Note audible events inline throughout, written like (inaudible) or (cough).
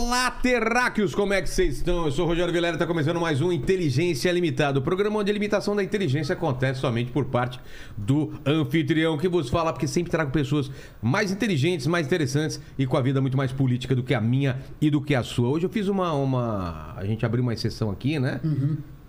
Olá, terráqueos, como é que vocês estão? Eu sou o Rogério Vilera, está começando mais um Inteligência Limitada, o programa onde a limitação da inteligência acontece somente por parte do anfitrião que vos fala, porque sempre trago pessoas mais inteligentes, mais interessantes e com a vida muito mais política do que a minha e do que a sua. Hoje eu fiz uma... uma... A gente abriu uma exceção aqui, né?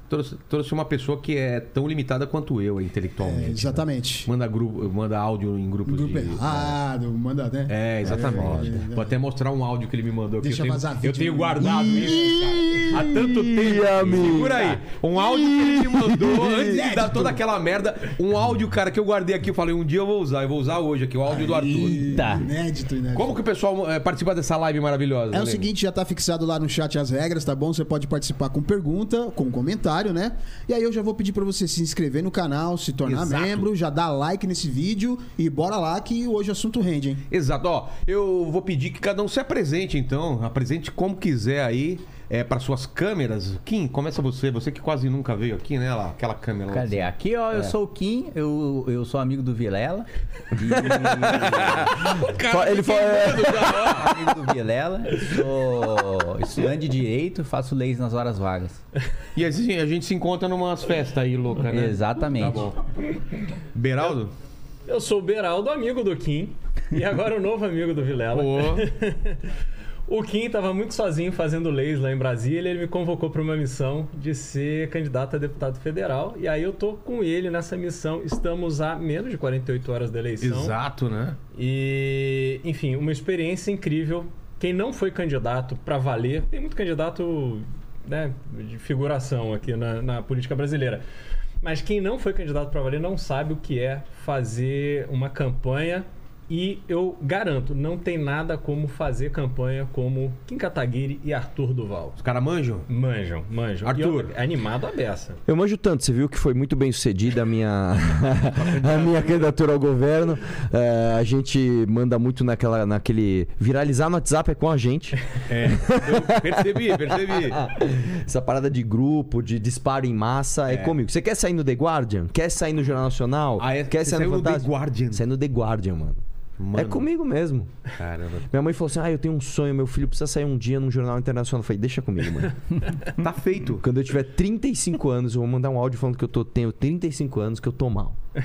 Trouxe, trouxe uma pessoa que é tão limitada quanto eu, intelectualmente. É, exatamente. Manda, grupo, manda áudio em grupos Grupo de... errado, manda, né? É, exatamente. É, é, Vou até mostrar um áudio que ele me mandou. Deixa que eu tenho, vazar eu tenho guardado isso, cara. Há tanto tempo. amigo. Segura aí. Um áudio que ele me mandou antes de dar toda aquela merda. Um áudio, cara, que eu guardei aqui. Eu falei, um dia eu vou usar. Eu vou usar hoje aqui, o áudio do Arthur. Eita. Inédito, inédito. Como que o pessoal eh, participa dessa live maravilhosa? É o né? seguinte, já tá fixado lá no chat as regras, tá bom? Você pode participar com pergunta, com comentário, né? E aí eu já vou pedir pra você se inscrever no canal, se tornar Exato. membro, já dá like nesse vídeo e bora lá que hoje o assunto rende, hein? Exato, ó. Eu vou pedir que cada um se apresente, então. Apresente como quiser aí. É, para suas câmeras. Kim, começa você. Você que quase nunca veio aqui, né? Lá, aquela câmera lá. Cadê? Aqui, ó, eu sou o Kim, eu, eu sou amigo do Vilela. (laughs) Cara, ele foi ó. amigo do Vilela, sou estudante de Direito, faço leis nas horas vagas. E assim, a gente se encontra numas festas aí, louca, né? Exatamente. Tá bom. Beraldo? Eu sou o Beraldo, amigo do Kim. E agora o novo amigo do Vilela. Pô. (laughs) O Kim estava muito sozinho fazendo leis lá em Brasília. Ele me convocou para uma missão de ser candidato a deputado federal. E aí eu tô com ele nessa missão. Estamos a menos de 48 horas da eleição. Exato, né? E, enfim, uma experiência incrível. Quem não foi candidato para valer, tem muito candidato né, de figuração aqui na, na política brasileira. Mas quem não foi candidato para valer não sabe o que é fazer uma campanha. E eu garanto, não tem nada como fazer campanha como Kim Kataguiri e Arthur Duval. Os caras manjam? Manjam, manjam. Arthur. E é animado a beça. Eu manjo tanto, você viu que foi muito bem sucedida a minha, (laughs) a minha candidatura ao governo. É, a gente manda muito naquela, naquele. Viralizar no WhatsApp é com a gente. É. Eu percebi, percebi. (laughs) Essa parada de grupo, de disparo em massa, é, É. comigo. Você quer sair no The Guardian? Quer sair no Jornal Nacional? Ah, é? Quer sair no no The? Guardian? Sai no The Guardian, mano. Mano. É comigo mesmo. Caramba. Minha mãe falou assim: Ah, eu tenho um sonho, meu filho precisa sair um dia num jornal internacional. Eu falei, deixa comigo, mano. (laughs) Tá feito. Quando eu tiver 35 anos, eu vou mandar um áudio falando que eu tô, tenho 35 anos, que eu tô mal. (laughs)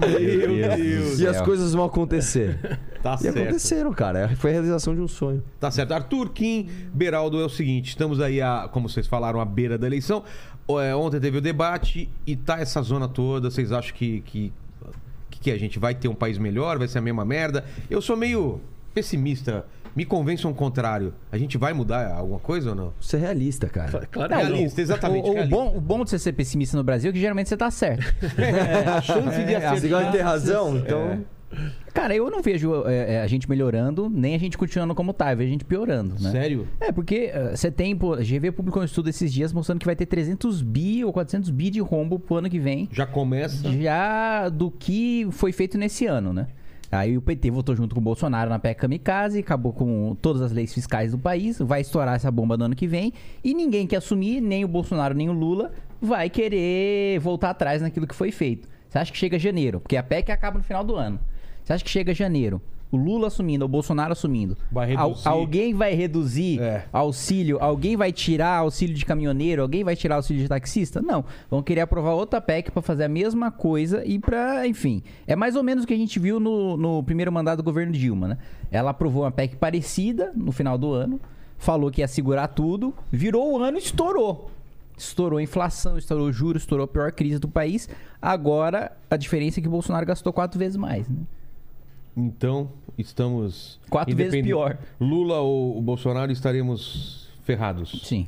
Meu Deus. E as coisas vão acontecer. Tá E certo. aconteceram, cara. Foi a realização de um sonho. Tá certo. Arthur, Kim, Beraldo, é o seguinte. Estamos aí, a, como vocês falaram, à beira da eleição. É, ontem teve o debate e tá essa zona toda. Vocês acham que, que, que, que a gente vai ter um país melhor? Vai ser a mesma merda? Eu sou meio pessimista. Me convençam o contrário. A gente vai mudar alguma coisa ou não? Você é realista, cara. Claro Não, que não. realista, exatamente. O, o realista. bom, o bom de você ser pessimista no Brasil é que geralmente você tá certo. (laughs) a chance de É, acertar... Você gosta de ter razão? Então. Cara, eu não vejo é, é, a gente melhorando, nem a gente continuando como tá, eu vejo a gente piorando, né? Sério? É, porque eh, você tem, pô, a GV publicou um estudo esses dias mostrando que vai ter 300 bi ou 400 bi de rombo pro ano que vem, Já começa... já do que foi feito nesse ano, né? Aí o PT votou junto com o Bolsonaro na PEC Kamikaze, acabou com todas as leis fiscais do país, vai estourar essa bomba no ano que vem, e ninguém quer assumir, nem o Bolsonaro, nem o Lula, vai querer voltar atrás naquilo que foi feito. Você acha que chega janeiro? Porque a PEC acaba no final do ano. Você acha que chega janeiro? O Lula assumindo, o Bolsonaro assumindo. Vai Al- alguém vai reduzir É. auxílio? Alguém vai tirar auxílio de caminhoneiro? Alguém vai tirar auxílio de taxista? Não. Vão querer aprovar outra PEC pra fazer a mesma coisa e pra, enfim. É mais ou menos o que a gente viu no, no primeiro mandato do governo Dilma, né? Ela aprovou uma PEC parecida no final do ano, falou que ia segurar tudo, virou o ano e estourou. Estourou a inflação, estourou juros, estourou a pior crise do país. Agora, a diferença é que o Bolsonaro gastou quatro vezes mais, né? Então, estamos... Quatro vezes pior. Lula ou o Bolsonaro estaremos ferrados. Sim.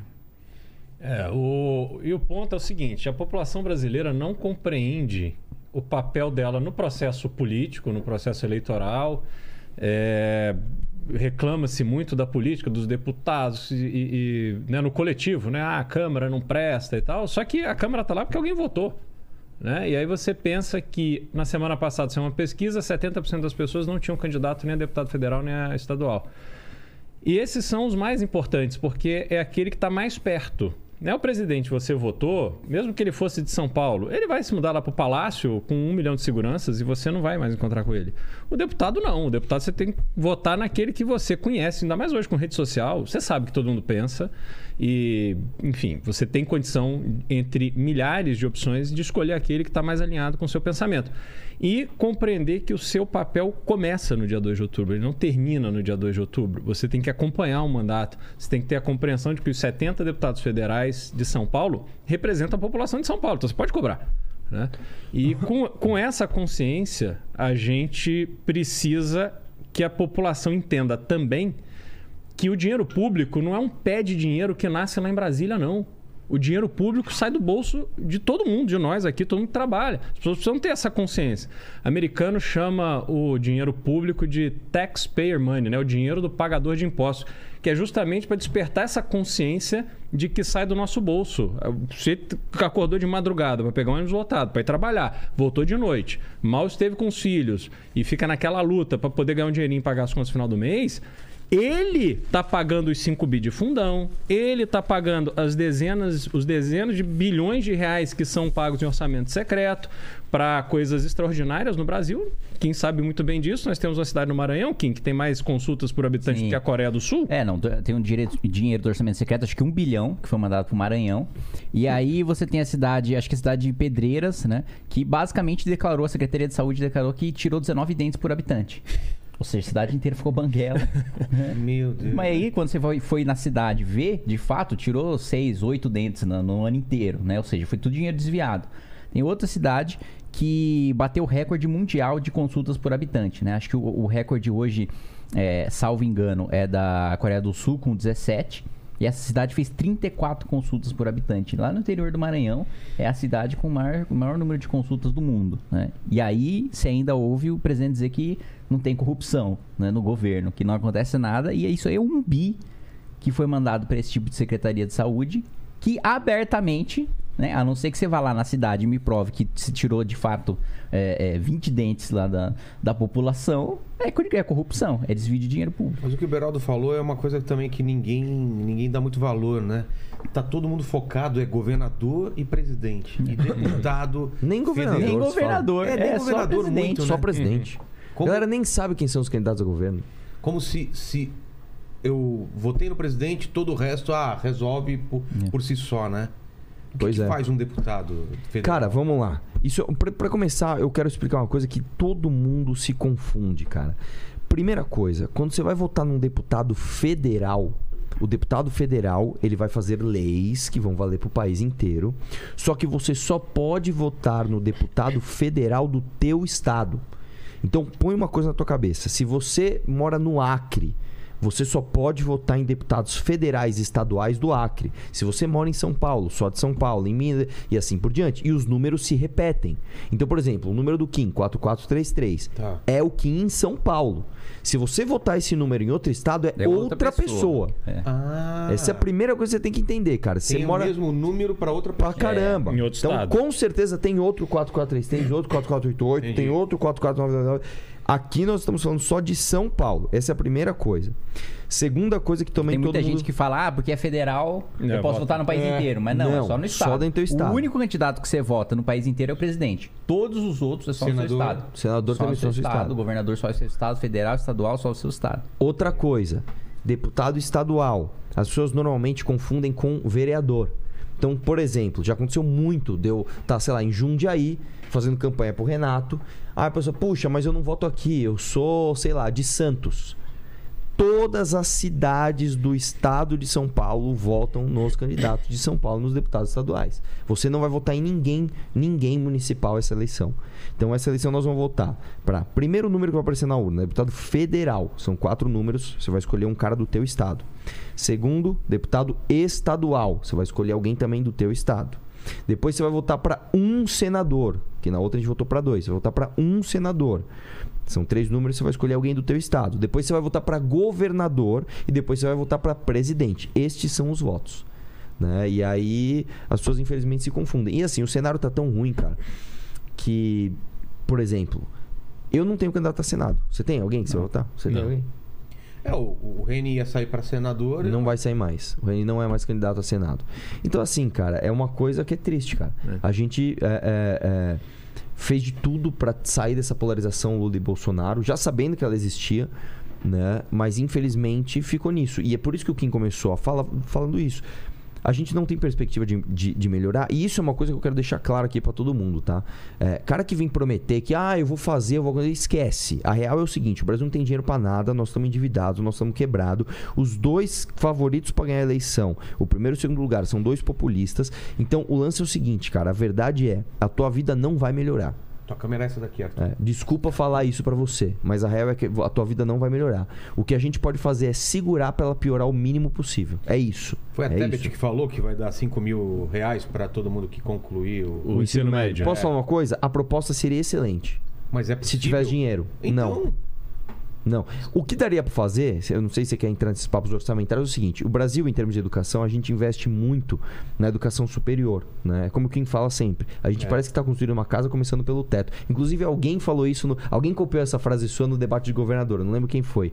É, o... E o ponto é o seguinte: a população brasileira não compreende o papel dela no processo político, no processo eleitoral. É, Reclama-se muito da política, dos deputados e, e- e, né, no coletivo, né? Ah, a Câmara não presta e tal. Só que a Câmara está lá porque alguém votou. Né? E aí você pensa que na semana passada, saiu uma pesquisa, 70% das pessoas não tinham candidato nem a deputado federal nem a estadual. E esses são os mais importantes, porque é aquele que está mais perto. Né, o presidente você votou, mesmo que ele fosse de São Paulo, ele vai se mudar lá para o Palácio com um milhão de seguranças e você não vai mais encontrar com ele. O deputado não. O deputado você tem que votar naquele que você conhece, ainda mais hoje com rede social. Você sabe que todo mundo pensa. E, enfim, você tem condição, entre milhares de opções, de escolher aquele que está mais alinhado com o seu pensamento. E compreender que o seu papel começa no dia 2 de outubro, ele não termina no dia 2 de outubro. Você tem que acompanhar o mandato, você tem que ter a compreensão de que os 70 deputados federais de São Paulo representam a população de São Paulo, então você pode cobrar. Né? E (laughs) com, com essa consciência, a gente precisa que a população entenda também que o dinheiro público não é um pé de dinheiro que nasce lá em Brasília, não. O dinheiro público sai do bolso de todo mundo, de nós aqui, todo mundo que trabalha. As pessoas precisam ter essa consciência. O americano chama o dinheiro público de taxpayer money, né? o dinheiro do pagador de impostos, que é justamente para despertar essa consciência de que sai do nosso bolso. Você acordou de madrugada para pegar um ônibus lotado, para ir trabalhar, voltou de noite, mal esteve com os filhos e fica naquela luta para poder ganhar um dinheirinho e pagar as contas no final do mês ele tá pagando os 5 bi de fundão, ele tá pagando as dezenas, os dezenas de bilhões de reais que são pagos em orçamento secreto para coisas extraordinárias no Brasil. Quem sabe muito bem disso, nós temos uma cidade no Maranhão, Kim, que tem mais consultas por habitante Sim. que a Coreia do Sul. É, não, tem um direito, dinheiro do orçamento secreto, acho que um bilhão, que foi mandado pro Maranhão. E aí você tem a cidade, acho que a cidade de Pedreiras, né? Que basicamente declarou, a Secretaria de Saúde declarou que tirou 19 dentes por habitante. Ou seja, a cidade inteira ficou banguela. (laughs) Meu Deus. Mas aí, quando você foi, foi na cidade ver, de fato, tirou seis, oito dentes no, no ano inteiro, né? Ou seja, foi tudo dinheiro desviado. Tem outra cidade que bateu o recorde mundial de consultas por habitante, né? Acho que o, o recorde hoje, é, salvo engano, é da Coreia do Sul com 17. E essa cidade fez 34 consultas por habitante. Lá no interior do Maranhão, é a cidade com o maior, maior número de consultas do mundo. Né? E aí, você ainda ouve o presidente dizer que não tem corrupção né, no governo, que não acontece nada. E isso aí é um bi que foi mandado para esse tipo de secretaria de saúde, que abertamente, né, a não ser que você vá lá na cidade e me prove que se tirou de fato é, é, 20 dentes lá da, da população, é, é corrupção, é desvio de dinheiro público. Mas o que o Beraldo falou é uma coisa também que ninguém, ninguém dá muito valor, né? Tá todo mundo focado, é governador e presidente. E deputado. Nem governador. Nem governador, É, nem é, só governador presidente, muito, Só né? presidente. Como- A galera nem sabe quem são os candidatos a governo. Como se, se eu votei no presidente, todo o resto, ah, resolve por, por si só, né? O que, Pois que é. faz um deputado federal? Cara, vamos lá. Isso, pra começar, eu quero explicar uma coisa que todo mundo se confunde, cara. Primeira coisa, quando você vai votar num deputado federal, o deputado federal, ele vai fazer leis que vão valer pro país inteiro. Só que você só pode votar no deputado federal do teu estado. Então, põe uma coisa na tua cabeça. Se você mora no Acre, você só pode votar em deputados federais e estaduais do Acre. Se você mora em São Paulo, só de São Paulo, em Minas e assim por diante. E os números se repetem. Então, por exemplo, o número do Kim, 4433, Tá. é o Kim em São Paulo. Se você votar esse número em outro estado, é, É outra, pessoa. É. Ah, Essa é a primeira coisa que você tem que entender, cara. Você tem mora o mesmo número para outra pra pessoa. caramba. em outro então, estado. com certeza tem outro 4433, tem outro 4488, Entendi. tem outro 4499. Aqui nós estamos falando só de São Paulo. Essa é a primeira coisa. Segunda coisa que também Tem muita todo gente mundo... que fala, ah, porque é federal, É, eu posso vota- votar no país É, inteiro. Mas não, não, é só no só estado. dentro do estado. O único candidato que você vota no país inteiro é o presidente. Todos os outros é só no seu Senador. estado. Senador só também só seu no seu estado. estado. Governador só no seu estado. Federal, estadual, só no seu estado. Outra coisa, deputado estadual. As pessoas normalmente confundem com vereador. Então, por exemplo, já aconteceu muito de eu estar, sei lá, em Jundiaí, fazendo campanha pro Renato. Aí a pessoa, puxa, mas eu não voto aqui, eu sou, sei lá, de Santos. Todas as cidades do estado de São Paulo votam nos candidatos de São Paulo, nos deputados estaduais. Você não vai votar em ninguém, ninguém municipal essa eleição. Então, essa eleição nós vamos votar para primeiro número que vai aparecer na urna, deputado federal. São quatro números, você vai escolher um cara do teu estado. Segundo, deputado estadual. Você vai escolher alguém também do teu estado. Depois você vai votar para um senador, que na outra a gente votou para dois. Você vai votar para um senador. São três números, você vai escolher alguém do teu estado. Depois você vai votar para governador e depois você vai votar para presidente. Estes são os votos. Né? E aí as pessoas infelizmente se confundem. E assim, o cenário tá tão ruim, cara, que, por exemplo, eu não tenho candidato a Senado. Você tem alguém que você vai votar? Você tem Não. alguém? É, o, o Reni ia sair pra senador. Não vai sair mais. O Reni não é mais candidato a Senado. Então, assim, cara, é uma coisa que é triste, cara. A gente é, é, é, fez de tudo pra sair dessa polarização Lula e Bolsonaro, já sabendo que ela existia, né? Mas infelizmente ficou nisso. E é por isso que o Kim começou a falar falando isso. A gente não tem perspectiva de, de, de melhorar. E isso é uma coisa que eu quero deixar claro aqui pra todo mundo, tá? É, cara que vem prometer que, ah, eu vou fazer, eu vou esquece. A real é o seguinte: o Brasil não tem dinheiro pra nada, nós estamos endividados, nós estamos quebrados. Os dois favoritos pra ganhar a eleição, o primeiro e o segundo lugar, são dois populistas. Então o lance é o seguinte, cara: a verdade é, a tua vida não vai melhorar. Tua câmera é essa daqui, Arthur. É, desculpa falar isso pra você, mas a real é que a tua vida não vai melhorar. O que a gente pode fazer é segurar pra ela piorar o mínimo possível. É isso. Foi a é Tebet que falou que vai dar 5 mil reais pra todo mundo que concluir o. O ensino médio. Posso falar uma coisa? A proposta seria excelente. Mas é Se possível. tivesse dinheiro. Então, Não. Não. O que daria pra fazer, eu não sei se você quer entrar nesses papos orçamentários, é o seguinte: o Brasil, em termos de educação, a gente investe muito na educação superior. Né? É como quem fala sempre. A gente É. parece que está construindo uma casa começando pelo teto. Inclusive, alguém falou isso, no- alguém copiou essa frase sua no debate de governador, eu não lembro quem foi.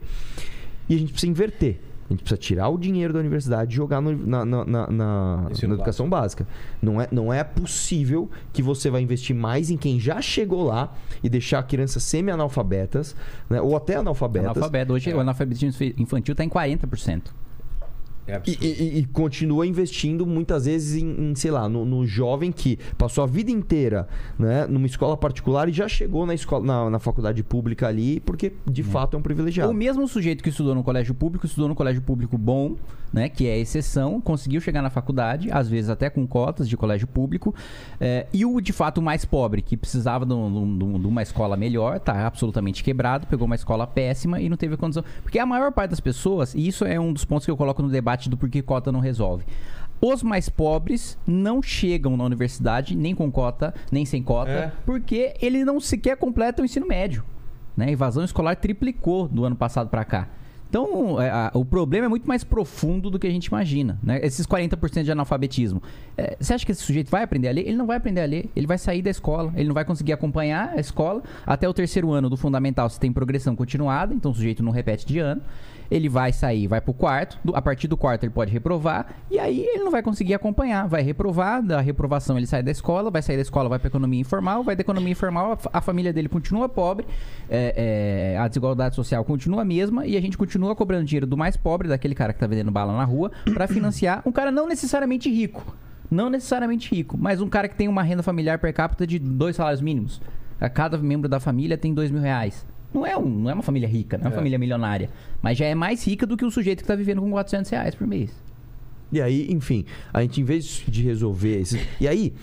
E a gente precisa inverter. A gente precisa tirar o dinheiro da universidade e jogar no- na, na- na- na- educação básica. Não é, não é possível que você vai investir mais em quem já chegou lá e deixar crianças semi-analfabetas, né? ou até analfabetas. Analfabeto. Hoje É. o analfabetismo infantil está em 40%. É E, e- e- continua investindo muitas vezes em, em, sei lá, no, no jovem que passou a vida inteira né, numa escola particular e já chegou na, escola, na, na faculdade pública ali, porque de fato é um privilegiado. O mesmo sujeito que estudou no colégio público, estudou no colégio público bom, né, que é a exceção, conseguiu chegar na faculdade, às vezes até com cotas de colégio público, é, e o de fato mais pobre, que precisava de, de um- de uma escola melhor, tá absolutamente quebrado, pegou uma escola péssima e não teve condição. Porque a maior parte das pessoas, e isso é um dos pontos que eu coloco no debate do porquê cota não resolve. Os mais pobres não chegam na universidade, nem com cota, nem sem cota, É. porque ele não sequer completa o ensino médio. Né? A evasão escolar triplicou do ano passado para cá. Então, é, a- o problema é muito mais profundo do que a gente imagina. Né? Esses 40% de analfabetismo. É, você acha que esse sujeito vai aprender a ler? Ele não vai aprender a ler. Ele vai sair da escola. Ele não vai conseguir acompanhar a escola. Até o terceiro ano do fundamental, você tem progressão continuada. Então, o sujeito não repete de ano. Ele vai sair, vai pro quarto. a partir do quarto, ele pode reprovar. E aí, ele não vai conseguir acompanhar. Vai reprovar. Da reprovação, ele sai da escola. Vai sair da escola, vai pra economia informal. Vai da economia informal, a, fa- a família dele continua pobre. é, é, a desigualdade social continua a mesma. E a gente continua cobrando dinheiro do mais pobre, daquele cara que tá vendendo bala na rua, pra financiar um cara não necessariamente rico. Não necessariamente rico, mas um cara que tem uma renda familiar per capita de dois salários mínimos. A cada membro da família tem dois mil reais. Não é, um, não é uma família rica, não é uma família milionária. Mas já é mais rica do que o sujeito que tá vivendo com 400 reais por mês. E aí, enfim, a gente em vez de resolver esses. E aí,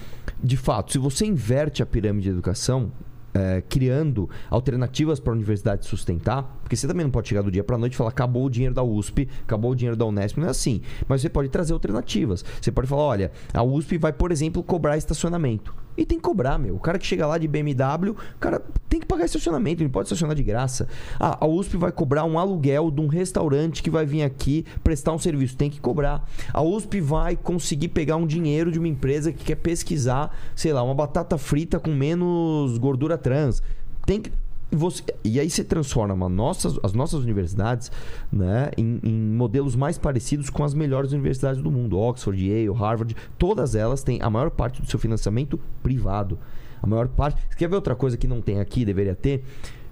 de fato, se você inverte a pirâmide de educação, é, criando alternativas para a universidade sustentar, porque você também não pode chegar do dia para noite e falar acabou o dinheiro da USP, acabou o dinheiro da Unesp, não é assim. Mas você pode trazer alternativas. Você pode falar, olha, a USP vai, por exemplo, cobrar estacionamento. E tem que cobrar, meu. O cara que chega lá de BMW, o cara tem que pagar estacionamento, ele pode estacionar de graça. Ah, a USP vai cobrar um aluguel de um restaurante que vai vir aqui prestar um serviço, tem que cobrar. A USP vai conseguir pegar um dinheiro de uma empresa que quer pesquisar, sei lá, uma batata frita com menos gordura trans. Tem que você, e aí você transforma nossas, as nossas universidades né, em, em modelos mais parecidos com as melhores universidades do mundo. Oxford, Yale, Harvard, todas elas têm a maior parte do seu financiamento privado. A maior parte. Você quer ver outra coisa que não tem aqui, deveria ter?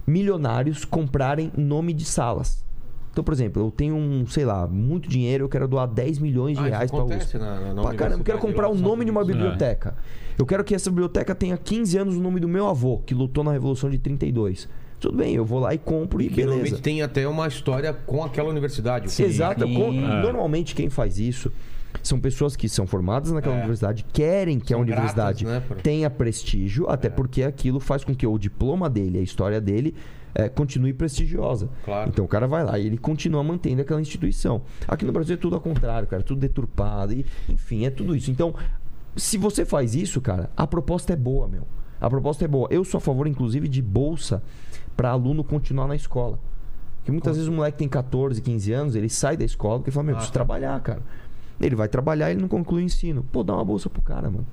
Milionários comprarem nome de salas. Então, por exemplo, eu tenho um, sei lá, muito dinheiro, eu quero doar 10 milhões de Ah, reais para USP. na- na- Pra caramba, eu quero comprar o nome de uma biblioteca. Eu quero que essa biblioteca tenha 15 anos o nome do meu avô, que lutou na Revolução de 32. Tudo bem, eu vou lá e compro e normalmente beleza. tem até uma história com aquela universidade. Exato. Sim. com- É. Normalmente quem faz isso são pessoas que são formadas naquela É. universidade, querem que São a universidade gratas, né, por- tenha prestígio, até porque aquilo faz com que o diploma dele, a história dele, eh, continue prestigiosa. Claro. Então o cara vai lá e ele continua mantendo aquela instituição. Aqui no Brasil é tudo ao contrário, cara, tudo deturpado, e, enfim, é tudo isso. Então, se você faz isso, cara, a proposta é boa, meu. A proposta é boa. Eu sou a favor, inclusive, de bolsa para aluno continuar na escola. Porque muitas vezes o moleque tem 14, 15 anos, ele sai da escola porque fala, meu, Ah, preciso tá. trabalhar, cara. Ele vai trabalhar e ele não conclui o ensino. Pô, dá uma bolsa pro cara, mano.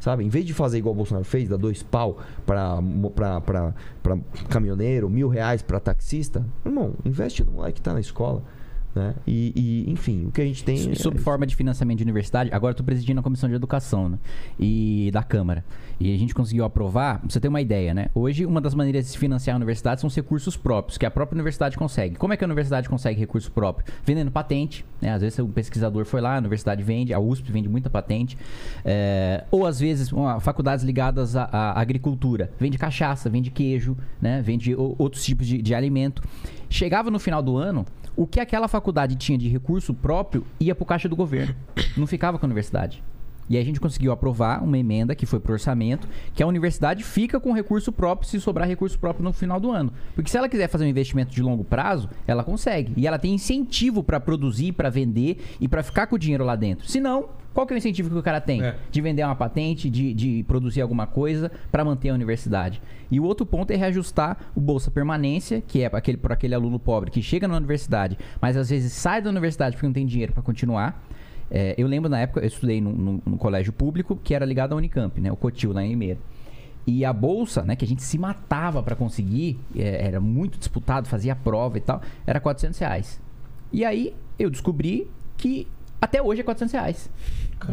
Sabe? Em vez de fazer igual o Bolsonaro fez, dar dois pau pra, pra, pra, pra caminhoneiro, mil reais pra taxista, irmão, investe no moleque que tá na escola. Né? E, e, enfim, o que a gente tem. é- Sob forma de financiamento de universidade, agora eu tô presidindo a comissão de educação, né? E da Câmara. E a gente conseguiu aprovar, pra você ter uma ideia, né? Hoje, uma das maneiras de se financiar a universidade são os recursos próprios, que a própria universidade consegue. Como é que a universidade consegue recurso próprio? Vendendo patente, né? Às vezes o pesquisador foi lá, a universidade vende, a USP vende muita patente. É, ou às vezes, uma, faculdades ligadas à, à agricultura. Vende cachaça, vende queijo, né? Vende outros tipos de, de alimento. Chegava no final do ano, o que aquela faculdade tinha de recurso próprio ia pro caixa do governo. Não ficava com a universidade. E a gente conseguiu aprovar uma emenda que foi pro orçamento, que a universidade fica com recurso próprio se sobrar recurso próprio no final do ano. Porque se ela quiser fazer um investimento de longo prazo, ela consegue. E ela tem incentivo para produzir, para vender e para ficar com o dinheiro lá dentro. Se não, qual que é o incentivo que o cara tem? É. De vender uma patente, de, de produzir alguma coisa para manter a universidade. E o outro ponto é reajustar o Bolsa Permanência, que é aquele, por aquele aluno pobre que chega na universidade, mas às vezes sai da universidade porque não tem dinheiro para continuar. É, eu lembro na época, eu estudei num, num- num colégio público que era ligado à Unicamp, né? O Cotil, lá em Limeira. E a bolsa, né, que a gente se matava para conseguir, é, era muito disputado, fazia prova e tal, era 400 reais. E aí eu descobri que até hoje é 400 reais.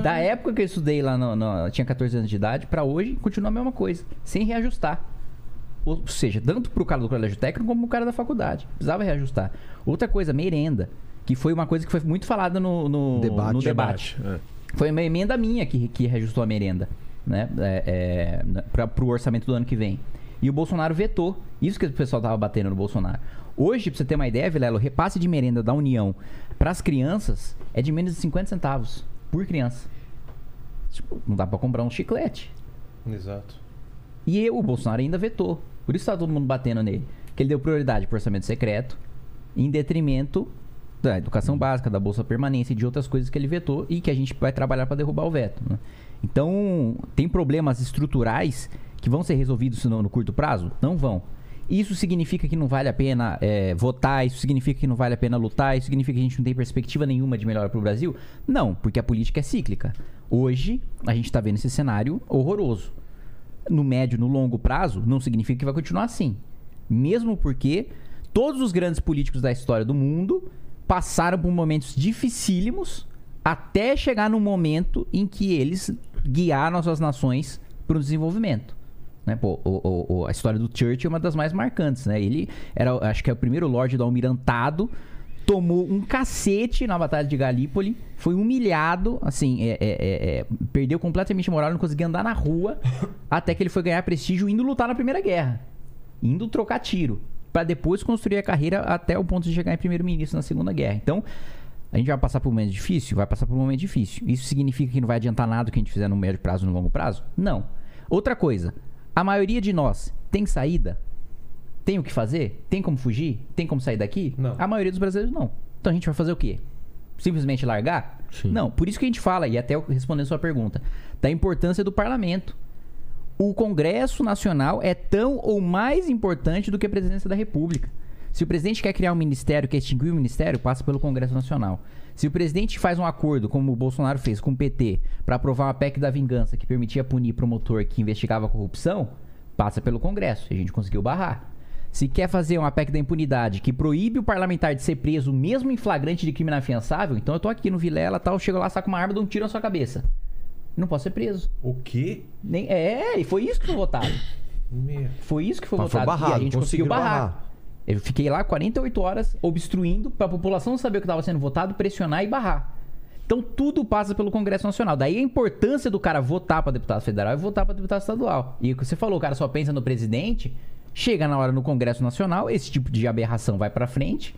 Da época que eu estudei lá, no, no- tinha 14 anos de idade, pra hoje continua a mesma coisa, sem reajustar. Ou seja, tanto pro cara do colégio técnico como pro cara da faculdade. Precisava reajustar. Outra coisa, merenda, que foi uma coisa que foi muito falada no, no Debate. no debate. É. Foi uma emenda minha que, que reajustou a merenda, né? É, é, pra, pro orçamento do ano que vem. E o Bolsonaro vetou. Isso que o pessoal tava batendo no Bolsonaro. Hoje, pra você ter uma ideia, Vilela, o repasse de merenda da União pras crianças é de menos de 50 centavos por criança. Tipo, não dá pra comprar um chiclete. Exato. E eu, o Bolsonaro ainda vetou. Por isso tá todo mundo batendo nele. Que ele deu prioridade pro orçamento secreto, em detrimento da educação básica, da Bolsa Permanência e de outras coisas que ele vetou e que a gente vai trabalhar para derrubar o veto. né? Então, tem problemas estruturais que vão ser resolvidos no, no curto prazo? Não vão. Isso significa que não vale a pena é, votar? Isso significa que não vale a pena lutar? Isso significa que a gente não tem perspectiva nenhuma de melhora para o Brasil? Não, porque a política é cíclica. Hoje, a gente está vendo esse cenário horroroso no médio, no longo prazo, não significa que vai continuar assim. Mesmo porque todos os grandes políticos da história do mundo passaram por momentos dificílimos até chegar no momento em que eles guiaram as suas nações para o desenvolvimento. Né? Pô, o- o- a história do Churchill é uma das mais marcantes. Né? Ele era, acho que é o primeiro Lorde do Almirantado, tomou um cacete na Batalha de Galípoli, foi humilhado, assim, é- é- é- é, perdeu completamente a moral, não conseguia andar na rua, até que ele foi ganhar prestígio indo lutar na Primeira Guerra, indo trocar tiro, Pra depois construir a carreira até o ponto de chegar em primeiro-ministro na Segunda Guerra. Então, a gente vai passar por um momento difícil? Vai passar por um momento difícil. Isso significa que não vai adiantar nada o que a gente fizer no médio prazo e no longo prazo? Não. Outra coisa, a maioria de nós tem saída? Tem o que fazer? Tem como fugir? Tem como sair daqui? Não. A maioria dos brasileiros não. Então a gente vai fazer o quê? Simplesmente largar? Sim. Não, por isso que a gente fala, e até respondendo sua pergunta, da importância do parlamento. O Congresso Nacional é tão ou mais importante do que a presidência da República. Se o presidente quer criar um ministério, quer extinguir o ministério, passa pelo Congresso Nacional. Se o presidente faz um acordo, como o Bolsonaro fez com o PT, para aprovar uma PEC da vingança que permitia punir promotor que investigava a corrupção, passa pelo Congresso. E a gente conseguiu barrar. Se quer fazer uma PEC da impunidade que proíbe o parlamentar de ser preso mesmo em flagrante de crime inafiançável, então eu tô aqui no Vilela, tal, chego lá, saco uma arma, dou um tiro na sua cabeça. Não posso ser preso. O quê? Nem, é, e foi isso que foi votado. Meu. Foi isso que foi Mas foi votado. e a barrado, gente conseguiu barrar. barrar. Eu fiquei lá 48 horas obstruindo pra população saber o que estava sendo votado, pressionar e barrar. Então tudo passa pelo Congresso Nacional. Daí a importância do cara votar pra deputado federal e votar pra deputado estadual. E o que você falou, o cara só pensa no presidente, chega na hora no Congresso Nacional, esse tipo de aberração vai pra frente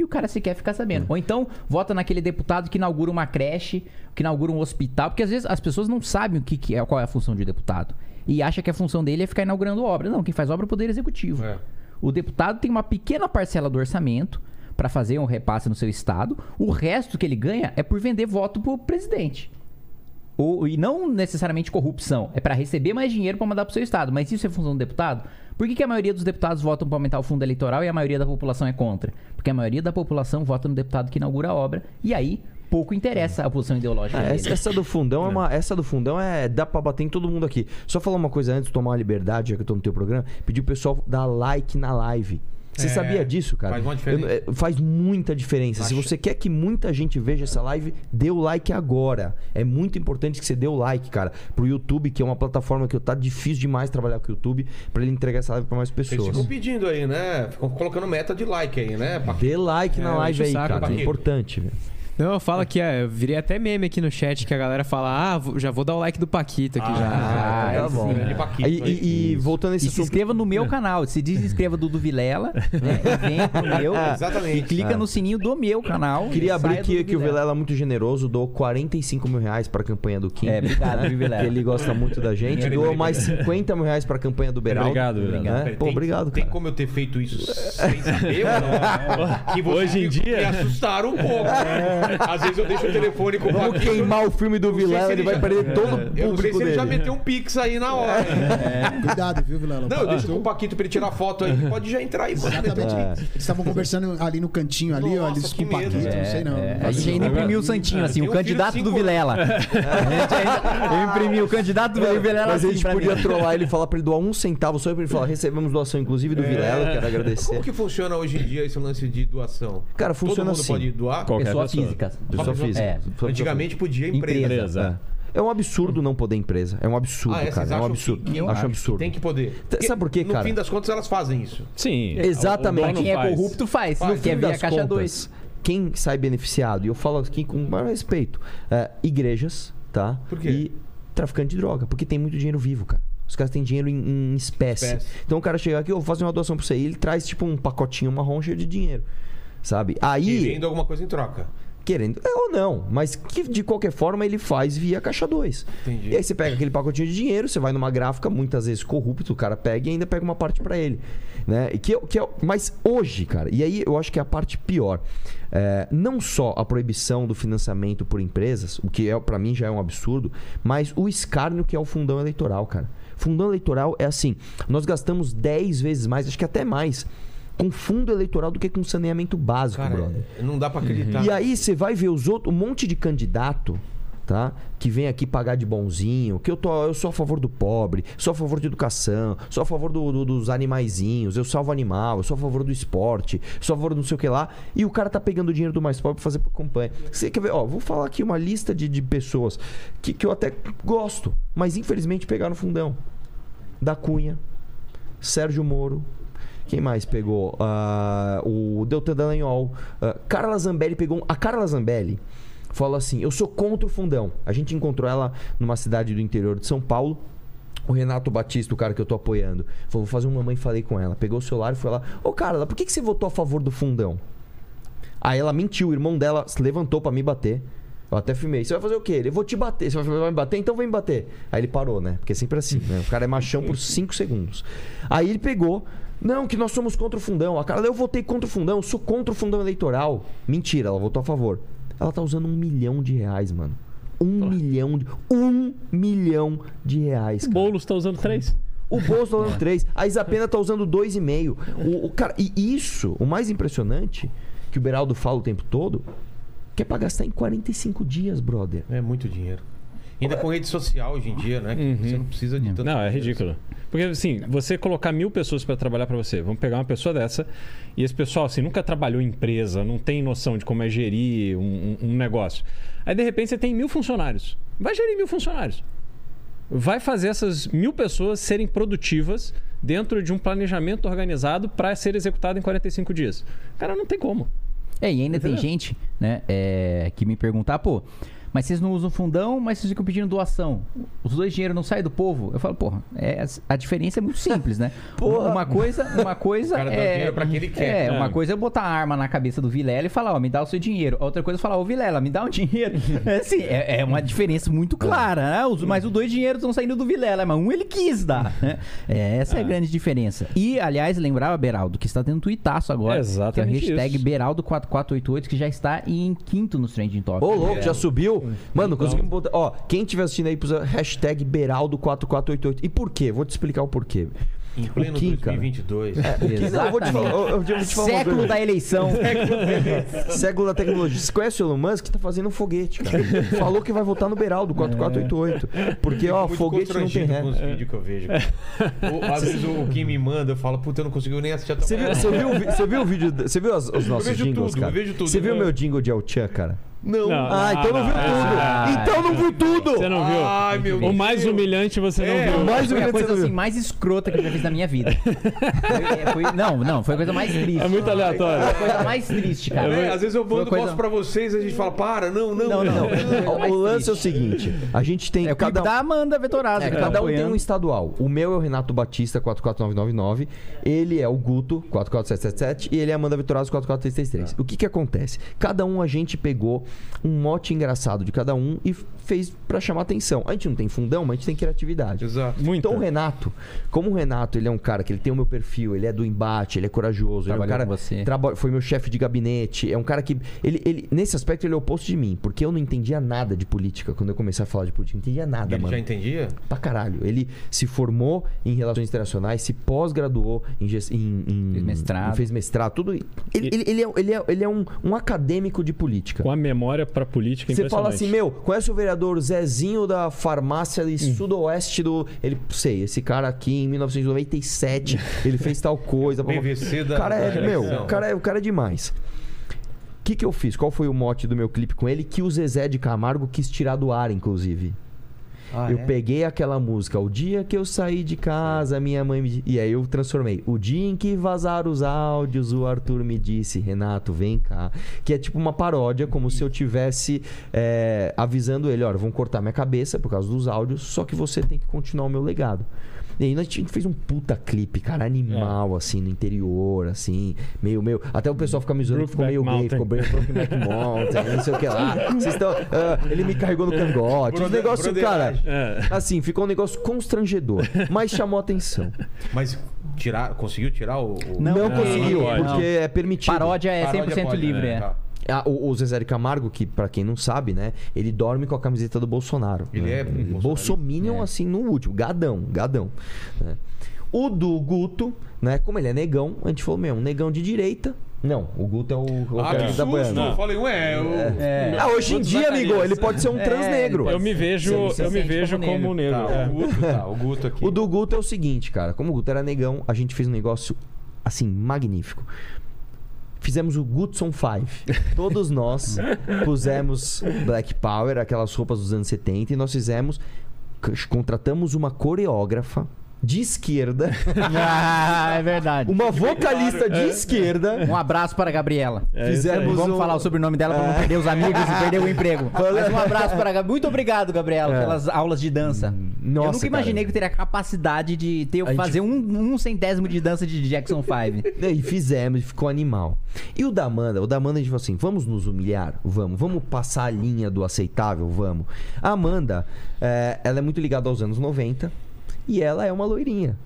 e o cara sequer ficar sabendo. Ou então vota naquele deputado que inaugura uma creche, que inaugura um hospital, porque às vezes as pessoas não sabem o que, que é, qual é a função de deputado. E acha que a função dele é ficar inaugurando obra. Não, quem faz obra é o Poder Executivo. É. O deputado tem uma pequena parcela do orçamento para fazer um repasse no seu estado. O resto que ele ganha é por vender voto pro presidente. Ou, e não necessariamente corrupção. É para receber mais dinheiro para mandar pro seu estado. Mas isso é função do deputado? Por que, que a maioria dos deputados votam para aumentar o fundo eleitoral e a maioria da população é contra? Porque a maioria da população vota no deputado que inaugura a obra. E aí, pouco interessa a posição ideológica Ah, dele. essa, essa do fundão é uma. Essa do fundão é. Dá pra bater em todo mundo aqui. Só falar uma coisa antes de tomar uma liberdade, já que eu tô no teu programa. Pedir o pessoal dar like na live. Você É, sabia disso, cara? faz uma diferença. Eu- é, faz muita diferença. Se Acho. você quer que muita gente veja essa live, dê o like agora. É muito importante que você dê o like, cara. Pro YouTube, que é uma plataforma que tá difícil demais trabalhar com o YouTube, pra ele entregar essa live pra mais pessoas. ficam pedindo aí, né? Ficam colocando meta de like aí, né? Dê like na É, live enche o aí, saco, cara. É importante, velho. Não, fala que é, eu virei até meme aqui no chat que a galera fala: Ah, já vou dar o like do Paquito aqui já. Ah, tá bom. sim. Paquito E, aí. e- e voltando a esse E se assunto. inscreva no meu canal. Se desinscreva do do Vilela, né? E vem pro meu. Exatamente. E clica no sininho do meu canal. Queria abrir aqui que o Vilela é muito generoso, doou 45 mil reais pra campanha do Kim. É, obrigado, Vilela? Que ele gosta muito da gente. Peraí, mais 50 mil reais pra campanha do Beraldo. Obrigado, Vilela. Né? Pô, tem- obrigado, Tem cara. como eu ter feito isso sem saber ou não? (laughs) Que vocês Hoje em dia- Me assustaram um pouco. (laughs) (laughs) Às vezes eu deixo o telefone com o Vamos queimar o filme do Vilela, se ele vai já- perder todo o Eu não sei público se ele já meteu um pix aí na hora. Cuidado, viu, Vilela? Não, eu deixo com o Paquito pra ele tirar foto aí. Pode já entrar aí. Exatamente. Eles estavam conversando ali no cantinho ali, ó, eles com o Paquito, não sei não. É, a gente ainda imprimiu o Santinho, assim, o candidato do Vilela. Eu imprimi o candidato do Vilela Mas a assim gente podia trollar ele e falar pra ele doar um centavo só pra ele falar: recebemos doação, inclusive, do Vilela, quero agradecer. Como que funciona hoje em dia esse lance de doação? Cara, funciona Todo mundo assim. pode doar? Qualquer Pessoa pessoa. física. Pessoa física. É. Antigamente podia empresa. Empresa. É um absurdo não poder empresa. É um absurdo, Ah, é, cara. vocês É um absurdo. que- que- Acho um absurdo. Tem que poder. T- sabe por quê, no cara? fim das contas, elas fazem isso. Sim. Exatamente. O dono Quem é faz. corrupto faz. No Quer fim ver a das caixa contas, 2. quem sai beneficiado, e eu falo aqui com o maior respeito, é, igrejas, tá? Por quê? E traficante de droga, porque tem muito dinheiro vivo, cara. Os caras têm dinheiro em, em espécie. Espécie. Então o cara chega aqui, eu vou fazer uma doação pra você. E ele traz, tipo, um pacotinho marrom cheio de dinheiro. Sabe? Aí. Querendo alguma coisa em troca. Querendo. É ou não, mas que de qualquer forma ele faz via caixa 2. Entendi. E aí você pega aquele pacotinho de dinheiro, você vai numa gráfica, muitas vezes corrupto, o cara pega e ainda pega uma parte pra ele. Né? E que, que é, mas hoje, cara, e aí eu acho que é a parte pior. É, não só a proibição do financiamento por empresas, o que é, para mim já é um absurdo, mas o escárnio que é o fundão eleitoral, cara. Fundão eleitoral é assim: nós gastamos 10 vezes mais, acho que até mais, com fundo eleitoral do que com saneamento básico, Cara, brother. não dá pra acreditar. E aí você vai ver os outros, um monte de candidato, tá? Que vem aqui pagar de bonzinho, que eu, tô, eu sou a favor do pobre, sou a favor de educação, sou a favor do- do- dos animaizinhos, eu salvo animal, eu sou a favor do esporte, sou a favor do não sei o que lá. E o cara tá pegando o dinheiro do mais pobre pra fazer campanha. Você quer ver? Ó, vou falar aqui uma lista de, de pessoas que, que eu até gosto, mas infelizmente pegaram fundão. Da Cunha, Sérgio Moro. Quem mais pegou? Ah, o Deltan Dallagnol. Ah, Carla Zambelli pegou. A Carla Zambelli falou assim: Eu sou contra o fundão. A gente encontrou ela numa cidade do interior de São Paulo. O Renato Batista, o cara que eu tô apoiando, falou: Vou fazer uma mamãe falei com ela. Pegou o celular e foi lá: Ô Carla, por que, que você votou a favor do fundão? Aí ela mentiu, o irmão dela se levantou pra me bater. Eu até filmei. Você vai fazer o quê? Ele, vou te bater. Você vai me bater? Então vem me bater. Aí ele parou, né? Porque é sempre assim, né? O cara é machão por 5 segundos. Aí ele pegou. Não, que nós somos contra o fundão. A cara, eu votei contra o fundão, eu sou contra o fundão eleitoral. Mentira, ela votou a favor. Ela tá usando um milhão de reais, mano. Um milhão de. Um milhão de reais. O. Boulos tá usando três. O Bolso tá usando 3. A Isapena tá usando 2,5. O, o cara, e isso, o mais impressionante, que o Beraldo fala o tempo todo, que é pra gastar em 45 dias, brother. É muito dinheiro. Ainda com rede social hoje em dia, né? que Você não precisa de tanto Não, é dinheiro. ridículo. Porque, assim, você colocar mil pessoas para trabalhar para você, vamos pegar uma pessoa dessa, e esse pessoal, assim, nunca trabalhou em empresa, não tem noção de como é gerir um, um- negócio. Aí, de repente, você tem mil funcionários. Vai gerir mil funcionários. Vai fazer essas mil pessoas serem produtivas dentro de um planejamento organizado para ser executado em 45 dias. Cara, não tem como. É, e ainda tem Entendeu? gente, né, é, que me perguntar, pô, mas vocês não usam fundão, mas vocês ficam pedindo doação. Os dois dinheiro não saem do povo? Eu falo, porra, é, a diferença é muito simples, né? (laughs) Porra. Uma coisa, uma coisa O cara dá é, dinheiro pra quem ele quer. É, uma É. coisa é botar a arma na cabeça do Vilela e falar, ó, me dá o seu dinheiro. A outra coisa é falar, ô Vilela, me dá um dinheiro. (laughs) É assim, é, é uma diferença muito clara, né? Os- mas os dois dinheiros estão saindo do Vilela, mas um ele quis dar. né? É, essa é a grande diferença. E, aliás, lembrava, Beraldo, que está tendo um tuitaço agora. É exatamente que é o hashtag isso. Beraldo4488, que já está em quinto nos Trending Topics. Ô, louco, já subiu? Mano, conseguimos botar. Ó, quem estiver assistindo aí, precisa hashtag Beraldo4488. E por quê? Vou te explicar o porquê. Em pleno Kim, cara. 2022. Não, eu vou te falar, eu, eu vou te falar (laughs) Século da eleição. Século da tecnologia. Você conhece o Elon Musk? Tá fazendo um foguete, cara. Falou que vai votar no Beraldo, 4488. Porque, ó, foguete não tem ré. com os vídeos que eu vejo. O- às vezes o Kim me manda, eu falo, puta, eu não consigo nem assistir a Você viu, você, viu, o você viu o vídeo. Você viu as- os nossos vejo jingles, tudo, cara? eu vejo tudo. Você viu o meu jingle de El Chan, cara? Não. Não. Ah, então não, viu não, tudo. ah, então não viu tudo. Você não viu? Ai, meu o mais Deus. humilhante você não É, viu. mais Foi a humilhante coisa você não assim, viu. mais escrota que eu já fiz na minha vida. Foi- foi- não, não, foi a coisa mais triste. É muito aleatório. Foi a coisa mais triste, cara. É, às vezes eu mando coisa- posto pra vocês e a gente fala, para, não, não. Não, não. O, mais o lance é o seguinte: a gente tem. É o cada, da Amanda Vetorazzo. é, que cada um tem um estadual. O meu é o Renato Batista, 44999. Ele é o Guto, 44777. E ele é a Amanda Vitorazzo, 44333. O que que acontece? Cada um a gente pegou um mote engraçado de cada um e fez pra chamar atenção. A gente não tem fundão, mas a gente tem criatividade. Exato. Muito. Então o Renato, como o Renato, ele é um cara que ele tem o meu perfil, ele é do embate, ele é corajoso, ele é um Trabalhou cara você. traba- foi meu chefe de gabinete, é um cara que ele, ele nesse aspecto ele é o oposto de mim, porque eu não entendia nada de política quando eu comecei a falar de política, não entendia nada, Ele mano. já entendia? Pra caralho. Ele se formou em relações internacionais, se pós-graduou em, em, em- Fez mestrado. Fez mestrado, tudo. Ele, ele, ele é, ele é, ele é um, um acadêmico de política. Com a memória pra política Você impressionante. fala assim, meu, conhece o vereador Zezinho da farmácia ali, sudoeste do. Ele, sei, esse cara aqui em 1997, ele fez tal coisa. PVC da- O cara é, da meu, o cara é, o cara é demais. O que, que eu fiz? Qual foi o mote do meu clipe com ele? Que o Zezé de Camargo quis tirar do ar, inclusive. Ah, eu peguei aquela música, o dia que eu saí de casa, minha mãe me. E aí eu transformei. O dia em que vazaram os áudios, o Arthur me disse, Renato, vem cá. Que é tipo uma paródia, como se eu tivesse é, avisando ele: olha, vão cortar minha cabeça por causa dos áudios, só que você tem que continuar o meu legado. E aí a gente fez um puta clipe, cara, animal, assim, no interior, assim, meio, meio. Até o pessoal fica me zoando que ficou meio gay, ficou bem Brokeback (laughs) Mountain, não sei o que lá. Vocês estão. ah, ele me carregou no cangote. Um Brother- negócio, cara. É. Assim, ficou um negócio constrangedor, mas chamou atenção. Mas tirar, conseguiu tirar o. o- Não, Não, conseguiu, não porque é permitido. Paródia é Paródia 100% pode, livre, né? é. Tá. Ah, o, o Zezé Camargo, que pra quem não sabe, né, ele dorme com a camiseta do Bolsonaro. Ele né? é. Bolsominion, É. assim, no último. Gadão, gadão. né? O do Guto, né, como ele é negão, a gente falou, meu, um negão de direita. Não, o Guto é o, o Ah, cara que da susto! Boiana. Eu falei, ué, eu... É. Ah, hoje em dia, amigo, ele pode ser um É, trans negro. Eu me vejo, se eu me vejo como como negro. Tá, é. o Guto, tá, o Guto aqui. O do Guto é o seguinte, cara. Como o Guto era negão, a gente fez um negócio, assim, magnífico. Fizemos o Gutson 5. (laughs) Todos nós pusemos Black Power, aquelas roupas dos anos 70, e nós fizemos. Contratamos uma coreógrafa de esquerda, (laughs) Ah, é verdade. uma vocalista de esquerda. Um abraço para a Gabriela. É isso Fizemos. Vamos um- falar o sobrenome dela para não perder os amigos e perder o emprego. (laughs) Mas um abraço para a Gabriela. Muito obrigado, Gabriela, É. pelas aulas de dança. Nossa, eu nunca imaginei cara. que eu teria a capacidade de ter, A gente- fazer um, um centésimo de dança de Jackson 5. (laughs) E fizemos, e ficou animal. E o da Amanda? O da Amanda a gente falou assim: vamos nos humilhar? Vamos. Vamos passar a linha do aceitável? Vamos. A Amanda, é, ela é muito ligada aos anos 90 e ela é uma loirinha.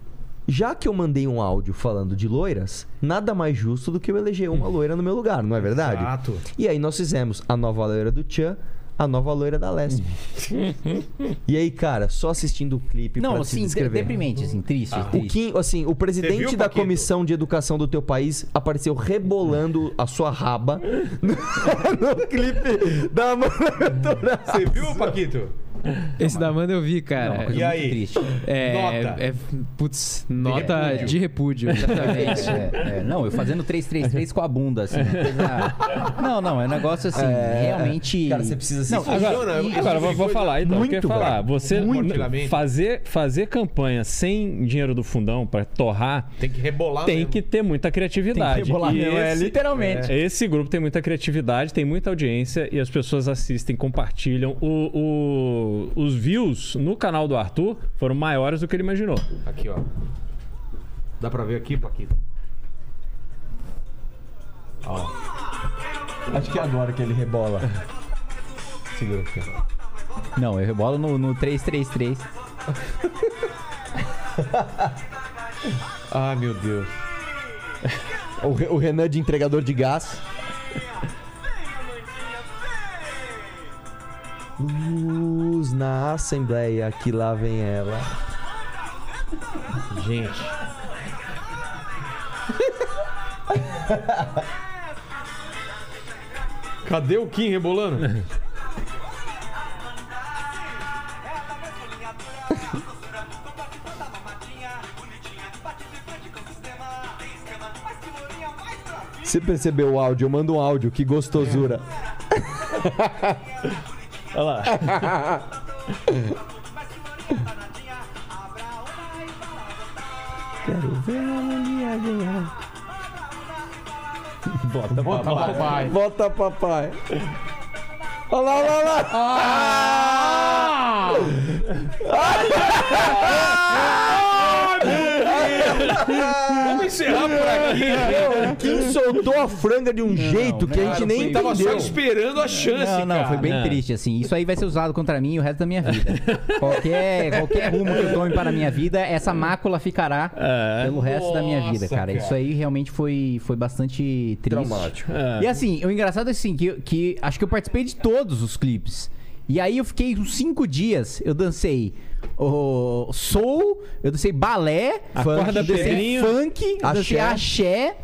Já que eu mandei um áudio falando de loiras, nada mais justo do que eu eleger uma loira no meu lugar, não é verdade? Exato. E aí nós fizemos a nova loira do Tchan, a nova loira da Lesp. (laughs) e aí, cara, só assistindo o clipe Não, pra se assim, de- descrever. deprimente, assim, triste. O triste. Kim, assim, o presidente viu, da Paquito? Comissão de Educação do teu país apareceu rebolando a sua raba no, (laughs) no clipe da Você viu, Paquito? Esse da Amanda eu vi, Não, cara. coisa E aí? triste. é, Nota. é. Putz, nota repúdio. de repúdio. Exatamente. É, é, não, eu fazendo 333 com a bunda, assim. coisa- Não, não, é um negócio assim, realmente. Cara, você precisa se Não, Funciona, Agora, agora vou, vou falar, então, muito, eu quero falar. Você Muito. fazer, fazer campanha sem dinheiro do fundão pra torrar Tem que rebolar tem mesmo. que ter muita criatividade. Tem que rebolar mesmo, é, esse- literalmente. Esse grupo tem muita criatividade, tem muita audiência e as pessoas assistem, compartilham. O, o- os views no canal do Arthur foram maiores do que ele imaginou. Aqui, ó. Dá pra ver aqui, Paquito? Ó. Acho que é agora que ele rebola. Segura aqui. Não, eu rebolo no, no 333. (laughs) Ai, meu Deus. O, Re- o Renan de entregador de gás. Luz na Assembleia, que lá vem ela. Gente. Cadê o Kim rebolando? Você percebeu o áudio? Eu mando um áudio, que gostosura. (laughs) Olha lá. Quero ver a mulher ganhar. Bota, Bota Papai. Bota papai. Olha lá, olha lá, olha (laughs) Vamos encerrar por aqui. lá. O Kim soltou a franga de um jeito que a gente nem foi- tava só entendeu. esperando a chance, Não, não, cara. foi bem É. triste, assim. Isso aí vai ser usado contra mim o resto da minha vida. (laughs) qualquer, qualquer rumo que eu tome para a minha vida, essa mácula ficará É. pelo resto da minha vida, Nossa, cara. cara. Isso aí realmente foi, foi bastante triste. Traumático. É. E assim, o engraçado é assim, que, que acho que eu participei de todos os clipes. E aí eu fiquei uns cinco dias, eu dancei o soul, eu dancei balé, Acorda, eu dancei funk, eu dancei Axé. axé,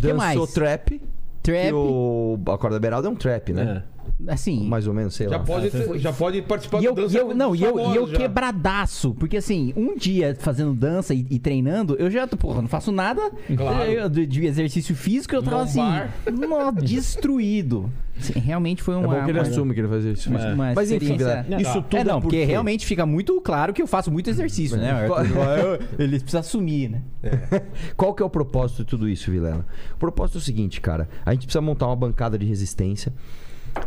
que mais? Dançou trap. trap, E o Acorda Beraldo é um trap, né? assim... Mais ou menos, sei Já lá. pode, ter- já pode participar E eu, do dança e eu- não, e eu, e eu já. quebradaço. Porque assim, um dia fazendo dança e, e treinando, eu já, porra, não faço nada Claro. eu- de, de exercício físico, eu tava Lombar. assim, destruído. Realmente foi É uma. bom que ele uma- assume que ele faz isso. uma- uma Mas enfim, galera, isso tudo É, não, por porque quê? realmente fica muito claro que eu faço muito exercício, né? Ele precisa assumir, né? Qual que é o propósito de tudo isso, Vilela? O propósito é o seguinte, cara. A gente precisa montar uma bancada de resistência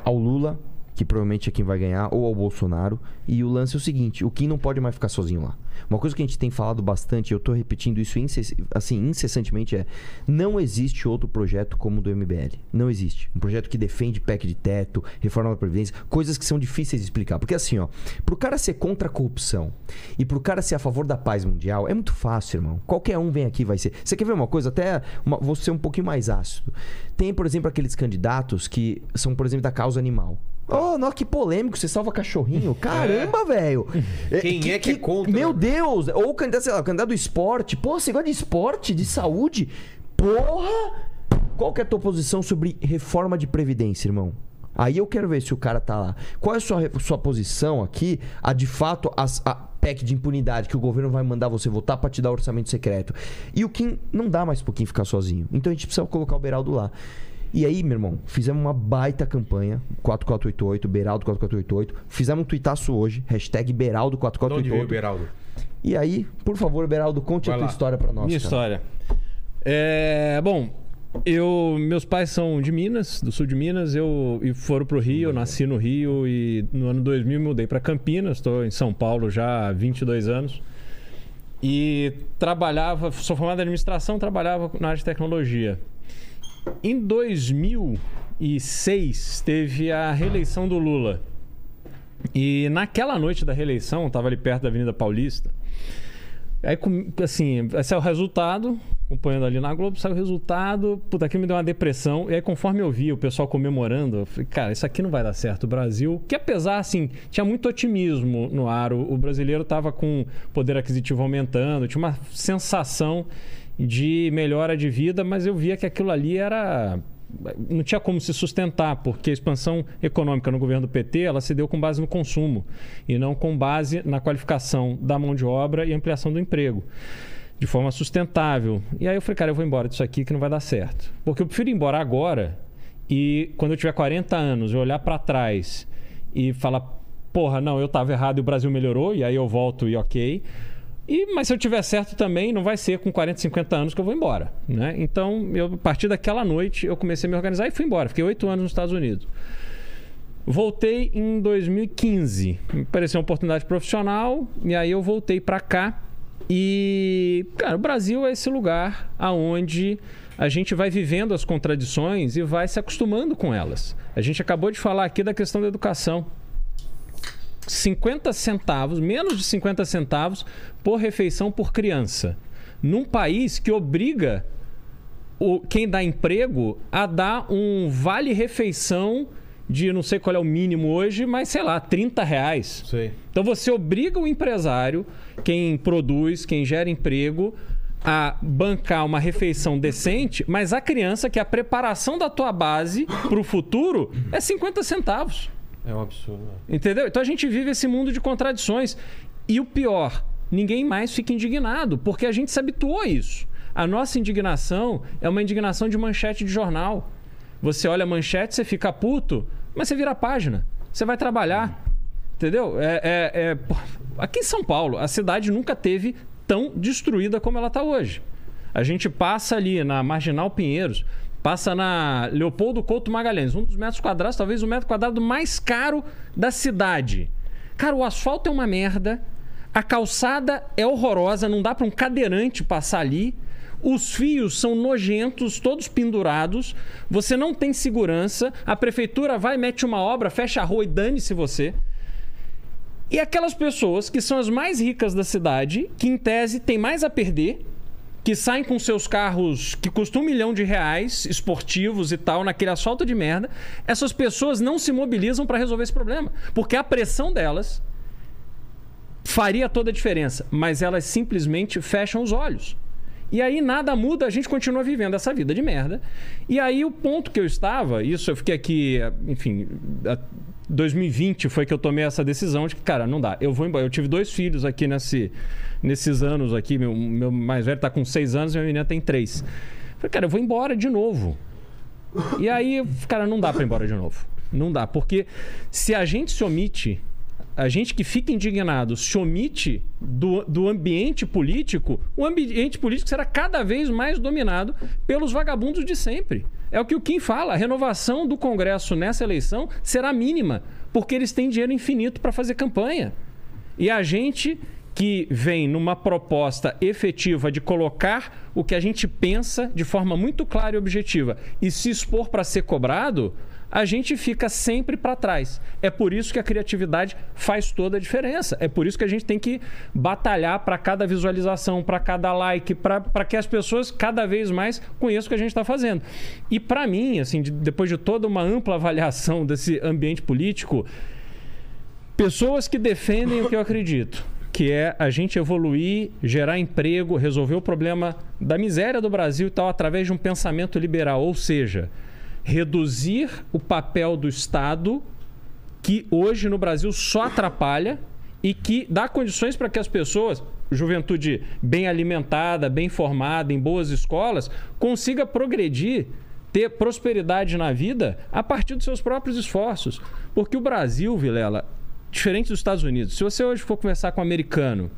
ao Lula, que provavelmente é quem vai ganhar, ou ao Bolsonaro. E o lance é o seguinte: o Kim não pode mais ficar sozinho lá. Uma coisa que a gente tem falado bastante, eu tô repetindo isso incess- assim, incessantemente, é: não existe outro projeto como o do MBL. Não existe. Um projeto que defende PEC de teto, reforma da Previdência, coisas que são difíceis de explicar. Porque assim, ó, pro cara ser contra a corrupção e pro cara ser a favor da paz mundial, é muito fácil, irmão. Qualquer um vem aqui vai ser. Você quer ver uma coisa? Até uma, vou ser um pouquinho mais ácido. Tem, por exemplo, aqueles candidatos que são, por exemplo, da causa animal. Oh, nossa, que polêmico, você salva cachorrinho. (laughs) Caramba, velho. (laughs) Quem é que é contra, Meu? Deus! Ou o candidato, sei lá, o candidato do esporte. Pô, você gosta de esporte, de saúde? Porra! Qual que é a tua posição sobre reforma de previdência, irmão? Aí eu quero ver se o cara tá lá. Qual é a sua, sua posição aqui, a de fato, as- a PEC de impunidade que o governo vai mandar você votar pra te dar orçamento secreto? E o Kim não dá mais pro Kim ficar sozinho. Então a gente precisa colocar o Beraldo lá. E aí, meu irmão, fizemos uma baita campanha, 4488, Beraldo 4488. Fizemos um tuitaço hoje, hashtag Beraldo De onde veio o 4488. Beraldo? E aí, por favor, Beraldo, conte Vai a tua lá. história pra nós. Minha cara. história. É, bom, eu, meus pais são de Minas, do sul de Minas. Eu e foram pro Rio, eu nasci no Rio e no ano 2000 me mudei para Campinas. Estou em São Paulo já há 22 anos. E trabalhava, sou formado em administração, trabalhava na área de tecnologia. Em 2006 teve a reeleição do Lula. E naquela noite da reeleição, estava ali perto da Avenida Paulista. Aí, assim, aí saiu o resultado, acompanhando ali na Globo, saiu o resultado, puta, aquilo me deu uma depressão. E aí, conforme eu vi o pessoal comemorando, eu falei, cara, isso aqui não vai dar certo. O Brasil, que apesar, assim, tinha muito otimismo no ar, o, brasileiro tava com poder aquisitivo aumentando, tinha uma sensação de melhora de vida, mas eu via que aquilo ali era não tinha como se sustentar, porque a expansão econômica no governo do PT ela se deu com base no consumo e não com base na qualificação da mão de obra e ampliação do emprego. De forma sustentável. E aí eu falei, cara, eu vou embora disso aqui que não vai dar certo. Porque eu prefiro ir embora agora e quando eu tiver 40 anos, eu olhar para trás e falar, porra, não, eu estava errado e o Brasil melhorou, e aí eu volto e ok. E, mas se eu tiver certo também, não vai ser com 40, 50 anos que eu vou embora. Né? Então, eu, a partir daquela noite, eu comecei a me organizar e fui embora. Fiquei oito anos nos Estados Unidos. Voltei em 2015. Me pareceu uma oportunidade profissional, e aí eu voltei para cá. E, cara, o Brasil é esse lugar aonde a gente vai vivendo as contradições e vai se acostumando com elas. A gente acabou de falar aqui da questão da educação. 50 centavos, menos de 50 centavos por refeição por criança. Num país que obriga o, quem dá emprego a dar um vale-refeição de não sei qual é o mínimo hoje, mas sei lá, 30 reais. Sei. Então você obriga o empresário, quem produz, quem gera emprego, a bancar uma refeição decente, mas a criança, que é a preparação da tua base para o futuro, é 50 centavos. É um absurdo. Entendeu? Então a gente vive esse mundo de contradições. E o pior, ninguém mais fica indignado, porque a gente se habituou a isso. A nossa indignação é uma indignação de manchete de jornal. Você olha a manchete, você fica puto, mas você vira a página. Você vai trabalhar. Entendeu? É, é- é- Aqui em São Paulo, a cidade nunca teve tão destruída como ela está hoje. A gente passa ali na Marginal Pinheiros, passa na Leopoldo Couto Magalhães, um dos metros quadrados, talvez o metro quadrado mais caro da cidade. Cara, o asfalto é uma merda, a calçada é horrorosa, não dá para um cadeirante passar ali. Os fios são nojentos, todos pendurados. Você não tem segurança. A prefeitura vai, mete uma obra, fecha a rua e dane-se você. E aquelas pessoas que são as mais ricas da cidade, que em tese têm mais a perder, que saem com seus carros que custam um milhão de reais, esportivos e tal, naquele asfalto de merda, essas pessoas não se mobilizam para resolver esse problema. Porque a pressão delas faria toda a diferença, mas elas simplesmente fecham os olhos. E aí nada muda, a gente continua vivendo essa vida de merda. E aí o ponto que eu estava, isso eu fiquei aqui, enfim, 2020 foi que eu tomei essa decisão de que, cara, não dá. Eu vou embora. Eu tive dois filhos aqui nesse, nesses anos aqui. Meu, meu mais velho tá com seis anos e minha menina tem três. Falei, cara, eu vou embora de novo. E aí, cara, não dá pra ir embora de novo. Não dá, porque se a gente se omite, a gente que fica indignado se omite do, do ambiente político, o ambiente político será cada vez mais dominado pelos vagabundos de sempre. É o que o Kim fala, a renovação do Congresso nessa eleição será mínima, porque eles têm dinheiro infinito para fazer campanha. E a gente que vem numa proposta efetiva de colocar o que a gente pensa de forma muito clara e objetiva e se expor para ser cobrado, a gente fica sempre para trás. É por isso que a criatividade faz toda a diferença. É por isso que a gente tem que batalhar para cada visualização, para cada like, para que as pessoas cada vez mais conheçam o que a gente está fazendo. E para mim, assim, de- depois de toda uma ampla avaliação (laughs) desse ambiente político, pessoas que defendem o que eu acredito, que é a gente evoluir, gerar emprego, resolver o problema da miséria do Brasil e tal através de um pensamento liberal, ou seja, reduzir o papel do Estado que hoje no Brasil só atrapalha e que dá condições para que as pessoas, juventude bem alimentada, bem formada, em boas escolas, consiga progredir, ter prosperidade na vida a partir dos seus próprios esforços. Porque o Brasil, Vilela, diferente dos Estados Unidos, se você hoje for conversar com um americano,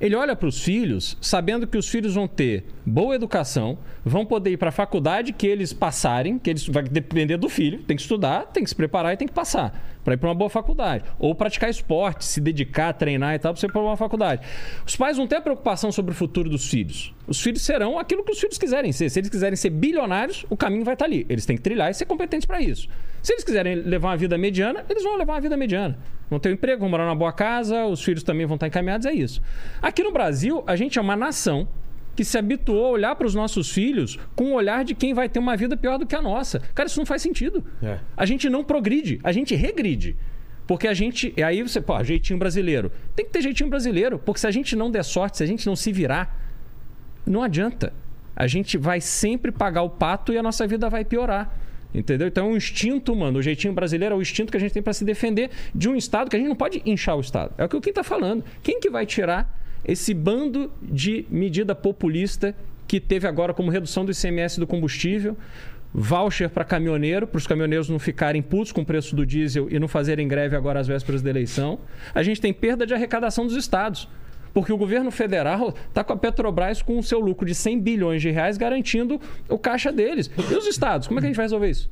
ele olha para os filhos, sabendo que os filhos vão ter boa educação, vão poder ir para a faculdade que eles passarem, que eles vai depender do filho, tem que estudar, tem que se preparar e tem que passar para ir para uma boa faculdade, ou praticar esporte, se dedicar, treinar e tal para você ir para uma faculdade. Os pais não têm a preocupação sobre o futuro dos filhos. Os filhos serão aquilo que os filhos quiserem ser. Se eles quiserem ser bilionários, o caminho vai estar ali. Eles têm que trilhar e ser competentes para isso. Se eles quiserem levar uma vida mediana, eles vão levar uma vida mediana. Vão ter um emprego, vão morar numa boa casa, os filhos também vão estar encaminhados, é isso. Aqui no Brasil, a gente é uma nação que se habituou a olhar para os nossos filhos com o olhar de quem vai ter uma vida pior do que a nossa. Cara, isso não faz sentido. É. A gente não progride, a gente regride. Porque a gente. E aí você, pô, jeitinho brasileiro. Tem que ter jeitinho brasileiro. Porque se a gente não der sorte, se a gente não se virar, não adianta. A gente vai sempre pagar o pato e a nossa vida vai piorar. Entendeu? Então é um instinto, mano. O jeitinho brasileiro é o instinto que a gente tem para se defender de um Estado que a gente não pode inchar o Estado. É o que o Kim tá falando. Quem que vai tirar esse bando de medida populista que teve agora como redução do ICMS do combustível, voucher para caminhoneiro, para os caminhoneiros não ficarem putos com o preço do diesel e não fazerem greve agora às vésperas da eleição. A gente tem perda de arrecadação dos estados. Porque o governo federal está com a Petrobras com o seu lucro de 100 bilhões de reais garantindo o caixa deles. E os estados? Como é que a gente vai resolver isso?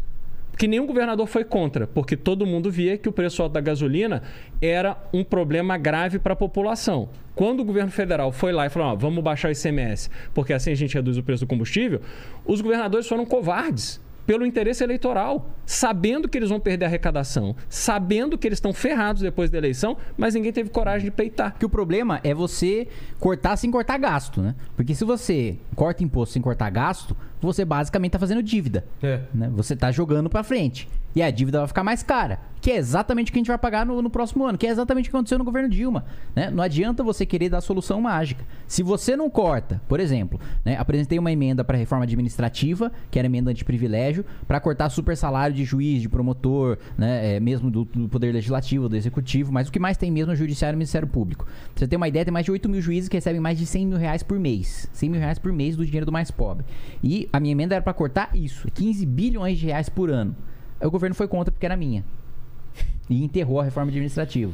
Que nenhum governador foi contra, porque todo mundo via que o preço alto da gasolina era um problema grave para a população. Quando o governo federal foi lá e falou: "Ó, vamos baixar o ICMS, porque assim a gente reduz o preço do combustível, os governadores foram covardes pelo interesse eleitoral, sabendo que eles vão perder a arrecadação, sabendo que eles estão ferrados depois da eleição, mas ninguém teve coragem de peitar. Que o problema é você cortar sem cortar gasto, né? Porque se você corta imposto sem cortar gasto, você basicamente tá fazendo dívida. É. né? Você tá jogando pra frente. E a dívida vai ficar mais cara. Que é exatamente o que a gente vai pagar no, no próximo ano. Que é exatamente o que aconteceu no governo Dilma. né? Não adianta você querer dar solução mágica. Se você não corta, por exemplo, né? apresentei uma emenda para reforma administrativa, que era emenda antiprivilégio, para cortar super salário de juiz, de promotor, né? é, mesmo do, do Poder Legislativo, do Executivo, mas o que mais tem mesmo é o Judiciário e o Ministério Público. Pra você ter uma ideia, tem mais de 8 mil juízes que recebem mais de 100 mil reais por mês. 100 mil reais por mês do dinheiro do mais pobre. E a minha emenda era para cortar isso, 15 bilhões de reais por ano. Aí o governo foi contra porque era minha. E enterrou a reforma administrativa.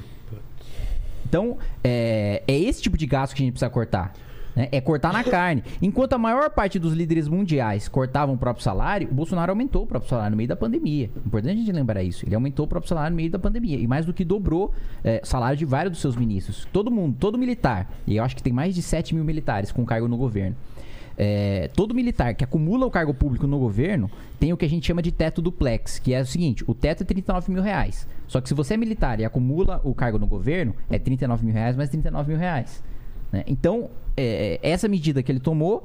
Então, é, é esse tipo de gasto que a gente precisa cortar. né? É cortar na carne. Enquanto a maior parte dos líderes mundiais cortavam o próprio salário, o Bolsonaro aumentou o próprio salário no meio da pandemia. Importante a gente lembrar isso. Ele aumentou o próprio salário no meio da pandemia. E mais do que dobrou é, o salário de vários dos seus ministros. Todo mundo, todo militar. E eu acho que tem mais de 7 mil militares com cargo no governo. É, todo militar que acumula o cargo público no governo tem o que a gente chama de teto duplex, que é o seguinte: o teto é 39 mil reais. Só que se você é militar e acumula o cargo no governo, é 39 mil reais mais 39 mil reais. Né? Então, é, essa medida que ele tomou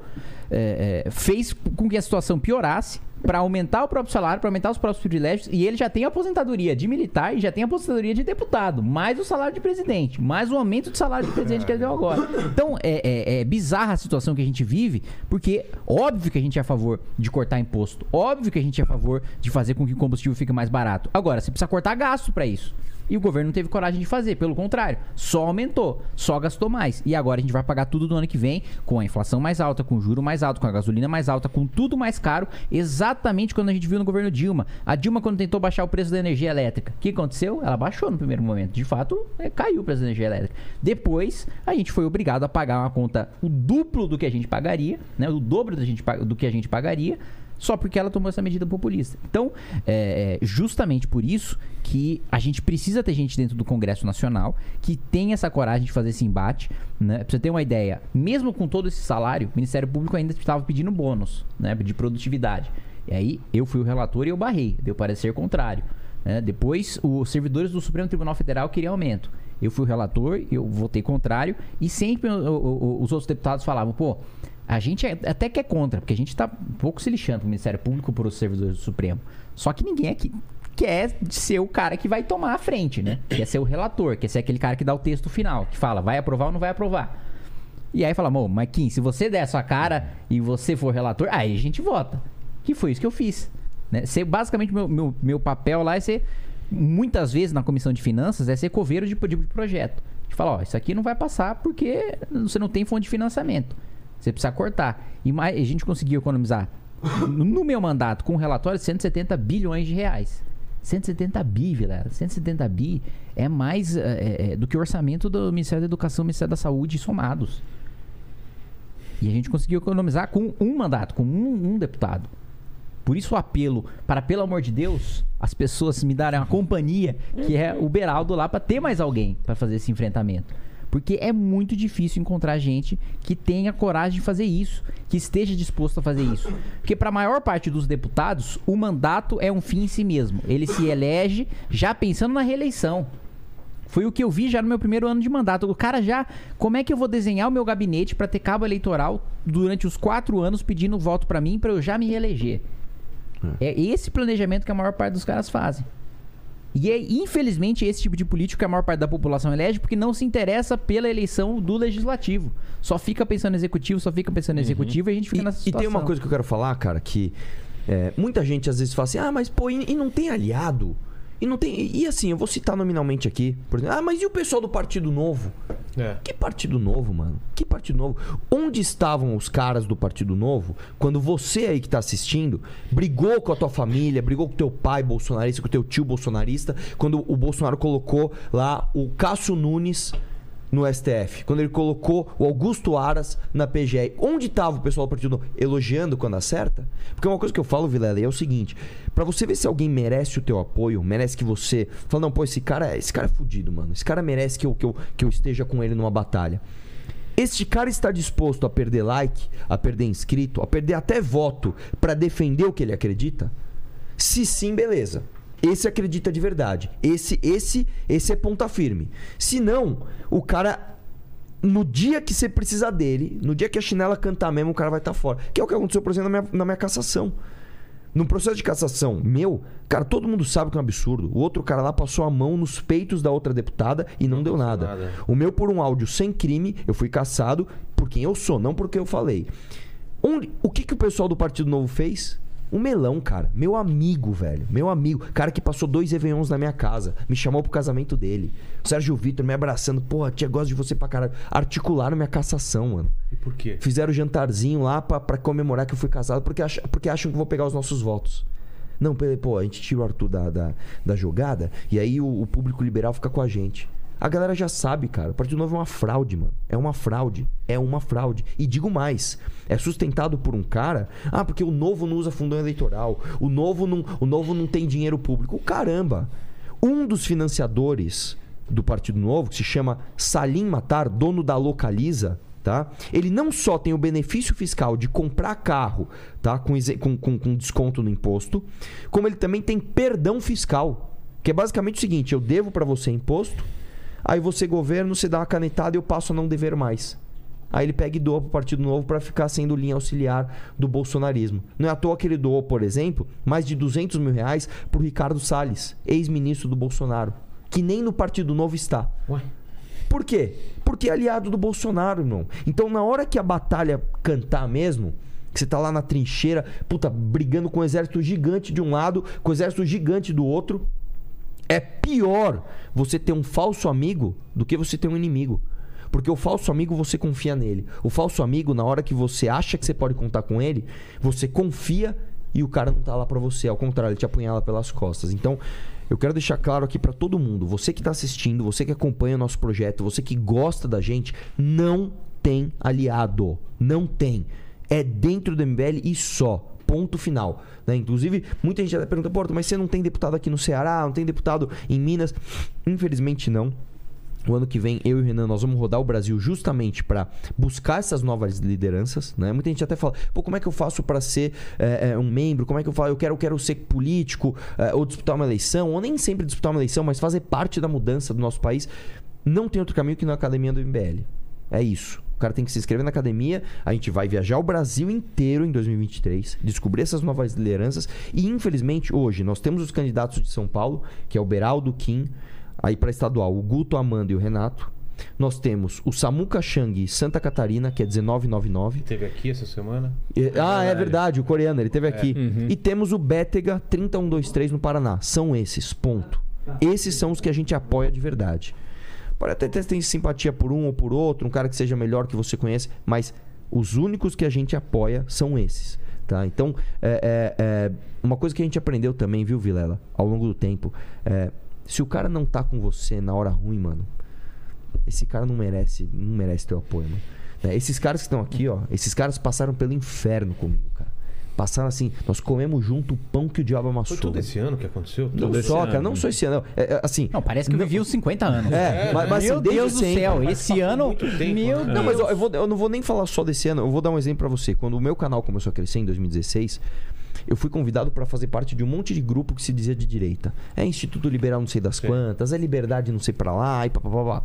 é, é, fez com que a situação piorasse para aumentar o próprio salário, para aumentar os próprios privilégios, e ele já tem aposentadoria de militar e já tem aposentadoria de deputado, mais o salário de presidente, mais o aumento de salário de presidente que ele deu agora. Então, é, é, é bizarra a situação que a gente vive, porque óbvio que a gente é a favor de cortar imposto, óbvio que a gente é a favor de fazer com que o combustível fique mais barato. Agora, você precisa cortar gasto para isso. E o governo não teve coragem de fazer, pelo contrário, só aumentou, só gastou mais. E agora a gente vai pagar tudo no ano que vem, com a inflação mais alta, com o juro mais alto, com a gasolina mais alta, com tudo mais caro, exatamente quando a gente viu no governo Dilma. A Dilma, quando tentou baixar o preço da energia elétrica, o que aconteceu? Ela baixou no primeiro momento. De fato, é, caiu o preço da energia elétrica. Depois, a gente foi obrigado a pagar uma conta o duplo do que a gente pagaria, né? O dobro do que a gente pagaria só porque ela tomou essa medida populista. Então, é, é justamente por isso que a gente precisa ter gente dentro do Congresso Nacional que tenha essa coragem de fazer esse embate. Né? Pra você ter uma ideia, mesmo com todo esse salário, o Ministério Público ainda estava pedindo bônus né? de produtividade. E aí, eu fui o relator e eu barrei, deu parecer contrário. né? Depois, os servidores do Supremo Tribunal Federal queriam aumento. Eu fui o relator, eu votei contrário, e sempre os outros deputados falavam, pô, a gente é- até que é contra, porque a gente tá um pouco se lixando pro Ministério Público por os servidores do Supremo. Só que ninguém aqui quer ser o cara que vai tomar a frente, né? Quer ser o relator, quer ser aquele cara que dá o texto final, que fala, vai aprovar ou não vai aprovar. E aí fala, mas Kim, se você der a sua cara e você for relator, aí a gente vota. Que foi isso que eu fiz. Né? Ser, basicamente, meu, meu, meu papel lá é ser, muitas vezes na comissão de finanças, é ser coveiro de, de projeto. De falar, ó, isso aqui não vai passar porque você não tem fonte de financiamento. Você precisa cortar. E mais, a gente conseguiu economizar, no meu mandato, com um relatório, 170 bilhões de reais. 170 bi, Vilela. 170 bi é mais é, é, do que o orçamento do Ministério da Educação e Ministério da Saúde somados. E a gente conseguiu economizar com um mandato, com um, um deputado. Por isso o apelo para, pelo amor de Deus, as pessoas me darem uma companhia, que é o Beraldo lá, para ter mais alguém para fazer esse enfrentamento. Porque é muito difícil encontrar gente que tenha coragem de fazer isso, que esteja disposto a fazer isso. Porque para a maior parte dos deputados, o mandato é um fim em si mesmo. Ele se elege já pensando na reeleição. Foi o que eu vi já no meu primeiro ano de mandato. O cara já. Como é que eu vou desenhar o meu gabinete para ter cabo eleitoral durante os quatro anos pedindo voto para mim para eu já me reeleger? É esse planejamento que a maior parte dos caras fazem. E é, infelizmente, esse tipo de político que a maior parte da população elege porque não se interessa pela eleição do legislativo. Só fica pensando no executivo, só fica pensando no executivo e a gente fica E, nessa e situação. tem uma coisa que eu quero falar, cara, que é, muita gente às vezes fala assim, ah, mas pô, e, e não tem aliado? E não tem. E, assim, eu vou citar nominalmente aqui, por exemplo, ah, mas e o pessoal do Partido Novo? É. Que Partido Novo, mano? Que Partido Novo? Onde estavam os caras do Partido Novo quando você aí que tá assistindo brigou com a tua família, brigou com teu pai bolsonarista, com teu tio bolsonarista, quando o Bolsonaro colocou lá o Cássio Nunes no STF, quando ele colocou o Augusto Aras na PGR. Onde estava o pessoal do Partido Novo? Elogiando quando acerta? Porque uma coisa que eu falo, Vilela, é o seguinte: Pra você ver se alguém merece o teu apoio, merece que você. Fala, não, pô, esse cara, esse cara é fudido, mano. Esse cara merece que eu, que, eu, que eu esteja com ele numa batalha. Este cara está disposto a perder like, a perder inscrito, a perder até voto pra defender o que ele acredita? Se sim, beleza. Esse acredita de verdade. Esse, esse, esse é ponta firme. Se não, o cara no dia que você precisar dele, no dia que a chinela cantar mesmo, o cara vai estar fora. Que é o que aconteceu, por exemplo, na minha, na minha cassação. No processo de cassação meu, cara, todo mundo sabe que é um absurdo. O outro cara lá passou a mão nos peitos da outra deputada e não, deu nada. nada. O meu, por um áudio sem crime, eu fui cassado por quem eu sou, não porque eu falei. Onde- o que, que o pessoal do Partido Novo fez? Um melão, cara. Meu amigo, velho. Meu amigo. Cara que passou dois Réveillons na minha casa. Me chamou pro casamento dele. O Sérgio Vitor me abraçando. Porra, tia, gosto de você pra caralho. Articularam minha cassação, mano. E por quê? Fizeram jantarzinho lá pra, pra comemorar que eu fui casado porque, ach- porque acham que vou pegar os nossos votos. Não, pô, a gente tira o Arthur da, da, da jogada e aí o, o público liberal fica com a gente. A galera já sabe, cara. O Partido Novo é uma fraude, mano. É uma fraude. É uma fraude. E digo mais: é sustentado por um cara. Ah, porque o novo não usa fundão eleitoral. O novo não, o novo não tem dinheiro público. Caramba! Um dos financiadores do Partido Novo, que se chama Salim Matar, dono da Localiza, tá? Ele não só tem o benefício fiscal de comprar carro, tá? Com, com- com desconto no imposto, como ele também tem perdão fiscal. Que é basicamente o seguinte: eu devo para você imposto, aí você, governo, você dá uma canetada e eu passo a não dever mais. Aí ele pega e doa pro Partido Novo para ficar sendo linha auxiliar do bolsonarismo. Não é à toa que ele doou, por exemplo, mais de 200 mil reais pro Ricardo Salles, ex-ministro do Bolsonaro, que nem no Partido Novo está. Ué? Por quê? Porque é aliado do Bolsonaro, irmão. Então, na hora que a batalha cantar mesmo, que você tá lá na trincheira, puta, brigando com um exército gigante de um lado, com um exército gigante do outro, é pior você ter um falso amigo do que você ter um inimigo. Porque o falso amigo você confia nele. O falso amigo, na hora que você acha que você pode contar com ele, você confia e o cara não tá lá pra você. Ao contrário, ele te apunhala pelas costas. Então, eu quero deixar claro aqui pra todo mundo, você que tá assistindo, você que acompanha o nosso projeto, você que gosta da gente, não tem aliado. Não tem. É dentro do MBL e só. Ponto final. né? Inclusive, muita gente até pergunta, Porto, mas você não tem deputado aqui no Ceará, não tem deputado em Minas? Infelizmente não. O ano que vem, eu e o Renan, nós vamos rodar o Brasil justamente para buscar essas novas lideranças. Né? Muita gente até fala, pô, como é que eu faço para ser é, um membro? Como é que eu falo? Eu quero, eu quero ser político, é, ou disputar uma eleição, ou nem sempre disputar uma eleição, mas fazer parte da mudança do nosso país. Não tem outro caminho que na academia do MBL. É isso. O cara tem que se inscrever na academia. A gente vai viajar o Brasil inteiro em 2023, descobrir essas novas lideranças. E infelizmente, hoje, nós temos os candidatos de São Paulo, que é o Beraldo Kim, aí para estadual, o Guto, a Amanda e o Renato. Nós temos o Samuca Chang Santa Catarina, que é 1999. Teve aqui essa semana? E- ah, é verdade, o coreano, ele teve aqui. Uhum. E temos o Bétega 3123 no Paraná. São esses, ponto. Esses são os que a gente apoia de verdade. Pode até ter, simpatia por um ou por outro, um cara que seja melhor que você conhece, mas os únicos que a gente apoia são esses. Tá? Então, é, é, é, uma coisa que a gente aprendeu também, viu, Vilela, ao longo do tempo, é, se o cara não tá com você na hora ruim, mano, esse cara não merece, não merece teu apoio, mano. Né? Esses caras que estão aqui, ó, esses caras passaram pelo inferno comigo, cara. Passaram assim, nós comemos junto o pão que o diabo amassou. Foi tudo esse ano que aconteceu? Não Tudo esse só, ano. cara, não só esse ano. não. É, é, assim, Não, parece que eu vivi os 50 anos. É, mas- mas Meu assim, desde Deus do sempre. céu, Mas esse ano. meu né? Deus. Não, mas ó, eu, vou- eu não vou nem falar só desse ano. Eu vou dar um exemplo pra você. Quando o meu canal começou a crescer em 2016, eu fui convidado pra fazer parte de um monte de grupo que se dizia de direita. É Instituto Liberal não sei das Sim. quantas, é Liberdade não sei pra lá e papapá.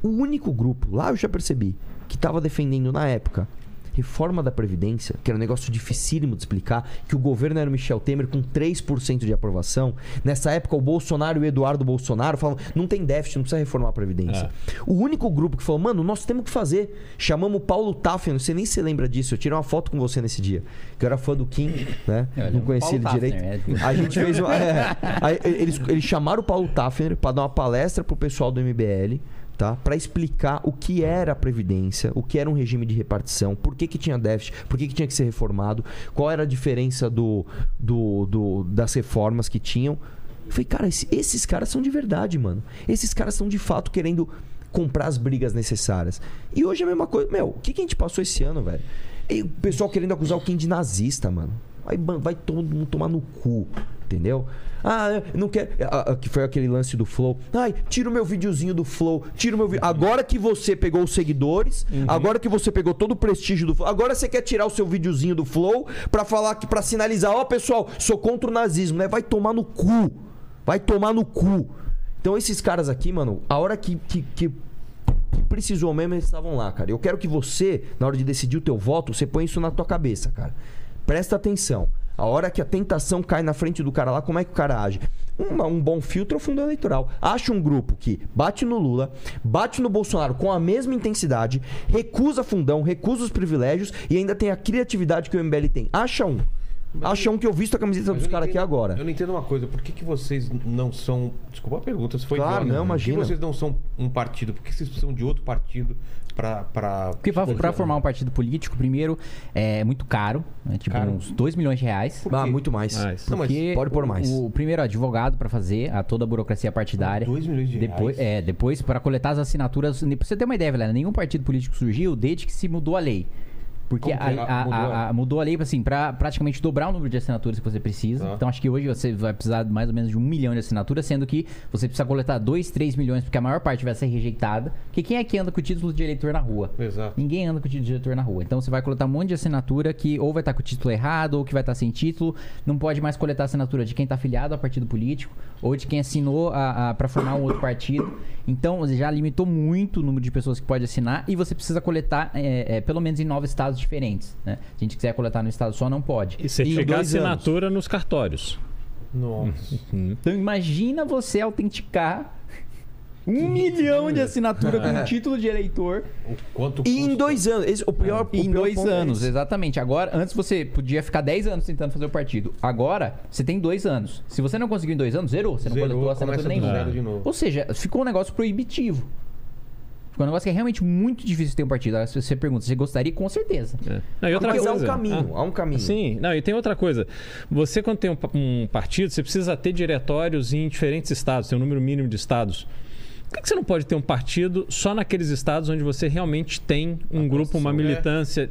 O único grupo, lá eu já percebi, que tava defendendo na época reforma da Previdência, que era um negócio dificílimo de explicar, que o governo era o Michel Temer com 3% de aprovação. Nessa época, o Bolsonaro e o Eduardo Bolsonaro falavam, não tem déficit, não precisa reformar a Previdência. O único grupo que falou, mano, nós temos que fazer. Chamamos o Paulo Tafner, você nem se lembra disso, eu tirei uma foto com você nesse dia. Que eu era fã do Kim, né? É, não o conhecia ele direito. Tafner, é. A gente fez uma. (laughs) é, eles, eles chamaram o Paulo Tafner para dar uma palestra pro pessoal do MBL. Tá? Para explicar o que era a Previdência, o que era um regime de repartição, por que, que tinha déficit, por que, que tinha que ser reformado, qual era a diferença do, do, do- das reformas que tinham. Eu falei, cara, esse- esses caras são de verdade, mano. Esses caras são de fato querendo comprar as brigas necessárias. E hoje é a mesma coisa. Meu, o que, que a gente passou esse ano, velho? E o pessoal querendo acusar o Kim de nazista, mano. Ban- vai todo mundo tomar no cu, entendeu? Ah, não quer. ah, ah, Que foi aquele lance do Flow. Ai, tira o meu videozinho do Flow. Tira o meu vídeo. Agora que você pegou os seguidores, agora que você pegou todo o prestígio do Flow, agora você quer tirar o seu videozinho do Flow pra falar que para sinalizar, ó, pessoal, sou contra o nazismo, né? Vai tomar no cu. Vai tomar no cu. Então esses caras aqui, mano, a hora que, que, que que precisou mesmo, eles estavam lá, cara. Eu quero que você, na hora de decidir o teu voto, você põe isso na tua cabeça, cara. Presta atenção. A hora que a tentação cai na frente do cara lá, como é que o cara age? Uma- um bom filtro é o fundo eleitoral. Acha um grupo que bate no Lula, bate no Bolsonaro com a mesma intensidade, recusa fundão, recusa os privilégios e ainda tem a criatividade que o MBL tem. Acha um. Acha um que eu visto a camiseta Mas dos caras aqui agora. Eu não entendo uma coisa. Por que, que vocês não são. Desculpa a pergunta, se foi Claro, não, Por imagina. que vocês não são um partido? Por que vocês precisam de outro partido pra. pra... Porque pra, pra formar um partido político, primeiro, é muito caro, né? tipo Caro? uns 2 milhões de reais. Ah, muito mais. Não, mas Porque pode pôr mais. O, o primeiro advogado pra fazer a toda a burocracia partidária. 2 milhões de depois, reais? É, depois para coletar as assinaturas. Pra você ter uma ideia, velho, nenhum partido político surgiu desde que se mudou a lei. Porque a, é? a- Mudou a- a- a- mudou a lei assim, pra praticamente dobrar o número de assinaturas que você precisa. Tá. Então acho que hoje você vai precisar de mais ou menos de um milhão de assinaturas, sendo que você precisa coletar 2, 3 milhões, porque a maior parte vai ser rejeitada. Porque quem é que anda com o título de eleitor na rua? Exato. Ninguém anda com o título de eleitor na rua. Então você vai coletar um monte de assinatura que ou vai estar com o título errado, ou que vai estar sem título. Não pode mais coletar assinatura de quem está afiliado ao partido político, ou de quem assinou a, para formar um outro partido. Então você já limitou muito o número de pessoas que pode assinar e você precisa coletar é, é, pelo menos em nove estados diferentes. Né? Se a gente quiser coletar no estado só, não pode. E certificar a dois anos. assinatura nos cartórios. Nossa. Então imagina você autenticar um milhão de assinatura com (laughs) um título de eleitor O quanto E em dois anos. Esse, o pior, o em pior dois é anos, esse. exatamente. Agora, antes você podia ficar 10 anos tentando fazer o partido. Agora, você tem dois anos. Se você não conseguiu em dois anos, zerou. Você não Zerou, coletou assinatura nenhuma. Ou seja, ficou um negócio proibitivo. Ficou um negócio que é realmente muito difícil ter um partido. Se você pergunta, você gostaria? Com certeza. É. Não, e outra Mas coisa. há um caminho, Ah, há um caminho. Sim, não, e tem outra coisa. Você, quando tem um, um partido, você precisa ter diretórios em diferentes estados, tem um número mínimo de estados. Por que, que você não pode ter um partido só naqueles estados onde você realmente tem um grupo, uma posição, é.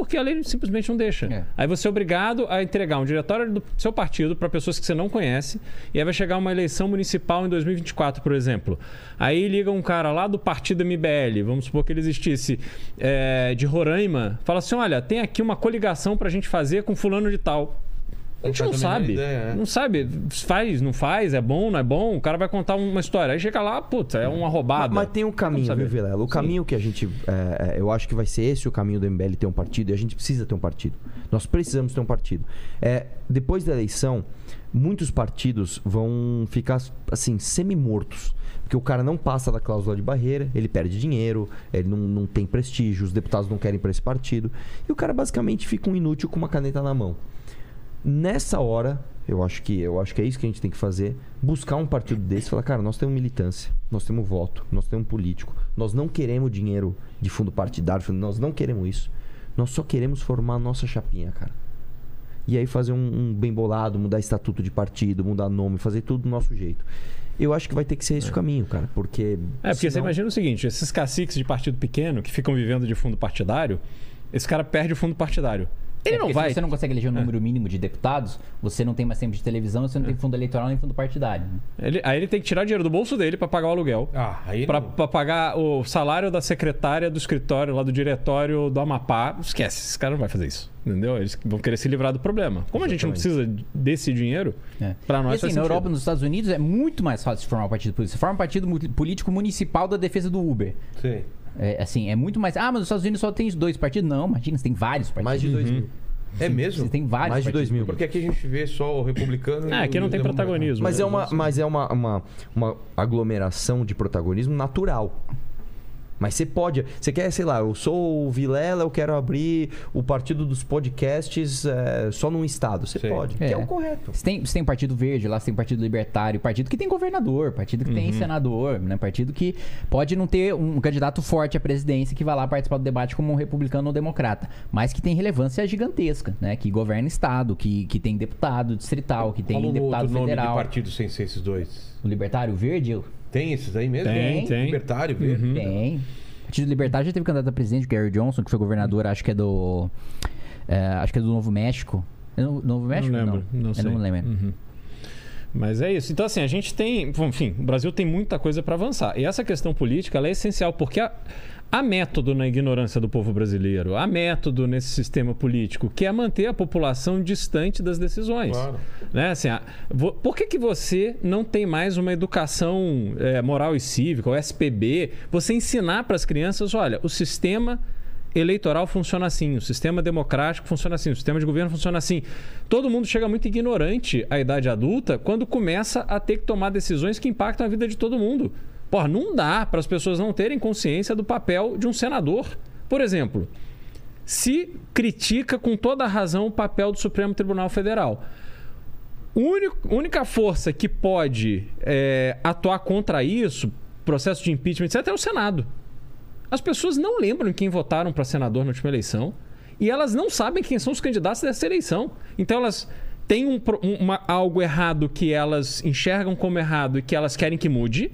Porque a lei simplesmente não deixa. É. Aí você é obrigado a entregar um diretório do seu partido para pessoas que você não conhece. E aí vai chegar uma eleição municipal em 2024, por exemplo. Aí liga um cara lá do partido MBL, vamos supor que ele existisse, é, de Roraima, fala assim: olha, tem aqui uma coligação para a gente fazer com fulano de tal. A gente Não sabe. ideia, é. Não sabe. Faz, não faz, é bom, não é bom. O cara vai contar uma história. Aí chega lá, puta, é uma roubada. Mas tem um caminho, viu, Vilela? O Sim. caminho que a gente. é, é, eu acho que vai ser esse o caminho do MBL ter um partido e a gente precisa ter um partido. Nós precisamos ter um partido. É, depois da eleição, muitos partidos vão ficar, assim, semi-mortos. Porque o cara não passa da cláusula de barreira, ele perde dinheiro, ele não, não tem prestígio, os deputados não querem para esse partido. E o cara basicamente fica um inútil com uma caneta na mão. Nessa hora, eu acho que eu acho que é isso que a gente tem que fazer, buscar um partido desse, e falar, cara, nós temos militância, nós temos voto, nós temos político, nós não queremos dinheiro de fundo partidário, nós não queremos isso. Nós só queremos formar a nossa chapinha, cara. E aí fazer um, um bem bolado, mudar estatuto de partido, mudar nome, fazer tudo do nosso jeito. Eu acho que vai ter que ser esse o caminho, cara, porque É, porque você senão- imagina o seguinte: esses caciques de partido pequeno que ficam vivendo de fundo partidário, esse cara perde o fundo partidário. Ele É, não porque vai. Se você não consegue eleger um número mínimo de deputados, você não tem mais tempo de televisão, você não tem fundo eleitoral nem fundo partidário. né? Ele- aí ele tem que tirar dinheiro do bolso dele para pagar o aluguel. Ah, aí Pra, não. pra pagar o salário da secretária do escritório lá do diretório do Amapá. Esquece, esse cara não vai fazer isso. Entendeu? Eles vão querer se livrar do problema. Como a gente não precisa desse dinheiro, É. pra nós e assim, faz na sentido. Europa, nos Estados Unidos, é muito mais fácil de formar um partido político. Você forma um partido político municipal da defesa do Uber. Sei. É, assim, é muito mais. Ah, mas nos Estados Unidos só tem dois partidos? Não, imagina, você tem vários partidos. mais de dois mil. É mesmo? Você tem vários Mais de dois partidos. mil. Porque aqui a gente vê só o republicano. Ah, aqui não tem protagonismo. Mas né? é uma, mas é uma, uma, uma aglomeração de protagonismo natural. Mas você pode. Você quer, sei lá, eu sou o Vilela, eu quero abrir o partido dos podcasts é, só num estado. Você Sim. pode. Que É. é o correto. Você tem, você tem Partido Verde, lá você tem Partido Libertário, partido que tem governador, partido que Uhum. tem senador, né? Partido que pode não ter um candidato forte à presidência que vai lá participar do debate como um republicano ou democrata, mas que tem relevância gigantesca, né? Que governa estado, que, que tem deputado distrital, que tem um deputado outro nome de federal. partido sem ser esses dois. O Libertário Verde, Tem esses aí mesmo? Tem, tem. Libertário, verde. Uhum. tem. Partido Libertário já teve candidato a presidente, o Gary Johnson, que foi governador, acho que é do. é, acho que é do Novo México. É no Novo México? Não lembro, não, Eu sei. não lembro. Uhum. Mas é isso. Então, assim, a gente tem. Enfim, o Brasil tem muita coisa para avançar. E essa questão política ela é essencial, porque a, há método na ignorância do povo brasileiro, há método nesse sistema político, que é manter a população distante das decisões. Claro. Né? Assim, vo- por que, que você não tem mais uma educação eh, moral e cívica, o SPB? Você ensinar para as crianças: olha, o sistema eleitoral funciona assim, o sistema democrático funciona assim, o sistema de governo funciona assim. Todo mundo chega muito ignorante à idade adulta quando começa a ter que tomar decisões que impactam a vida de todo mundo. Porra, não dá para as pessoas não terem consciência do papel de um senador. Por exemplo, se critica com toda a razão o papel do Supremo Tribunal Federal. A única força que pode é, atuar contra isso, processo de impeachment, etc., é o Senado. As pessoas não lembram quem votaram para senador na última eleição e elas não sabem quem são os candidatos dessa eleição. Então elas têm um- uma- algo errado que elas enxergam como errado e que elas querem que mude,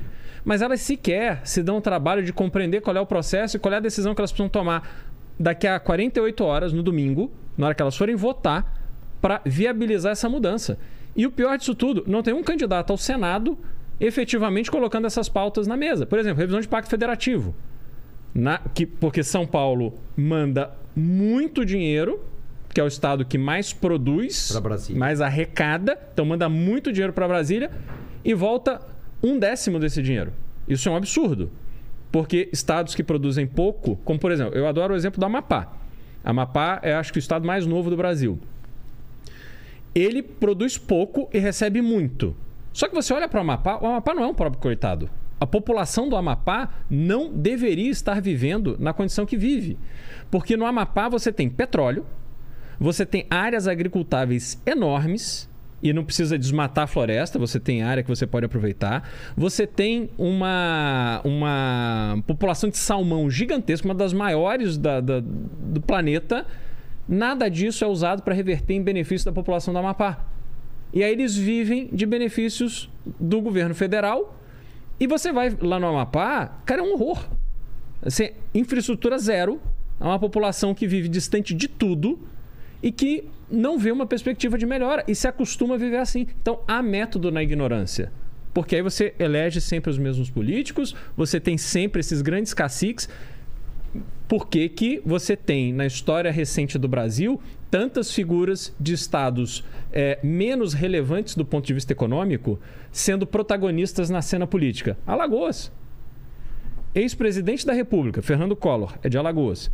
mas elas sequer se dão o trabalho de compreender qual é o processo e qual é a decisão que elas precisam tomar daqui a 48 horas, no domingo, na hora que elas forem votar, para viabilizar essa mudança. E o pior disso tudo, não tem um candidato ao Senado efetivamente colocando essas pautas na mesa. Por exemplo, revisão de pacto federativo. Na- que, porque São Paulo manda muito dinheiro, que é o estado que mais produz, mais arrecada, então manda muito dinheiro para Brasília e volta um décimo desse dinheiro. Isso é um absurdo. Porque estados que produzem pouco, como por exemplo, eu adoro o exemplo do Amapá. Amapá é acho que o estado mais novo do Brasil. Ele produz pouco e recebe muito. Só que você olha para o Amapá, o Amapá não é um próprio coitado. A população do Amapá não deveria estar vivendo na condição que vive. Porque no Amapá você tem petróleo, você tem áreas agricultáveis enormes e não precisa desmatar a floresta, você tem área que você pode aproveitar. Você tem uma, uma população de salmão gigantesca, uma das maiores da- da- do planeta. Nada disso é usado para reverter em benefício da população do Amapá. E aí eles vivem de benefícios do governo federal. E você vai lá no Amapá, cara, é um horror. Assim, infraestrutura zero. É uma população que vive distante de tudo e que não vê uma perspectiva de melhora e se acostuma a viver assim. Então há método na ignorância. Porque aí você elege sempre os mesmos políticos, você tem sempre esses grandes caciques. Por que, que você tem na história recente do Brasil tantas figuras de estados eh, menos relevantes do ponto de vista econômico sendo protagonistas na cena política? Alagoas. Ex-presidente da República, Fernando Collor, é de Alagoas.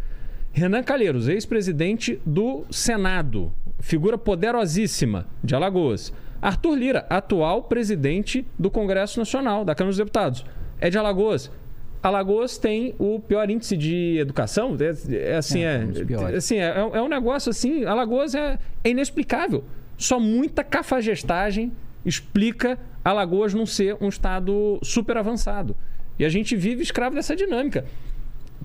Renan Calheiros, ex-presidente do Senado, figura poderosíssima, de Alagoas. Arthur Lira, atual presidente do Congresso Nacional, da Câmara dos Deputados, é de Alagoas. Alagoas tem o pior índice de educação, é, é assim, É, é, um assim, é, é um negócio assim, Alagoas é, é inexplicável. Só muita cafagestagem explica Alagoas não ser um estado super avançado. E a gente vive escravo dessa dinâmica.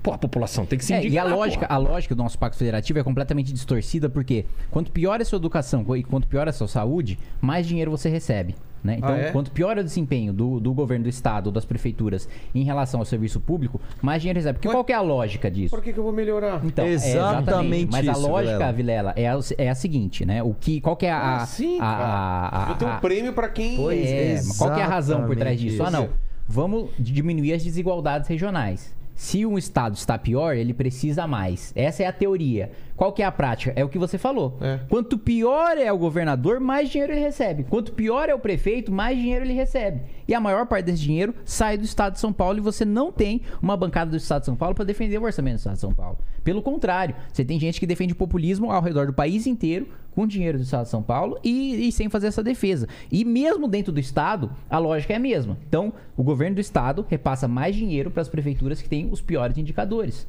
Pô, a população tem que se É, e a lógica, porra. a lógica do nosso pacto federativo é completamente distorcida, porque quanto pior é a sua educação e quanto pior é a sua saúde, mais dinheiro você recebe. Né? Então, Ah, é? quanto pior é o desempenho do, do governo do estado ou das prefeituras em relação ao serviço público, mais dinheiro recebe. Porque Ué? qual que é a lógica disso? Por que, que eu vou melhorar? Então, é Exatamente Mas a isso, lógica, Vilela. É a, é a seguinte, né? O que, qual que é a... Ah, sim, a, cara. a- a- Vou ter um a- prêmio pra quem... Pois é, mas qual que é a razão por trás disso? Ah, não. Exatamente Vamos diminuir as desigualdades regionais. Se um estado está pior, ele precisa mais. Essa é a teoria. Qual que é a prática? É o que você falou. É. Quanto pior é o governador, mais dinheiro ele recebe. Quanto pior é o prefeito, mais dinheiro ele recebe. E a maior parte desse dinheiro sai do estado de São Paulo e você não tem uma bancada do estado de São Paulo para defender o orçamento do estado de São Paulo. Pelo contrário, você tem gente que defende o populismo ao redor do país inteiro com dinheiro do estado de São Paulo e, e sem fazer essa defesa. E mesmo dentro do estado, a lógica é a mesma. Então, o governo do estado repassa mais dinheiro para as prefeituras que têm os piores indicadores.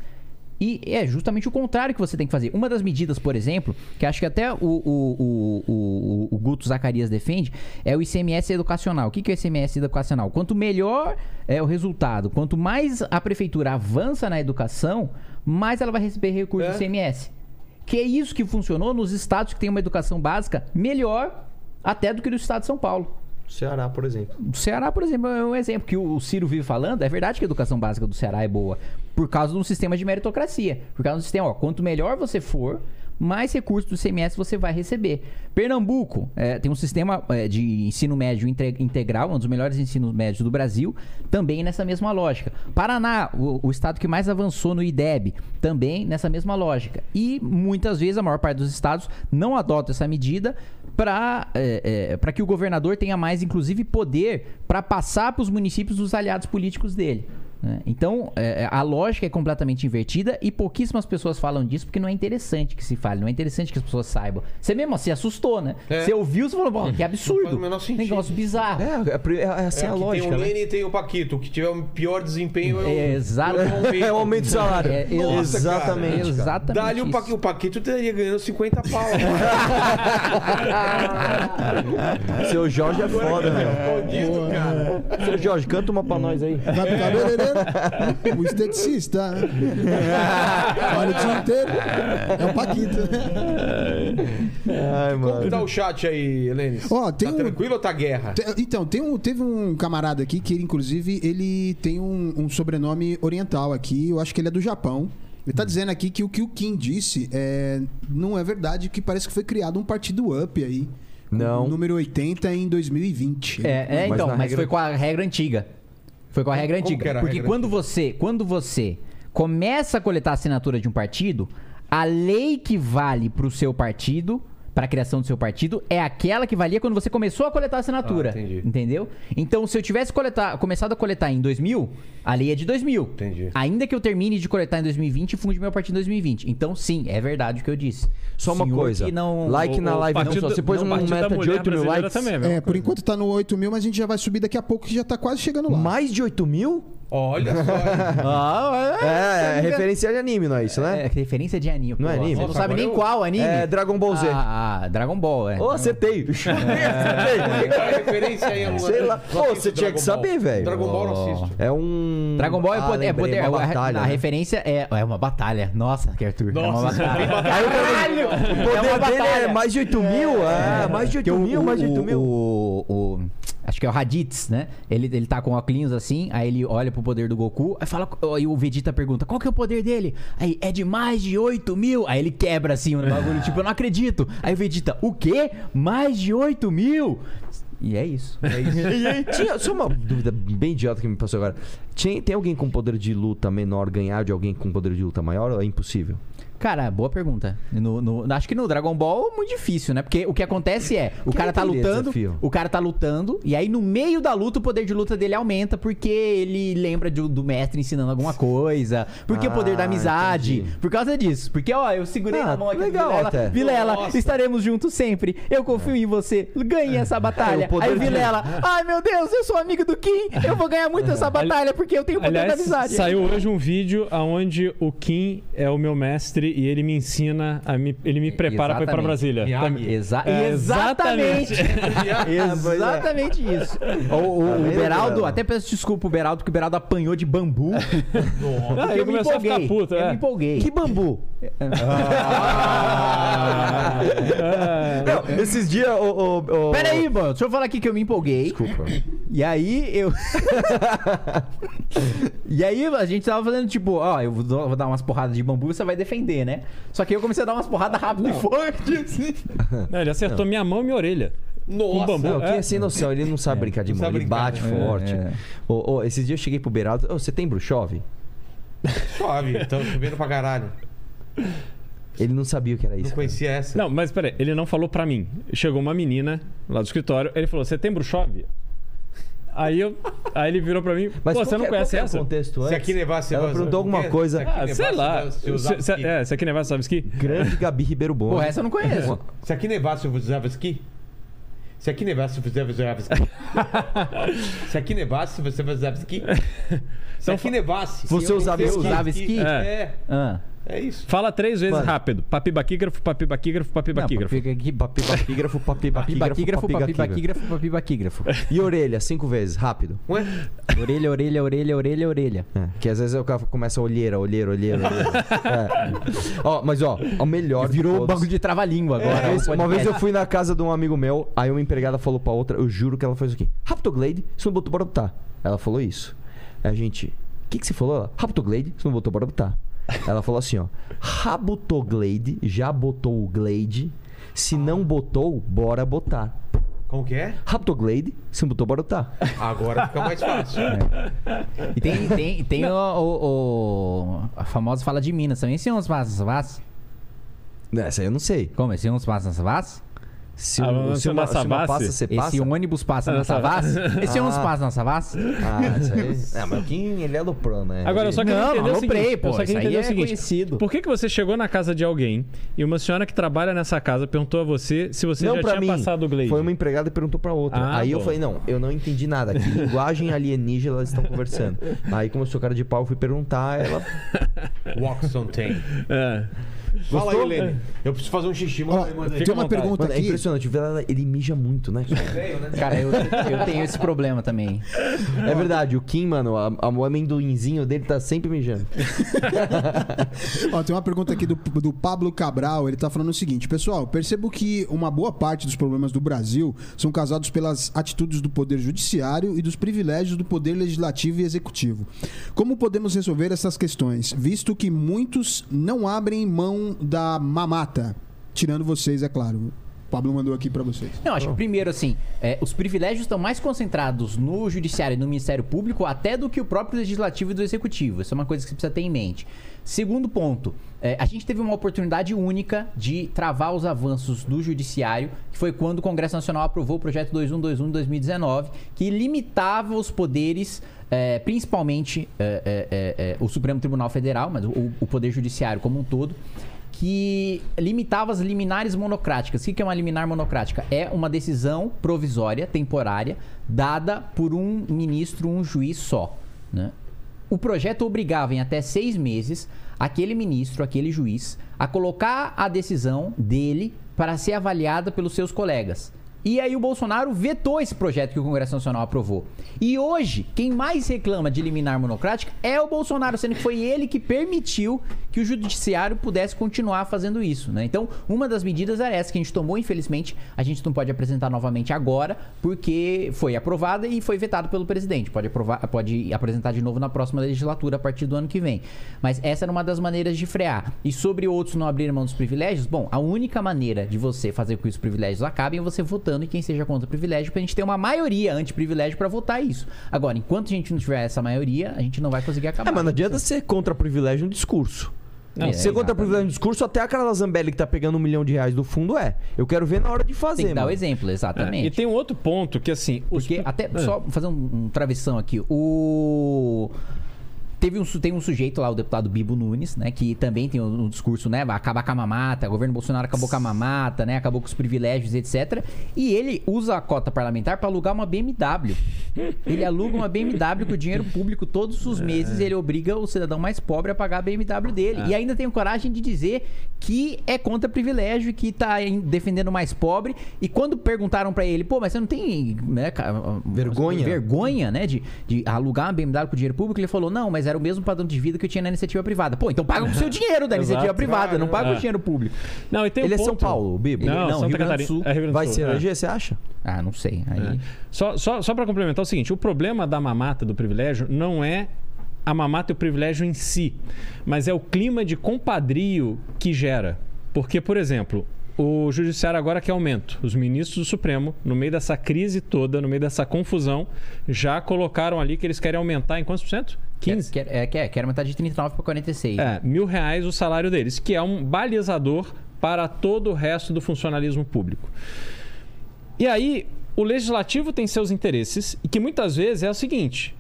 E é justamente o contrário que você tem que fazer. Uma das medidas, por exemplo, que acho que até o, o, o, o, Guto Zacarias defende, é o ICMS educacional. O que que é o ICMS educacional? Quanto melhor é o resultado, quanto mais a prefeitura avança na educação, mais ela vai receber recurso É. do ICMS. Que é isso que funcionou nos estados que têm uma educação básica melhor até do que no estado de São Paulo. Ceará, por exemplo. O Ceará, por exemplo, é um exemplo que o Ciro vive falando. É verdade que a educação básica do Ceará é boa. Por causa de um sistema de meritocracia. Por causa do sistema, ó, quanto melhor você for, mais recursos do CMS você vai receber. Pernambuco é, tem um sistema é, de ensino médio inte- integral, um dos melhores ensinos médios do Brasil, também nessa mesma lógica. Paraná, o, o estado que mais avançou no IDEB, também nessa mesma lógica. E muitas vezes a maior parte dos estados não adota essa medida para para que o governador tenha mais, inclusive, poder para passar para os municípios os aliados políticos dele. Né? Então, é, a lógica é completamente invertida e pouquíssimas pessoas falam disso porque não é interessante que se fale, não é interessante que as pessoas saibam. Você mesmo se assustou, né? É. Você ouviu, você falou, "Pô, que Não faz absurdo. o menor sentido. Negócio bizarro. É, é, é, é assim É, a lógica, tem o né? Lene e tem o Paquito. O que tiver o pior desempenho é o. É, exato. (laughs) É o aumento de salário. É, Nossa, Exatamente. cara. Exatamente. Dá-lhe o. Paquito, o Paquito teria ganhando 50 pau. (laughs) Seu Jorge é foda, meu. Escondido, cara. Seu Jorge, canta uma pra nós aí. (laughs) O esteticista. (laughs) Olha o dia inteiro. É um Paquito. Ai, Como mano. tá o chat aí, Helene? Ó, tem tá um- tranquilo ou tá guerra? Te- Então, tem um, teve um camarada aqui que, ele, inclusive, ele tem um, um sobrenome oriental aqui. Eu acho que ele é do Japão. Ele tá dizendo aqui que o que o Kim disse é, não é verdade, que parece que foi criado um partido up aí. Não. Número 80 em 2020. É, é, Mas então, na mas regra- foi com a regra antiga. Foi com a regra Como antiga. Porque regra quando antiga? você, quando você começa a coletar a assinatura de um partido, a lei que vale pro seu partido, para a criação do seu partido, é aquela que valia quando você começou a coletar a assinatura. Ah, entendi. Entendeu? Então, se eu tivesse coletar, começado a coletar em 2000, a lei é de 2000. Entendi. Ainda que eu termine de coletar em 2020, funde meu partido em 2020. Então, sim, é verdade o que eu disse. Só uma Senhor coisa. que não- Like O- na o live não só. Você pôs um da meta de mulher 8 mil likes. também, É, por coisa. enquanto tá no 8 mil, mas a gente já vai subir daqui a pouco, que já tá quase chegando lá. Mais de 8 mil? Olha só. (laughs) Ah, É, é referência de anime, não é isso, né? É, referência de anime. Não é pô. anime? Você não Nossa, sabe nem eu- qual anime. É Dragon Ball Z. Ah, ah, Dragon Ball, é. Ô, acertei. Qual (laughs) acertei. é a referência aí? Não- Sei lá. não Pô, você tinha que saber, velho. Dragon Ball não assisto. É um. Dragon Ball é Ah, poder. é lembrei, poder uma a- batalha. a, né? referência é, é uma batalha. Nossa, que Arthur. É uma Nossa, batalha. Aí o É poder dele é mais de 8 mil? Ah, mais de 8 Porque mil, mais de 8 o- mil. O- acho que é o Raditz, né? Ele, ele tá com óculos assim, aí ele olha pro poder do Goku, aí fala. Aí o Vegeta pergunta: qual que é o poder dele? Aí é de mais de 8 mil. Aí ele quebra assim o bagulho, (laughs) tipo, eu não acredito. Aí o Vegeta, o quê? Mais de 8 mil? E é isso. É isso. (laughs) E aí, tinha, só uma dúvida bem idiota que me passou agora. Tinha, tem alguém com poder de luta menor ganhar de alguém com poder de luta maior ou é impossível? Cara, boa pergunta. No- no- acho que no Dragon Ball é muito difícil, né? Porque o que acontece é, o Quem cara tá lutando, desafio? o cara tá lutando, e aí no meio da luta o poder de luta dele aumenta porque ele lembra de- do mestre ensinando alguma coisa, porque o poder da Ah, amizade, entendi. por causa disso. Porque, ó, eu segurei Ah, na mão aqui legal Vilela. até. Vilela, Nossa. estaremos juntos sempre. Eu confio em você. Ganhe essa batalha. É, o poder aí o de- Vilela, (laughs) ai meu Deus, eu sou amigo do Kim, eu vou ganhar muito essa batalha porque eu tenho o poder da Aliás, amizade. saiu hoje um vídeo onde o Kim é o meu mestre e ele me ensina, a me- ele me prepara para ir para Exatamente. Brasília. Exa É, exatamente. (laughs) (laughs) Pois é. Exatamente isso. O, o, Tá o vendo, Beraldo, até peço desculpa o Beraldo, porque o Beraldo apanhou de bambu. (laughs) Ah, Porque ele eu me começou a ficar empolguei. puto. Eu é. me empolguei. Que bambu? Ah, é. Não, esses dias o. o, o... Pera aí, mano. Deixa eu falar aqui que eu me empolguei. Desculpa. E aí eu. (laughs) e aí a gente tava fazendo tipo, ó, eu vou dar- vou dar umas porradas de bambu e você vai defender, né? Só que eu comecei a dar umas porradas rápidas e fortes. assim. Não, ele acertou minha mão e minha orelha. Nossa. Com bambu. Não, quem É. é sem noção, ele não sabe brincar de não mão, ele brincar, bate né? forte. É, é. Ô, ô, esses dias eu cheguei pro Beraldo, ô, você tem bruxove? Chove, então chovendo pra caralho. Ele não sabia o que era Não isso. conhecia essa. Não, mas peraí, ele não falou pra mim. Chegou uma menina lá do escritório, ele falou: Você tem bruxove? Aí, eu, aí ele virou pra mim: Mas Pô, você não é- conhece é o essa? contexto Se antes? aqui nevasse... Ela você- perguntou alguma coisa. Se aqui Ah, sei nevasse, lá. você Se, usava se, esqui? é, se aqui nevasse, sabe esqui? Grande Gabi Ribeiro Bom. Porra, essa eu não conheço. Se aqui nevasse, você usava esqui? Se aqui nevasse, você usava esqui? Se aqui nevasse, você usava esqui? Se Então aqui nevasse... Você usava eu esqui? Usava esqui? É. Ah. É isso. Fala três vezes Mano. rápido. Papibaquígrafo, papibaquígrafo, papibaquígrafo. Papibaquígrafo, papibaquígrafo, Papibaquígrafo, papibaquígrafo. E orelha, cinco vezes, rápido. Ué? Orelha, orelha, orelha, orelha, orelha. É, que às vezes o cara começa a olheira, olheira, olheira. olheira. (laughs) É. Ó, mas ó, o melhor. Virou um todos- bagulho de trava-língua agora. Uma vez, o uma vez eu fui na casa de um amigo meu, aí uma empregada falou pra outra, eu juro que ela fez aqui. Raptoglade, você não botou para botar. Ela falou isso. A gente, o que, que você falou? Raptoglade, você não botou para botar. Ela falou assim, ó. Rabutoglade, já botou o Glade. Se não botou, bora botar. Como que é? Raptoglade, se não botou, bora botar. Agora fica mais fácil. E tem, tem, tem o, o- o- A famosa fala de Minas também. Se uns passam, vas? Essa aí eu não sei. Como? Se uns passam, vas? Se, Ah, um- se uma, na se uma Savassi? passa, você passa? Esse ônibus passa na Savas? Esse ônibus Ah. passa na Savas? Ah, isso aí... É, mas o Kim, ele é do Pro, né? Agora, eu só queria Não, entender o aloprei, seguinte. pô, eu só isso queria aí entender o é seguinte. conhecido. Por que, que você chegou na casa de alguém e uma senhora que trabalha nessa casa perguntou a você se você não já tinha mim. passado o Glade? Foi uma empregada e perguntou pra outra. Ah, aí eu falei, não, eu não entendi nada. Que linguagem alienígena elas estão conversando? (laughs) Aí, como eu sou cara de pau, eu fui perguntar, ela. (laughs) Watson tem. É. Fala Gostou? aí, Lene. Eu preciso fazer um xixi, aí. tem uma pergunta Mano, é aqui. impressionante. O Vilela, ele mija muito, né? cara? Cara, eu, eu tenho esse problema também. É verdade, o Kim, mano, a, a, o amendoinzinho dele tá sempre mijando. (laughs) Ó, tem uma pergunta aqui do, do Pablo Cabral. Ele tá falando o seguinte: Pessoal, percebo que uma boa parte dos problemas do Brasil são causados pelas atitudes do Poder Judiciário e dos privilégios do Poder Legislativo e Executivo. Como podemos resolver essas questões, visto que muitos não abrem mão da mamata? Tirando vocês, é claro. O Pablo mandou aqui pra vocês. Não, acho que primeiro, assim, é, os privilégios estão mais concentrados no Judiciário e no Ministério Público até do que o próprio Legislativo e do Executivo. Isso é uma coisa que você precisa ter em mente. Segundo ponto, é, a gente teve uma oportunidade única de travar os avanços do Judiciário, que foi quando o Congresso Nacional aprovou o projeto 2121 de 2019, que limitava os poderes, é, principalmente é, é, é, o Supremo Tribunal Federal, mas o, o Poder Judiciário como um todo, que limitava as liminares monocráticas. O que é uma liminar monocrática? É uma decisão provisória, temporária, dada por um ministro, um juiz só. né? O projeto obrigava em até seis meses aquele ministro, aquele juiz, a colocar a decisão dele para ser avaliada pelos seus colegas. E aí o Bolsonaro vetou esse projeto que o Congresso Nacional aprovou. E hoje, quem mais reclama de liminar monocrática é o Bolsonaro, sendo que foi ele que permitiu que o judiciário pudesse continuar fazendo isso, né? Então, uma das medidas era essa que a gente tomou, infelizmente, a gente não pode apresentar novamente agora, porque foi aprovada e foi vetado pelo presidente. Pode aprovar, pode apresentar de novo na próxima legislatura a partir do ano que vem. Mas essa era uma das maneiras de frear. E sobre outros não abrirem mão dos privilégios, bom, a única maneira de você fazer com que os privilégios acabem é você votando em quem seja contra o privilégio, pra gente ter uma maioria anti-privilégio pra votar isso. Agora, enquanto a gente não tiver essa maioria, a gente não vai conseguir acabar. É, mas não adianta ser contra privilégio no discurso. É, ser contra privilégio no discurso, até a Carla Zambelli que tá pegando um milhão de reais do fundo é. Eu quero ver na hora de fazer. Tem que dar o exemplo, É, exatamente. E tem um outro ponto que, assim... os- Porque até É. só fazer um, um travessão aqui. O teve um tem um sujeito lá, o deputado Bibo Nunes, né, que também tem um, um discurso, né, vai acabar com a mamata, o governo Bolsonaro acabou com a mamata, né, acabou com os privilégios, etc. E ele usa a cota parlamentar para alugar uma BMW. Ele aluga uma BMW com dinheiro público todos os meses, ele obriga o cidadão mais pobre a pagar a BMW dele. E ainda tem coragem de dizer que é contra privilégio e que tá defendendo o mais pobre. E quando perguntaram para ele, pô, mas você não tem, né, Vergonha? vergonha, né, de, de alugar uma BMW com dinheiro público, ele falou, não, mas era o mesmo padrão de vida que eu tinha na iniciativa privada. Pô, então paga com o seu dinheiro da (laughs) iniciativa privada, não paga É. com o dinheiro público. Não, e tem Ele um é São ponto- Paulo, o Bibo? Ele- Não, não, Santa Rio Grande do. Sul. É Rio Grande do Vai Sul, se é. eleger, você acha? Ah, não sei. Aí... Só, só, só para complementar o seguinte: o problema da mamata do privilégio não é a mamata e o privilégio em si, mas é o clima de compadrio que gera. Porque, por exemplo, o judiciário agora quer aumento. Os ministros do Supremo, no meio dessa crise toda, no meio dessa confusão, já colocaram ali que eles querem aumentar em quantos por cento? 15? Quer, é, quer, quer aumentar de 39 para 46. É, mil reais o salário deles, que é um balizador para todo o resto do funcionalismo público. E aí, o legislativo tem seus interesses, e que muitas vezes é o seguinte: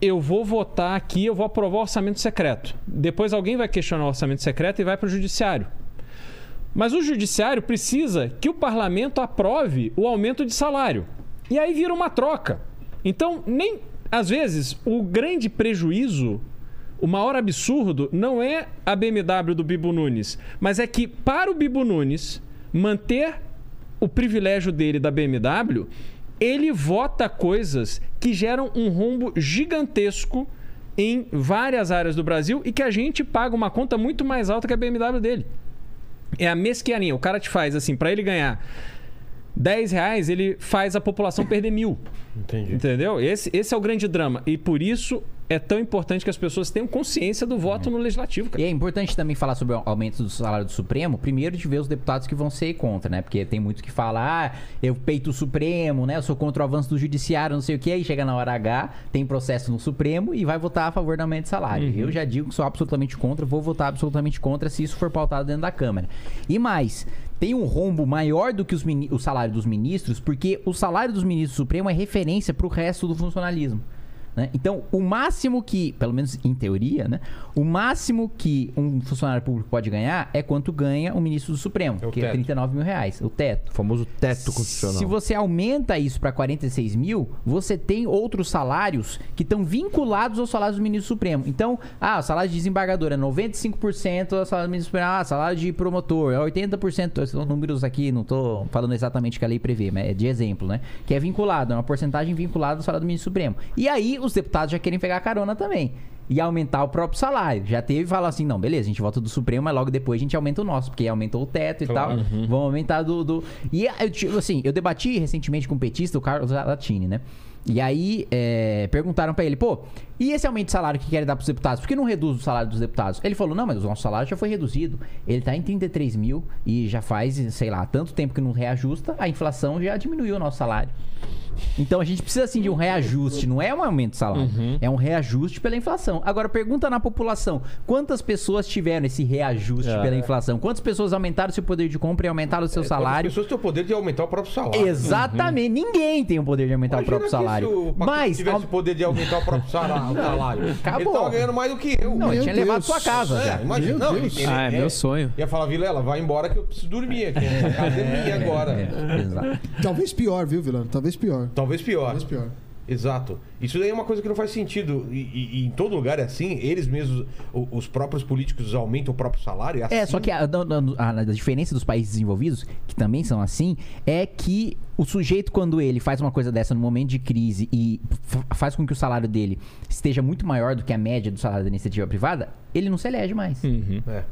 eu vou votar aqui, eu vou aprovar o orçamento secreto. Depois alguém vai questionar o orçamento secreto e vai para o judiciário. Mas o judiciário precisa que o parlamento aprove o aumento de salário. E aí vira uma troca. Então, nem às vezes o grande prejuízo o maior absurdo não é a BMW do Bibo Nunes, mas é que para o Bibo Nunes manter o privilégio dele da BMW, ele vota coisas que geram um rombo gigantesco em várias áreas do Brasil e que a gente paga uma conta muito mais alta que a BMW dele. É a mesquinharia. O cara te faz assim, para ele ganhar 10 reais, ele faz a população perder mil. Entendi. Entendeu? Esse, esse é o grande drama. E por isso é tão importante que as pessoas tenham consciência do voto no legislativo, cara. E é importante também falar sobre o aumento do salário do Supremo, primeiro de ver os deputados que vão ser contra, né? Porque tem muito que falar, ah, eu peito o Supremo, né? Eu sou contra o avanço do judiciário, não sei o quê. Aí chega na hora H, tem processo no Supremo e vai votar a favor do aumento de salário. Eu já digo que sou absolutamente contra, vou votar absolutamente contra se isso for pautado dentro da Câmara. E mais, tem um rombo maior do que os o salário dos ministros, porque o salário dos ministros Supremo é referência para o resto do funcionalismo. Né? Então, o máximo que, pelo menos em teoria, né? O máximo que um funcionário público pode ganhar é quanto ganha o ministro do Supremo, É que é teto. 39 mil reais, o teto. O famoso teto constitucional. Se você aumenta isso para 46 mil, você tem outros salários que estão vinculados ao salário do ministro Supremo. Então, ah, o salário de desembargador é 95% ao salário do ministro Supremo. Ah, salário de promotor é 80%. Esses São números aqui, não tô falando exatamente o que a lei prevê, mas é de exemplo, né? Que é vinculado, é uma porcentagem vinculada ao salário do ministro Supremo. E aí, os deputados já querem pegar carona também. E aumentar o próprio salário. Já teve e falou assim: não, beleza, a gente volta do Supremo, mas logo depois a gente aumenta o nosso, porque aumentou o teto e Claro. tal. Vão aumentar do. do... E eu, assim, eu debati recentemente com o petista, o Carlos Latini, né? E aí é, perguntaram pra ele, pô, e esse aumento de salário que querem dar pros deputados? Por que não reduz o salário dos deputados? Ele falou, não, mas o nosso salário já foi reduzido. Ele tá em 33 mil e já faz, sei lá, tanto tempo que não reajusta, a inflação já diminuiu o nosso salário. Então a gente precisa assim de um reajuste, não é um aumento de salário, é um reajuste pela inflação. Agora pergunta na população, quantas pessoas tiveram esse reajuste É. pela inflação? Quantas pessoas aumentaram seu poder de compra e aumentaram o seu As salário? pessoas têm o poder de aumentar o próprio salário. Exatamente, ninguém tem o poder de aumentar Imagina o próprio salário. Se o Mas tivesse o poder de aumentar o próprio salário, o salário ele acabou. tava ganhando mais do que eu. não, ele tinha levado sua casa É, já. imagina. Não, Deus. ele- Ah, é ele- meu sonho. Ia falar, Vilela, vai embora que eu preciso dormir aqui. (laughs) Essa casa é minha agora. É. Talvez pior, viu, Vilano? Talvez pior. Talvez pior. Talvez pior. Exato. Isso daí é uma coisa que não faz sentido. E, e- e em todo lugar é assim. Eles mesmos, os próprios políticos aumentam o próprio salário. É, É, assim. só que a, a- a- a diferença dos países desenvolvidos, que também são assim, é que o sujeito, quando ele faz uma coisa dessa no momento de crise e faz com que o salário dele esteja muito maior do que a média do salário da iniciativa privada, ele não se elege mais. Uhum. É.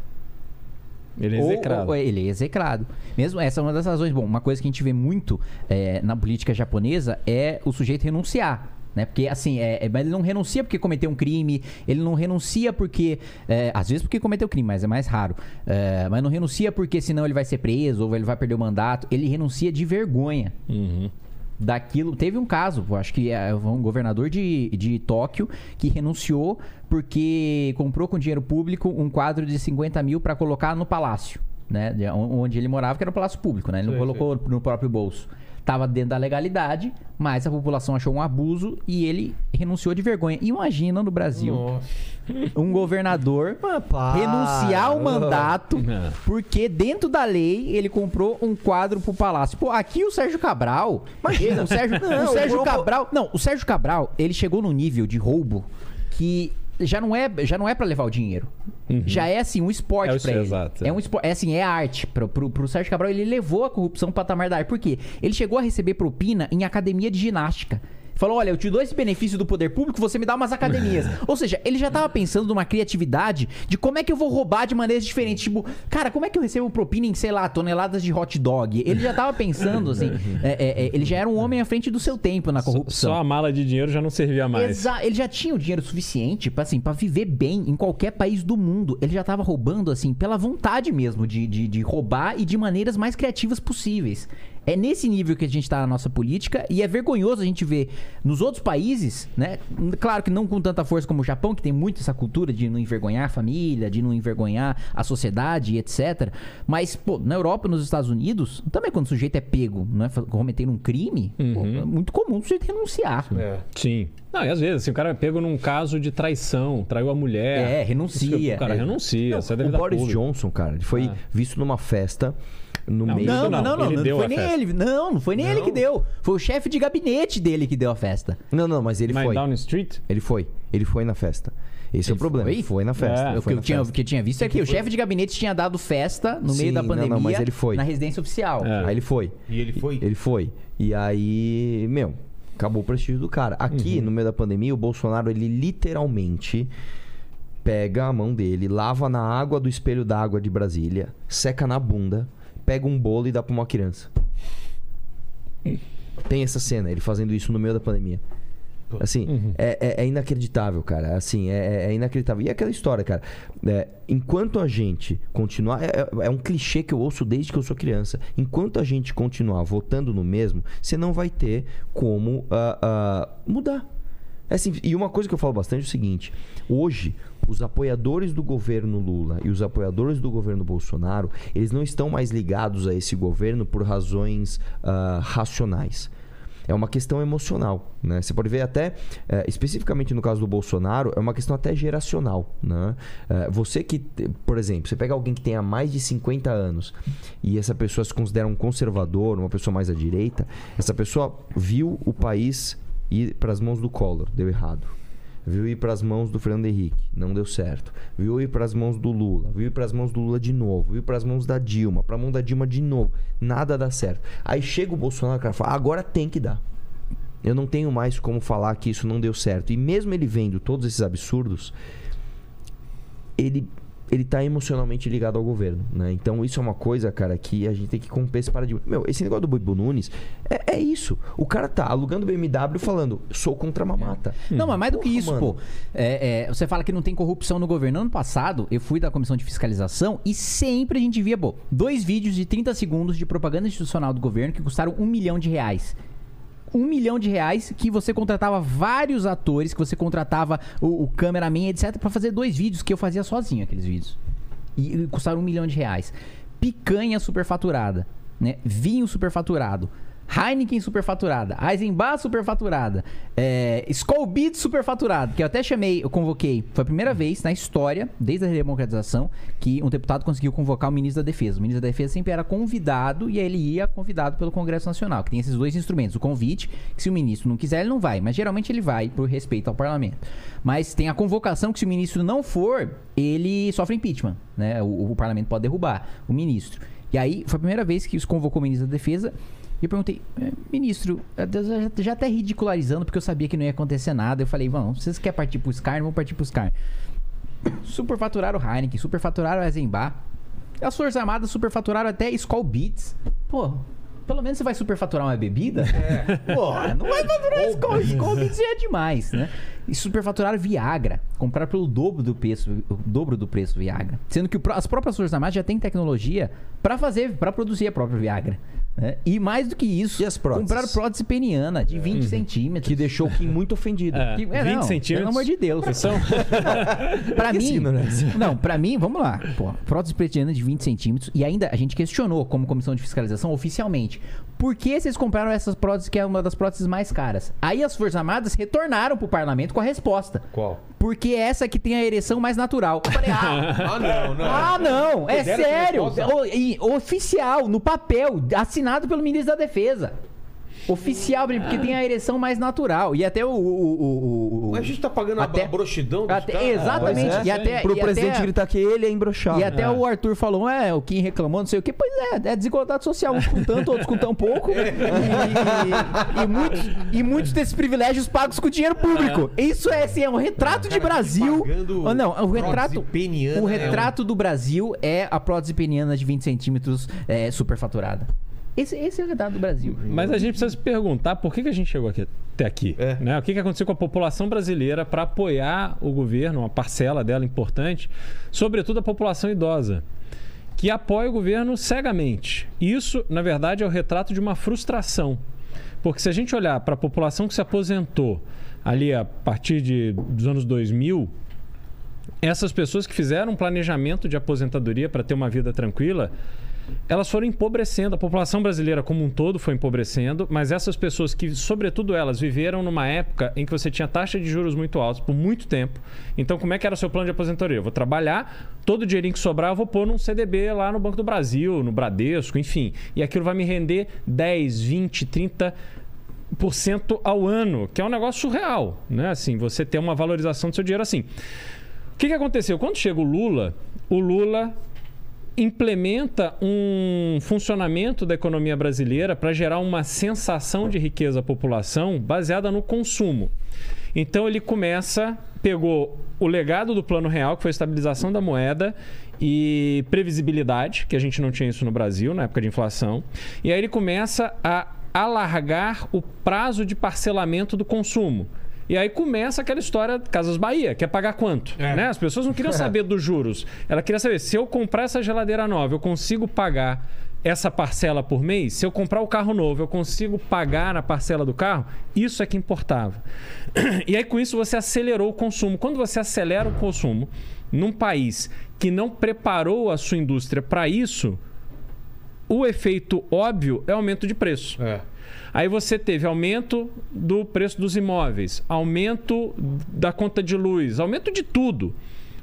Ele é Ou- execrado. ou ele é execrado. Mesmo essa é uma das razões. Bom, uma coisa que a gente vê muito é, na política japonesa é o sujeito renunciar. Né? Porque, assim, é, é- mas ele não renuncia porque cometeu um crime, ele não renuncia porque. é, às vezes porque cometeu crime, mas é mais raro. É, mas não renuncia porque senão ele vai ser preso ou ele vai perder o mandato. Ele renuncia de vergonha Uhum. Daquilo. Teve um caso, acho que é um governador de, de Tóquio que renunciou porque comprou com dinheiro público um quadro de 50 mil para colocar no palácio, né? de- Onde ele morava, que era um palácio público, né? Ele não Sei, colocou no próprio bolso. Tava dentro da legalidade, mas a população achou um abuso e ele renunciou de vergonha. Imagina no Brasil Nossa. um governador (laughs) renunciar ao mandato Não. porque dentro da lei ele comprou um quadro pro palácio. Pô, aqui o Sérgio Cabral, imagina, o Sérgio, Não, o Sérgio Cabral, não, o Sérgio Cabral, ele chegou num nível de roubo que já não é, já não é para levar o dinheiro. Já é assim um esporte É o- pra ele. exato, é. É um esporte, é assim, é arte. Pro, pro, pro Sérgio Cabral, ele levou a corrupção pro patamar da arte. Por quê? Ele chegou a receber propina em academia de ginástica. Falou, olha, eu te dou esse benefício do poder público, você me dá umas academias. (laughs) Ou seja, ele já tava pensando numa criatividade de como é que eu vou roubar de maneiras diferentes. Tipo, cara, como é que eu recebo propina em, sei lá, toneladas de hot dog? Ele já tava pensando, assim, (laughs) é, é, é, ele já era um homem à frente do seu tempo na corrupção. Só a mala de dinheiro já não servia mais. Ele já tinha o dinheiro suficiente pra, assim, pra viver bem em qualquer país do mundo. Ele já tava roubando, assim, pela vontade mesmo de, de, de roubar e de maneiras mais criativas possíveis. É nesse nível que a gente tá na nossa política e é vergonhoso a gente ver nos outros países, né? Claro que não com tanta força como o Japão, que tem muito essa cultura de não envergonhar a família, de não envergonhar a sociedade e etc. Mas, pô, na Europa, nos Estados Unidos, também quando o sujeito é pego, né, cometendo um crime, pô, é muito comum o sujeito renunciar. É. Sim. Não, e às vezes, assim, o cara é pego num caso de traição, traiu a mulher. É, renuncia. O cara É. renuncia, da O vida Boris pública. Johnson, cara, ele foi Ah. visto numa festa no Não, meio. Não, não, não, não, ele não, deu foi nem festa. ele. Não, não foi nem ele que deu. Foi o chefe de gabinete dele que deu a festa. Não, não, mas ele Mas foi. Downing Street? Ele foi. Ele foi na festa. Esse é o Ele problema. foi? Foi, na festa. É, O que eu tinha, que eu tinha visto é que o chefe de gabinete tinha dado festa no meio Sim, da não, pandemia não, mas ele foi. na residência oficial. É. Aí ele foi. E ele foi. Ele foi. E aí, meu, acabou o prestígio do cara. Aqui, no meio da pandemia, o Bolsonaro, ele literalmente pega a mão dele, lava na água do espelho d'água de Brasília, seca na bunda, pega um bolo e dá pra uma criança. Tem essa cena, ele fazendo isso no meio da pandemia. Assim, é, é- é inacreditável, cara. Assim, é, é inacreditável. E é aquela história, cara. É, enquanto a gente continuar. É, é- é um clichê que eu ouço desde que eu sou criança. Enquanto a gente continuar votando no mesmo, você não vai ter como ah, ah, mudar. É assim, e uma coisa que eu falo bastante é o seguinte: hoje, os apoiadores do governo Lula e os apoiadores do governo Bolsonaro, eles não estão mais ligados a esse governo por razões ah, racionais. É uma questão emocional, né? Você pode ver até, eh, especificamente no caso do Bolsonaro, é uma questão até geracional, né? Eh, você que, por exemplo, você pega alguém que tenha mais de 50 anos e essa pessoa se considera um conservador, uma pessoa mais à direita, essa pessoa viu o país ir para as mãos do Collor, deu errado. Viu ir para as mãos do Fernando Henrique, não deu certo. Viu ir para as mãos do Lula, viu ir para as mãos do Lula de novo, viu ir para as mãos da Dilma, para a mão da Dilma de novo. Nada dá certo. Aí chega o Bolsonaro, cara, fala: agora tem que dar. Eu não tenho mais como falar que isso não deu certo. E mesmo ele vendo todos esses absurdos, ele ele tá emocionalmente ligado ao governo, né? Então isso é uma coisa, cara, que a gente tem que romper esse paradigma. Meu, esse negócio do Buibu Nunes é, é isso. O cara tá alugando BMW falando, sou contra a mamata. Não, mas mais do que Porra, isso, mano. pô. É, é, você fala que não tem corrupção no governo. Ano passado, eu fui da comissão de fiscalização e sempre a gente via, pô, dois vídeos de 30 segundos de propaganda institucional do governo que custaram um milhão de reais. Um milhão de reais que você contratava vários atores, que você contratava o, o cameraman, etc, pra fazer dois vídeos que eu fazia sozinho, aqueles vídeos. E, e custaram um milhão de reais. Picanha superfaturada, né? Vinho superfaturado. Heineken superfaturada, Eisenbach superfaturada, é, Skol superfaturado, que eu até chamei, eu convoquei, foi a primeira vez na história, desde a redemocratização, que um deputado conseguiu convocar o ministro da Defesa. O ministro da Defesa sempre era convidado e aí ele ia convidado pelo Congresso Nacional, que tem esses dois instrumentos, o convite, que se o ministro não quiser, ele não vai, mas geralmente ele vai por respeito ao parlamento. Mas tem a convocação que se o ministro não for, ele sofre impeachment, né? O, o parlamento pode derrubar o ministro. E aí foi a primeira vez que os convocou o ministro da Defesa e eu perguntei, "Eh, ministro, eh, já, já até ridicularizando, porque eu sabia que não ia acontecer nada. Eu falei, vamos, vocês querem partir pro Scar? Vamos partir pro Scar. Superfaturaram o Heineken, superfaturaram o Eisenbach. As Forças Armadas superfaturaram até Skull Beats. Pô, pelo menos você vai superfaturar uma bebida? É. Porra, não vai faturar Skull, Skull Beats é demais, né? E superfaturaram Viagra. Compraram pelo dobro do preço, o dobro do preço Viagra. Sendo que as próprias Forças Armadas já têm tecnologia pra fazer, pra produzir a própria Viagra. Né? E mais do que isso, E as próteses? compraram prótese peniana de 20 centímetros. Que deixou o Kim muito ofendido. É, Que- é, 20 não, centímetros. Pelo amor de Deus. São... (laughs) Pra mim. ignorância. Não, pra mim, vamos lá. Pô, prótese pretiana de 20 centímetros. E ainda a gente questionou, como comissão de fiscalização, oficialmente. Por que vocês compraram essas próteses, que é uma das próteses mais caras? Aí as Forças Armadas retornaram pro parlamento com a resposta. Qual? Porque é essa que tem a ereção mais natural. Eu falei, ah, (laughs) Ah, não, não. ah, não, é sério. O- e- oficial, no papel, assinado pelo ministro da Defesa. Oficial, porque tem a ereção mais natural. E até o. o- o- o- Mas a gente tá pagando a- Até- a broxidão dos até- caras. exatamente. É. E até, Pro e presidente até- gritar que ele é embroxado. E até É. o Arthur falou, é, o Kim reclamou, não sei o quê. Pois é, é desigualdade social. Uns com tanto, outros com tão pouco. É. (laughs) E, e muitos, e muitos desses privilégios pagos com dinheiro público. Isso é, assim, é um retrato de Brasil. Oh, não, o prótese retrato, peniana, o né? retrato do Brasil é a prótese peniana de 20 centímetros é, superfaturada. Esse, esse é o retrato do Brasil. Mas a gente precisa se perguntar por que, que a gente chegou aqui, até aqui. É. Né? O que, que aconteceu com a população brasileira para apoiar o governo, uma parcela dela importante, sobretudo a população idosa, que apoia o governo cegamente. Isso, na verdade, é o retrato de uma frustração. Porque se a gente olhar para a população que se aposentou ali a partir de, dos anos 2000, essas pessoas que fizeram um planejamento de aposentadoria para ter uma vida tranquila, elas foram empobrecendo. A população brasileira como um todo foi empobrecendo, mas essas pessoas que, sobretudo elas, viveram numa época em que você tinha taxa de juros muito altas por muito tempo. Então, como é que era o seu plano de aposentadoria? Eu vou trabalhar, todo o dinheirinho que sobrar eu vou pôr num CDB lá no Banco do Brasil, no Bradesco, enfim. E aquilo vai me render 10, 20, 30 ao ano, que é um negócio surreal, né? Assim, você ter uma valorização do seu dinheiro assim. O que, que aconteceu? Quando chega o Lula, o Lula implementa um funcionamento da economia brasileira para gerar uma sensação de riqueza à população baseada no consumo. Então ele começa, pegou o legado do Plano Real, que foi a estabilização da moeda e previsibilidade, que a gente não tinha isso no Brasil na época de inflação. E aí ele começa a alargar o prazo de parcelamento do consumo. E aí começa aquela história Casas Bahia, quer pagar quanto? Né? As pessoas não queriam (laughs) saber dos juros. Ela queria saber, se eu comprar essa geladeira nova, eu consigo pagar essa parcela por mês? Se eu comprar o carro novo, eu consigo pagar a parcela do carro? Isso é que importava. (clears throat) E aí com isso você acelerou o consumo. Quando você acelera o consumo num país que não preparou a sua indústria para isso, o efeito óbvio é aumento de preço. É. Aí você teve aumento do preço dos imóveis, aumento da conta de luz, aumento de tudo.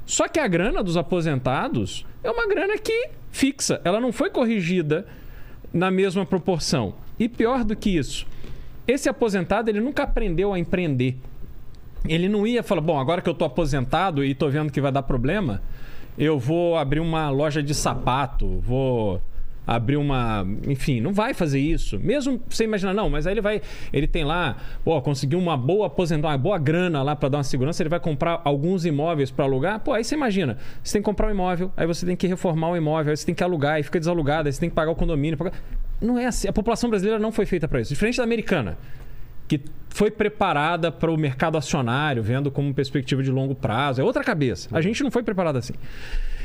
Só que a grana dos aposentados é uma grana que fixa, ela não foi corrigida na mesma proporção. E pior do que isso, esse aposentado ele nunca aprendeu a empreender. Ele não ia falar, bom, agora que eu estou aposentado e estou vendo que vai dar problema, eu vou abrir uma loja de sapato, vou abrir uma, enfim, não vai fazer isso. Mesmo você imaginar, não, mas aí ele vai, ele tem lá, pô, conseguiu uma boa aposentadoria, uma boa grana lá para dar uma segurança, ele vai comprar alguns imóveis para alugar. Pô, aí você imagina, você tem que comprar um imóvel, aí você tem que reformar o imóvel, aí você tem que alugar e fica desalugado, aí você tem que pagar o condomínio, pagar... não é assim. A população brasileira não foi feita para isso, diferente da americana. Que foi preparada para o mercado acionário, vendo como perspectiva de longo prazo. É outra cabeça. A gente não foi preparado assim.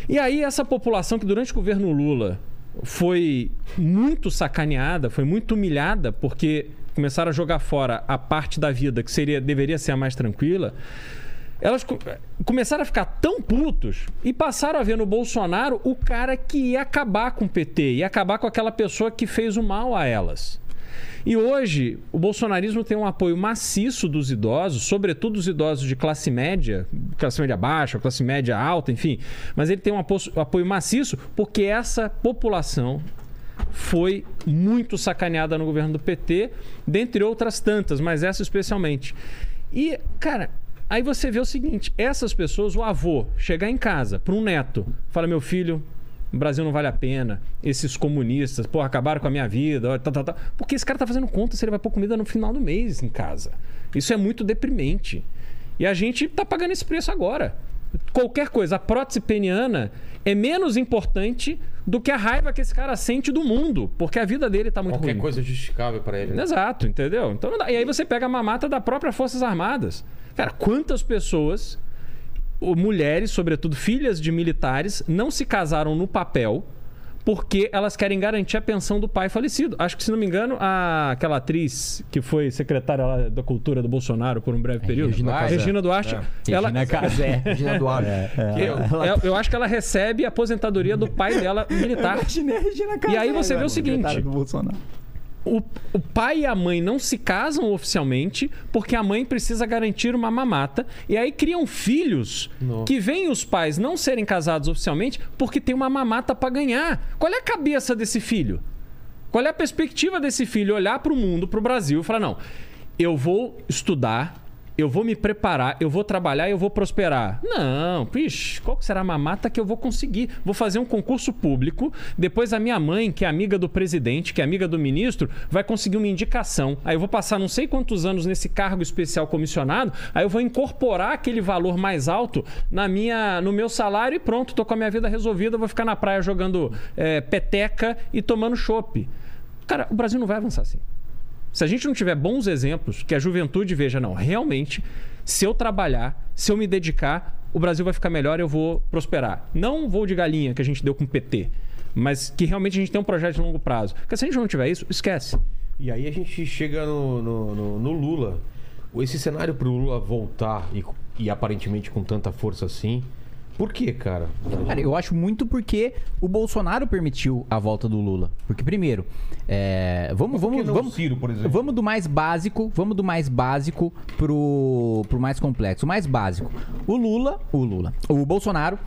E aí, essa população que durante o governo Lula foi muito sacaneada, foi muito humilhada, porque começaram a jogar fora a parte da vida que seria, deveria ser a mais tranquila. Elas co- começaram a ficar tão putos e passaram a ver no Bolsonaro o cara que ia acabar com o PT, ia acabar com aquela pessoa que fez o mal a elas. E hoje, o bolsonarismo tem um apoio maciço dos idosos, sobretudo dos idosos de classe média, classe média baixa, classe média alta, enfim. Mas ele tem um apo- apoio maciço porque essa população foi muito sacaneada no governo do PT, dentre outras tantas, mas essa especialmente. E, cara, aí você vê o seguinte: essas pessoas, o avô, chegar em casa para um neto, fala: meu filho, o Brasil não vale a pena, esses comunistas, pô, acabaram com a minha vida, tá, tá, tá. porque esse cara tá fazendo conta se ele vai pôr comida no final do mês em casa. Isso é muito deprimente. E a gente tá pagando esse preço agora. Qualquer coisa, a prótese peniana é menos importante do que a raiva que esse cara sente do mundo, porque a vida dele tá muito Qualquer ruim. coisa justificável para ele. né? Exato, entendeu? Então. E aí você pega a mamata da própria Forças Armadas. Cara, quantas pessoas, mulheres, sobretudo filhas de militares, não se casaram no papel porque elas querem garantir a pensão do pai falecido. Acho que, se não me engano, a, aquela atriz que foi secretária lá da cultura do Bolsonaro por um breve período, Regina Casé. Regina Duarte, ela, Regina Casé. Regina Duarte. eu, eu- eu acho que ela recebe a aposentadoria do pai dela militar. E aí você vê o seguinte: o, o pai e a mãe não se casam oficialmente porque a mãe precisa garantir uma mamata. E aí criam filhos que veem os pais não serem casados oficialmente porque tem uma mamata para ganhar. Qual é a cabeça desse filho? Qual é a perspectiva desse filho olhar para o mundo, para o Brasil e falar: não, eu vou estudar, eu vou me preparar, eu vou trabalhar, eu vou prosperar. Não, pixe, qual será a mamata que eu vou conseguir? Vou fazer um concurso público, depois a minha mãe, que é amiga do presidente, que é amiga do ministro, vai conseguir uma indicação. Aí eu vou passar não sei quantos anos nesse cargo especial comissionado, aí eu vou incorporar aquele valor mais alto na minha, no meu salário e pronto, tô com a minha vida resolvida, vou ficar na praia jogando eh, peteca e tomando chopp. Cara, o Brasil não vai avançar assim. Se a gente não tiver bons exemplos, que a juventude veja, não, realmente, se eu trabalhar, se eu me dedicar, o Brasil vai ficar melhor, eu vou prosperar. Não voo de galinha que a gente deu com o PT, mas que realmente a gente tem um projeto de longo prazo. Porque se a gente não tiver isso, esquece. E aí a gente chega no, no, no- no Lula. Esse cenário pro Lula voltar e, e aparentemente com tanta força assim. Por quê, cara? Cara, eu acho muito porque o Bolsonaro permitiu a volta do Lula. Porque, primeiro, é, vamos, que vamos, vamos, Ciro, por exemplo? vamos do mais básico, vamos do mais básico pro, pro mais complexo. O mais básico. O Lula, o Lula, o Bolsonaro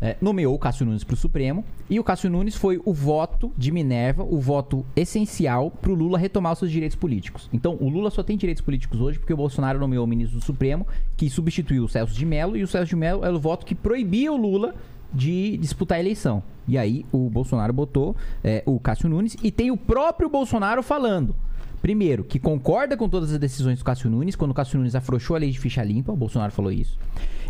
é, nomeou o Cássio Nunes para o Supremo e o Cássio Nunes foi o voto de Minerva, o voto essencial para o Lula retomar os seus direitos políticos. Então, o Lula só tem direitos políticos hoje porque o Bolsonaro nomeou o ministro do Supremo, que substituiu o Celso de Mello, e o Celso de Mello era o voto que proibia o Lula de disputar a eleição. E aí o Bolsonaro botou é, o Cássio Nunes e tem o próprio Bolsonaro falando. Primeiro, que concorda com todas as decisões do Cássio Nunes, quando o Cássio Nunes afrouxou a lei de ficha limpa, o Bolsonaro falou isso.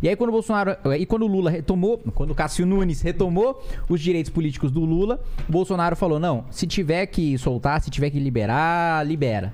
E aí quando o Bolsonaro, e quando o Lula retomou, quando o Cássio Nunes retomou os direitos políticos do Lula, o Bolsonaro falou: "Não, se tiver que soltar, se tiver que liberar, libera".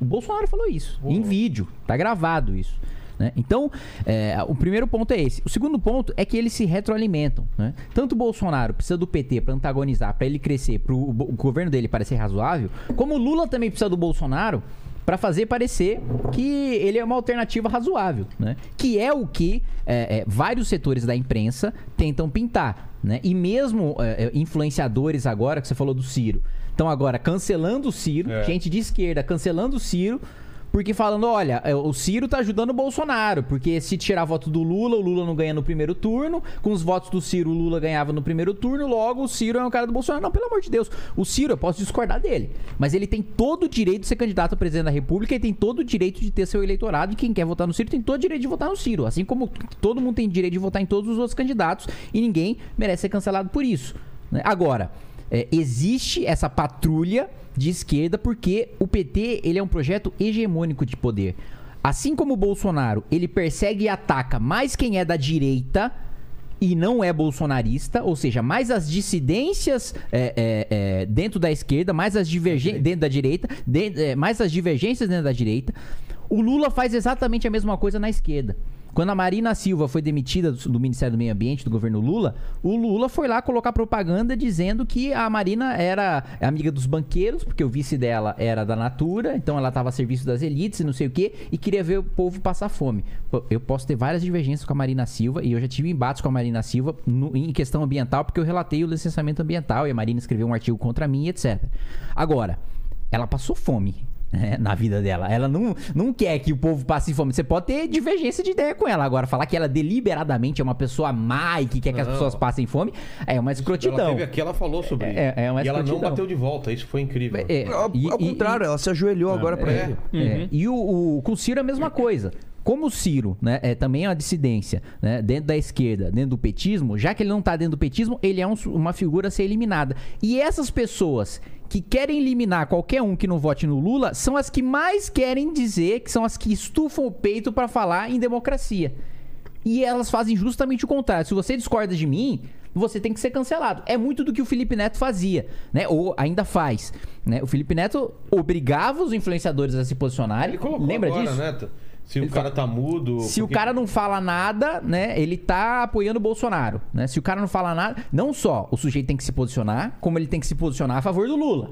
O Bolsonaro falou isso, em vídeo, tá gravado isso. né? Então, é, o primeiro ponto é esse. O segundo ponto é que eles se retroalimentam. né? Tanto o Bolsonaro precisa do PT para antagonizar, para ele crescer, para o governo dele parecer razoável, como o Lula também precisa do Bolsonaro para fazer parecer que ele é uma alternativa razoável, né? Que é o que é, é, vários setores da imprensa tentam pintar, né? E mesmo é, é, influenciadores agora, que você falou do Ciro, estão agora cancelando o Ciro, É. gente de esquerda cancelando o Ciro, porque falando, olha, é, o Ciro tá ajudando o Bolsonaro, porque se tirar voto do Lula, o Lula não ganha no primeiro turno, com os votos do Ciro, o Lula ganhava no primeiro turno, logo o Ciro é um cara do Bolsonaro. Não, pelo amor de Deus, o Ciro, eu posso discordar dele, mas ele tem todo o direito de ser candidato a presidente da República e tem todo o direito de ter seu eleitorado, e quem quer votar no Ciro tem todo o direito de votar no Ciro, assim como todo mundo tem direito de votar em todos os outros candidatos, e ninguém merece ser cancelado por isso. né? Agora, é, existe essa patrulha de esquerda porque o PT ele é um projeto hegemônico de poder. Assim como o Bolsonaro, ele persegue e ataca mais quem é da direita e não é bolsonarista, ou seja, mais as dissidências é, é, é, dentro da esquerda, mais as divergências dentro da direita, de- é, mais as divergências dentro da direita. O Lula faz exatamente a mesma coisa na esquerda. Quando a Marina Silva foi demitida do, Ministério do Meio Ambiente do governo Lula, o Lula foi lá colocar propaganda dizendo que a Marina era amiga dos banqueiros, porque o vice dela era da Natura, então ela estava a serviço das elites e não sei o quê, e queria ver o povo passar fome. Eu posso ter várias divergências com a Marina Silva, e eu já tive embates com a Marina Silva no- em questão ambiental, porque eu relatei o licenciamento ambiental, e a Marina escreveu um artigo contra mim, etc. Agora, ela passou fome né, na vida dela. Ela não, não quer que o povo passe fome. Você pode ter divergência de ideia com ela. Agora, falar que ela deliberadamente é uma pessoa má e que quer que as Não. pessoas passem fome é uma Ela escrotidão. teve aqui, ela falou sobre É, isso. é uma e ela não escrotidão. bateu de volta, isso foi incrível. É, Ao, e- ao e- contrário, ela se ajoelhou agora pra É. ele. é, E o, o- com o Ciro é a mesma coisa. Como o Ciro né, é também uma dissidência né, dentro da esquerda, dentro do petismo, já que ele não tá dentro do petismo, ele é um uma figura a ser eliminada. E essas pessoas que querem eliminar qualquer um que não vote no Lula são as que mais querem dizer que são as que estufam o peito pra falar em democracia. E elas fazem justamente o contrário. Se você discorda de mim, você tem que ser cancelado. É muito do que o Felipe Neto fazia, né? Ou ainda faz. Né? O Felipe Neto obrigava os influenciadores a se posicionarem. Ele colocou Lembra agora, disso? né? Se o cara tá mudo. Se o porque- cara não fala nada, né, ele tá apoiando o Bolsonaro, né? Se o cara não fala nada, não só o sujeito tem que se posicionar, como ele tem que se posicionar a favor do Lula.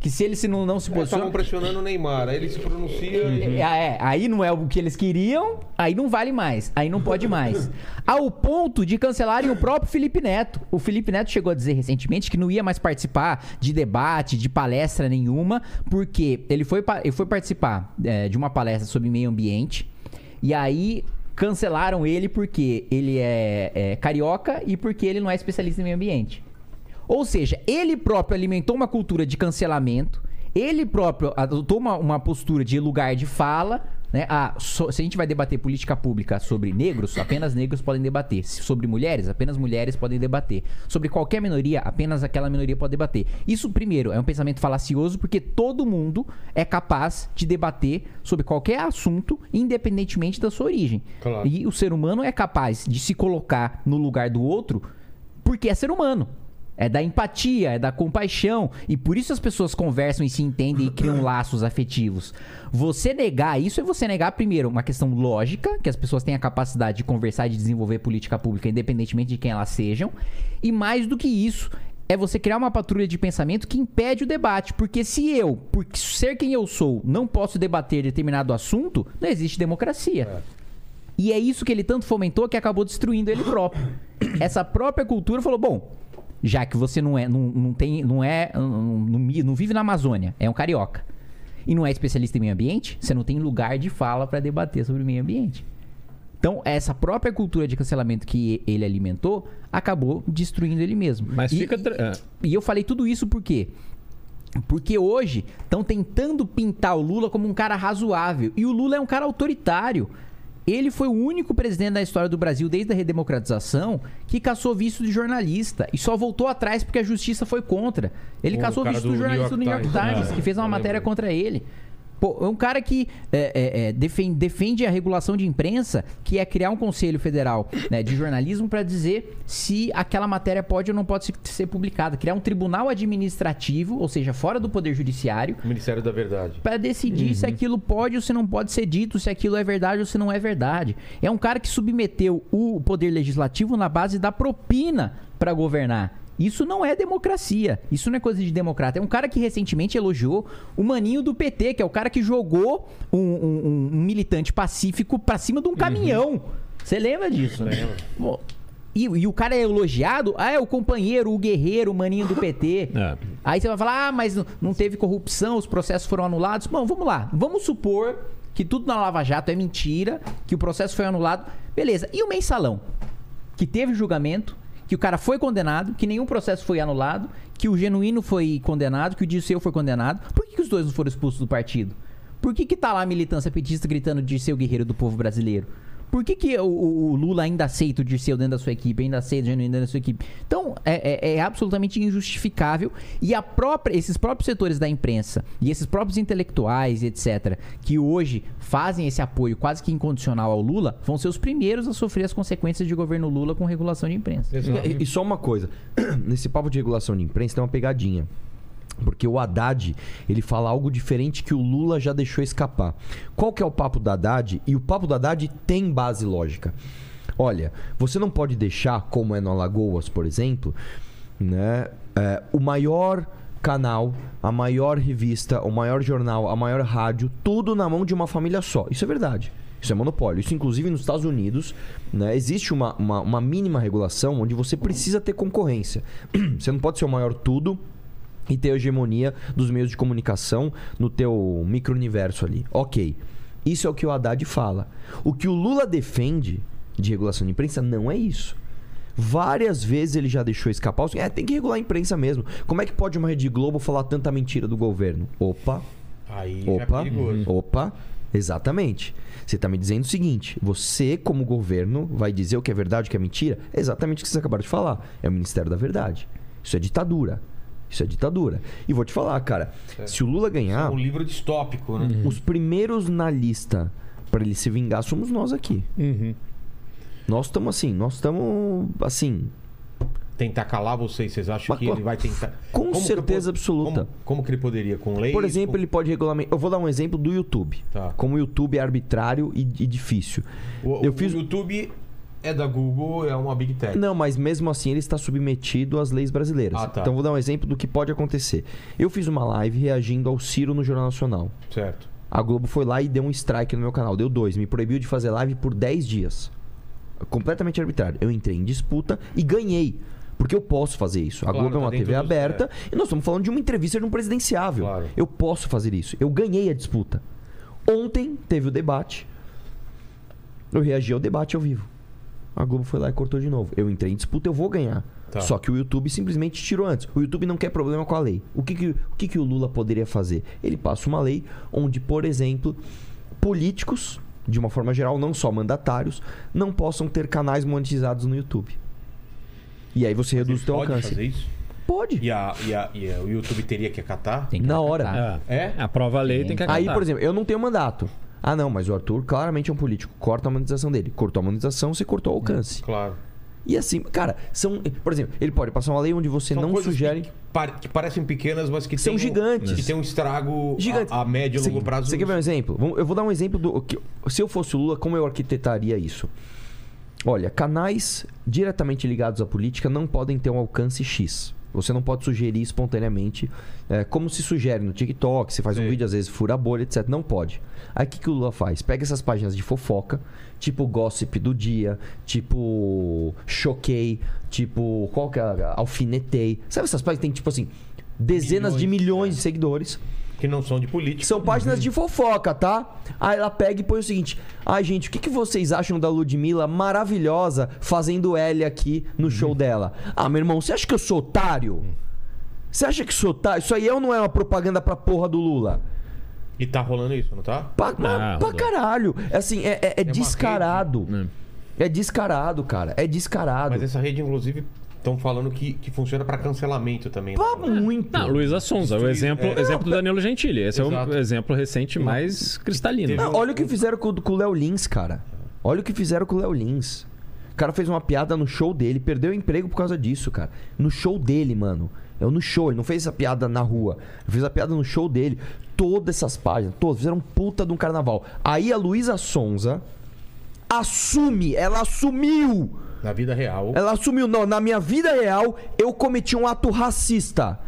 Que se ele se não, não se estavam posiciona, pressionando o Neymar, aí ele se pronuncia e. é, é, aí não é o que eles queriam, aí não vale mais, aí não pode mais. (laughs) Ao ponto de cancelarem o próprio Felipe Neto. O Felipe Neto chegou a dizer recentemente que não ia mais participar de debate, de palestra nenhuma, porque ele foi, ele foi participar é, de uma palestra sobre meio ambiente, e aí cancelaram ele porque ele é, é carioca e porque ele não é especialista em meio ambiente. Ou seja, ele próprio alimentou uma cultura de cancelamento, ele próprio adotou uma, uma postura de lugar de fala. Né? Ah, so- se a gente vai debater política pública sobre negros, apenas negros podem debater. Sobre mulheres, apenas mulheres podem debater. Sobre qualquer minoria, apenas aquela minoria pode debater. Isso, primeiro, é um pensamento falacioso porque todo mundo é capaz de debater sobre qualquer assunto, independentemente da sua origem. Claro. E o ser humano é capaz de se colocar no lugar do outro porque é ser humano. É da empatia, é da compaixão. E por isso as pessoas conversam e se entendem e criam (clears throat) laços afetivos. Você negar isso é você negar, primeiro, uma questão lógica, que as pessoas têm a capacidade de conversar e de desenvolver política pública, independentemente de quem elas sejam. E mais do que isso, é você criar uma patrulha de pensamento que impede o debate. Porque se eu, por ser quem eu sou, não posso debater determinado assunto, não existe democracia. E é isso que ele tanto fomentou que acabou destruindo ele próprio. (clears throat) Essa própria cultura falou: bom, já que você não é, não, não tem, não é, não, não vive na Amazônia, é um carioca. E não é especialista em meio ambiente, você não tem lugar de fala para debater sobre meio ambiente. Então, essa própria cultura de cancelamento que ele alimentou acabou destruindo ele mesmo. Mas E- fica. tra- é. e eu falei tudo isso por quê? Porque hoje estão tentando pintar o Lula como um cara razoável. E o Lula é um cara autoritário. Ele foi o único presidente da história do Brasil desde a redemocratização que caçou visto de jornalista e só voltou atrás porque a justiça foi contra. Ele O caçou visto do jornalista do New York Times. Times, É, que fez uma matéria contra ele. Pô, é um cara que é, é, é, defende, defende a regulação de imprensa, que é criar um conselho federal né, de jornalismo para dizer se aquela matéria pode ou não pode ser, ser publicada. Criar um tribunal administrativo, ou seja, fora do poder judiciário, O Ministério da Verdade. para decidir se aquilo pode ou se não pode ser dito, se aquilo é verdade ou se não é verdade. É um cara que submeteu o poder legislativo na base da propina para governar. Isso não é democracia. Isso não é coisa de democrata. É um cara que recentemente elogiou o maninho do PT, que é o cara que jogou um, um- um militante pacífico pra cima de um caminhão. Você lembra disso? Lembro. E, e o cara é elogiado? Ah, é o companheiro, o guerreiro, o maninho do PT. (laughs) É. Aí você vai falar, ah, mas não- não teve corrupção, os processos foram anulados. Bom, vamos lá. Vamos supor que tudo na Lava Jato é mentira, que o processo foi anulado. Beleza. E o mensalão? Que teve julgamento, que o cara foi condenado, que nenhum processo foi anulado, que o genuíno foi condenado, que o Dirceu foi condenado. Por que, que os dois não foram expulsos do partido? Por que, que tá lá a militância petista gritando Dirceu guerreiro do povo brasileiro? Por que, que o, o- Lula ainda aceita o Dirceu dentro da sua equipe, ainda aceita o Genuíno dentro da sua equipe? Então, é, é- é absolutamente injustificável. E a própria, esses próprios setores da imprensa e esses próprios intelectuais, etc., que hoje fazem esse apoio quase que incondicional ao Lula, vão ser os primeiros a sofrer as consequências de governo Lula com regulação de imprensa. E, e só uma coisa, (clears throat) nesse papo de regulação de imprensa tem uma pegadinha. Porque o Haddad, ele fala algo diferente que o Lula já deixou escapar. Qual que é o papo do Haddad? E o papo do Haddad tem base lógica. Olha, você não pode deixar, como é no Alagoas, por exemplo, né, é, o maior canal, a maior revista, o maior jornal, a maior rádio, tudo na mão de uma família só. Isso é verdade. Isso é monopólio. Isso, inclusive, nos Estados Unidos, né, existe uma, uma, uma mínima regulação onde você precisa ter concorrência. (clears throat) Você não pode ser o maior tudo e ter a hegemonia dos meios de comunicação no teu micro-universo ali. Ok. Isso é o que o Haddad fala. O que o Lula defende de regulação de imprensa não é isso. Várias vezes ele já deixou escapar. É, tem que regular a imprensa mesmo. Como é que pode uma Rede Globo falar tanta mentira do governo? Opa, Aí é opa, perigoso. opa. Exatamente. Você está me dizendo o seguinte: você, como governo, vai dizer o que é verdade o que é mentira? É exatamente o que vocês acabaram de falar. É o Ministério da Verdade. Isso é ditadura. Isso é ditadura. E vou te falar, cara, se o Lula ganhar, Um livro distópico, né? os primeiros na lista para ele se vingar somos nós aqui. Uhum. Nós estamos assim, nós estamos assim, Tentar calar vocês, vocês acham Mas que com- ele vai tentar? com Como certeza absoluta. Como, como que ele poderia? Com lei? Por exemplo, ele pode regulamentar. Eu vou dar um exemplo do YouTube. Tá. Como o YouTube é arbitrário e, e difícil. O, eu o fiz- YouTube é da Google, é uma Big Tech. Não, mas mesmo assim ele está submetido às leis brasileiras. Ah, tá. Então vou dar um exemplo do que pode acontecer. Eu fiz uma live reagindo ao Ciro no Jornal Nacional. Certo. A Globo foi lá e deu um strike no meu canal. Deu dois. Me proibiu de fazer live por 10 dias. Completamente arbitrário. Eu entrei em disputa e ganhei. Porque eu posso fazer isso. A Claro, Globo é tá uma TV aberta e nós estamos falando de uma entrevista de um presidenciável. Claro. Eu posso fazer isso. Eu ganhei a disputa. Ontem teve o debate. Eu reagi ao debate ao vivo. A Globo foi lá e cortou de novo. Eu entrei em disputa, eu vou ganhar. Tá. Só que o YouTube simplesmente tirou antes. O YouTube não quer problema com a lei. O que, que, o, que, que o Lula poderia fazer? Ele passa uma lei onde, por exemplo, políticos, de uma forma geral, não só mandatários, não possam ter canais monetizados no YouTube. E aí você reduz o pode alcance. fazer isso? Pode. E, a, e, a, e a- o YouTube teria que acatar? Tem que Na acatar. hora. É. É? Aprova a lei, tem que acatar. Aí, por exemplo, eu não tenho mandato. Ah, não, mas o Arthur claramente é um político. Corta a monetização dele. Cortou a monetização, você cortou o alcance. Claro. E assim, cara, são. Por exemplo, ele pode passar uma lei onde você São não sugere. Que, par- que parecem pequenas, mas que São tem um- gigantes. que tem um estrago Gigantes. a, a médio e longo prazo. Você quer ver um exemplo? Eu vou dar um exemplo do. que- se eu fosse o Lula, como eu arquitetaria isso? Olha, canais diretamente ligados à política não podem ter um alcance X. Você não pode sugerir espontaneamente, é, como se sugere no TikTok, você faz um Sim. vídeo, às vezes fura a bolha, etc. Não pode. Aí o que, que o Lula faz? Pega essas páginas de fofoca, tipo Gossip do Dia, tipo Choquei, tipo. Qual que é? Alfinetei. Sabe essas páginas que tem, tipo assim, dezenas de Milhões, milhões é. de seguidores. Que não são de política. São páginas de fofoca, tá? Aí ela pega e põe o seguinte: Ai, gente, o que, que vocês acham da Ludmilla maravilhosa fazendo L aqui no show dela? Ah, meu irmão, você acha que eu sou otário? Você acha que sou otário? Isso aí é ou não é uma propaganda pra porra do Lula? E tá rolando isso, não tá? Pra, mas pra caralho. É Assim, é, é- é uma descarado. É descarado, cara. É descarado. Mas essa rede, inclusive, estão falando que, que funciona pra cancelamento também. né? Pá, muito. Não, Luísa Sonza, o exemplo, é. exemplo do Danilo Gentili. Esse é Exato. o exemplo recente mais cristalino. Não, olha o que fizeram com, com o Léo Lins, cara. Olha o que fizeram com o Léo Lins. O cara fez uma piada no show dele, perdeu o emprego por causa disso, cara. No show dele, mano. Eu no show, ele não fez essa piada na rua. Ele fez a piada no show dele. Todas essas páginas, todas, fizeram um puta de um carnaval. Aí a Luísa Sonza assume, ela assumiu. Na vida real. Ela assumiu, não, na minha vida real eu cometi um ato racista.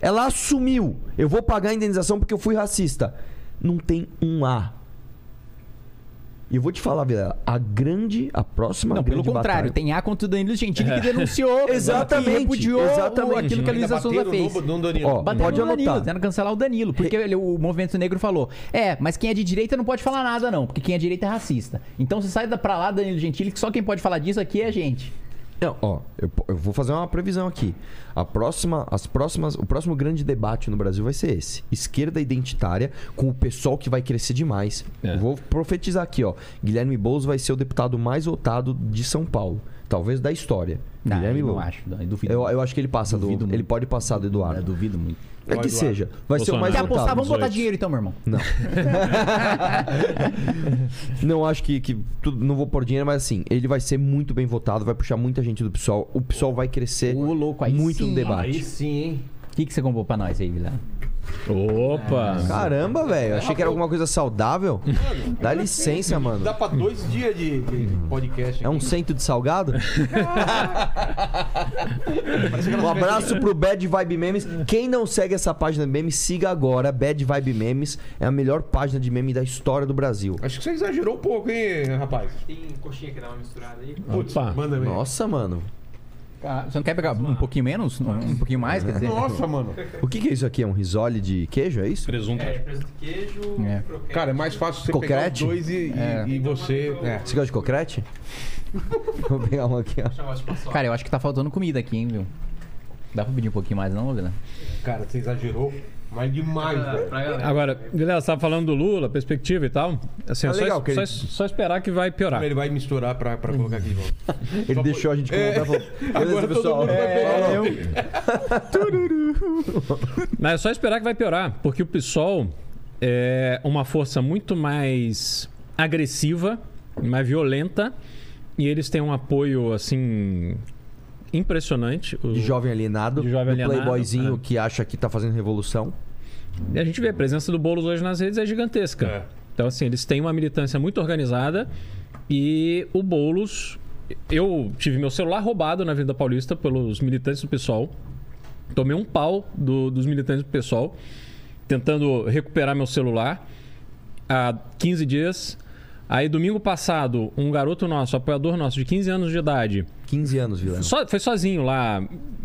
Ela assumiu. Eu vou pagar a indenização porque eu fui racista. Não tem um A. E eu vou te falar, Vilela, a grande, a próxima Não, pelo grande contrário, batalha- tem A contra o Danilo Gentili que denunciou. (laughs) Exatamente, que repudiou exatamente. o- aquilo que a Luísa Souza fez. no, no Danilo. Ó, Pode no Danilo, anotar. tentando cancelar o Danilo. Porque ele- o movimento negro falou: É, mas quem é de direita não pode falar nada, não, porque quem é de direita é racista. Então você sai da- pra lá, Danilo Gentili, que só quem pode falar disso aqui é a gente. Não, ó, eu, eu vou fazer uma previsão aqui. A próxima, as próximas, o próximo grande debate no Brasil vai ser esse: esquerda identitária com o pessoal que vai crescer demais. É. Eu Vou profetizar aqui, ó. Guilherme Boulos vai ser o deputado mais votado de São Paulo, talvez da história. Não, Guilherme eu não acho. não, eu duvido. Eu, eu acho que ele passa do, Duvido ele muito. pode passar do Eduardo. Eu duvido muito. É que seja, vai ser o mais. Quer votado. apostar? Vamos botar 18. dinheiro então, meu irmão. Não. (laughs) não acho que, que tudo, não vou pôr dinheiro, mas assim, ele vai ser muito bem votado, vai puxar muita gente do PSOL. O PSOL vai crescer Ô, louco, aí muito sim. no debate. Aí sim, hein? O que, que você comprou pra nós aí, Vila? Opa! Caramba, velho. Achei que era alguma coisa saudável. Dá licença, mano. Dá pra dois dias de, de podcast. É um cento de salgado? um abraço pro Bad Vibe Memes. Quem não segue essa página de memes, siga agora. Bad Vibe Memes é a melhor página de meme da história do Brasil. Acho que você exagerou um pouco, hein, rapaz? Tem coxinha que dá uma misturada aí? Putz, Opa. manda ver. Nossa, mano. Ah, Você não quer pegar um pouquinho menos? Um, um pouquinho mais, quer dizer? Nossa, mano. O que, que é isso aqui? É um risole de queijo, é isso? Presunto. É, presunto de queijo, É. croquete. Cara, é mais fácil você pegar os dois e, e- e você... É. Você gosta de cocrete? (laughs) Vou pegar um aqui, ó. Cara, eu acho que tá faltando comida aqui, hein, viu? Dá pra pedir um pouquinho mais, não, Vila? Cara, você exagerou, mas demais, Pra, velho. Agora, galera, você tava falando do Lula, perspectiva e tal. Assim, Ah, é só, legal, que só, só esperar que vai piorar. Ele vai misturar pra, pra colocar aqui de volta. (laughs) Ele deixou a gente É. comentar. falou, (laughs) Beleza, todo pessoal. mundo vai É, pegar. falou. (laughs) Mas é só esperar que vai piorar, porque o PSOL é uma força muito mais agressiva, mais violenta, e eles têm um apoio, assim, impressionante. O- De jovem alienado. De jovem do alienado, playboyzinho é. que acha que tá fazendo revolução. E a gente vê, a presença do Boulos hoje nas redes é gigantesca. É. Então, assim, eles têm uma militância muito organizada e o Boulos... Eu tive meu celular roubado na Avenida Paulista pelos militantes do PSOL. Tomei um pau do- dos militantes do PSOL tentando recuperar meu celular há 15 dias. Aí, domingo passado, um garoto nosso, apoiador nosso, de 15 anos de idade, 15 anos, Vila. só- foi sozinho lá.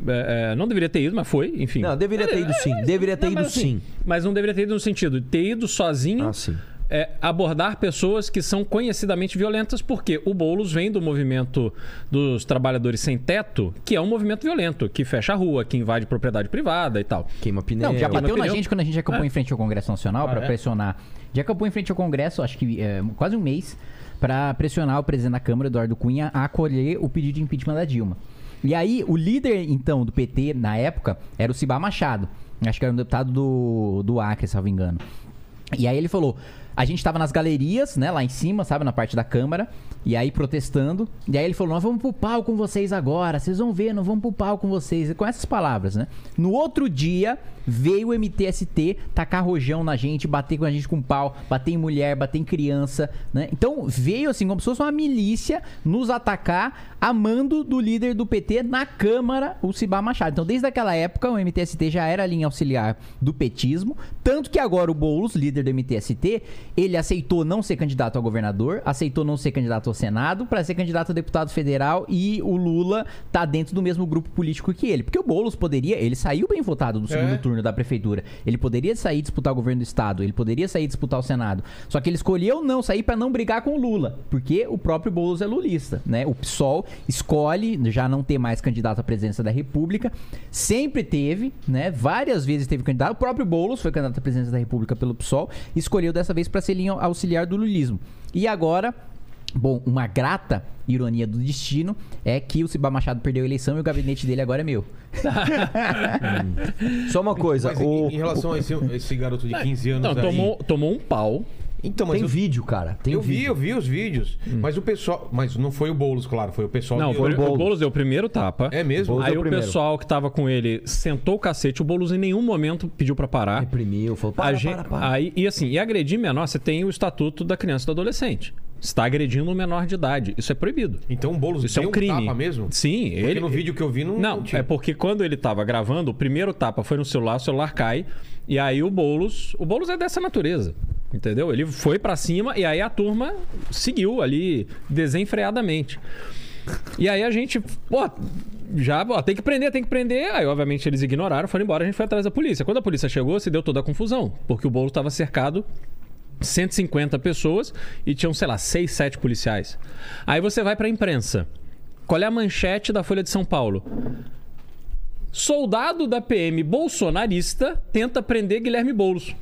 é, é, não deveria ter ido, mas foi, enfim. Não, deveria ter ido sim. Deveria ter Não, ido mas assim, sim. Mas não deveria ter ido no sentido de ter ido sozinho Ah, sim. é, abordar pessoas que são conhecidamente violentas, porque o Boulos vem do movimento dos trabalhadores sem teto, que é um movimento violento, que fecha a rua, que invade propriedade privada e tal. Queima pneu. Não, já bateu na pneu. gente quando a gente É. em frente ao Congresso Nacional Ah, pra é? pressionar. Já acampou em frente ao Congresso, acho que é, quase um mês, pra pressionar o presidente da Câmara, Eduardo Cunha, a acolher o pedido de impeachment da Dilma. E aí, o líder, então, do PT, na época, era o Cibá Machado. Acho que era um deputado do, do Acre, se não me engano. E aí ele falou: a gente tava nas galerias, né, lá em cima, sabe, na parte da Câmara, e aí protestando. E aí ele falou: nós vamos pro pau com vocês agora, vocês vão ver, nós vamos pro pau com vocês. Com essas palavras, né? No outro dia, veio o MTST tacar rojão na gente, bater com a gente com pau, bater em mulher, bater em criança, né? Então veio assim, como se fosse uma milícia nos atacar a mando do líder do PT na Câmara, o Cibá Machado. Então desde aquela época o MTST já era a linha auxiliar do petismo, tanto que agora o Boulos, líder do MTST, Ele aceitou não ser candidato a governador, aceitou não ser candidato ao Senado para ser candidato a deputado federal e o Lula tá dentro do mesmo grupo político que ele. Porque o Boulos poderia, ele saiu bem votado no segundo É. turno da prefeitura. Ele poderia sair disputar o governo do estado, ele poderia sair disputar o Senado. Só que ele escolheu não sair para não brigar com o Lula, porque o próprio Boulos é lulista, né? O PSOL escolhe já não ter mais candidato à presidência da República, sempre teve, né? Várias vezes teve candidato. O próprio Boulos foi candidato à presidência da República pelo PSOL, escolheu dessa vez para ser linha auxiliar do lulismo. E agora Bom, uma grata ironia do destino é que o Ciba Machado perdeu a eleição e o gabinete dele agora é meu. (laughs) Só uma coisa, Mas em, o, em relação a esse, esse garoto de 15 anos Não, aí... tomou, tomou um pau. Então, mas tem eu, vídeo, cara. Tem eu vi, vídeo. eu vi os vídeos. Mas o pessoal... Mas não foi o Boulos, claro. Foi o pessoal... Não, que- foi, Boulos. o Boulos deu o primeiro tapa. É mesmo? Boulos Aí deu o o pessoal que tava com ele sentou o cacete. O Boulos em nenhum momento pediu pra parar. Reprimiu, falou, para, A gente- para, para. Aí, e assim, e agredir menor, você tem o estatuto da criança e do adolescente. Está agredindo um menor de idade. Isso é proibido. Então o Boulos Isso é um crime. tapa mesmo? Sim, Porque ele. no vídeo que eu vi não, Não, tinha. é porque quando ele tava gravando, o primeiro tapa foi no celular, o celular cai. E aí o Boulos. O Boulos é dessa natureza. Entendeu? Ele foi pra cima e aí a turma seguiu ali desenfreadamente. E aí a gente, pô, já, ó, tem que prender, tem que prender. Aí, obviamente, eles ignoraram, foram embora, a gente foi atrás da polícia. Quando a polícia chegou, se deu toda a confusão, porque o Boulos estava cercado 150 pessoas e tinham, sei lá, 6, 7 policiais. Aí você vai pra imprensa. Qual é a manchete da Folha de São Paulo? Soldado da PM bolsonarista tenta prender Guilherme Boulos.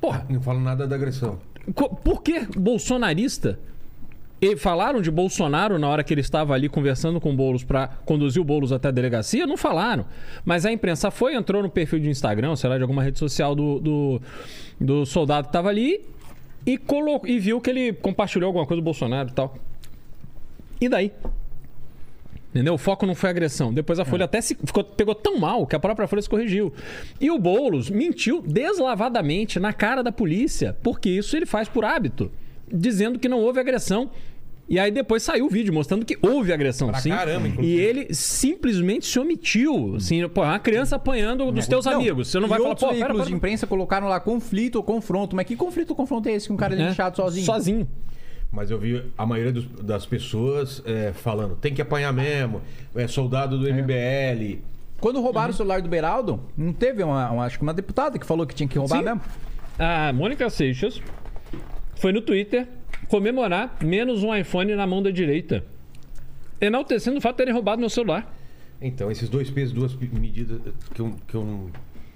Porra, Não falo nada da agressão. Por que bolsonarista? E falaram de Bolsonaro na hora que ele estava ali conversando com o Boulos para conduzir o Boulos até a delegacia? Não falaram. Mas a imprensa foi, entrou no perfil de Instagram, sei lá, de alguma rede social do, do, do soldado que estava ali e, colo... e viu que ele compartilhou alguma coisa do Bolsonaro e tal. E daí? Entendeu? O foco não foi agressão. Depois a Folha até se ficou, pegou tão mal que a própria Folha se corrigiu. E o Boulos mentiu deslavadamente na cara da polícia, porque isso ele faz por hábito, dizendo que não houve agressão. E aí depois saiu o vídeo mostrando que houve agressão, Pra sim. caramba, inclusive. e ele simplesmente se omitiu. Assim, pô, uma criança apanhando dos teus amigos. Você não vai falar, pô, pera, veículos pera. de imprensa colocaram lá conflito ou confronto. Mas que conflito ou confronto é esse que um cara é É, linchado sozinho? Sozinho. Mas eu vi a maioria dos- das pessoas é, falando, tem que apanhar mesmo, é soldado do MBL. Quando roubaram Uhum. o celular do Beraldo, não teve uma, uma- acho que uma deputada que falou que tinha que roubar Sim. mesmo? A Mônica Seixas foi no Twitter comemorar menos um iPhone na mão da direita. Enaltecendo o fato de terem roubado meu celular. Então, esses dois pesos, duas medidas que eu, que eu não,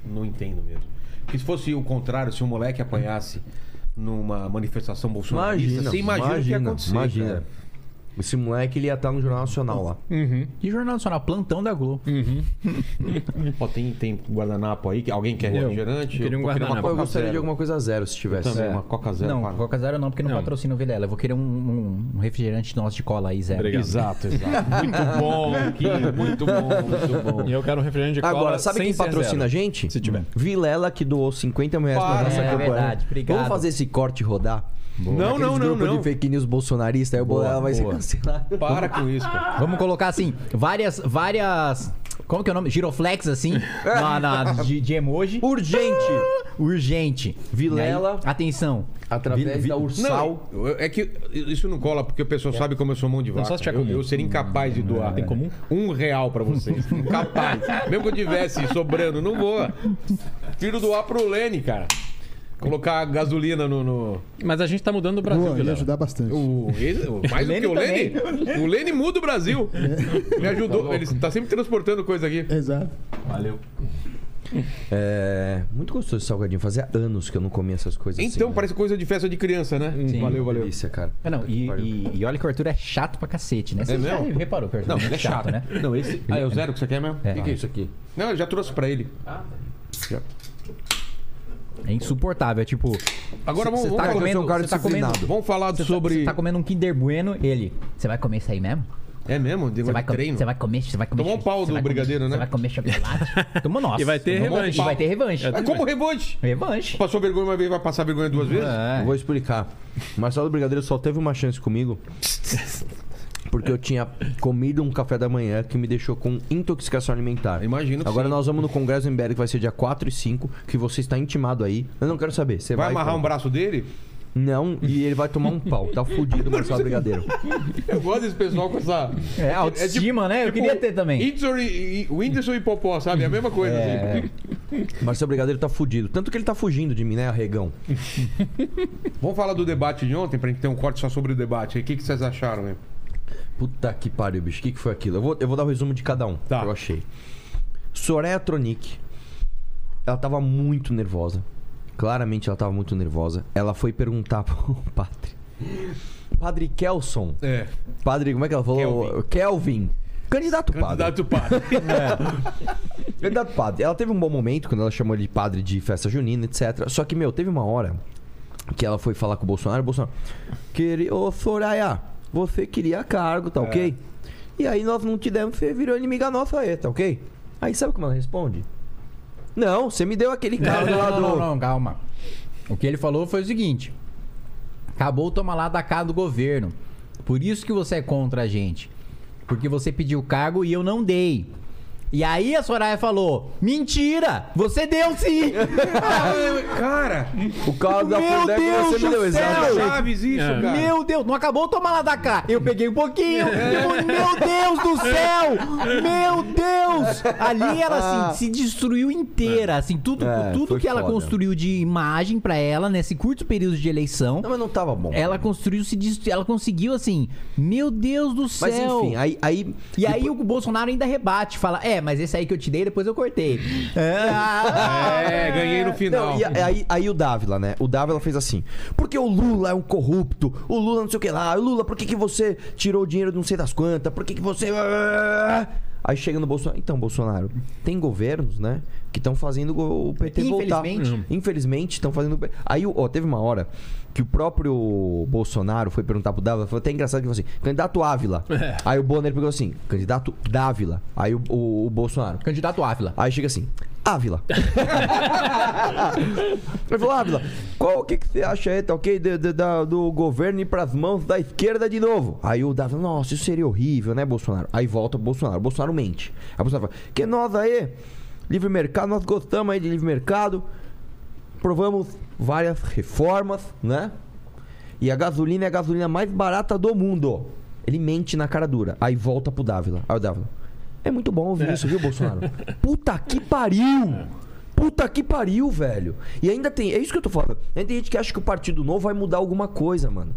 não entendo mesmo. Porque se fosse o contrário, se um moleque apanhasse numa manifestação bolsonarista, Imagina, você imagina, o que ia acontecer. Imagina. cara. Esse moleque ele ia estar no Jornal Nacional lá. Que Jornal Nacional? Plantão da Globo. (laughs) Ó, tem, tem guardanapo aí, que alguém quer Eu. refrigerante? Eu queria um vou querer uma guardanapo. Eu gostaria Zero. de alguma coisa zero, se tivesse. Também, uma Coca Zero. não, para. Coca Zero não, porque não, Não. patrocina o Vilela. Eu vou querer um, um- um refrigerante nosso de cola aí, zero. Obrigado. Exato, exato. (laughs) Muito bom, Kim, muito bom, muito bom. E eu quero um refrigerante de cola Agora, sabe sem quem ser patrocina zero. a gente? Se tiver. Vilela, que doou 50 mil reais pra Para. nossa É campanha. verdade, obrigado. Vamos fazer esse corte rodar? Não, Naqueles não, não, grupos não. de fake news bolsonarista, aí o Boa, Bolela vai ser boa. cancelado. (laughs) Para com isso, cara. Vamos colocar assim, várias, várias. Como que é o nome? Giroflex, assim, (laughs) na, na- de, de emoji. Urgente! Urgente. Vilela. E aí, atenção. Através Vi- vi- da Ursal. Não, é que isso não cola porque o pessoal sabe como eu sou mão de vaca. só se tiver eu, comum. eu seria incapaz de doar. Tem comum? Um real pra vocês. (laughs) Incapaz. Mesmo que eu tivesse sobrando, não vou. Tiro doar pro Lene, cara. Colocar gasolina no. no- Mas a gente tá mudando o Brasil, Boa, ia Vilela. ajudar bastante. o, ele- o- (laughs) mais do que o Lene. O Lene muda o Brasil. Me ajudou. Ele tá sempre transportando coisa aqui. Exato. Valeu. É. Muito gostoso esse salgadinho. Fazia anos que eu não comia essas coisas assim. Então, né? parece coisa de festa de criança, né? Valeu, valeu. Delícia, cara. Ah, não, e, e- e olha que o Arthur é chato pra cacete, né? Você É mesmo? já reparou que o Arthur Não, é ele é chato, né? Não, esse. Ah, é o zero que você quer mesmo? O É. que, que é isso aqui? Não, eu já trouxe pra ele. É insuportável, é tipo... Agora vamos, Você vamos tá falar- comendo, um cara tá comendo. Vamos falar você tá- sobre. você tá comendo um Kinder Bueno, ele... Você vai comer isso aí mesmo? É mesmo? Você Negócio vai, de com- treino? você vai comer, você vai comer... Tomou um pau você do vai brigadeiro, comer, né? Você vai comer chocolate? (laughs) Tomou nossa. E vai ter tomou- revanche. E vai ter revanche. Ah, como revanche? Revanche. Passou vergonha uma vez, vai passar vergonha duas vezes? É. Eu vou explicar. O Marcelo Brigadeiro só teve uma chance comigo. (laughs) Porque eu tinha comido um café da manhã que me deixou com intoxicação alimentar. Imagino que Agora sim. nós vamos no Congresso em Berg, que vai ser dia 4 e 5, que você está intimado aí. Eu não quero saber. Você Vai vai, amarrar um braço dele? Não, e ele vai tomar um pau. Tá fudido, Marcelo Brigadeiro. Eu gosto desse pessoal com essa. É, autoestima, né? Eu tipo, queria ter também. Whindersson e, e- Whindersson e Popó, sabe? É a mesma coisa. É. assim. Marcelo Brigadeiro tá fudido. Tanto que ele tá fugindo de mim, né, arregão? Vamos falar do debate de ontem, pra gente ter um corte só sobre o debate. aí. O que, que vocês acharam, né? Puta que pariu, bicho. O que, que foi aquilo? Eu vou, eu vou dar o resumo de cada um Tá. que eu achei. Soraya Tronic. Ela tava muito nervosa. Claramente ela tava muito nervosa. Ela foi perguntar (laughs) pro padre. Padre Kelson. É. Padre, como é que ela falou? Kelvin. Candidato padre. Candidato padre. (laughs) Candidato padre. Ela teve um bom momento quando ela chamou ele de padre de festa junina, etc. Só que, meu, teve uma hora que ela foi falar com o Bolsonaro. O Bolsonaro, queria, ô Soraya, você queria cargo, tá ok? E aí nós não te demos, você virou inimiga nossa aí, tá ok? Aí sabe como ela responde? Não, você me deu aquele cargo Não, lá não, do. não, não, calma. O que ele falou foi o seguinte: acabou o toma lá da cá do governo. Por isso que você é contra a gente. Porque você pediu cargo e eu não dei. E aí a Soraya falou: Mentira! Você deu sim! (laughs) Cara, O cargo da Meu Deus você me do deu, céu! exatamente. Chaves, isso, É. cara. Meu Deus, não acabou o toma lá da cá. Eu peguei um pouquinho. Eu- meu Deus do céu! Meu Deus! Ali ela assim, se destruiu inteira, assim, tudo, É, tudo foi que ela foda. construiu de imagem pra ela nesse curto período de eleição. Não, mas não tava bom. Ela construiu, se ela conseguiu assim, meu Deus do céu. Mas enfim, aí. aí E aí o Bolsonaro ainda rebate, fala: "É, mas esse aí que eu te dei, depois eu cortei". É, É, (laughs) ganhei no final. Não, e a- aí, aí o Dávila, né? O Dávila fez assim. Porque o Lula é um corrupto. O Lula não sei o que lá. O Lula, por que, que você tirou o dinheiro de não sei das quantas? Por que, que você. Aí chega no Bolsonaro. Então, Bolsonaro, tem governos, né? Que estão fazendo o PT voltar. Infelizmente. Infelizmente, estão fazendo. Aí, ó, teve uma hora que o próprio Bolsonaro foi perguntar pro Dávila. Foi até engraçado que ele falou assim: candidato Ávila. Aí o Bonner pegou assim: candidato Dávila. Aí o, o- o Bolsonaro. Candidato Ávila. Aí chega assim, Ávila. (laughs) Ele falou, Ávila, qual o que, que você acha aí, tá ok? de- de- da- do governo ir pras mãos da esquerda de novo. Aí o Dávila, nossa, isso seria horrível, né, Bolsonaro? Aí volta o Bolsonaro. O Bolsonaro mente. Aí o Bolsonaro fala, que nós aí, livre mercado, nós gostamos aí de livre mercado. Provamos várias reformas, né? E a gasolina é a gasolina mais barata do mundo. Ele mente na cara dura. Aí volta pro Dávila. Aí o Dávila. É muito bom ouvir isso, viu, Bolsonaro? Puta que pariu! Puta que pariu, velho. E ainda tem. É isso que eu tô falando. Ainda tem gente que acha que o Partido Novo vai mudar alguma coisa, mano.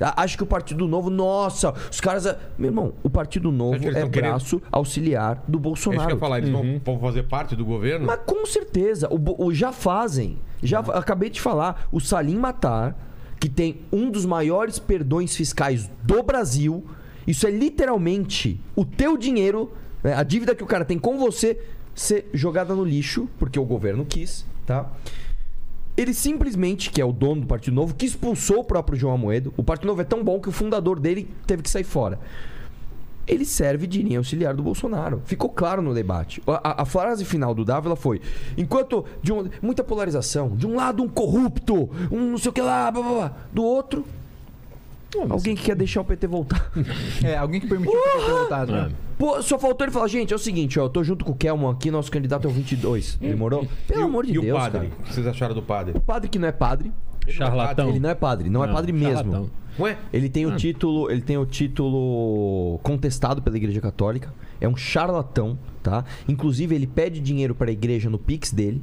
A- Acha que o Partido Novo, nossa, os caras. Meu irmão, o Partido Novo Acho é tão querendo- braço auxiliar do É isso que eu Bolsonaro. ia falar, eles vão, vão fazer parte do governo? Mas com certeza, o, o- já fazem. Já fa- acabei de falar, o Salim Matar, que tem um dos maiores perdões fiscais do Brasil, isso é literalmente o teu dinheiro, né, a dívida que o cara tem com você ser jogada no lixo, porque o governo quis, tá? Ele simplesmente, que é o dono do Partido Novo, que expulsou o próprio João Amoedo. O Partido Novo é tão bom que o fundador dele teve que sair fora ele serve de linha auxiliar do Bolsonaro. Ficou claro no debate. A, a- a frase final do Dávila foi: enquanto de um- muita polarização, de um lado um corrupto, um não sei o que lá, blá, blá, blá. do outro alguém que quer deixar o PT voltar. (laughs) É, alguém que permitiu eu ter voltado. né? Pô, só faltou ele falar: gente, é o seguinte, ó, eu tô junto com o Kelman aqui, nosso candidato é o 22. Demorou? Pelo E o- amor de e Deus, o padre? cara. O que vocês acharam do padre? O padre que não é padre, Charlatão. ele não é padre, não, é Não, padre mesmo. charlatão. Ué? Ele tem o título, ele tem o título contestado pela Igreja Católica. É um charlatão, tá? Inclusive ele pede dinheiro para a igreja no Pix dele.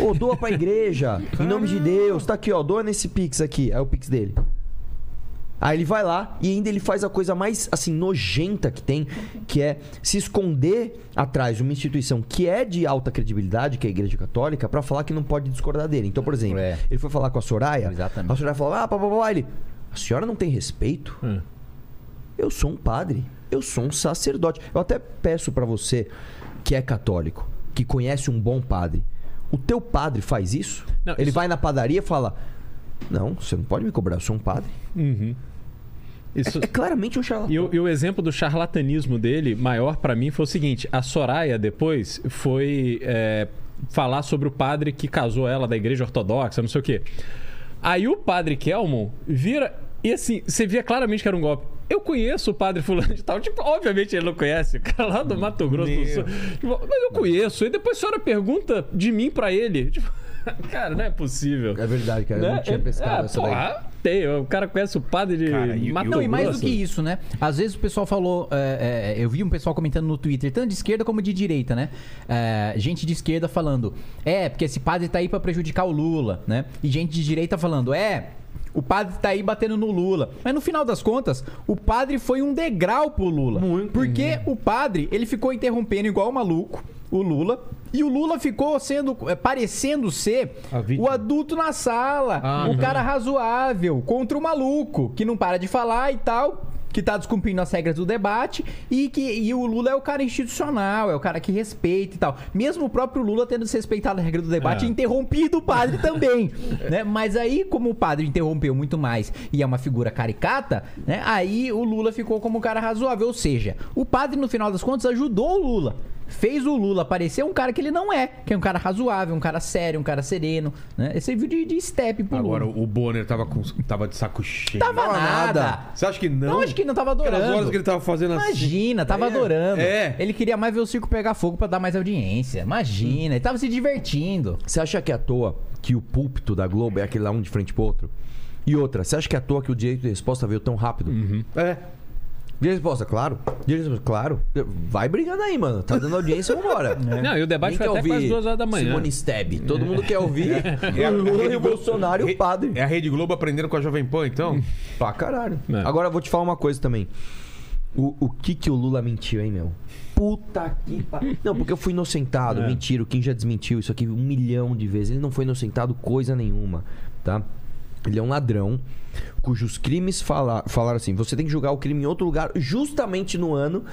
Ô, doa pra igreja, em nome de Deus. Tá aqui, ó, doa nesse Pix aqui. É o Pix dele. Aí ele vai lá e ainda ele faz a coisa mais assim nojenta que tem, que é se esconder atrás de uma instituição que é de alta credibilidade, que é a Igreja Católica, pra falar que não pode discordar dele. Então, por exemplo, É. ele foi falar com a Soraya, Exatamente. a Soraya falou: "Ah, pá." ele, a senhora não tem respeito? Hum. Eu sou um padre, eu sou um sacerdote. Eu até peço pra você que é católico, que conhece um bom padre. O teu padre faz isso? Não, Ele isso- vai na padaria e fala: "Não, você não pode me cobrar, eu sou um padre". Uhum. Isso, É claramente um charlatão. E o, e o exemplo do charlatanismo dele, maior pra mim, foi o seguinte: a Soraya depois foi é, falar sobre o padre que casou ela da igreja ortodoxa, não sei o quê. Aí o padre Kelmon vira. E assim, você via claramente que era um golpe. eu conheço o padre fulano de tal. Tipo, obviamente ele não conhece, o cara lá do Mato Grosso do Meu. Sul. Tipo, mas eu conheço. E depois a senhora pergunta de mim pra ele. Tipo, (laughs) cara, não é possível. É verdade, cara. Eu Né? não tinha É, pescado é, essa daí. porra, tem. O cara conhece o padre de Cara, e- Mato mais do que isso, né? Às vezes o pessoal falou. é, é, eu vi um pessoal comentando no Twitter, tanto de esquerda como de direita, né? É, gente de esquerda falando, é, porque esse padre tá aí pra prejudicar o Lula, né? E gente de direita falando, é. O padre tá aí batendo no Lula. Mas no final das contas, o padre foi um degrau pro Lula. Muito. Porque o padre, ele ficou interrompendo igual maluco o Lula. E o Lula ficou sendo, é, parecendo ser o adulto na sala. Ah, o uhum. cara razoável contra o maluco, que não para de falar e tal. Que tá descumprindo as regras do debate e que e o Lula é o cara institucional, é o cara que respeita e tal. Mesmo o próprio Lula tendo desrespeitado a regra do debate É. e interrompido o padre também, (laughs) né? Mas aí, como o padre interrompeu muito mais e é uma figura caricata, né? Aí o Lula ficou como um cara razoável. Ou seja, o padre, no final das contas, ajudou o Lula. Fez o Lula parecer um cara que ele não é, que é um cara razoável, um cara sério, um cara sereno, né? Esse serviu de, de step pro Agora, Lula. o Bonner tava, com, tava de saco cheio. Tava Tava nada. nada. Você acha que não? Não, acho que não tava Aquelas adorando. horas que ele tava fazendo assim. Imagina, tava É, adorando. é. Ele queria mais ver o circo pegar fogo pra dar mais audiência. Imagina, ele tava se divertindo. Você acha que é à toa que o púlpito da Globo é aquele lá um de frente pro outro? E outra, você acha que é à toa que o direito de resposta veio tão rápido? É. De resposta, claro. De resposta, claro. Vai brigando aí, mano. Tá dando audiência, vambora. (laughs) Não, e o debate Ninguém foi quer até quase duas horas da manhã. Simone Steb. Todo mundo quer ouvir É a- (laughs) o Lula e o Bolsonaro e o padre. É a Rede Globo aprendendo com a Jovem Pan, então? (laughs) Pra caralho. É. Agora eu vou te falar uma coisa também. O, o que que o Lula mentiu, hein, meu? Puta que pariu. Não, porque eu fui inocentado. É. Mentira, o Kim já desmentiu isso aqui um milhão de vezes. Ele não foi inocentado coisa nenhuma, tá? Ele é um ladrão cujos crimes fala, falaram assim: você tem que julgar o crime em outro lugar, justamente no ano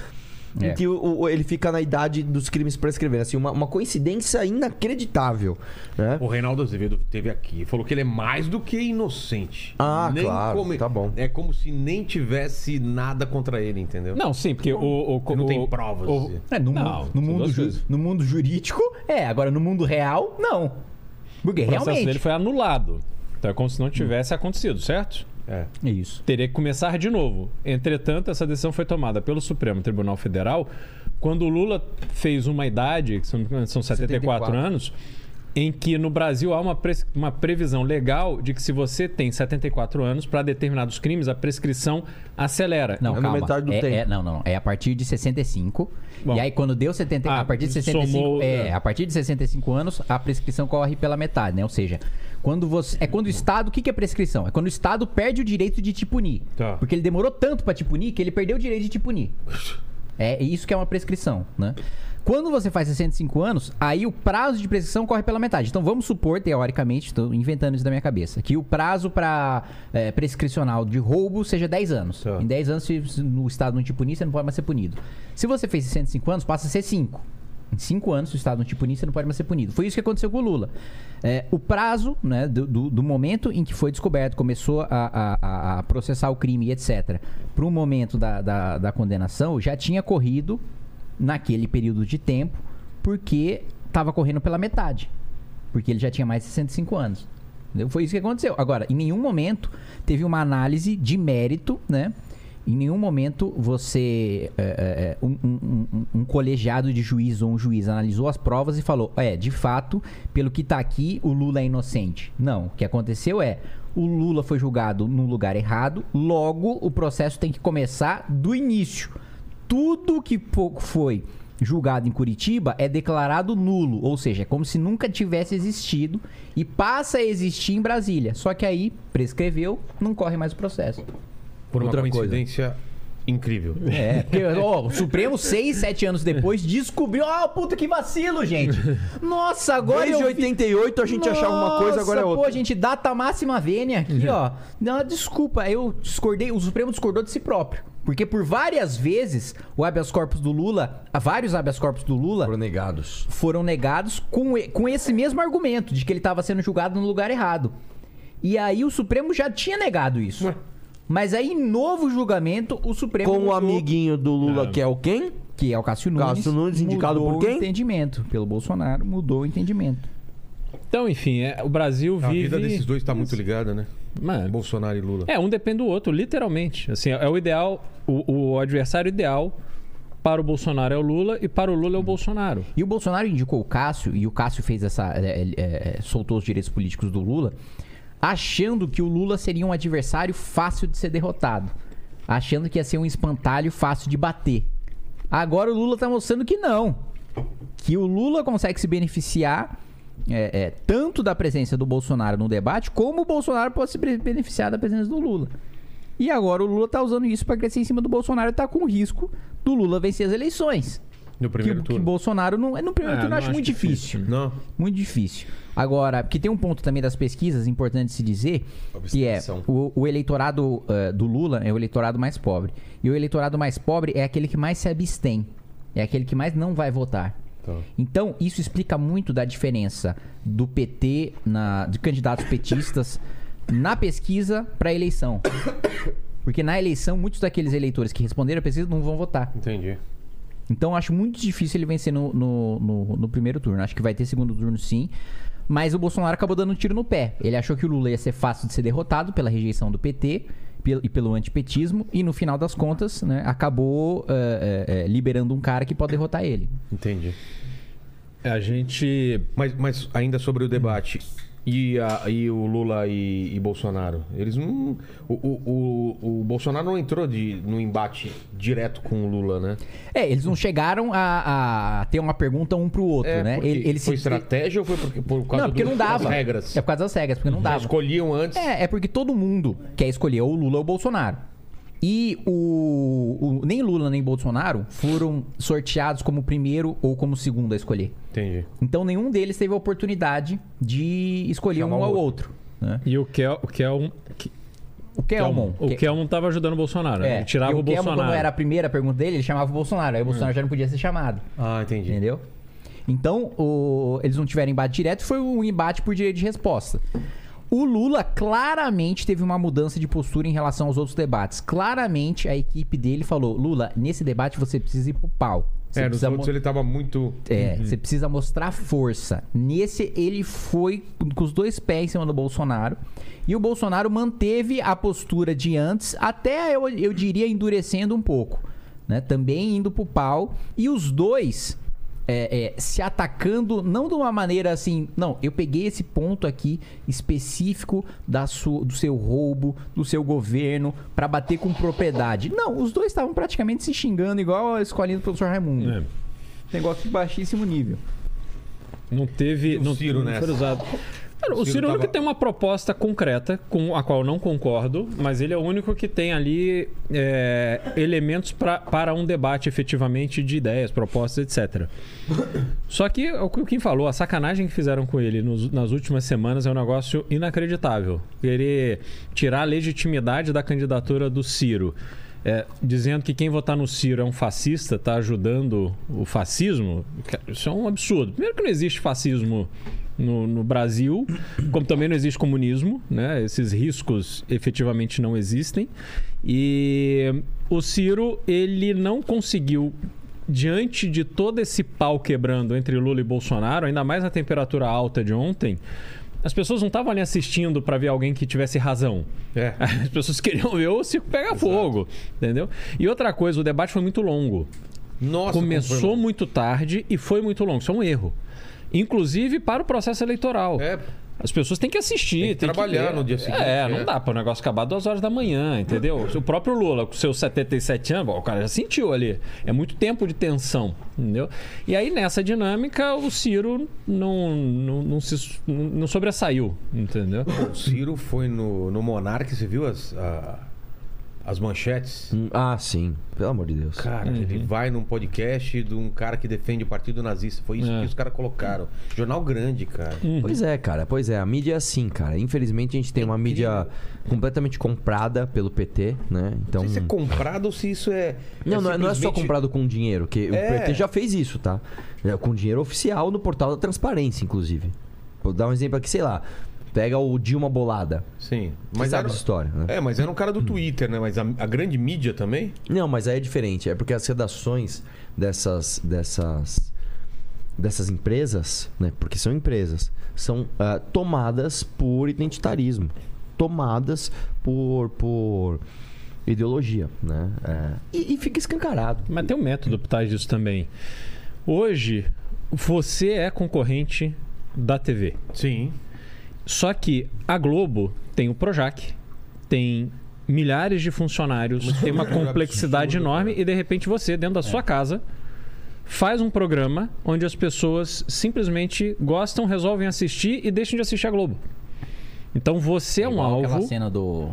É. em que o- o- ele fica na idade dos crimes prescreverem. Assim, uma, uma coincidência inacreditável. Né? O Reinaldo Azevedo teve aqui e falou que ele é mais do que inocente. Ah, claro, tá bom. É como se nem tivesse nada contra ele, entendeu? Não, sim, porque o. o, Ele não o- tem provas. o- É, no, Não, no mundo ju- no mundo jurídico, é. Agora, no mundo real, não. Porque o processo realmente... dele foi anulado. Então é como se não tivesse acontecido, certo? É. É isso. Teria que começar de novo. Entretanto, essa decisão foi tomada pelo Supremo Tribunal Federal quando o Lula fez uma idade, que são, são 74, 74. anos, em que no Brasil há uma, pres- uma previsão legal de que se você tem 74 anos, para determinados crimes, a prescrição acelera. Não, É calma. metade do é, tempo. é- não, não. É a partir de 65. Bom. e aí, quando deu 70. Ah, a partir de 65. somou, é, é. a partir de 65 anos, a prescrição corre pela metade, né? Ou seja, quando você. É quando o Estado. O que, que é prescrição? É quando o Estado perde o direito de te punir. Tá. Porque ele demorou tanto pra te punir que ele perdeu o direito de te punir. É isso que é uma prescrição, né? Quando você faz 65 anos, aí o prazo de prescrição corre pela metade. Então vamos supor, teoricamente, estou inventando isso da minha cabeça, que o prazo para prescricional de roubo seja 10 anos. Tá. Em 10 anos, se no Estado não te punir, você não pode mais ser punido. Se você fez 65 anos, passa a ser 5. Em 5 anos, se o Estado não te punir, você não pode mais ser punido. Foi isso que aconteceu com o Lula. É, o prazo né, do, do- do momento em que foi descoberto, começou a, a- a- processar o crime e etc., para o momento da, da, da condenação, já tinha corrido naquele período de tempo, porque estava correndo pela metade. Porque ele já tinha mais de 65 anos. Entendeu? Foi isso que aconteceu. Agora, em nenhum momento teve uma análise de mérito, né? Em nenhum momento você. é, é, é, um, um- um- um colegiado de juiz ou um juiz analisou as provas e falou: é, de fato, pelo que tá aqui, o Lula é inocente. Não. O que aconteceu é. O Lula foi julgado no lugar errado, logo o processo tem que começar do início. Tudo que foi julgado em Curitiba é declarado nulo, ou seja, é como se nunca tivesse existido e passa a existir em Brasília. Só que aí prescreveu, não corre mais o processo. Por uma Outra coisa. coincidência incrível. É, porque ó, o Supremo, seis, sete anos depois, descobriu. Ó, puta que vacilo, gente! Nossa, agora Desde eu vi- 88 a gente achava uma coisa, agora é outra. Pô, gente, data máxima vênia aqui, ó. Não, desculpa, eu discordei, o Supremo discordou de si próprio. Porque por várias vezes o habeas corpus do Lula, vários habeas corpus do Lula Foram negados. foram negados com, com esse mesmo argumento de que ele estava sendo julgado no lugar errado. E aí o Supremo já tinha negado isso. Mas aí, em novo julgamento, o Supremo. Com o amiguinho do Lula, que é o quem? Que é o Cássio Nunes. Cássio Nunes, indicado mudou por quem? o entendimento. Pelo Bolsonaro, mudou o entendimento. Então, enfim, é, o Brasil A vive. vida desses dois tá muito ligada, né? Mano, Bolsonaro e Lula. É, um depende do outro, literalmente. Assim, é o ideal, o, o adversário ideal para o Bolsonaro é o Lula e para o Lula é o Bolsonaro. E o Bolsonaro indicou o Cássio, e o Cássio fez essa. é, é, é, soltou os direitos políticos do Lula, achando que o Lula seria um adversário fácil de ser derrotado. Achando que ia ser um espantalho fácil de bater. Agora o Lula tá mostrando que não. Que o Lula consegue se beneficiar é, é, tanto da presença do Bolsonaro no debate, como o Bolsonaro pode se be- beneficiar da presença do Lula. E agora o Lula tá usando isso pra crescer em cima do Bolsonaro e tá com risco do Lula vencer as eleições. No primeiro que, que turno. Bolsonaro não. No primeiro É, turno eu não acho acho muito difícil. difícil. Não. Muito difícil. Agora, porque tem um ponto também das pesquisas importante se dizer, que é o, o eleitorado eh, do Lula é o eleitorado mais pobre. E o eleitorado mais pobre é aquele que mais se abstém. É aquele que mais não vai votar. Tá. Então, isso explica muito da diferença do PT, na, de candidatos petistas, na pesquisa para a eleição. Porque na eleição, muitos daqueles eleitores que responderam a pesquisa não vão votar. Entendi. Então acho muito difícil ele vencer no, no, no- no primeiro turno. Acho que vai ter segundo turno sim. Mas o Bolsonaro acabou dando um tiro no pé. Ele achou que o Lula ia ser fácil de ser derrotado pela rejeição do PT e pelo antipetismo. E no final das contas, né, acabou eh, eh, eh, liberando um cara que pode derrotar ele. Entendi. A gente. Mas, mas ainda sobre o debate. E, a- e o Lula e, e Bolsonaro? Eles não. O, o, o, o Bolsonaro não entrou de, no embate direto com o Lula, né? É, eles não chegaram a, a ter uma pergunta um pro outro, É, né? Ele, ele foi se- estratégia ou foi porque, por causa Não, porque do- não dava. das regras? É por causa das regras, porque não Já dava. escolhiam antes. É, é porque todo mundo quer escolher ou o Lula ou o Bolsonaro. E o, o- nem Lula nem Bolsonaro foram sorteados como primeiro ou como segundo a escolher. Entendi. Então nenhum deles teve a oportunidade de escolher Chamar um ao outro. outro. né? E o Kel, o Kel, O Kelmon. o Kelmon tava ajudando o Bolsonaro. né? é, Ele tirava e o, o Kelmon, Bolsonaro. quando era a primeira pergunta dele, ele chamava o Bolsonaro. Aí o Bolsonaro já não podia ser chamado. Ah, entendi. Entendeu? Então, o- eles não tiveram embate direto, foi um embate por direito de resposta. O Lula claramente teve uma mudança de postura em relação aos outros debates. Claramente a equipe dele falou: Lula, nesse debate você precisa ir pro pau. Você É, nos outros ele tava muito. é, você precisa mostrar força. Nesse, ele foi com os dois pés em cima do Bolsonaro. E o Bolsonaro manteve a postura de antes, até eu, eu diria endurecendo um pouco. Né? Também indo pro pau. E os dois é, é, se atacando, não de uma maneira assim. Não, eu peguei esse ponto aqui específico da sua, do seu roubo, do seu governo, pra bater com propriedade. Não, os dois estavam praticamente se xingando, igual a escolinha do professor Raimundo. É. Negócio de baixíssimo nível. Não teve. Não, Ciro não nessa. foi usado. Cara, o Ciro Ciro é o único tava- que tem uma proposta concreta, com a qual eu não concordo, mas ele é o único que tem ali é, elementos pra, para um debate efetivamente de ideias, propostas, etc. Só que é o que o Kim falou, a sacanagem que fizeram com ele nos- nas últimas semanas é um negócio inacreditável. Querer tirar a legitimidade da candidatura do Ciro. é, dizendo que quem votar no Ciro é um fascista, está ajudando o fascismo, isso é um absurdo. Primeiro que não existe fascismo no, no Brasil, como também não existe comunismo, né? Esses riscos efetivamente não existem. E o Ciro, ele não conseguiu diante de todo esse pau quebrando entre Lula e Bolsonaro, ainda mais na temperatura alta de ontem, as pessoas não estavam ali assistindo para ver alguém que tivesse razão. É. (laughs) As pessoas queriam ver o circo pegar fogo, entendeu? E outra coisa, o debate foi muito longo. Nossa, Começou muito tarde e foi muito longo. Isso é um erro. Inclusive para o processo eleitoral. É. As pessoas têm que assistir. Tem que trabalhar ver. no dia seguinte, É, é. não dá para o negócio acabar duas horas da manhã, entendeu? O próprio Lula, com seus 77 anos, bom, o cara já sentiu ali. É muito tempo de tensão, entendeu? E aí, nessa dinâmica, o Ciro não, não, não, se, não sobressaiu, entendeu? O Ciro foi no, no você viu as, a- as manchetes? Hum, Ah, sim. Pelo amor de Deus. Cara, ele vai num podcast de um cara que defende o partido nazista. Foi isso É. que os caras colocaram. Jornal grande, cara. Pois é, cara. Pois é. A mídia é assim, cara. Infelizmente a gente tem uma mídia completamente comprada pelo PT, né? Então. Não sei se é comprado ou se isso é. Não, não, é- não é só simplesmente- comprado com dinheiro, que o É. PT já fez isso, tá? É, Com dinheiro oficial no portal da transparência, inclusive. Vou dar um exemplo aqui, sei lá. Pega o Dilma Bolada. Sim. Mas sabe era... essa história, né? É, mas era um cara do Twitter, né? Mas a, a grande mídia também? Não, mas aí é diferente. É porque as redações dessas. dessas dessas empresas, né, porque são empresas, são ah, tomadas por identitarismo, tomadas por, por ideologia, né? É, e, e fica escancarado. Mas tem um método por trás disso também. Hoje, você é concorrente da TV. Sim. Só que a Globo tem o Projac, tem milhares de funcionários, tem uma complexidade absurdo, enorme cara. e de repente você, dentro da sua casa, faz um programa onde as pessoas simplesmente gostam, resolvem assistir e deixam de assistir a Globo. Então você é um Igual aquela alvo. cena do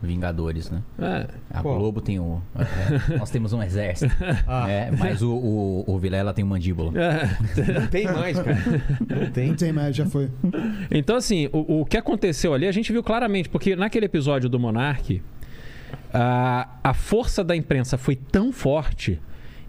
Vingadores, né? É, A Qual? Globo tem o. é, nós temos um exército. (laughs) é, mas o, o, o Vilela tem mandíbula. é. Não tem mais, cara. Não tem. Não tem mais, já foi. Então, assim, o, o que aconteceu ali, a gente viu claramente, porque naquele episódio do Monark, a, a força da imprensa foi tão forte,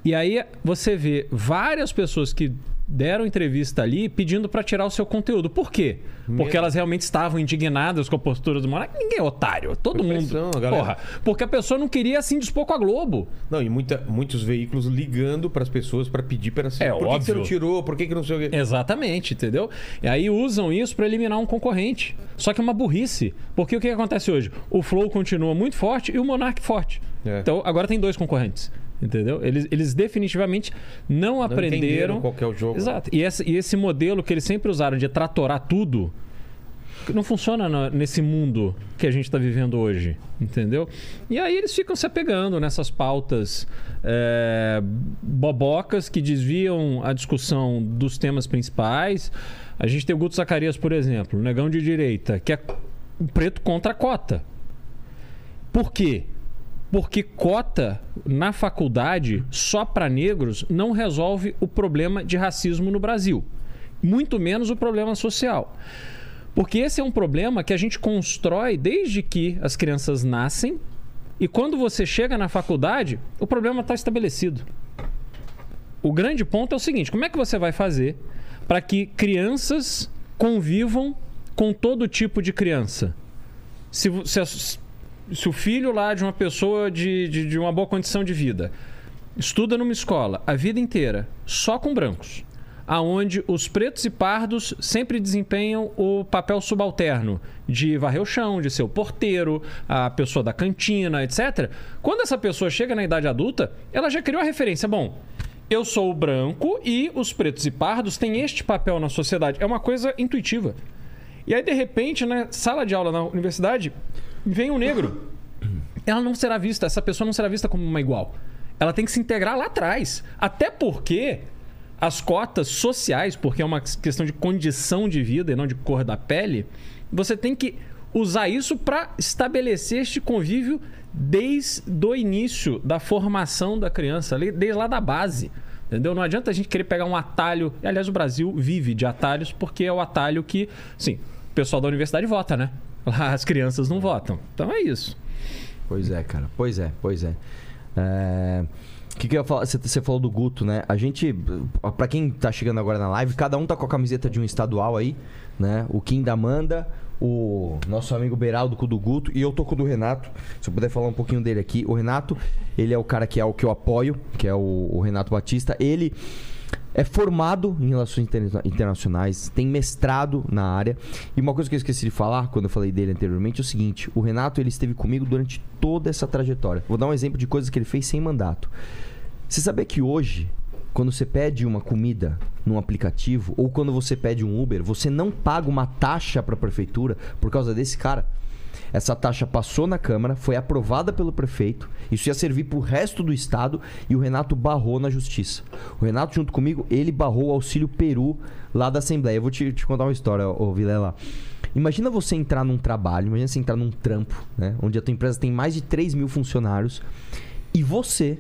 e aí você vê várias pessoas que deram entrevista ali pedindo pra tirar o seu conteúdo. Por quê? Porque Mesmo. elas realmente estavam indignadas com a postura do Monark. Ninguém é otário, todo mundo. galera. Porra, porque a pessoa não queria se indispor com a Globo. Não, e muita, muitos veículos ligando pras pessoas pra pedir para assistir. É, Por que, que você não óbvio. tirou? Por que, que não sei o quê? Exatamente, entendeu? E aí usam isso pra eliminar um concorrente. Só que é uma burrice. Porque o que acontece hoje? O Flow continua muito forte e o Monark forte. É. Então agora tem dois concorrentes. Entendeu? Eles, eles definitivamente não, Não aprenderam. qual é o jogo. Exato. E esse, e esse modelo que eles sempre usaram de tratorar tudo não funciona na- nesse mundo que a gente está vivendo hoje, entendeu? E aí eles ficam se apegando nessas pautas é, bobocas que desviam a discussão dos temas principais. A gente tem o Guto Zacarias, por exemplo, o negão de direita, que é preto contra a cota. Por quê? Porque cota na faculdade só para negros não resolve o problema de racismo no Brasil, muito menos o problema social. Porque esse é um problema que a gente constrói desde que as crianças nascem e quando você chega na faculdade, o problema está estabelecido. O grande ponto é o seguinte: como é que você vai fazer para que crianças convivam com todo tipo de criança? Se, se, se o filho lá de uma pessoa de, de, de uma boa condição de vida estuda numa escola a vida inteira só com brancos, aonde os pretos e pardos sempre desempenham o papel subalterno de varrer o chão, de ser o porteiro, a pessoa da cantina, etc. Quando essa pessoa chega na idade adulta, ela já criou a referência. Bom, eu sou o branco e os pretos e pardos têm este papel na sociedade. É uma coisa intuitiva. E aí, de repente, na sala de aula na universidade, vem um negro. Ela não será vista, essa pessoa não será vista como uma igual. Ela tem que se integrar lá atrás. Até porque as cotas sociais, porque é uma questão de condição de vida e não de cor da pele, você tem que usar isso para estabelecer este convívio desde o início da formação da criança, desde lá da base. Entendeu? Não adianta a gente querer pegar um atalho. Aliás, o Brasil vive de atalhos porque é o atalho que, sim, o pessoal da universidade vota, né? (laughs) Lá as crianças não votam. Então é isso. Pois é, cara. Pois é, pois é. É, O que, que eu ia falar? Você- falou do Guto, né? A gente, pra quem tá chegando agora na live, cada um tá com a camiseta de um estadual aí, né? O Kim da Amanda, o nosso amigo Beraldo com o do Guto e eu tô com o do Renato. Se eu puder falar um pouquinho dele aqui. O Renato, ele é o cara que é o que eu apoio, que é o, o Renato Batista. Ele é formado em relações interna- internacionais, tem mestrado na área. E uma coisa que eu esqueci de falar quando eu falei dele anteriormente é o seguinte: o Renato ele esteve comigo durante toda essa trajetória. Vou dar um exemplo de coisas que ele fez sem mandato. Você sabia que hoje, quando você pede uma comida num aplicativo ou quando você pede um Uber, você não paga uma taxa para a prefeitura por causa desse cara? Essa taxa passou na Câmara, foi aprovada pelo prefeito, isso ia servir pro resto do estado e o Renato barrou na justiça. O Renato, junto comigo, ele barrou o auxílio Peru lá da Assembleia. Eu vou te, te contar uma história, ô Vilela. Imagina você entrar num trabalho, imagina você entrar num trampo, né? Onde a tua empresa tem mais de 3 mil funcionários e você,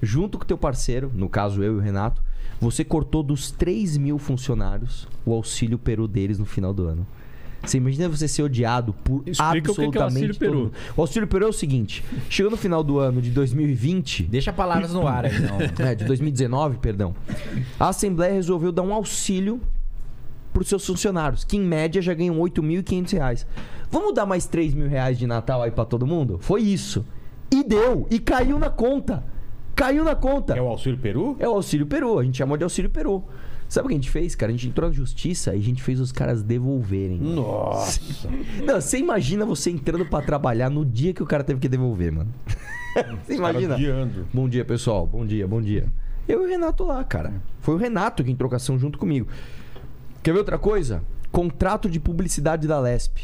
junto com o teu parceiro, no caso eu e o Renato, você cortou dos 3 mil funcionários o auxílio Peru deles no final do ano. Você imagina você ser odiado por Explica o que que é o absolutamente auxílio Peru. O auxílio Peru é o seguinte: chegou no final do ano de 2020, Deixa palavras no ar aí, não. (laughs) é, de 2019, perdão, a Assembleia resolveu dar um auxílio para os seus funcionários, que em média já ganham 8.500 reais. Vamos dar mais 3 mil reais de Natal aí para todo mundo? Foi isso. E deu, e caiu na conta. Caiu na conta. É o Auxílio Peru? É o Auxílio Peru, a gente chamou de Auxílio Peru. Sabe o que a gente fez, cara? A gente entrou na justiça e a gente fez os caras devolverem. Nossa. (laughs) Não, você imagina você entrando pra trabalhar no dia que o cara teve que devolver, mano. (laughs) você imagina? Bom dia, pessoal. Bom dia, bom dia. Eu e o Renato lá, cara. Foi o Renato que entrou com ação junto comigo. Quer ver outra coisa? Contrato de publicidade da Lesp.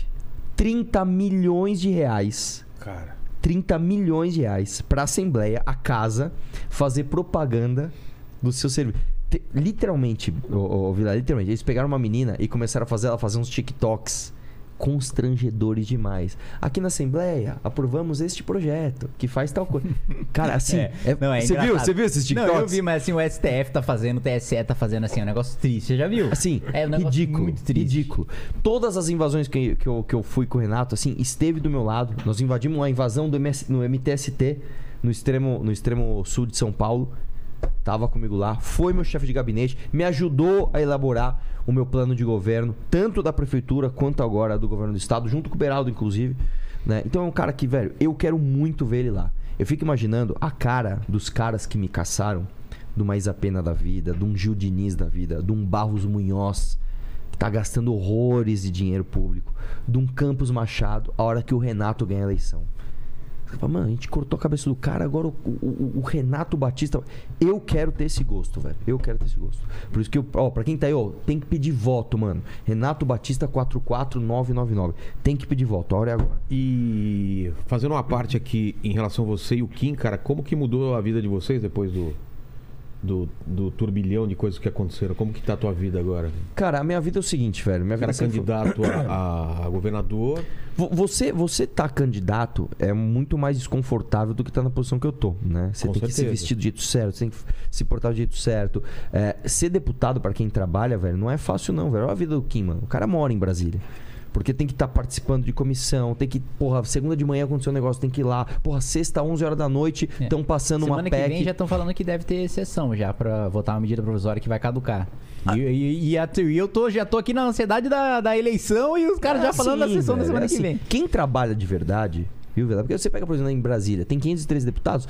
30 milhões de reais. Cara. 30 milhões de reais pra Assembleia, a casa, fazer propaganda do seu serviço. Te- Literalmente, ô, ô, Vila, literalmente, eles pegaram uma menina e começaram a fazer ela fazer uns TikToks constrangedores demais. Aqui na Assembleia, aprovamos este projeto que faz tal coisa. (laughs) Cara, assim, É, é- não, é você viu? engraçado. Você viu esses TikToks? Não, eu vi, mas assim, o STF tá fazendo, o TSE tá fazendo assim, é um negócio triste. Você já viu? Assim, é um ridículo, muito triste. ridículo. Todas as invasões que, que, eu, que eu fui com o Renato, assim, esteve do meu lado. Nós invadimos uma invasão do MS, no MTST, no extremo, no extremo sul de São Paulo. Tava comigo lá, foi meu chefe de gabinete, me ajudou a elaborar o meu plano de governo, tanto da prefeitura quanto agora do governo do estado, junto com o Beraldo, inclusive. Né? Então é um cara que, velho, eu quero muito ver ele lá. Eu fico imaginando a cara dos caras que me caçaram, do Mais a Pena da vida, de um Gil Diniz da vida, de um Barros Munhoz, que tá gastando horrores de dinheiro público, de um Campos Machado, a hora que o Renato ganha a eleição. Você fala, Mano, a gente cortou a cabeça do cara, agora o, o- o Renato Batista. Eu quero ter esse gosto, velho. Eu quero ter esse gosto. Por isso que, eu, ó, pra quem tá aí, ó, tem que pedir voto, mano. Renato Batista 44999. Tem que pedir voto, a hora é agora. E fazendo uma parte aqui em relação a você e o Kim, cara, como que mudou a vida de vocês depois do, do, do turbilhão de coisas que aconteceram? Como que tá a tua vida agora? Cara, a minha vida é o seguinte, velho. Minha cara vida sempre foi- candidato a, a governador. Vo- Você, você tá candidato é muito mais desconfortável do que tá na posição que eu tô, né? Você Com tem que se certeza. vestir do jeito certo, você tem que se portar do jeito certo. É, ser deputado pra quem trabalha, velho, não é fácil não, velho. Olha a vida do Kim, mano. O cara mora em Brasília. Porque tem que estar participando de comissão, tem que, porra, segunda de manhã aconteceu um negócio, tem que ir lá. Porra, sexta, 11 horas da noite, É. estão passando Semana uma que PEC. vem já estão falando que deve ter exceção já pra votar uma medida provisória que vai caducar. E, e- e e eu tô, já tô aqui na ansiedade da, da eleição e os caras já Ah, falando da sessão da velho, semana é que assim. vem. Quem trabalha de verdade, viu, Vila? Porque você pega, por exemplo, em Brasília, tem 513 deputados,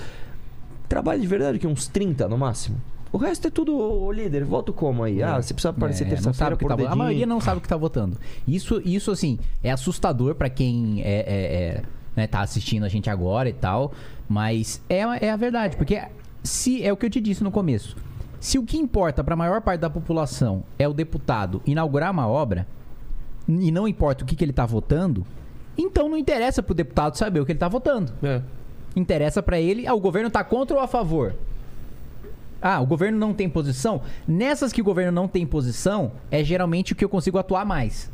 trabalha de verdade que uns 30 no máximo. O resto é tudo, ô líder, voto como aí? Ah, você precisa aparecer É, terça-feira sabe o que por tá votando. A dedinho. maioria não sabe o que tá votando. Isso, isso assim, é assustador pra quem é, é- é, né, tá assistindo a gente agora e tal. Mas é, é a verdade, porque se é o que eu te disse no começo. Se o que importa pra maior parte da população é o deputado inaugurar uma obra, e não importa o que, que ele tá votando, então não interessa pro deputado saber o que ele tá votando. É. Interessa pra ele, ah, o governo tá contra ou a favor? Ah, o governo não tem posição? Nessas que o governo não tem posição, é geralmente o que eu consigo atuar mais.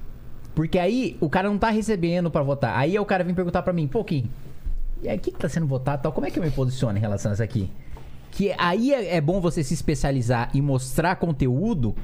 Porque aí o cara não tá recebendo pra votar. Aí o cara vem perguntar pra mim, pô, Kim, e o que, tá sendo votado tal? Como é que eu me posiciono em relação a isso aqui? Que aí é, é bom você se especializar e mostrar conteúdo,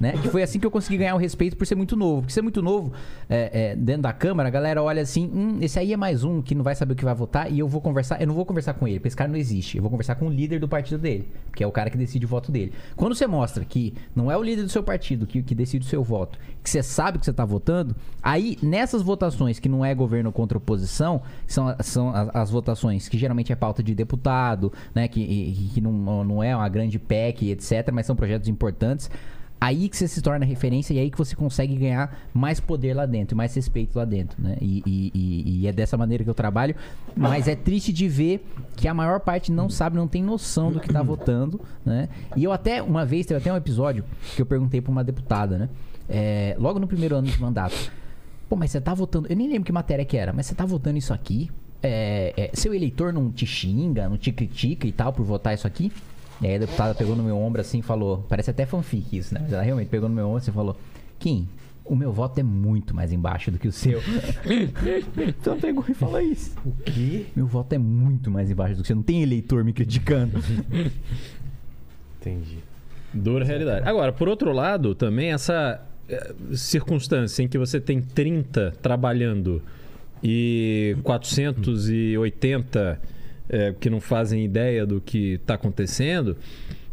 né? Que foi assim que eu consegui ganhar o respeito por ser muito novo. Porque ser muito novo, é, é, dentro da Câmara, a galera olha assim, hum, esse aí é mais um que não vai saber o que vai votar e eu vou conversar. Eu não vou conversar com ele, porque esse cara não existe. Eu vou conversar com o líder do partido dele, que é o cara que decide o voto dele. Quando você mostra que não é o líder do seu partido que, que decide o seu voto, que você sabe que você tá votando, aí nessas votações que não é governo contra oposição, são, são as, as votações que geralmente é pauta de deputado, né? Que, que não, não é uma grande PEC, etc., mas são projetos importantes. Aí que você se torna referência e aí que você consegue ganhar mais poder lá dentro, mais respeito lá dentro, né? E, e- e- e é dessa maneira que eu trabalho. Mas é triste de ver que a maior parte não sabe, não tem noção do que tá votando, né? E eu até, uma vez, teve até um episódio que eu perguntei pra uma deputada, né? É, logo no primeiro ano de mandato. Pô, mas você tá votando. Eu nem lembro que matéria que era, mas você tá votando isso aqui? É, é, seu eleitor não te xinga, não te critica e tal por votar isso aqui? E aí a deputada pegou no meu ombro assim e falou: parece até fanfic isso, né? Mas ela realmente pegou no meu ombro assim e falou: Kim, o meu voto é muito mais embaixo do que o seu. (laughs) então pegou e falou isso. O quê? Meu voto é muito mais embaixo do que o seu. Não tem eleitor me criticando. (laughs) Entendi. Dura realidade. Agora, por outro lado, também essa eh, circunstância em que você tem 30 trabalhando e 480 eh, que não fazem ideia do que está acontecendo,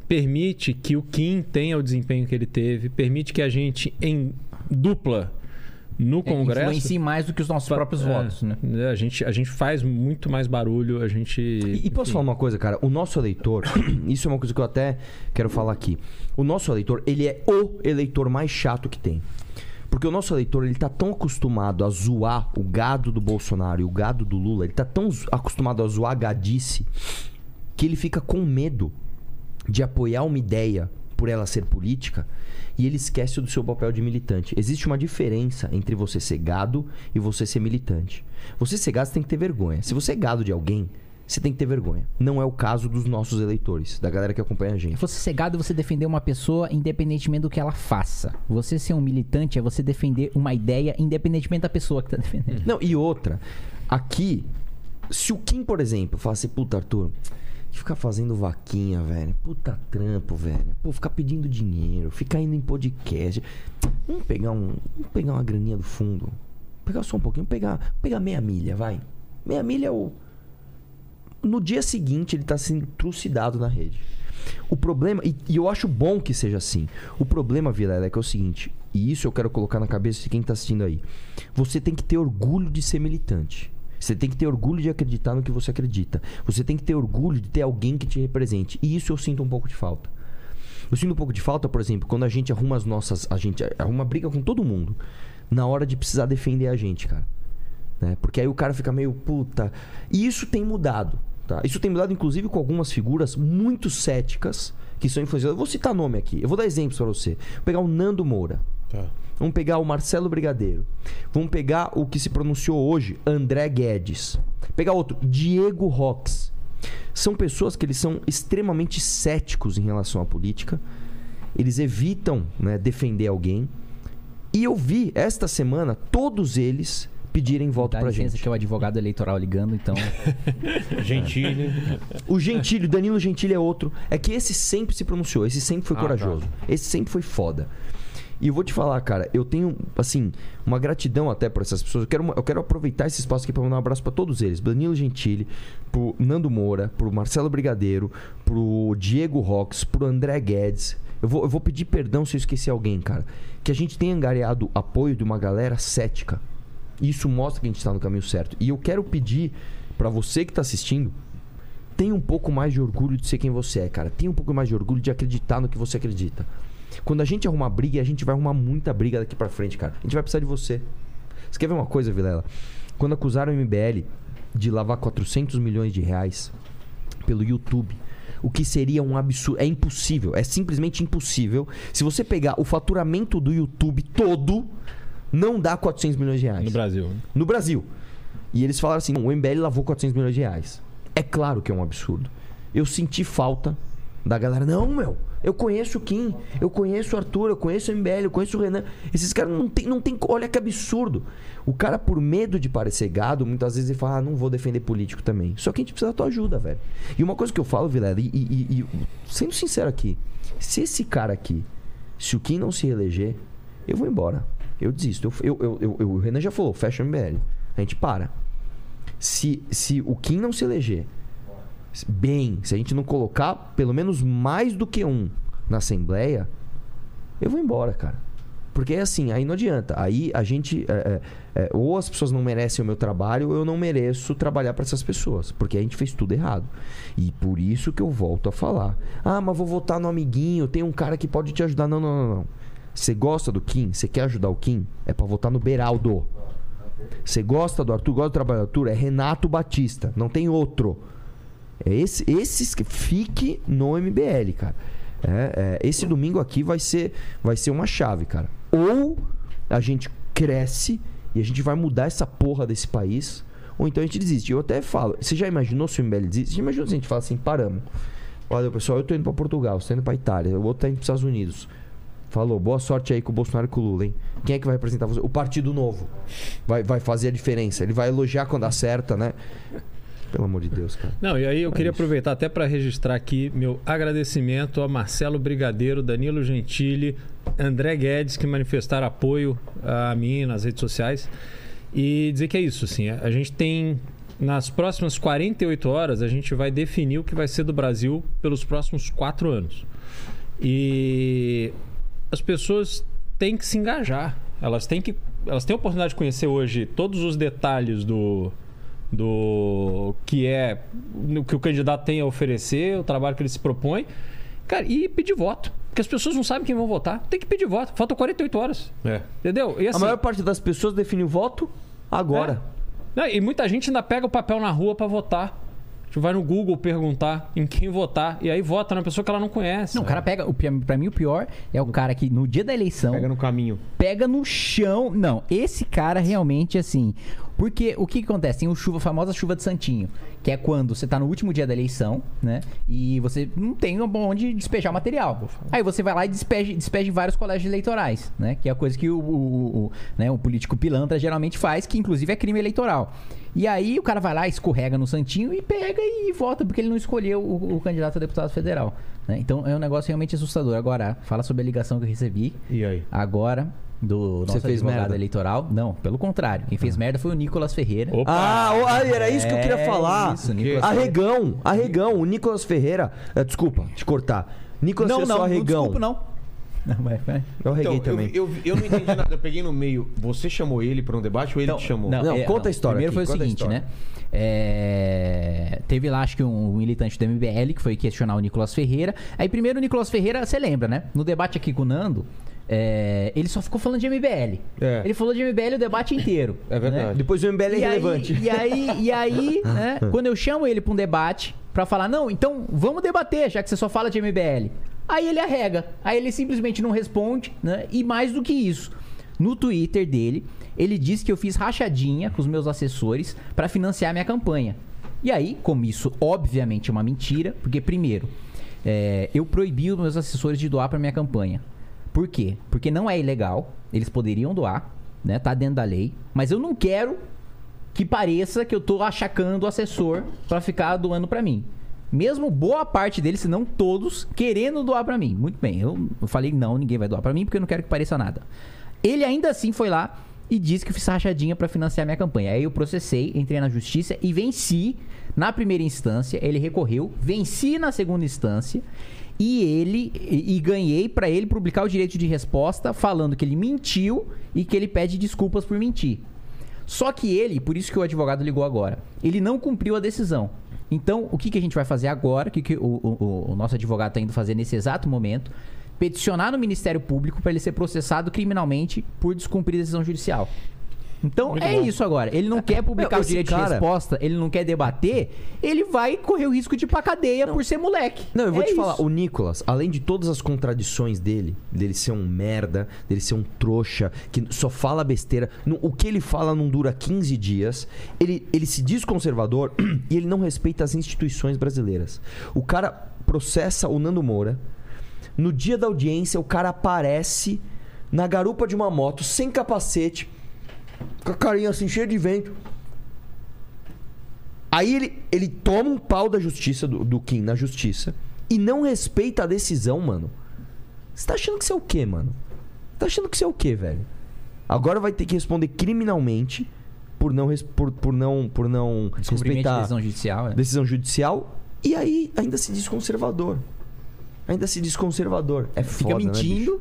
permite que o Kim tenha o desempenho que ele teve, permite que a gente, em dupla, no É, Congresso. influencie mais do que os nossos próprios É, votos, né? é, A gente, a gente faz muito mais barulho, a gente. E, e posso falar uma coisa, cara? O nosso eleitor, (coughs) isso é uma coisa que eu até quero falar aqui. O nosso eleitor, ele é o eleitor mais chato que tem. Porque o nosso eleitor, ele tá tão acostumado a zoar o gado do Bolsonaro e o gado do Lula, ele tá tão acostumado a zoar a gadice, que ele fica com medo de apoiar uma ideia por ela ser política e ele esquece do seu papel de militante. Existe uma diferença entre você ser gado e você ser militante. Você ser gado, você tem que ter vergonha. Se você é gado de alguém, você tem que ter vergonha. Não é o caso dos nossos eleitores, da galera que acompanha a gente. Você ser gado é você defender uma pessoa independentemente do que ela faça. Você ser um militante é você defender uma ideia independentemente da pessoa que tá defendendo. Não, e outra, aqui, se o Kim, por exemplo, fala assim, puta, Arthur, ficar fazendo vaquinha, velho, puta trampo, velho, pô, ficar pedindo dinheiro, ficar indo em podcast, vamos pegar um, vamos pegar uma graninha do fundo, pegar só um pouquinho, pegar, pegar meia milha, vai. Meia milha é o... No dia seguinte, ele tá sendo trucidado na rede. O problema, e, e eu acho bom que seja assim. O problema, Vilela, é que é o seguinte, e isso eu quero colocar na cabeça de quem tá assistindo aí. Você tem que ter orgulho de ser militante. Você tem que ter orgulho de acreditar no que você acredita. Você tem que ter orgulho de ter alguém que te represente. E isso eu sinto um pouco de falta. Eu sinto um pouco de falta, por exemplo, quando a gente arruma as nossas. A gente arruma briga com todo mundo. Na hora de precisar defender a gente, cara. Né? Porque aí o cara fica meio puta. E isso tem mudado. Tá? Isso tem mudado, inclusive, com algumas figuras muito céticas que são influenciadas. Eu vou citar nome aqui. Eu vou dar exemplos pra você. Vou pegar o Nando Moura. Tá. Vamos pegar o Marcelo Brigadeiro. Vamos pegar o que se pronunciou hoje, André Guedes. Pegar outro, Diego Rox. São pessoas que eles são extremamente céticos em relação à política. Eles evitam né, defender alguém. E eu vi esta semana todos eles pedirem voto Dá pra licença gente. que é o advogado eleitoral ligando, então. (laughs) Gentile. O Gentili, o Danilo Gentili é outro. É que esse sempre se pronunciou, esse sempre foi Ah, corajoso. Esse sempre foi foda. E eu vou te falar, cara, eu tenho, assim, uma gratidão até por essas pessoas. Eu quero, eu quero aproveitar esse espaço aqui pra mandar um abraço pra todos eles. Danilo Gentili, pro Nando Moura, pro Marcelo Brigadeiro, pro Diego Rox, pro André Guedes. Eu vou, eu vou pedir perdão se eu esquecer alguém, cara. Que a gente tenha angariado apoio de uma galera cética. Isso mostra que a gente está no caminho certo. E eu quero pedir pra você que tá assistindo, tenha um pouco mais de orgulho de ser quem você é, cara. Tenha um pouco mais de orgulho de acreditar no que você acredita. Quando a gente arrumar briga, a gente vai arrumar muita briga daqui pra frente, cara. A gente vai precisar de você. Você quer ver uma coisa, Vilela? Quando acusaram o MBL de lavar 400 milhões de reais pelo YouTube, o que seria um absurdo. É impossível, é simplesmente impossível. Se você pegar o faturamento do YouTube todo, não dá 400 milhões de reais. No Brasil. né? No Brasil. E eles falaram assim: "Não, o MBL lavou 400 milhões de reais. É claro que é um absurdo. Eu senti falta da galera. Não, meu. Eu conheço o Kim, eu conheço o Arthur, eu conheço o MBL, eu conheço o Renan. Esses caras não tem, não tem. Olha que absurdo. O cara, por medo de parecer gado, muitas vezes ele fala: ah, não vou defender político também. Só que a gente precisa da tua ajuda, velho. E uma coisa que eu falo, Vilela, e, e- e- sendo sincero aqui: se esse cara aqui, se o Kim não se reeleger, eu vou embora. Eu desisto. Eu, eu, eu- eu- o Renan já falou: fecha o MBL. A gente para. Se, se o Kim não se eleger bem, se a gente não colocar pelo menos mais do que um na Assembleia, eu vou embora, cara. Porque é assim, aí não adianta. Aí a gente. é, é, é, ou as pessoas não merecem o meu trabalho, ou eu não mereço trabalhar para essas pessoas. Porque a gente fez tudo errado. E por isso que eu volto a falar. Ah, mas vou votar no amiguinho, tem um cara que pode te ajudar. Não, não, não, não. Você gosta do Kim? Você quer ajudar o Kim? É para votar no Beraldo. Você gosta do Arthur? Gosta do trabalho do Arthur? É Renato Batista. Não tem outro. É esse, esses que fique no MBL, cara. É, é, esse domingo aqui vai ser, vai ser uma chave, cara. Ou a gente cresce e a gente vai mudar essa porra desse país, ou então a gente desiste. Eu até falo, você já imaginou se o MBL desiste? Você imaginou se a gente fala assim, paramos. Olha, pessoal, eu tô indo pra Portugal, você tá indo pra Itália, o outro tá indo pros Estados Unidos. Falou, boa sorte aí com o Bolsonaro e com o Lula, hein? Quem é que vai representar você? O Partido Novo. Vai, vai fazer a diferença. Ele vai elogiar quando acerta, né? Pelo amor de Deus, cara. Não, e aí eu É queria isso. aproveitar até para registrar aqui meu agradecimento a Marcelo Brigadeiro, Danilo Gentili, André Guedes, que manifestaram apoio a mim nas redes sociais. E dizer que é isso, assim, a gente tem. Nas próximas 48 horas, a gente vai definir o que vai ser do Brasil pelos próximos quatro anos. E as pessoas têm que se engajar. Elas têm que elas têm a oportunidade de conhecer hoje todos os detalhes do do que é o que o candidato tem a oferecer, o trabalho que ele se propõe, cara, e pedir voto. Porque as pessoas não sabem quem vão votar. Tem que pedir voto. Faltam 48 horas. É. Entendeu? E A assim, maior parte das pessoas define o voto agora. é. Não, E muita gente ainda pega o papel na rua pra votar. Vai no Google perguntar em quem votar. E aí vota na pessoa que ela não conhece. Não, o cara pega. O, pra mim, o pior é o cara que no dia da eleição Pega no caminho. pega no chão. Não, esse cara realmente assim. Porque o que, que acontece? Tem o chuva, a famosa chuva de Santinho, que é quando você tá no último dia da eleição, né? E você não tem onde despejar material. Aí você vai lá e despeja, despeja em vários colégios eleitorais, né? Que é a coisa que o, o- o- né, o político pilantra geralmente faz, que inclusive é crime eleitoral. E aí o cara vai lá, escorrega no Santinho e pega e vota, porque ele não escolheu o, o candidato a deputado federal. né? Então é um negócio realmente assustador. Agora, fala sobre a ligação que eu recebi E aí? agora do Você fez merda? eleitoral. Não, pelo contrário. Quem fez merda foi o Nicolas Ferreira. Opa! Ah, ah, era isso que eu queria É falar. isso, Nicolas arregão, arregão. O Nicolas Ferreira. eh, desculpa, te cortar. Nicolas não, Ferreira não, só não, arregão. desculpa, não. Não, vai, vai. Eu arreguei Então, também. Eu, eu, eu não entendi nada. Eu peguei no meio. Você chamou ele pra um debate ou ele Então, te chamou? Não, conta a história Primeiro aqui, foi o seguinte, né? É, Teve lá, acho que um militante do MBL que foi questionar o Nicolas Ferreira. Aí, primeiro, o Nicolas Ferreira, você lembra, né? No debate aqui com o Nando, é, ele só ficou falando de MBL. É. Ele falou de MBL o debate inteiro. (laughs) É verdade. né? Depois o MBL é E aí, irrelevante. e aí, e aí (laughs) né, quando eu chamo ele pra um debate, pra falar, não, então vamos debater, já que você só fala de MBL. Aí ele arrega. Aí ele simplesmente não responde, né? E mais do que isso, no Twitter dele, ele disse que eu fiz rachadinha com os meus assessores pra financiar minha campanha. E aí, como isso obviamente é uma mentira, porque primeiro, é, eu proibi os meus assessores de doar pra minha campanha. Por quê? Porque não é ilegal, eles poderiam doar, né? Tá dentro da lei, mas eu não quero que pareça que eu tô achacando o assessor pra ficar doando pra mim. Mesmo boa parte deles, se não todos, querendo doar pra mim. Muito bem, eu, falei não, ninguém vai doar pra mim porque eu não quero que pareça nada. Ele ainda assim foi lá e disse que eu fiz rachadinha pra financiar minha campanha. Aí eu processei, entrei na justiça e venci na primeira instância. Ele recorreu, venci na segunda instância e ele e, e ganhei pra ele publicar o direito de resposta falando que ele mentiu e que ele pede desculpas por mentir. Só que ele, por isso que o advogado ligou agora, ele não cumpriu a decisão. Então, o que, que a gente vai fazer agora? O que, que o, o- o nosso advogado está indo fazer nesse exato momento? Peticionar no Ministério Público para ele ser processado criminalmente por descumprir decisão judicial. Então, Muito é bom. isso agora. Ele não (laughs) quer publicar Meu, o direito de cara- resposta, ele não quer debater, ele vai correr o risco de ir pra cadeia por ser moleque. Não, eu vou É te isso. falar, o Nicolas, além de todas as contradições dele, dele ser um merda, dele ser um trouxa, que só fala besteira, o que ele fala não dura 15 dias, ele, ele se diz conservador (clears throat) e ele não respeita as instituições brasileiras. O cara processa o Nando Moura, no dia da audiência o cara aparece na garupa de uma moto, sem capacete, com a carinha assim, cheia de vento. Aí ele, ele toma um pau da justiça, do, do Kim na justiça, e não respeita a decisão, mano. Você tá achando que você é o quê, mano? Tá achando que você é o quê, velho? Agora vai ter que responder criminalmente por não, por, por não, por não respeitar decisão judicial. né? decisão judicial. E aí ainda se diz conservador. Ainda se diz conservador. É Fica foda, né, mentindo. né?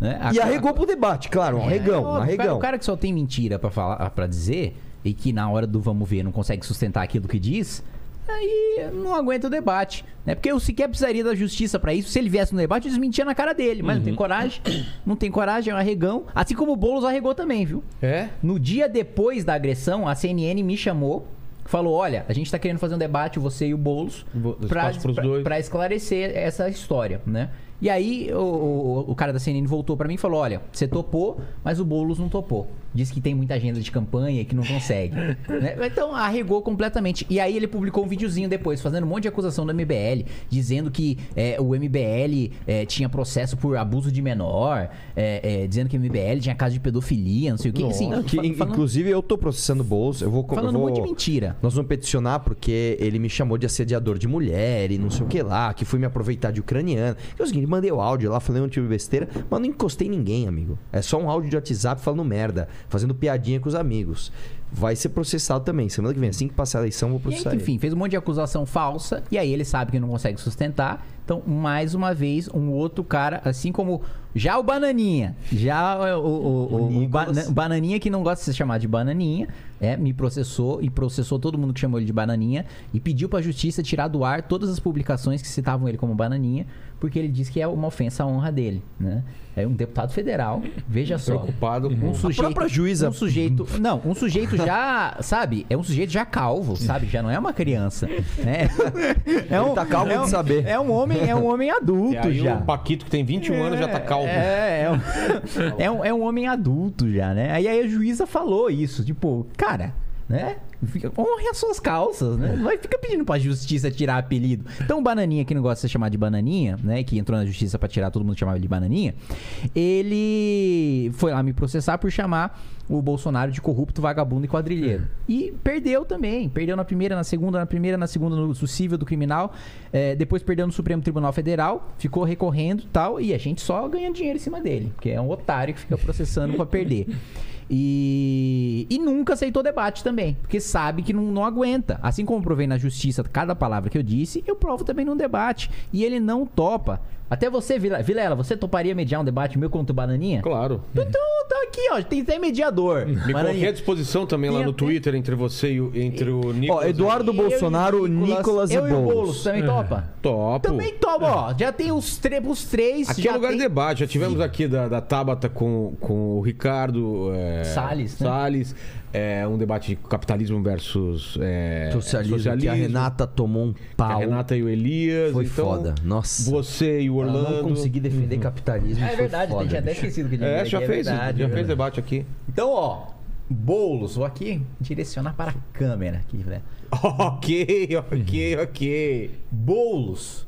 E A- arregou pro debate, claro. Um É, arregão, um o cara- arregão. O cara que só tem mentira pra falar, para dizer e que na hora do vamos ver não consegue sustentar aquilo que diz, aí não aguenta o debate, né? Porque eu sequer precisaria da justiça pra isso. Se ele viesse no debate, eu desmentia na cara dele, mas não tem coragem. Não tem coragem, é um arregão. Assim como o Boulos arregou também, viu? É? No dia depois da agressão, a CNN me chamou, falou: "Olha, a gente tá querendo fazer um debate você e o Boulos pra, pra- dois. pra esclarecer essa história, né? E aí o, o, o cara da CNN voltou pra mim e falou: "Olha, você topou, mas o Boulos não topou. Diz que tem muita agenda de campanha e que não consegue". (laughs) né? Então arregou completamente. E aí ele publicou um videozinho depois fazendo um monte de acusação do MBL, dizendo que é, o MBL é, tinha processo por abuso de menor, é, é, dizendo que o MBL tinha caso de pedofilia, não sei o que. Assim, que, falando, inclusive eu tô processando Boulos. Eu vou. eu falando um vou- monte de mentira. Nós vamos peticionar porque ele me chamou de assediador de mulher e não sei o que lá, que fui me aproveitar de ucraniano. É o seguinte, mandei o áudio lá, falei um tipo de besteira, mas não encostei ninguém, amigo. É só um áudio de WhatsApp falando merda, fazendo piadinha com os amigos. Vai ser processado também. Semana que vem, assim que passar a eleição, vou aí, processar. ele. enfim, fez um monte de acusação falsa, e aí ele sabe que não consegue sustentar. Então, mais uma vez, um outro cara, assim como Já o Bananinha, já o, o, o- o. Bana- Bananinha que não gosta de ser chamado de Bananinha, é, me processou e processou todo mundo que chamou ele de Bananinha e pediu pra justiça tirar do ar todas as publicações que citavam ele como Bananinha, porque ele diz que é uma ofensa à honra dele, né? É um deputado federal, veja só. Preocupado com Um sujeito, própria juíza. Um sujeito. (laughs) Não, um sujeito já, sabe? É um sujeito já calvo, sabe? Já não é uma criança. Né? (laughs) É Ele tá calvo é de um- saber. É um homem, é um homem adulto E aí já. o Paquito, que tem 21 anos, já tá calvo. É, é, um, (laughs) é, um, é um homem adulto já, né? Aí, aí a juíza falou isso, tipo, cara, né? Fica- Honre as suas calças, né? Vai ficar pedindo pra justiça tirar apelido. Então o Bananinha, que não gosta de ser chamado de Bananinha, né? Que entrou na justiça pra tirar todo mundo chamava ele de Bananinha, ele foi lá me processar por chamar o Bolsonaro de corrupto, vagabundo e quadrilheiro. E perdeu também. Perdeu na primeira, na segunda, na primeira, na segunda no cível do criminal. É, depois perdeu no Supremo Tribunal Federal. Ficou recorrendo tal. E a gente só ganha dinheiro em cima dele. Porque é um otário que fica processando pra perder. E, e nunca aceitou debate também, porque sabe que não, não aguenta. Assim como provei na justiça cada palavra que eu disse, eu provo também num debate. E ele não topa. Até você, Vilela, você toparia mediar um debate meu contra o Bananinha? Claro. Então tá aqui, ó. Tem até mediador. Me coloquei à disposição também lá no até- Twitter entre você e o, entre o Nicolas. Ó, Eduardo Eu e Bolsonaro, Nicolas e eu e o Boulos. Boulos também topa? Topo. Também topa, ó. Já tem os, tre os três. Aqui já é lugar tem... de debate. Já tivemos aqui da, da Tabata com, com o Ricardo é, Salles, né? Salles. É, um debate de capitalismo versus é, Socialismo, que a Renata tomou um que pau. a Renata e o Elias. Foi então, foda. Nossa. Você e o Orlando. não consegui defender capitalismo. Ah, é foi verdade, foda, tinha até esquecido que ele É, já é fez, verdade, já fez verdade. debate aqui. Então, ó, Boulos, vou aqui direcionar para a câmera aqui, né? ok, ok, ok. Boulos,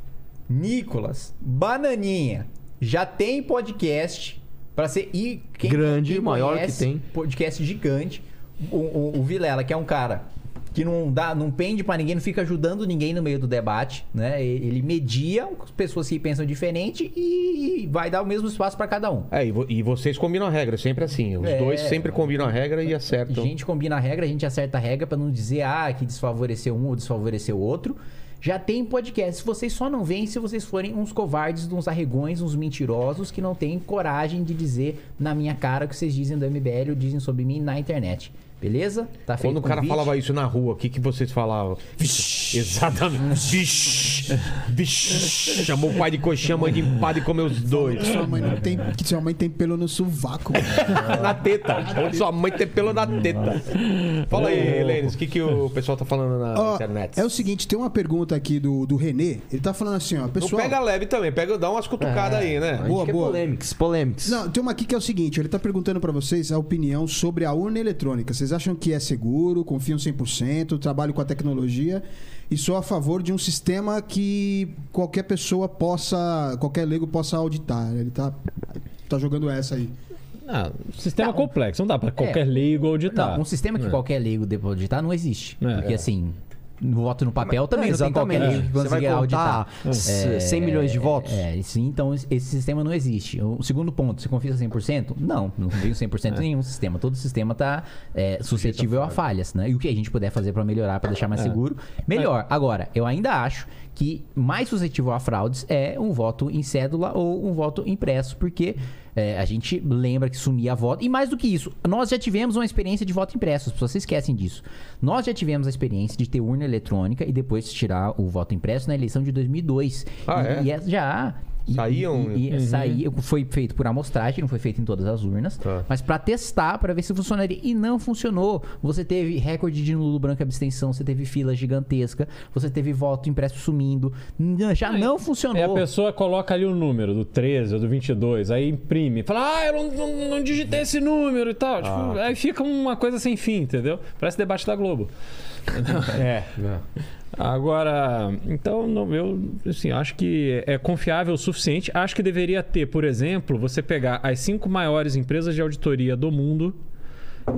Nicolas, Bananinha, já tem podcast para ser e quem, Grande, quem maior que tem. podcast gigante. O, o, o Vilela, que é um cara que não dá, não pende pra ninguém, não fica ajudando ninguém no meio do debate, né? Ele media as pessoas que pensam diferente e vai dar o mesmo espaço para cada um. É, e, vo- vocês combinam a regra, sempre assim. Os É. dois sempre combinam a regra e A acertam. gente combina a regra, a gente acerta a regra pra não dizer ah, que desfavoreceu um ou desfavoreceu o outro. Já tem podcast. Vocês só não veem se vocês forem uns covardes, uns arregões, uns mentirosos que não têm coragem de dizer na minha cara o que vocês dizem do MBL ou dizem sobre mim na internet. Beleza? Tá feito Quando o cara convite? falava isso na rua, o que, que vocês falavam? Exatamente. Vixe. Vixe. Chamou o pai de coxinha, a mãe de empada e comeu os dois. Que sua mãe não tem, que sua mãe tem pelo no sovaco. na teta. Onde sua mãe tem pelo na teta. Fala aí, Lênis, o que, que o pessoal tá falando na Ó, internet? é o seguinte, tem uma pergunta aqui do, do Renê. Ele tá falando assim, ó, Não pessoal. pega leve também, pega, dá umas cutucadas aí, A né? Boa, boa. polêmicas, polêmicas. Não, tem uma aqui que é o seguinte, ele tá perguntando pra vocês a opinião sobre a urna eletrônica. Vocês acham que é seguro, confiam 100%, trabalho com a tecnologia e sou a favor de um sistema que qualquer pessoa possa, qualquer leigo possa auditar. Ele tá tá jogando essa aí. Ah, sistema Não. complexo, não dá pra qualquer leigo auditar. Não, um sistema que É. qualquer leigo deve auditar não existe. É. Porque assim, voto no papel também É, não tem qualquer exatamente. Você vai auditar. é, 100 milhões de votos? É, sim, então esse sistema não existe. O segundo ponto, você confia 100%? Não, não confio 100% em nenhum sistema. Todo sistema está suscetível a falhas, né? E o que a gente puder fazer para melhorar, para deixar mais seguro, melhor. Agora, eu ainda acho que mais suscetível a fraudes é um voto em cédula ou um voto impresso, porque é, a gente lembra que sumia voto. E mais do que isso, nós já tivemos uma experiência de voto impresso, as pessoas se esquecem disso. Nós já tivemos a experiência de ter urna eletrônica e depois tirar o voto impresso na eleição de 2002. Ah, e, é? e é- já. E- Saíam? E, e, saía- foi feito por amostragem, não foi feito em todas as urnas, Tá. mas para testar, para ver se funcionaria. E não funcionou. Você teve recorde de nulo branco e abstenção, você teve fila gigantesca, você teve voto impresso sumindo. Já não funcionou. É, a pessoa coloca ali o número do 13 ou do 22, aí imprime, fala, ah, eu não, não, não digitei esse número e tal. Tipo, aí fica uma coisa sem fim, entendeu? Parece debate da Globo. (laughs) É. Agora, então, não, eu assim, acho que é confiável o suficiente. Acho que deveria ter, por exemplo, você pegar as cinco maiores empresas de auditoria do mundo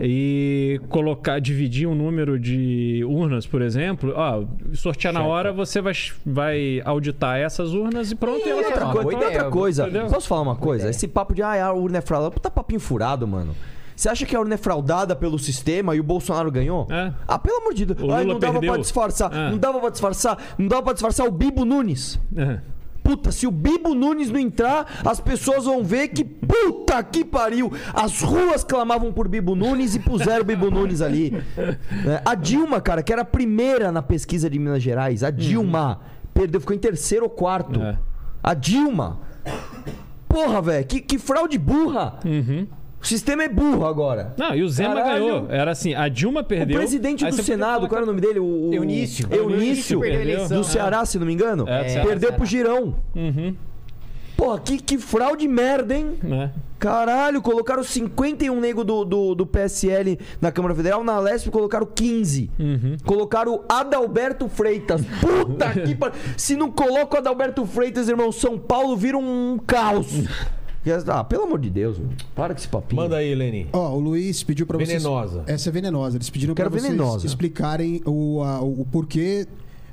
e colocar, dividir um número de urnas, por exemplo. Ó, sortear na hora, você vai, vai auditar essas urnas e pronto. e E outra coisa- outra coisa. entendeu? Posso falar uma coisa? Esse papo de ah, a urna é fraudada. Puta papinho furado, mano. Você acha que a urna é fraudada pelo sistema e o Bolsonaro ganhou? É. Ah, pelo amor de Deus. Ai, não dava perdeu. pra disfarçar. É. Não dava pra disfarçar. Não dava pra disfarçar o Bibo Nunes. É. Puta, se o Bibo Nunes não entrar, as pessoas vão ver que puta que pariu. As ruas clamavam por Bibo Nunes e puseram o Bibo Nunes ali. (laughs) É, A Dilma, cara, que era a primeira na pesquisa de Minas Gerais, a Dilma perdeu, ficou em terceiro ou quarto. É. A Dilma. Porra, velho, que, que fraude burra. O sistema é burro agora. Não, e o Zema Caralho. ganhou. Era assim, a Dilma perdeu. O presidente do Senado, qual era o nome dele? O, o... Eunício. Eunício. Eunício. Do Ceará, se não me engano. É, do Ceará. Perdeu pro Girão. Uhum. Porra, que, que fraude merda, hein? Né? Caralho, colocaram 51 nego do, do, do PSL na Câmara Federal, na Lesp colocaram 15. Uhum. Colocaram o Adalberto Freitas. Puta (laughs) que pariu. Se não coloca o Adalberto Freitas, irmão, São Paulo vira um caos. Ah, pelo amor de Deus, para com esse papinho. Manda aí, Leni. Ó, o Luiz pediu pra vocês. Venenosa. Essa é venenosa. Eles pediram Quero pra vocês venenosa. explicarem o, a- o porquê.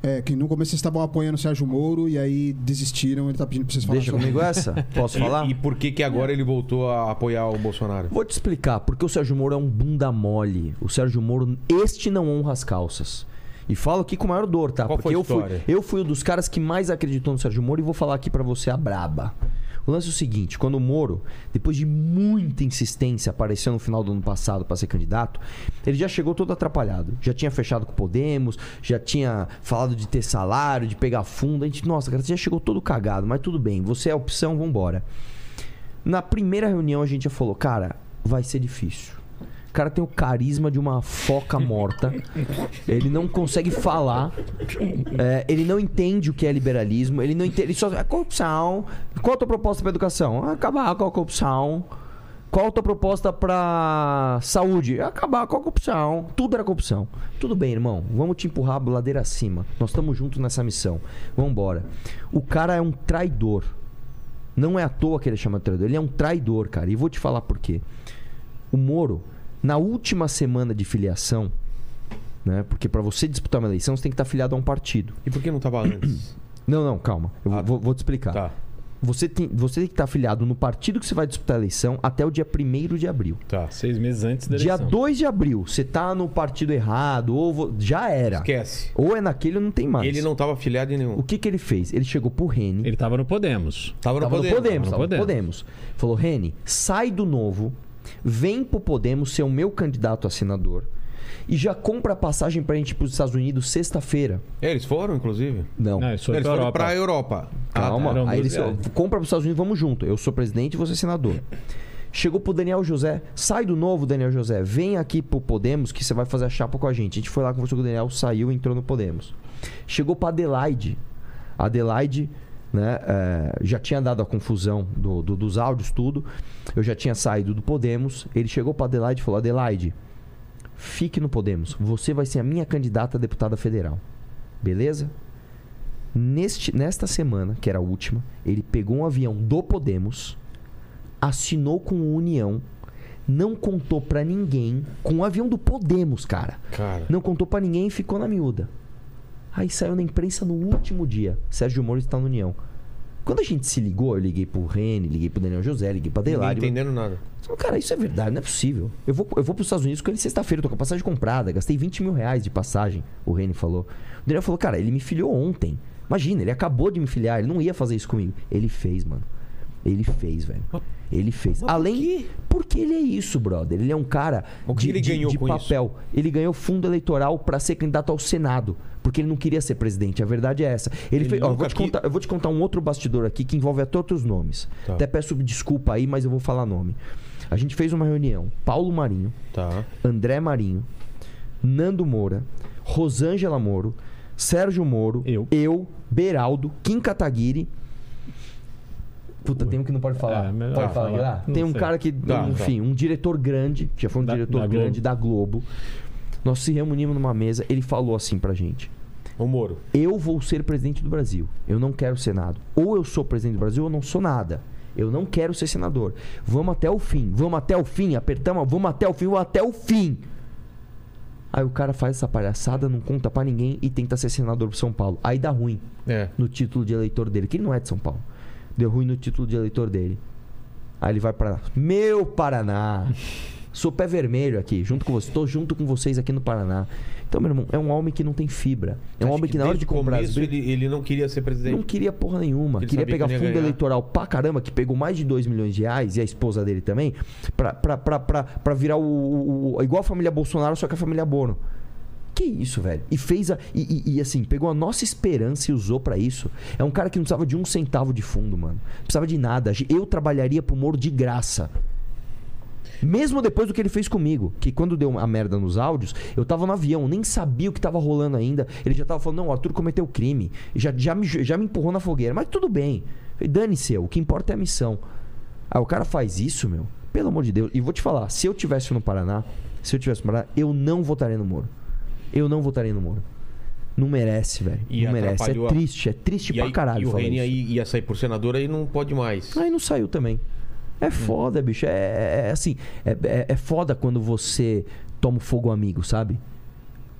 é, que no começo vocês estavam apoiando o Sérgio Moro e aí desistiram. Ele tá pedindo pra vocês falarem Deixa sobre comigo essa? Posso falar? E, e por que que agora ele voltou a apoiar o Bolsonaro? Vou te explicar, porque o Sérgio Moro é um bunda mole. O Sérgio Moro, este não honra as calças. E falo aqui com maior dor, tá? Qual porque foi a eu fui, história? eu fui um dos caras que mais acreditou no Sérgio Moro e vou falar aqui pra você a braba. O lance é o seguinte, quando o Moro, depois de muita insistência, apareceu no final do ano passado pra ser candidato, ele já chegou todo atrapalhado. Já tinha fechado com o Podemos, já tinha falado de ter salário, de pegar fundo. A gente, nossa, cara, você já chegou todo cagado, mas tudo bem, você é a opção, vambora. Na primeira reunião a gente já falou, cara, vai ser difícil. O cara tem o carisma de uma foca morta. Ele não consegue falar. É, ele não entende o que é liberalismo. Ele não entende. Ele só. É corrupção. Qual a tua proposta para educação? Acabar com a corrupção. Qual a tua proposta para saúde? Acabar com a corrupção. Tudo era corrupção. Tudo bem, irmão. Vamos te empurrar a ladeira acima. Nós estamos juntos nessa missão. Vamos embora. O cara é um traidor. Não é à toa que ele chama de traidor. Ele é um traidor, cara. E vou te falar por quê. O Moro, na última semana de filiação, né? Porque para você disputar uma eleição, você tem que estar filiado a um partido. E por que não tava antes? (clears throat) Não, não, calma. Eu Ah, vou, vou te explicar. tá, Você, tem, você tem que estar afiliado no partido que você vai disputar a eleição até o dia 1 de abril. tá. Seis meses antes da Dia eleição. 2 de abril, você tá no partido errado, ou vo- já era. Esquece. Ou é naquele ou não tem mais. Ele não tava afiliado em nenhum. O que, que ele fez? Ele chegou pro Rene. Ele tava no Podemos. Tava no Tava poder. no Podemos, no tava no Podemos. Falou, Rene, sai do novo, vem pro Podemos ser o meu candidato a senador e já compra a passagem pra gente ir pros Estados Unidos sexta-feira. É, eles foram, inclusive? Não. Não, isso foi eles pra foram Europa. pra Europa. Calma. Eram Aí duas ele viagens. compra pros Estados Unidos, vamos junto. Eu sou presidente e você é senador. Chegou pro Daniel José, sai do novo, Daniel José, vem aqui pro Podemos que você vai fazer a chapa com a gente. A gente foi lá, conversou com o Daniel, saiu e entrou no Podemos. Chegou pra Adelaide. Adelaide, né, é, já tinha dado a confusão do- do- dos áudios, tudo. Eu já tinha saído do Podemos. Ele chegou pra Adelaide e falou: Adelaide, fique no Podemos. Você vai ser a minha candidata a deputada federal. Beleza? Neste, nesta semana, que era a última, ele pegou um avião do Podemos, assinou com o União, não contou pra ninguém, com o avião do Podemos, cara. Cara. Não contou pra ninguém e ficou na miúda. Aí saiu na imprensa no último dia. Sérgio Moro está no União. Quando a gente se ligou, eu liguei pro Rene, liguei pro Daniel José, liguei pra Ninguém Adelaide. entendendo nada. Cara, isso é verdade, não é possível. Eu vou, eu vou pros Estados Unidos com ele sexta-feira, tô com a passagem comprada, gastei 20 mil reais de passagem, o Rene falou. O Daniel falou, cara, ele me filiou ontem. Imagina, ele acabou de me filiar, ele não ia fazer isso comigo. Ele fez, mano. Ele fez, velho. Ele fez. mas Além. Porque ele é isso, brother. Ele é um cara O que de, ele de- ganhou de com papel. Ele ganhou fundo eleitoral pra ser candidato ao Senado. Porque ele não queria ser presidente. A verdade é essa. Ele, Ele fez. ó, eu, vou te contar, eu vou te contar um outro bastidor aqui que envolve até outros nomes. Tá. Até peço desculpa aí, mas eu vou falar nome. A gente fez uma reunião. Paulo Marinho, Tá. André Marinho, Nando Moura, Rosângela Moro, Sérgio Moro, Eu. Beraldo, Kim Kataguiri. Puta, tem um que não pode falar. É, pode falar. falar. Tem um sei. cara que, Tá, enfim, um diretor grande, que já foi um Da- diretor da grande Globo. da Globo. Nós se reunimos numa mesa, ele falou assim pra gente: O Moro. eu vou ser presidente do Brasil. Eu não quero Senado. Ou eu sou presidente do Brasil ou eu não sou nada. Eu não quero ser senador. Vamos até o fim. Vamos até o fim. Apertamos. Vamos até o fim. Vamos até o fim. Aí o cara faz essa palhaçada, não conta pra ninguém e tenta ser senador pro São Paulo. Aí dá ruim É. no título de eleitor dele, que ele não é de São Paulo. Deu ruim no título de eleitor dele. Aí ele vai pra meu Paraná. (laughs) Sou pé vermelho aqui, junto com vocês. Estou junto com vocês aqui no Paraná. Então, meu irmão, é um homem que não tem fibra. É um Acho homem que, na hora de comprar as começo brigas, ele, ele não queria ser presidente. não queria porra nenhuma. Ele Queria pegar que fundo ganhar. eleitoral pra caramba, que pegou mais de 2 milhões de reais, e a esposa dele também, pra, pra, pra, pra, pra virar o, o- o- Igual a família Bolsonaro, só que a família Bono. Que isso, velho? E fez a. E, e- e, assim, pegou a nossa esperança e usou pra isso. É um cara que não precisava de um centavo de fundo, mano. Não precisava de nada. Eu trabalharia pro Moro de graça. Mesmo depois do que ele fez comigo, que quando deu a merda nos áudios, eu tava no avião, nem sabia o que tava rolando ainda. Ele já tava falando, não, o Arthur cometeu crime. Já, já, me, já me empurrou na fogueira. Mas tudo bem. Dane-se, o que importa é a missão. Aí o cara faz isso, meu. Pelo amor de Deus. E vou te falar, se eu tivesse no Paraná, se eu tivesse no Paraná, eu não votaria no Moro. Eu não votaria no Moro. Não merece, velho. Não merece. É triste, é triste E, pra aí, caralho. e o Reni aí ia sair por senador aí não pode mais. Aí não saiu também. É foda, bicho. É, é- é assim. É, é- é foda quando você toma fogo amigo, sabe?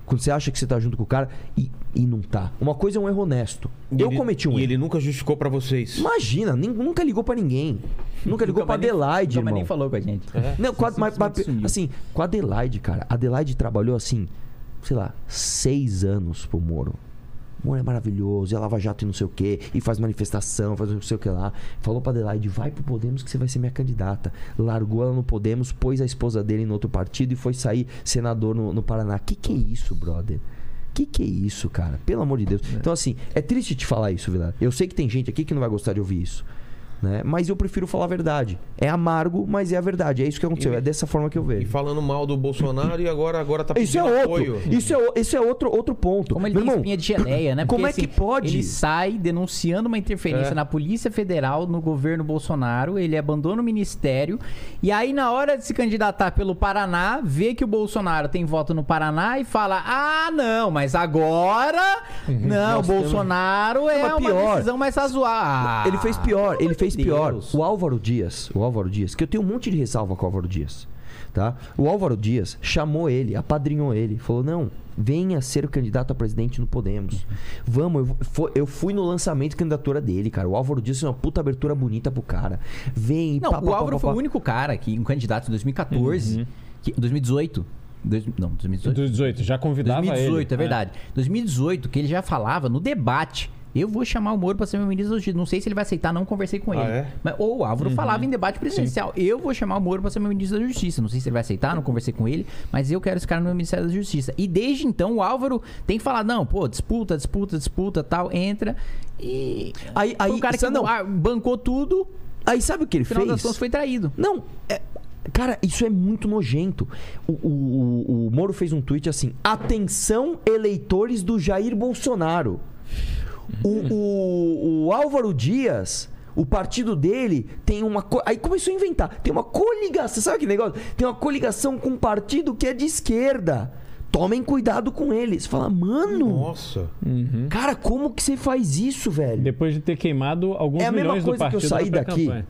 Quando você acha que você tá junto com o cara e, e não tá. Uma coisa é um erro honesto. E eu ele- cometi um E erro. ele nunca justificou pra vocês. Imagina, nem- nunca ligou pra ninguém. (laughs) Nunca ligou pra mais nem- Adelaide, nunca mais irmão. nem falou com a gente. Não, com a- mas, mas, assim, com a Adelaide, cara. A Adelaide trabalhou assim, sei lá, seis anos pro Moro. O Moro é maravilhoso, e a Lava Jato e não sei o quê, e faz manifestação, faz não sei o que lá. Falou pra Adelaide, vai pro Podemos que você vai ser minha candidata. Largou ela no Podemos, pôs a esposa dele no outro partido e foi sair senador no, no Paraná. Que que é isso, brother? Que que é isso, cara? Pelo amor de Deus. Então, assim, é triste te falar isso, Vilar. Eu sei que tem gente aqui que não vai gostar de ouvir isso. Né? Mas eu prefiro falar a verdade. É amargo, mas é a verdade. É isso que aconteceu. E- é dessa forma que eu E vejo. falando mal do Bolsonaro e agora, agora tá Isso é pedindo outro. apoio. Isso é, isso é outro, outro ponto. Como ele Meu tem irmão, espinha de geleia, né? (coughs) como Porque, é que pode? Ele sai denunciando uma interferência É. na Polícia Federal, no governo Bolsonaro, ele abandona o ministério, e aí na hora de se candidatar pelo Paraná, vê que o Bolsonaro tem voto no Paraná e fala, ah, não, mas agora, não, o Nós temos- Bolsonaro é uma pior. decisão mais razoável. Ele fez pior, ele fez pior. Deus. O Álvaro Dias, o Álvaro Dias, que eu tenho um monte de ressalva com o Álvaro Dias, tá? O Álvaro Dias chamou ele, apadrinhou ele, falou: "Não, venha ser o candidato a presidente no Podemos. Vamos, eu, fui no lançamento de candidatura dele, cara. O Álvaro Dias é uma puta abertura bonita pro cara. Vem, Não, pá, o pá, Álvaro pá, foi pá. o único cara que, um candidato em 2014, que, 2018, dois- não, 2018. 2018, já convidava 2018, ele. é verdade. 2018, que ele já falava no debate. Eu vou chamar o Moro pra ser meu ministro da Justiça. Não sei se ele vai aceitar, não conversei com Ah, ele. é? Mas, ou o Álvaro falava em debate presidencial. Eu vou chamar o Moro pra ser meu ministro da Justiça. Não sei se ele vai aceitar, não conversei com ele, mas eu quero esse cara no meu Ministério da Justiça. E desde então o Álvaro tem que falar: não, pô, disputa, disputa, disputa, tal, entra. E. Aí- aí- um cara que não. ah, bancou tudo, Aí sabe o que ele no final das fez? contas foi traído. Não, é- cara, isso é muito nojento. O, o, o- o Moro fez um tweet assim: atenção, eleitores do Jair Bolsonaro. O, o, o Álvaro Dias. O partido dele tem uma. co- Aí começou a inventar. Tem uma coligação. Sabe que negócio? Tem uma coligação com um partido que é de esquerda. Tomem cuidado com eles. Você fala, mano, Nossa. cara, como que você faz isso, velho? Depois de ter queimado alguns É a mesma milhões do coisa que eu partido saí daqui. pré-campanha.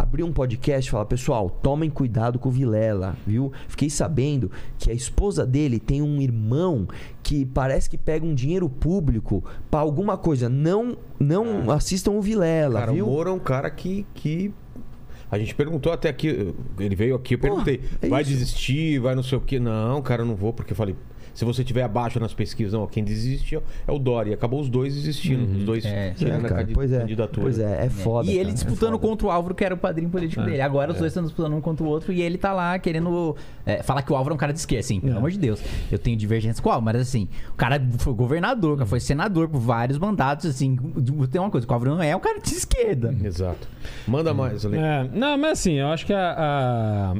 Abrir um podcast e falar, pessoal, tomem cuidado com o Vilela, viu? Fiquei sabendo que a esposa dele tem um irmão que parece que pega um dinheiro público pra alguma coisa. Não, não assistam o Vilela, Cara, viu? o Moro é um cara que, que. A gente perguntou até aqui. Ele veio aqui, eu perguntei. é vai isso. desistir, vai não sei o quê. Não, cara, eu não vou, porque eu falei. Se você tiver abaixo nas pesquisas, não, quem desiste é o Dória. Acabou os dois desistindo. Os dois É. É, tirando cara, pois é, candidatura. pois é, é foda. e ele cara, é disputando foda. contra o Álvaro, que era o padrinho político dele. Agora os dois estão disputando um contra o outro e ele tá lá querendo é, falar que o Álvaro é um cara de esquerda. Assim, pelo amor de Deus. Eu tenho divergência com o Álvaro, mas assim, o cara foi governador, o cara foi senador por vários mandatos. Assim, tem uma coisa: o Álvaro não é um cara de esquerda. Exato. Manda mais, Ale. É, não, mas assim, eu acho que a, a,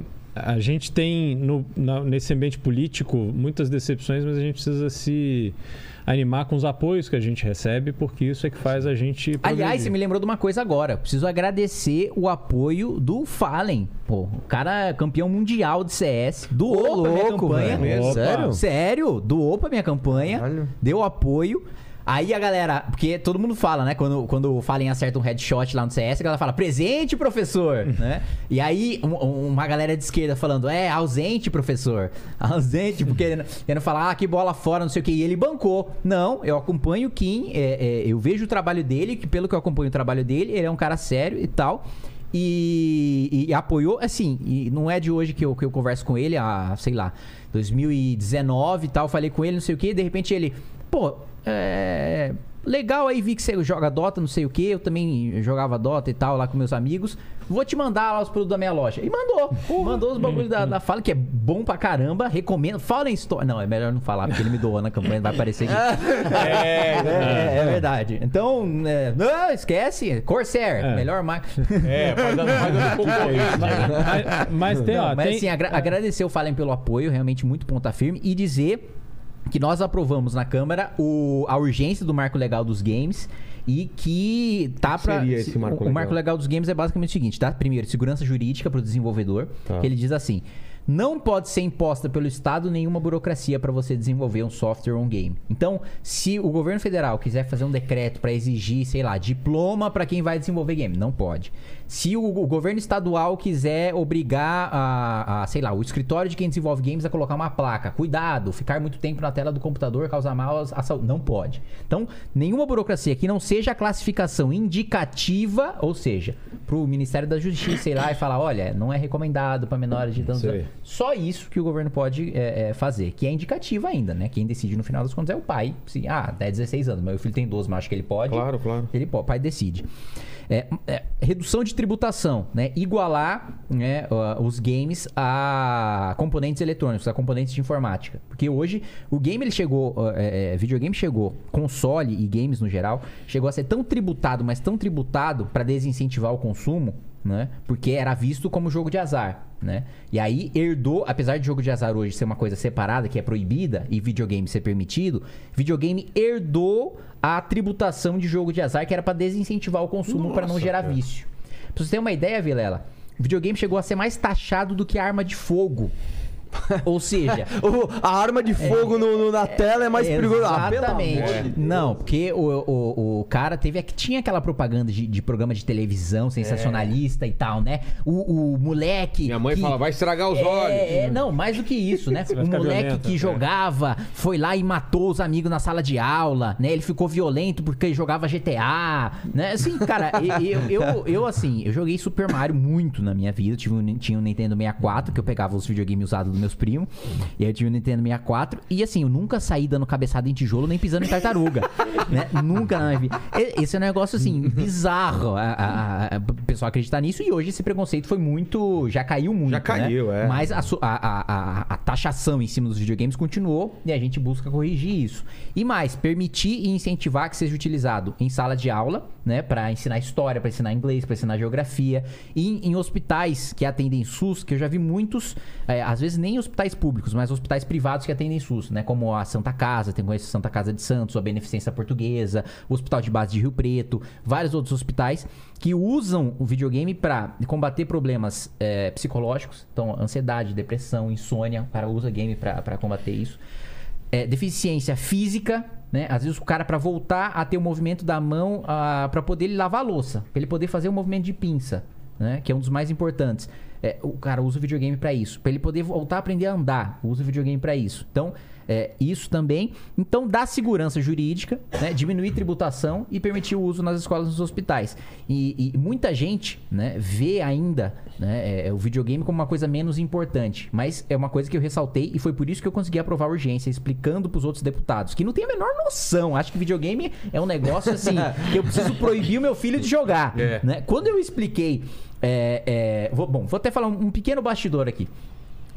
a gente tem no, na- nesse ambiente político muitas decepções, mas a gente precisa se animar com os apoios que a gente recebe, porque isso é que faz a gente. Aliás, progredir. você me lembrou de uma coisa agora. Preciso agradecer o apoio do Fallen. Pô, o cara é campeão mundial de CS. Doou pra minha louco, campanha. velho. Opa. Sério? Sério, doou pra minha campanha, Caralho. deu apoio. Aí a galera, porque todo mundo fala, né? Quando, quando o Fallen acerta um headshot lá no CS, a galera fala, presente, professor, (laughs) né? E aí um- um- uma galera de esquerda falando, é, ausente, professor. (laughs) Ausente, porque querendo, querendo falar, ah, que bola fora, não sei o que. E ele bancou. Não, eu acompanho o Kim, é, é, eu vejo o trabalho dele, que pelo que eu acompanho o trabalho dele, ele é um cara sério e tal. e, e apoiou, assim, e não é de hoje que eu, que eu converso com ele, há, sei lá, 2019 e tal, falei com ele, não sei o que, de repente ele, pô, é. Legal aí, vi que você joga Dota, não sei o que. Eu também jogava Dota e tal lá com meus amigos. Vou te mandar lá os produtos da minha loja. E mandou. Mandou os bagulhos da, da Fala, que é bom pra caramba. Recomendo. Fala em história. Não, é melhor não falar, porque ele me doou na campanha. Vai aparecer (laughs) é, é, é verdade. Então, é, não, esquece. Corsair, melhor marca. É, dando (laughs) concorrente. Mas, mas tem, ó, mas tem- assim, agra- agradecer o Falem pelo apoio, realmente muito ponta firme, e dizer que nós aprovamos na Câmara o- a urgência do marco legal dos games e que tá o, o legal? marco legal dos games é basicamente o seguinte, tá? Primeiro, segurança jurídica para o desenvolvedor, Tá. que ele diz assim. Não pode ser imposta pelo Estado nenhuma burocracia para você desenvolver um software ou um game. Então, se o governo federal quiser fazer um decreto para exigir, sei lá, diploma para quem vai desenvolver game, não pode. Se o, o governo estadual quiser obrigar a, a, sei lá, o escritório de quem desenvolve games a colocar uma placa, cuidado, ficar muito tempo na tela do computador causa mal à saúde, não pode. Então, nenhuma burocracia que não seja a classificação indicativa, ou seja, para o Ministério da Justiça ir lá e falar, olha, não é recomendado para menores de tantos anos. Só isso que o governo pode é, é, fazer, que é indicativa ainda, né? Quem decide no final das contas é o pai. Se, ah, até 16 anos, meu filho tem 12, mas acho que ele pode. Claro, claro. Ele pode, o pai decide. É, é, redução de tributação, né? Igualar né, os games a componentes eletrônicos, a componentes de informática. Porque hoje o game ele chegou, é, é, videogame chegou, console e games no geral, chegou a ser tão tributado, mas tão tributado para desincentivar o consumo, né? Porque era visto como jogo de azar, né? E aí herdou, apesar de jogo de azar hoje ser uma coisa separada, que é proibida, e videogame ser permitido, videogame herdou a tributação de jogo de azar, que era para desincentivar o consumo para não gerar vício. Pra você ter uma ideia, Vilela, videogame chegou a ser mais taxado do que arma de fogo. (laughs) Ou seja, O- a arma de fogo no- no- na tela é mais perigosa. Ah, pelo Exatamente. de Deus. Não, porque o, o, o cara teve. Tinha aquela propaganda de, de programa de televisão sensacionalista e tal, né? O, o moleque. Minha mãe que- fala, vai estragar os é, olhos. É, não, mais do que isso, né? (laughs) O moleque violento, que é. jogava, foi lá e matou os amigos na sala de aula, né? Ele ficou violento porque jogava GTA, né? Assim, cara, eu, eu, eu, assim, eu joguei Super Mario muito na minha vida. Eu tive um, tinha um Nintendo 64, que eu pegava os videogames usados dos meus primos. E aí eu tive um Nintendo 64. E assim, eu nunca saí dando cabeçada em tijolo nem pisando em tartaruga. (laughs) né? Nunca na minha vida. Esse é um negócio, assim, bizarro. A, a- a- o pessoal acreditar nisso. E hoje esse preconceito foi muito. Já caiu muito. Já caiu, né? é. Mas a, a- a- taxação em cima dos videogames continuou e a gente busca corrigir isso. E mais, permitir e incentivar que seja utilizado em sala de aula, né? Pra ensinar história, pra ensinar inglês, pra ensinar geografia. E em, em hospitais que atendem SUS, que eu já vi muitos, é, às vezes nem hospitais públicos, mas hospitais privados que atendem SUS, né? Como a Santa Casa, tem conheço a Santa Casa de Santos, a Beneficência Portuguesa, o Hospital de Base de Rio Preto, vários outros hospitais que usam o videogame para combater problemas é, psicológicos, então ansiedade, depressão, insônia, o cara usa game para combater isso. É, deficiência física, né? Às vezes o cara para voltar a ter o movimento da mão para poder ele lavar a louça, para ele poder fazer o movimento de pinça, né? Que é um dos mais importantes. É, o cara usa o videogame para isso, para ele poder voltar a aprender a andar, usa o videogame para isso. Então é, isso também. Então, dá segurança jurídica, né? diminuir tributação e permitir o uso nas escolas e nos hospitais. E, e muita gente né, vê ainda né, é, o videogame como uma coisa menos importante. Mas é uma coisa que eu ressaltei e foi por isso que eu consegui aprovar a urgência, explicando pros outros deputados, que não tem a menor noção. Acho que videogame é um negócio assim, (laughs) que eu preciso proibir o meu filho de jogar. É. Né? Quando eu expliquei. é, é, vou- bom, vou até falar um, um pequeno bastidor aqui.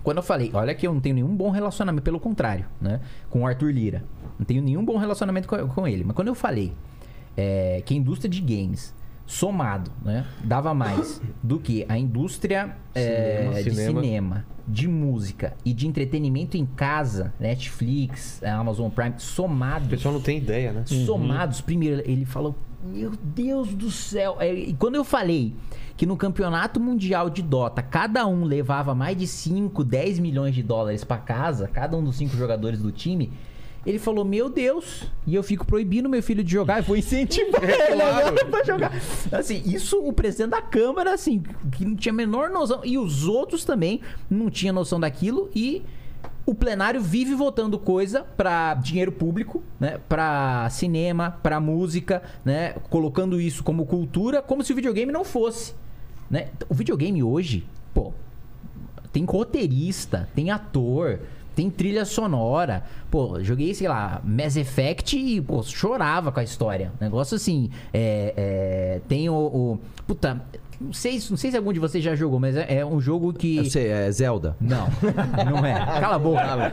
Quando eu falei, olha que eu não tenho nenhum bom relacionamento, pelo contrário, né? Com o Arthur Lira. Não tenho nenhum bom relacionamento com, com ele. Mas quando eu falei é, que a indústria de games, somado, né? Dava mais do que a indústria é, Cinema, de cinema. cinema, de música e de entretenimento em casa, Netflix, Amazon Prime, O somados pessoal não tem ideia, né? somados. Primeiro, ele falou: Meu Deus do céu. É, E quando eu falei que no campeonato mundial de Dota, cada um levava mais de 5, 10 milhões de dólares pra casa, cada um dos cinco jogadores do time. Ele falou, meu Deus, e eu fico proibindo meu filho de jogar, eu vou incentivar (laughs) ele agora pra jogar. Assim, isso o presidente da Câmara, assim, que não tinha a menor noção, e os outros também não tinham noção daquilo, e o plenário vive votando coisa pra dinheiro público, né? Pra cinema, pra música, né? Colocando isso como cultura, como se o videogame não fosse. Né? O videogame hoje, pô, tem roteirista, tem ator, tem trilha sonora. Pô, joguei, sei lá, Mass Effect e, pô, chorava com a história. Negócio assim, é, é, tem o, o- Puta, não sei, não sei se algum de vocês já jogou, mas é, é um jogo que... Eu sei, é Zelda. Não, (laughs) não é. Cala a boca.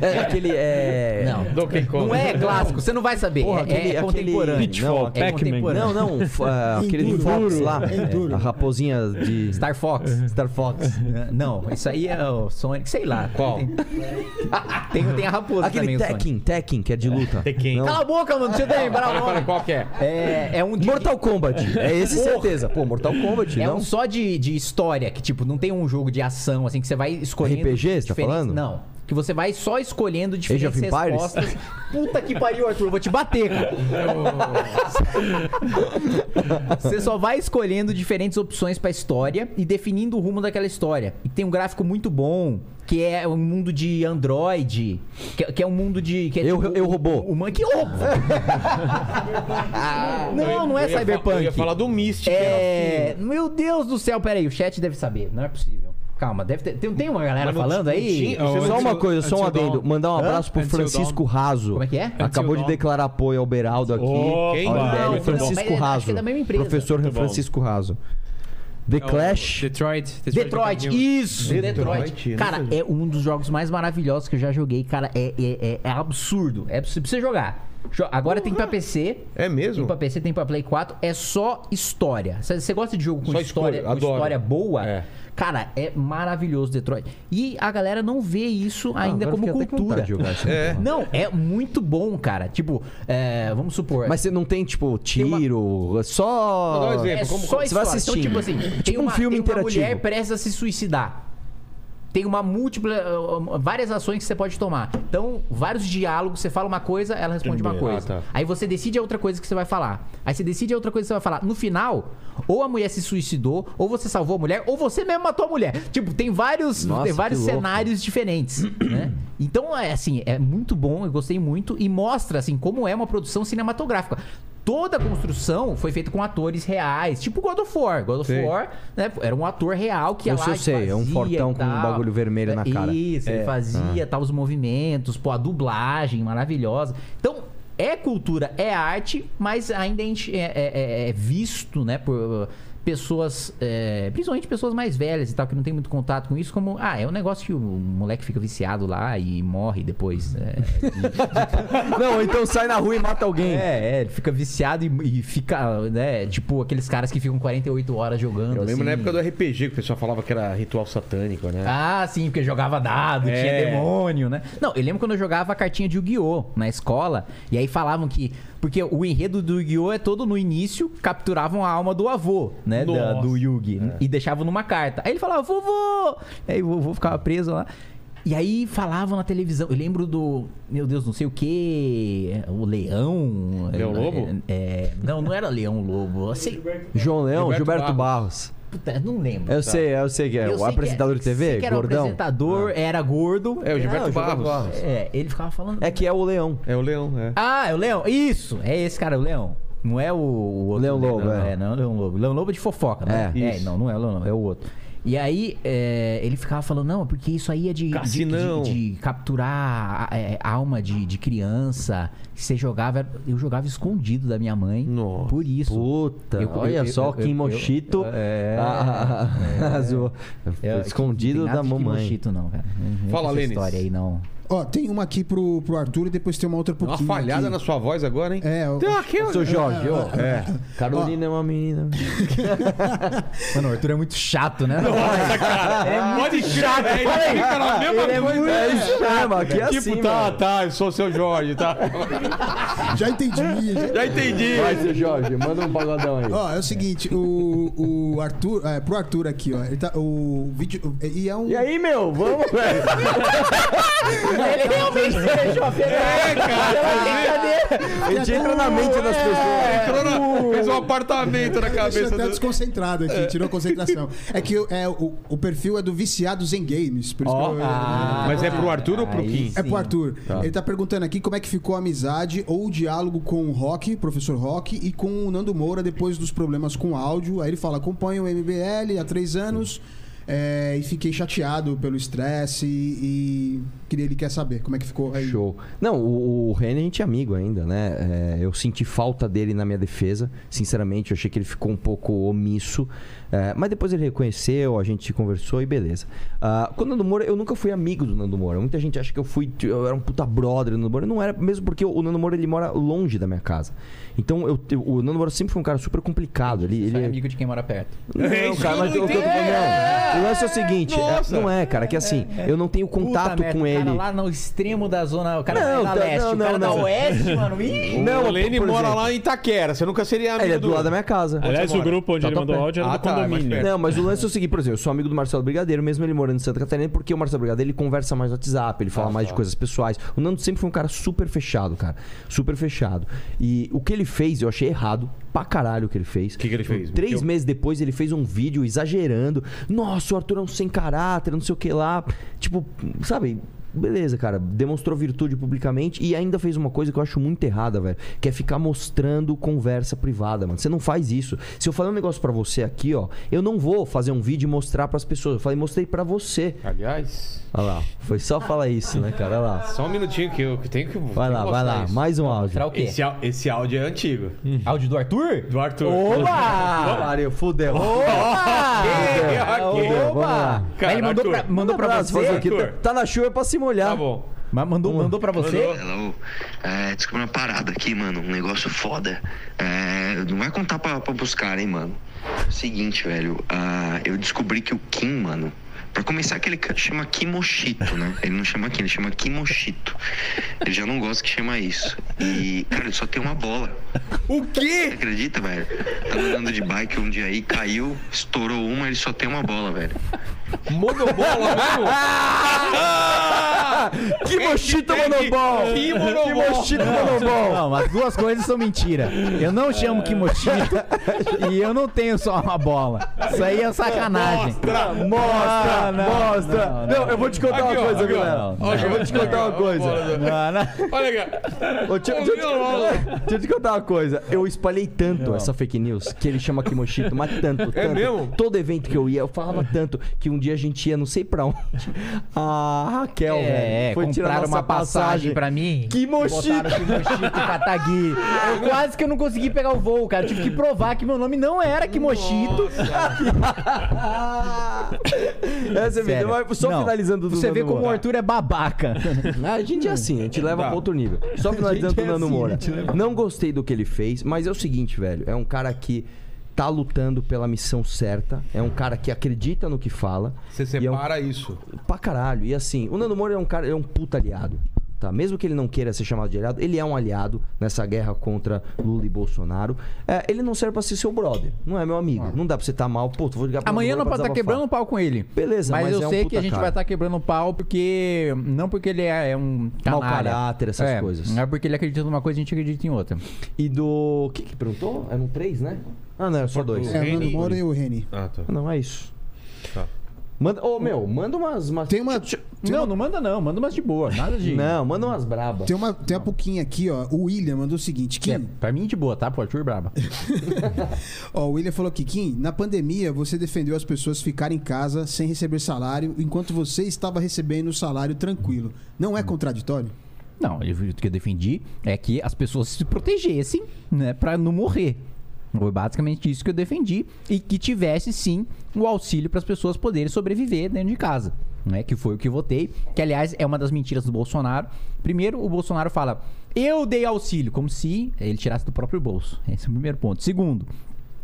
É aquele. É... Não, Donkey Kong. não é clássico, você não vai saber. Porra, é, aquele- é aquele- contemporâneo. Pitfall, é Pac-Man. contemporâneo. Não, não, ah, (laughs) aquele Enduro. Fox lá. Enduro. A raposinha de. Star Fox. Star Fox. Não, isso aí é o Sonic, sei lá. Qual? Tem, tem, a raposa Aquele também, o Sonic. Tekken, Tekken, que é de luta. Tekken. Não. Cala a boca, mano, deixa eu lembrar o nome. qual que é? É, é um de, Mortal Kombat. É esse Porra. certeza. Pô, Mortal Kombat, É não? um só de, de história, que tipo, não tem um jogo de ação, assim, que você vai escolhendo... RPG, você tá falando? Não. Que você vai só escolhendo diferentes respostas. (laughs) Puta que pariu, Arthur, eu vou te bater, cara. (laughs) Você só vai escolhendo diferentes opções pra história e definindo o rumo daquela história. E tem um gráfico muito bom, que é um mundo de Android, que, é- que é um mundo de... Que é Eu- eu robô. Uma, que roubo? não, não é Eu Cyberpunk. Eu ia falar do Mystic. É. era Meu Deus do céu, peraí, o chat deve saber, não é possível. Calma, deve ter. Tem, tem uma galera Mas falando aí? Só uma coisa, só um adendo. Mandar um abraço pro Francisco. Raso. Como é que é? Acabou de declarar apoio ao Beraldo aqui. Quem? Francisco é- Raso. é. Professor. Francisco Raso. The É Clash. Detroit. Detroit, Human. isso! Detroit, Detroit. Cara, é um dos jogos mais maravilhosos que eu já joguei, cara. É, é, é- é absurdo. É absurdo. Precisa jogar. Jo- Agora tem pra PC. É mesmo? Tem pra PC, tem pra Play 4. É só história. Você gosta de jogo com Só história, com adoro. história boa? É. Cara, é maravilhoso Detroit. E a galera não vê isso ainda Ah, agora como cultura. (laughs) É. Não, é muito bom, cara. Tipo, é, vamos supor. Mas você não tem, tipo, tiro, só... Vou dar um exemplo. É como- só você vai assistindo. Então, tipo assim, tem Tipo um uma, filme tem uma interativo. mulher prestes a se suicidar. Tem uma múltipla, uh, várias ações que você pode tomar. Então, vários diálogos, você fala uma coisa, ela responde uma coisa. Ah, tá. Aí você decide a outra coisa que você vai falar. Aí você decide a outra coisa que você vai falar. No final, ou a mulher se suicidou, ou você salvou a mulher, ou você mesmo matou a mulher. Tipo, tem vários, Nossa, tem vários louco. cenários diferentes, (clears throat) né? Então, é assim, é muito bom, eu gostei muito e mostra assim como é uma produção cinematográfica. Toda a construção foi feita com atores reais, tipo God of War. God of Sei. War, né, era um ator real que ia Eu lá sei, e sei, é um fortão com um bagulho vermelho na cara. Isso, ele É. fazia tal os movimentos, pô, a dublagem maravilhosa. Então, é cultura, é arte, mas ainda é, é- é- é visto, né, por pessoas, é, principalmente pessoas mais velhas e tal, que não tem muito contato com isso, como, ah, é um negócio que o moleque fica viciado lá e morre depois. É, (laughs) Não, então sai na rua e mata alguém. é, é, ele fica viciado e, e fica, né, tipo aqueles caras que ficam 48 horas jogando. Eu lembro assim. na época do RPG que o pessoal falava que era ritual satânico, né? Ah, sim, porque jogava dado, É. tinha demônio, né? Não, eu lembro quando eu jogava a cartinha de Yu-Gi-Oh! na escola, e aí falavam que. Porque o enredo do Yu-Gi-Oh! é todo no início, capturavam a alma do avô, né? da- do Yugi. E deixavam numa carta. Aí ele falava, vovô! Aí o vovô ficava preso lá. E aí falavam na televisão. Eu lembro do. Meu Deus, não sei o que. O Leão. Leão Lobo? É, é, não, não era Leão Lobo. Sei, João Leão, Gilberto Gilberto, Barros. Barros. Puta, não lembro. Eu sei, eu sei que é. Eu o sei apresentador que de TV, sei que era o gordão. apresentador, era gordo. É, o Gilberto É, Gilberto Barros. Barros. É, ele ficava falando. É que é o Leão. É o Leão, é. Ah, é o Leão. Isso, é esse cara, o Leão. Não é o, o outro. Leão Lobo, não, é. não, é o Leão Lobo. Leão Lobo é de fofoca, né? É, É, não, não é o Leão Lobo, é o outro. E aí, é, ele ficava falando, não, porque isso aí é de, de, de- de capturar é, alma de, de criança. Que você jogava. Eu jogava escondido da minha mãe. Nossa. Por isso. Puta, Eu- olha eu- só, eu- o Kim eu- Mochito é, (laughs) ah, ah. É, escondido não tem nada da mamãe. Kimochito, não, cara. Não Fala, Lênis. história aí, não. Ó, tem uma aqui pro, pro Arthur e depois tem uma outra pro Uma Kim falhada aqui. na sua voz agora, hein? É, o- Tem aqui, Eu sou Jorge, ó. (laughs) É. Carolina é uma menina. (laughs) Mano, o Arthur é muito chato, né? É muito chato. É, ele fica na mesma Ele é muito É isso mesmo, aqui é Tipo, assim, tá, mano. tá, eu sou o seu Jorge, tá? Já entendi. já- Já entendi. Vai, seu Jorge, manda um pagodão aí. Ó, é o seguinte, o, o Arthur, é, pro Arthur aqui, ó, ele tá, o vídeo, e é um... E aí, meu, vamos, velho. (laughs) Ele realmente se deixou apenas. É, cara. A gente entra na mente das pessoas. Entrou na- fez um apartamento na cabeça até do... desconcentrado aqui, tirou a concentração. É que é, o, o perfil é do Viciados em Games, por isso que eu, ah, Mas é pro Arthur ou pro Kim? É pro sim. Arthur. Ele tá perguntando aqui como é que ficou a amizade ou o diálogo com o Rock, professor Rock, e com o Nando Moura depois dos problemas com o áudio. Aí ele fala: acompanho o MBL há três anos. É, e fiquei chateado pelo estresse e, e queria ele quer saber como é que ficou aí. Show. Não, o, o René a gente é amigo ainda, né? É, eu senti falta dele na minha defesa. Sinceramente, eu achei que ele ficou um pouco omisso. É, mas depois ele reconheceu, a gente conversou e beleza. Ah, com o Nando Moura, eu nunca fui amigo do Nando Moura. Muita gente acha que eu fui. Eu era um puta brother do Nando Moura. Não era, mesmo porque o Nando Moura ele mora longe da minha casa. Então eu, eu- o Nando Moura sempre foi um cara super complicado. Ele, ele é amigo de quem mora perto. Não, isso cara, eu mas o eu tô falando, não. O lance é o seguinte, é- não é, cara, que assim, eu não tenho contato Puta merda, com o ele. cara lá no extremo da zona. O cara Não, da tá- leste. não, o cara não, da oeste, mano. Ih! (laughs) Não, o Lene mora lá em Itaquera. Você nunca seria amigo Ele é do lado da minha casa. Aliás, o grupo onde ele Tatuapé. mandou áudio era Ah, do tá, é mais condomínio. Não, mas o lance é o seguinte, por exemplo, eu sou amigo do Marcelo Brigadeiro, mesmo ele morando em Santa Catarina, porque o Marcelo Brigadeiro ele conversa mais no WhatsApp, ele fala mais de coisas pessoais. O Nando sempre foi um cara super fechado, cara. Super fechado. E o que ele fez, eu achei errado pra caralho o que ele fez. O que que ele fez? Três eu- meses depois ele fez um vídeo exagerando. Nossa, o Arthur é um sem caráter, não sei o que lá. Tipo, sabe? Beleza, cara. Demonstrou virtude publicamente e ainda fez uma coisa que eu acho muito errada, velho. Que é ficar mostrando conversa privada, mano. Você não faz isso. Se eu falar um negócio pra você aqui, ó, eu não vou fazer um vídeo e mostrar pras pessoas. Eu falei, mostrei pra você. Aliás, Olha lá. Foi só falar isso, né, cara? Olha lá. só um minutinho que eu que tenho que. Vai lá, que vai lá. isso. Mais um áudio. O quê? Esse, esse áudio é antigo. Áudio do Arthur? Do Arthur. Opa! (laughs) Pariu, fudeu. Opa! Lá. Opa! Cara, Aí ele mandou Arthur, pra, mandou pra Abraço, você? fazer o quê? Arthur. Tá- Tá na chuva pra se molhar. Tá bom. Mas mandou, mandou pra você? É, desculpa uma parada aqui, mano. Um negócio foda. É, não vai contar pra, pra buscar, hein, mano. Seguinte, velho. ah, eu descobri que o Kim, mano. Pra começar, que ele ca- chama Kimoshito, né? Ele não chama Kim, ele chama Kimoshito. Ele já não gosta que chama isso. E, cara, ele só tem uma bola. O Você quê? acredita, velho? Tava andando de bike um dia aí, caiu, estourou uma, ele só tem uma bola, velho. Monobola mesmo? (laughs) Que mochita monobol! Que! Que mochita monobol! Não, as duas coisas são mentira. Eu não chamo Kimochito e eu não tenho só uma bola. Isso aí é sacanagem. Mostra, Não, não, mostra. não, Não, não. eu vou te contar Aqui, uma coisa, galera. Eu vou te contar uma coisa. Olha aqui. Deixa, eu te, contar uma coisa. Eu espalhei tanto essa fake news que ele chama Kimoshito, mas tanto, tanto. mesmo? Todo evento que eu ia, eu falava tanto que um dia a gente ia não sei pra onde. A (laughs) Raquel, velho, É, foi tirar uma passagem pra mim. Kimoshito. Botaram Kimoshito Kataguiri. Eu quase que eu não consegui pegar o voo, cara. Eu tive que provar que meu nome não era (laughs) Kimoshito. (laughs) Essa é mas só Não, finalizando do Você vê como o Moura. Arthur é babaca. A gente é assim, a gente leva Tá. pra outro nível. Só finalizando é do Nando assim, Moura. Não gostei do que ele fez, mas é o seguinte, velho. É um cara que tá lutando pela missão certa. É um cara que acredita no que fala. Você E é um- separa isso. Pra caralho. E assim, o Nando Moura é um cara, é um puta aliado. Tá? Mesmo que ele não queira ser chamado de aliado, ele é um aliado nessa guerra contra Lula e Bolsonaro. É, ele não serve pra ser seu brother. Não é meu amigo. Não dá pra você estar mal. Pô, tu vou ligar pro Amanhã não pode pra estar desabafar. quebrando o pau com ele. Beleza, mas, mas eu é um sei que a gente cara. vai estar quebrando o pau porque. Não porque ele é, é um. Mau canalha. caráter, essas É, coisas. Não é porque ele acredita numa coisa e a gente acredita em outra. E do. O que que perguntou? Eram três, né? Ah, não, é só dois. É, o Nando. Moura e o Reni. Ah, tá. Não, é isso. Tá. Manda, ô, meu, manda umas. umas... Tem uma- Deixa- não, não manda não. Manda umas de boa. Nada de. Não, manda umas brabas. Tem uma, tem uma pouquinha aqui, ó. O William mandou o seguinte: É, Kim, pra mim de boa, tá? Pro Arthur Braba. (laughs) Ó, o William falou aqui, Kim, na pandemia você defendeu as pessoas ficarem em casa sem receber salário, enquanto você estava recebendo o salário tranquilo. Não é contraditório? Não, eu- o que eu defendi é que as pessoas se protegessem, né, pra não morrer. Foi basicamente isso que eu defendi e que tivesse sim o auxílio para as pessoas poderem sobreviver dentro de casa, né? Que foi o que votei, que aliás é uma das mentiras do Bolsonaro. Primeiro, o Bolsonaro fala: "Eu dei auxílio", como se ele tirasse do próprio bolso. Esse é o primeiro ponto. Segundo,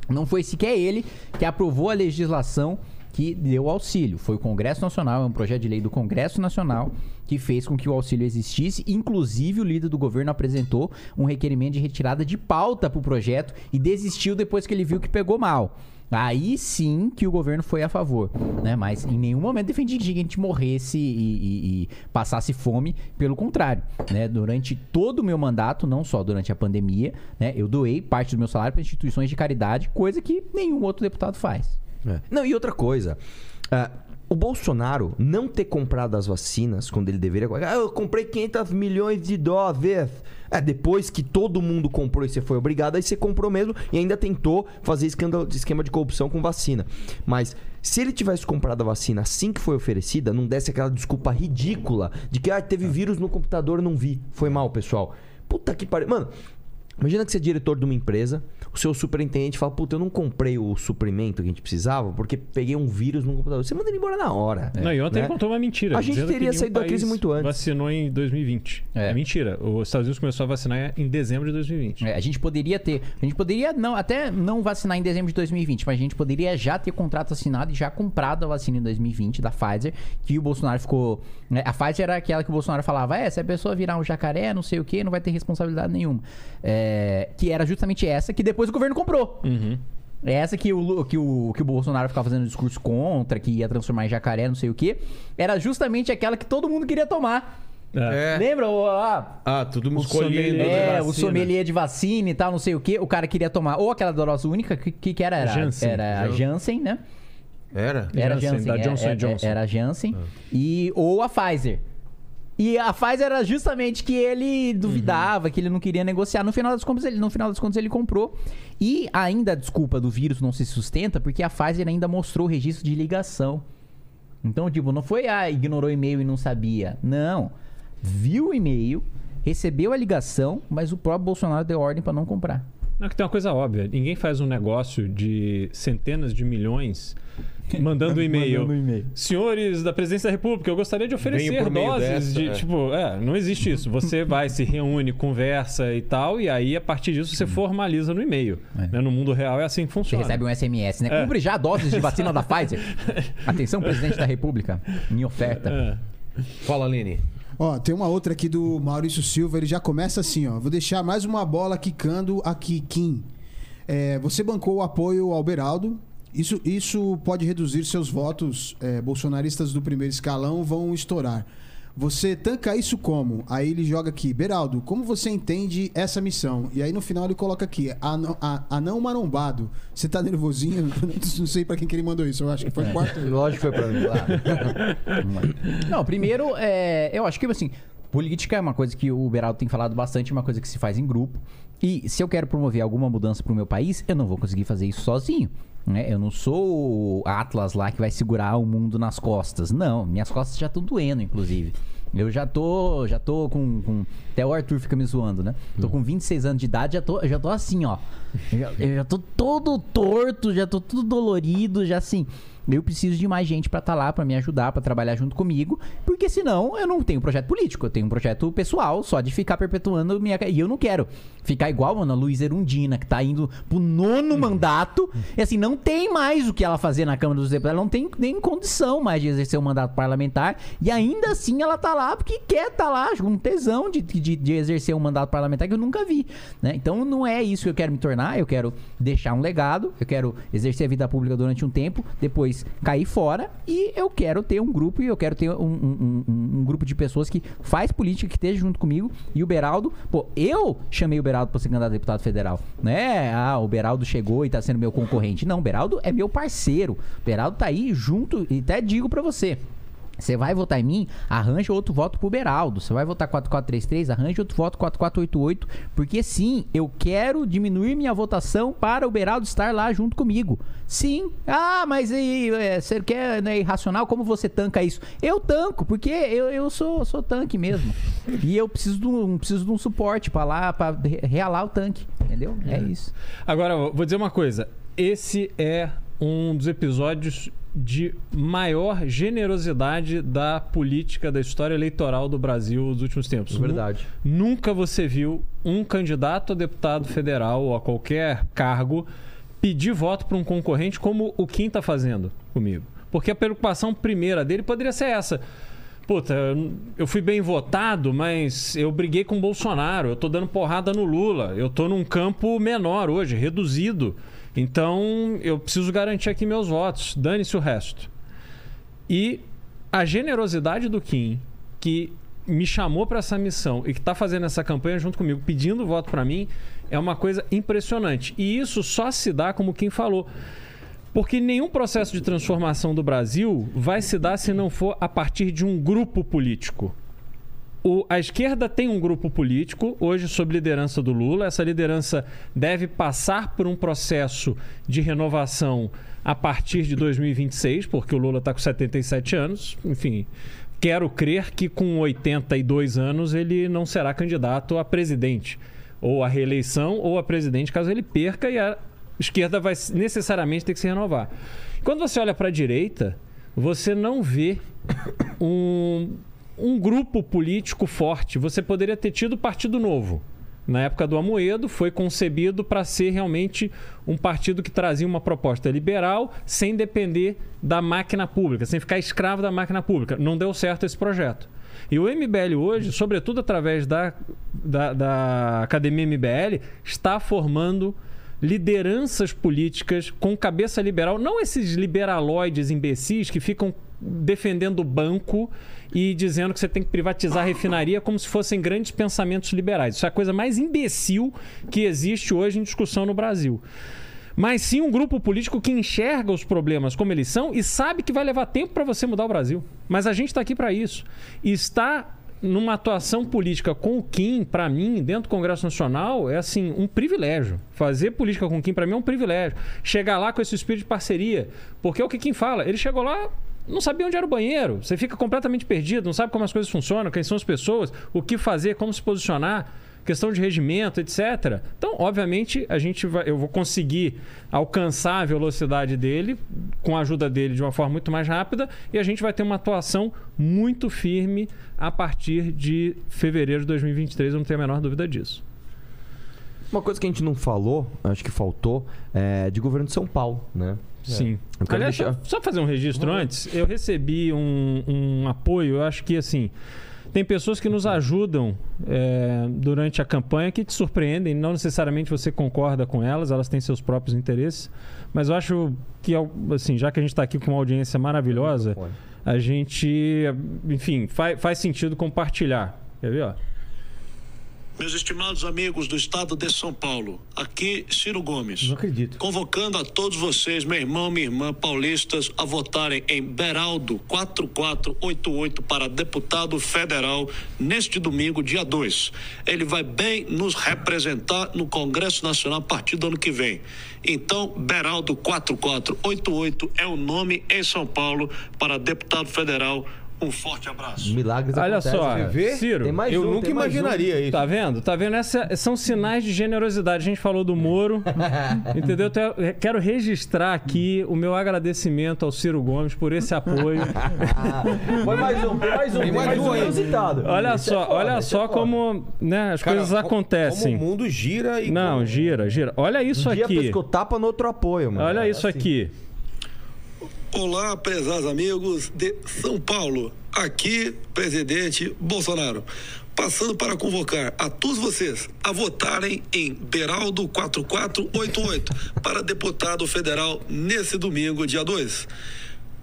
não foi sequer ele que aprovou a legislação que deu auxílio. Foi o Congresso Nacional, é um projeto de lei do Congresso Nacional que fez com que o auxílio existisse. Inclusive, o líder do governo apresentou um requerimento de retirada de pauta para o projeto e desistiu depois que ele viu que pegou mal. Aí sim que o governo foi a favor, né? Mas em nenhum momento defendi que a gente morresse e, e- e passasse fome. Pelo contrário, né? Durante todo o meu mandato, não só durante a pandemia, né? Eu doei parte do meu salário para instituições de caridade, coisa que nenhum outro deputado faz. É. Não, e outra coisa. ah, o Bolsonaro não ter comprado as vacinas quando ele deveria. Ah, eu comprei 500 milhões de doses. É, depois que todo mundo comprou e você foi obrigado, aí você comprou mesmo e ainda tentou fazer escândalo, esquema de corrupção com vacina. Mas se ele tivesse comprado a vacina assim que foi oferecida, não desse aquela desculpa ridícula de que ah, teve vírus no computador, não vi. Foi mal, pessoal. Puta que pariu. Mano, Imagina que você é diretor de uma empresa, o seu superintendente fala: Puta, eu não comprei o suprimento que a gente precisava porque peguei um vírus no computador. Você manda ele embora na hora. Não, e ontem né? ele contou uma mentira. A gente teria saído da crise muito antes. Vacinou em 2020. É. É. mentira. Os Estados Unidos começou a vacinar em dezembro de 2020. É, a gente poderia ter. A gente poderia não, até não vacinar em dezembro de 2020, mas a gente poderia já ter contrato assinado e já comprado a vacina em 2020 da Pfizer, que o Bolsonaro ficou. né, a Pfizer era aquela que o Bolsonaro falava: é, se a pessoa virar um jacaré, não sei o que, não vai ter responsabilidade nenhuma. É, que era justamente essa que depois o governo comprou. É essa que o, que, o, que o Bolsonaro ficava fazendo discurso contra, que ia transformar em jacaré, não sei o que. Era justamente aquela que todo mundo queria tomar. É. Lembra? O- ah, Ah, tudo me O escolhendo. sommelier. é, o sommelier de vacina e tal, não sei o que. O cara queria tomar ou aquela dose única, que, que, que era? Era, Janssen. era a Janssen, né? Era? Era Janssen, Janssen. da é- Johnson é- Johnson. Era a Janssen. E, ou a Pfizer. E a Pfizer era justamente que ele duvidava, que ele não queria negociar. No final das contas, ele, no final das contas, ele comprou. E ainda a desculpa do vírus não se sustenta, porque a Pfizer ainda mostrou registro de ligação. Então, tipo, não foi, ah, ignorou o e-mail e não sabia. Não. Viu o e-mail, recebeu a ligação, mas o próprio Bolsonaro deu ordem pra não comprar. Não, que tem uma coisa óbvia. Ninguém faz um negócio de centenas de milhões (laughs) mandando um e-mail. Um. Senhores da Presidência da República, eu gostaria de oferecer doses dessa, de. é. Tipo, é, não existe isso. Você (laughs) vai, se reúne, conversa e tal, e aí, a partir disso, você formaliza no e-mail. É. Né? No mundo real é assim que Você funciona. recebe um SMS, né? É. Cumpre já doses de vacina da (laughs) Pfizer. Atenção, presidente da República. Em oferta. É. Fala, Aline. Ó, tem uma outra aqui do Maurício Silva, ele já começa assim, ó. Vou deixar mais uma bola quicando aqui, Kim. É, você bancou o apoio ao Beraldo. Isso, isso pode reduzir seus votos. é, bolsonaristas do primeiro escalão vão estourar. Você tanca isso como? Aí ele joga aqui, Beraldo, como você entende essa missão? E aí no final ele coloca aqui, anão, marombado. Você tá nervosinho? (laughs) Não sei pra quem que ele mandou isso, eu acho que foi o quarto. Lógico que foi pra mim. (laughs) Não, primeiro, é, eu acho que assim, política é uma coisa que o Beraldo tem falado bastante, é uma coisa que se faz em grupo. E se eu quero promover alguma mudança pro meu país, eu não vou conseguir fazer isso sozinho. Né? Eu não sou o Atlas lá que vai segurar o mundo nas costas. Não, minhas costas já estão doendo, inclusive. Eu já tô, já tô com, com- Até o Arthur fica me zoando, né? Tô com 26 anos de idade, já tô, já tô assim, ó. Eu já, eu já tô todo torto, já tô tudo dolorido, já assim. Eu preciso de mais gente pra estar lá, pra me ajudar, pra trabalhar junto comigo, porque senão eu não tenho um projeto político, eu tenho um projeto pessoal só de ficar perpetuando minha. E eu não quero ficar igual, mano, a Luísa Erundina, que tá indo pro nono mandato, e assim, não tem mais o que ela fazer na Câmara dos Deputados, ela não tem nem condição mais de exercer o mandato parlamentar, e ainda assim ela tá lá porque quer tá lá, com tesão de, de, de exercer um mandato parlamentar que eu nunca vi, né? Então não é isso que eu quero me tornar, eu quero deixar um legado, eu quero exercer a vida pública durante um tempo, depois cair fora e eu quero ter um grupo e eu quero ter um, um- um- um grupo de pessoas que faz política, que esteja junto comigo. E o Beraldo, pô, eu chamei o Beraldo pra ser candidato a deputado federal. Né? Ah, o Beraldo chegou e tá sendo meu concorrente. Não, o Beraldo é meu parceiro. O Beraldo tá aí junto e até digo pra você. Você vai votar em mim, arranja outro voto pro Beraldo. Você vai votar 4433, arranja outro voto 4488. Porque sim, eu quero diminuir minha votação para o Beraldo estar lá junto comigo. Sim. Ah, mas e, é, você quer né, irracional? Como você tanca isso? Eu tanco, porque eu, eu sou, sou tanque mesmo. e eu preciso de um, preciso de um suporte para lá, para realar o tanque. Entendeu? É isso. Agora, vou dizer uma coisa. Esse é um dos episódios de maior generosidade da política da história eleitoral do Brasil nos últimos tempos. Verdade. Nu- Nunca você viu um candidato a deputado federal ou a qualquer cargo pedir voto para um concorrente como o Kim está fazendo comigo. Porque a preocupação primeira dele poderia ser essa. Puta, eu- eu fui bem votado, mas eu briguei com o Bolsonaro, eu tô dando porrada no Lula, eu tô num campo menor hoje, reduzido. Então, eu preciso garantir aqui meus votos. Dane-se o resto. E a generosidade do Kim, que me chamou para essa missão e que está fazendo essa campanha junto comigo, pedindo voto para mim, é uma coisa impressionante. E isso só se dá, como quem falou, porque nenhum processo de transformação do Brasil vai se dar se não for a partir de um grupo político. O- a esquerda tem um grupo político, hoje sob liderança do Lula. Essa liderança deve passar por um processo de renovação a partir de 2026, porque o Lula está com 77 anos. Enfim, quero crer que com 82 anos ele não será candidato a presidente, ou a reeleição, ou a presidente, caso ele perca, e a esquerda vai necessariamente ter que se renovar. Quando você olha para a direita, você não vê um, um grupo político forte. Você poderia ter tido Partido Novo. Na época do Amoedo, foi concebido para ser realmente um partido que trazia uma proposta liberal sem depender da máquina pública, sem ficar escravo da máquina pública. Não deu certo esse projeto. E o MBL hoje, sobretudo através da, da, da Academia MBL, está formando lideranças políticas com cabeça liberal, não esses liberaloides imbecis que ficam defendendo o banco e dizendo que você tem que privatizar a refinaria como se fossem grandes pensamentos liberais. Isso é a coisa mais imbecil que existe hoje em discussão no Brasil. Mas sim um grupo político que enxerga os problemas como eles são e sabe que vai levar tempo para você mudar o Brasil. Mas a gente está aqui para isso. E está numa atuação política com o Kim, para mim, dentro do Congresso Nacional, é assim, um privilégio. Fazer política com o Kim, para mim, é um privilégio. Chegar lá com esse espírito de parceria. Porque é o que Kim fala. Ele chegou lá, não sabia onde era o banheiro. Você fica completamente perdido, não sabe como as coisas funcionam, quem são as pessoas, o que fazer, como se posicionar, questão de regimento, etc. Então, obviamente, a gente vai, eu vou conseguir alcançar a velocidade dele com a ajuda dele de uma forma muito mais rápida e a gente vai ter uma atuação muito firme a partir de fevereiro de 2023, eu não tenho a menor dúvida disso. Uma coisa que a gente não falou, acho que faltou, é de governo de São Paulo, né? Sim. Eu quero Aliás, deixar- só, só fazer um registro antes. Eu recebi um, um apoio, eu acho que assim. Tem pessoas que nos ajudam é, durante a campanha que te surpreendem. Não necessariamente você concorda com elas, elas têm seus próprios interesses. Mas eu acho que, assim, já que a gente está aqui com uma audiência maravilhosa, a gente, enfim, faz, faz sentido compartilhar. Quer ver? Ó? Meus estimados amigos do estado de São Paulo, aqui Ciro Gomes. Não acredito. Convocando a todos vocês, meu irmão, minha irmã, paulistas, a votarem em Beraldo 4488 para deputado federal neste domingo, dia 2. Ele vai bem nos representar no Congresso Nacional a partir do ano que vem. Então, Beraldo 4488 é o nome em São Paulo para deputado federal. Um forte abraço. Milagres Olha acontecem, só, cara. Ciro, Tem mais eu um, nunca tem mais um. imaginaria isso. Tá vendo? Tá vendo? Essa, são sinais de generosidade. A gente falou do Moro. (laughs) entendeu? Então, eu quero registrar aqui o meu agradecimento ao Ciro Gomes por esse apoio. (laughs) Mas mais um, mais um, tem mais mais um um inusitado. Olha Esse é só, foda, olha esse só é como né, as Cara, coisas acontecem. Como o mundo gira e. Não, gira, gira. Olha isso Um dia aqui. pescou tapa no outro apoio, mano. Olha isso Assim. aqui. Olá, prezados amigos de São Paulo. Aqui, presidente Bolsonaro. Passando para convocar a todos vocês a votarem em Beraldo 4488 para deputado federal nesse domingo, dia 2.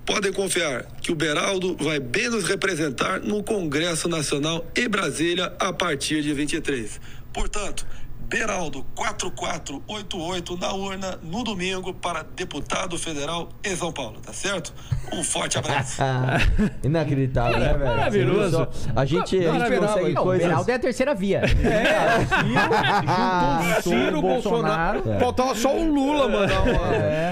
Podem confiar que o Beraldo vai bem nos representar no Congresso Nacional em Brasília a partir de 23. Portanto, Beraldo 4488 na urna no domingo para deputado federal em São Paulo, tá certo? Um forte abraço. (laughs) Ah, inacreditável, né, velho? Maravilhoso. A gente, a gente consegue Não, o coisas... Beraldo é a terceira via. Ciro, (laughs) Bolsonaro. Bolsonaro. Faltava só o Lula, mano.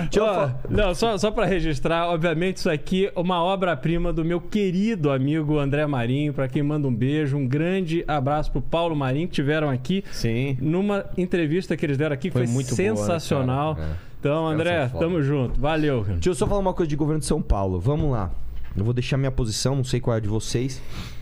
Deixa eu Ó, não, só, só para registrar, obviamente, isso aqui é uma obra-prima do meu querido amigo André Marinho, para quem manda um beijo, um grande abraço pro Paulo Marinho, que tiveram aqui Sim. Numa entrevista que eles deram aqui, que Foi foi, muito boa, né, sensacional. cara? É. Então, André, tamo junto. Valeu. cara. Deixa eu só falar uma coisa de governo de São Paulo. Vamos lá. Eu vou deixar minha posição, não sei qual é a de vocês.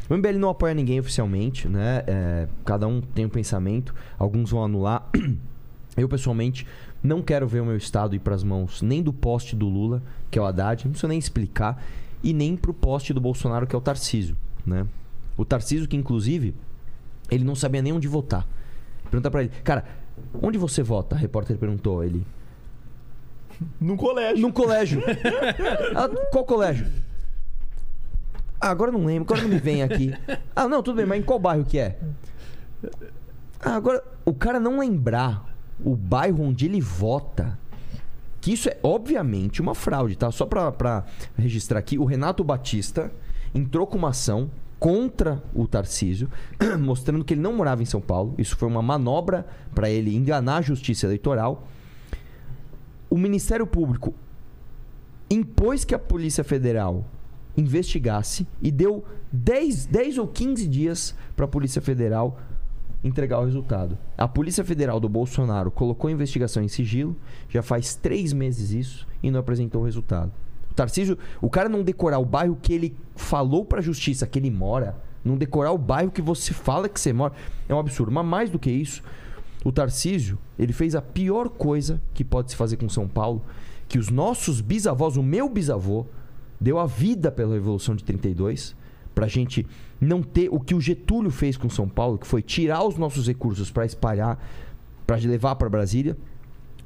O MBL não apoia ninguém oficialmente, né? É, cada um tem um pensamento, alguns vão anular. (clears throat) Eu, pessoalmente, não quero ver o meu estado ir pras mãos nem do poste do Lula, que é o Haddad, não preciso nem explicar, e nem pro poste do Bolsonaro, que é o Tarcísio, né? O Tarcísio, que inclusive, ele não sabia nem onde votar. Pergunta pra ele, cara, onde você vota? A repórter perguntou. Ele, Num colégio. Num colégio. (laughs) Ela, qual colégio? Ah, agora não lembro, agora não me vem aqui. Ah, não, tudo bem, mas em qual bairro que é? Ah, agora, o cara não lembrar o bairro onde ele vota, que isso é obviamente uma fraude, tá? Só pra, pra registrar aqui, o Renato Batista entrou com uma ação contra o Tarcísio, (clears throat) mostrando que ele não morava em São Paulo. Isso foi uma manobra para ele enganar a justiça eleitoral. O Ministério Público impôs que a Polícia Federal investigasse e deu 10, 10 ou 15 dias para a Polícia Federal entregar o resultado. A Polícia Federal do Bolsonaro colocou a investigação em sigilo, já faz três meses isso, e não apresentou o resultado. Tarcísio, o cara não decorar o bairro que ele falou para a justiça que ele mora, não decorar o bairro que você fala que você mora, é um absurdo. Mas mais do que isso, o Tarcísio, ele fez a pior coisa que pode se fazer com São Paulo, que os nossos bisavós, o meu bisavô, deu a vida pela Revolução de 32, pra gente não ter o que o Getúlio fez com São Paulo, que foi tirar os nossos recursos para espalhar, para levar para Brasília.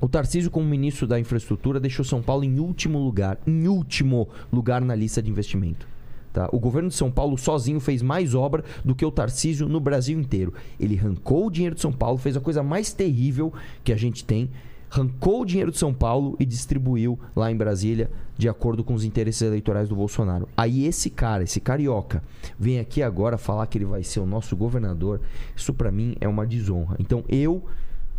O Tarcísio, como ministro da Infraestrutura, deixou São Paulo em último lugar, em último lugar na lista de investimento. Tá? O governo de São Paulo sozinho fez mais obra do que o Tarcísio no Brasil inteiro. Ele arrancou o dinheiro de São Paulo, fez a coisa mais terrível que a gente tem, arrancou o dinheiro de São Paulo e distribuiu lá em Brasília de acordo com os interesses eleitorais do Bolsonaro. Aí esse cara, esse carioca, vem aqui agora falar que ele vai ser o nosso governador. Isso pra mim é uma desonra. Então eu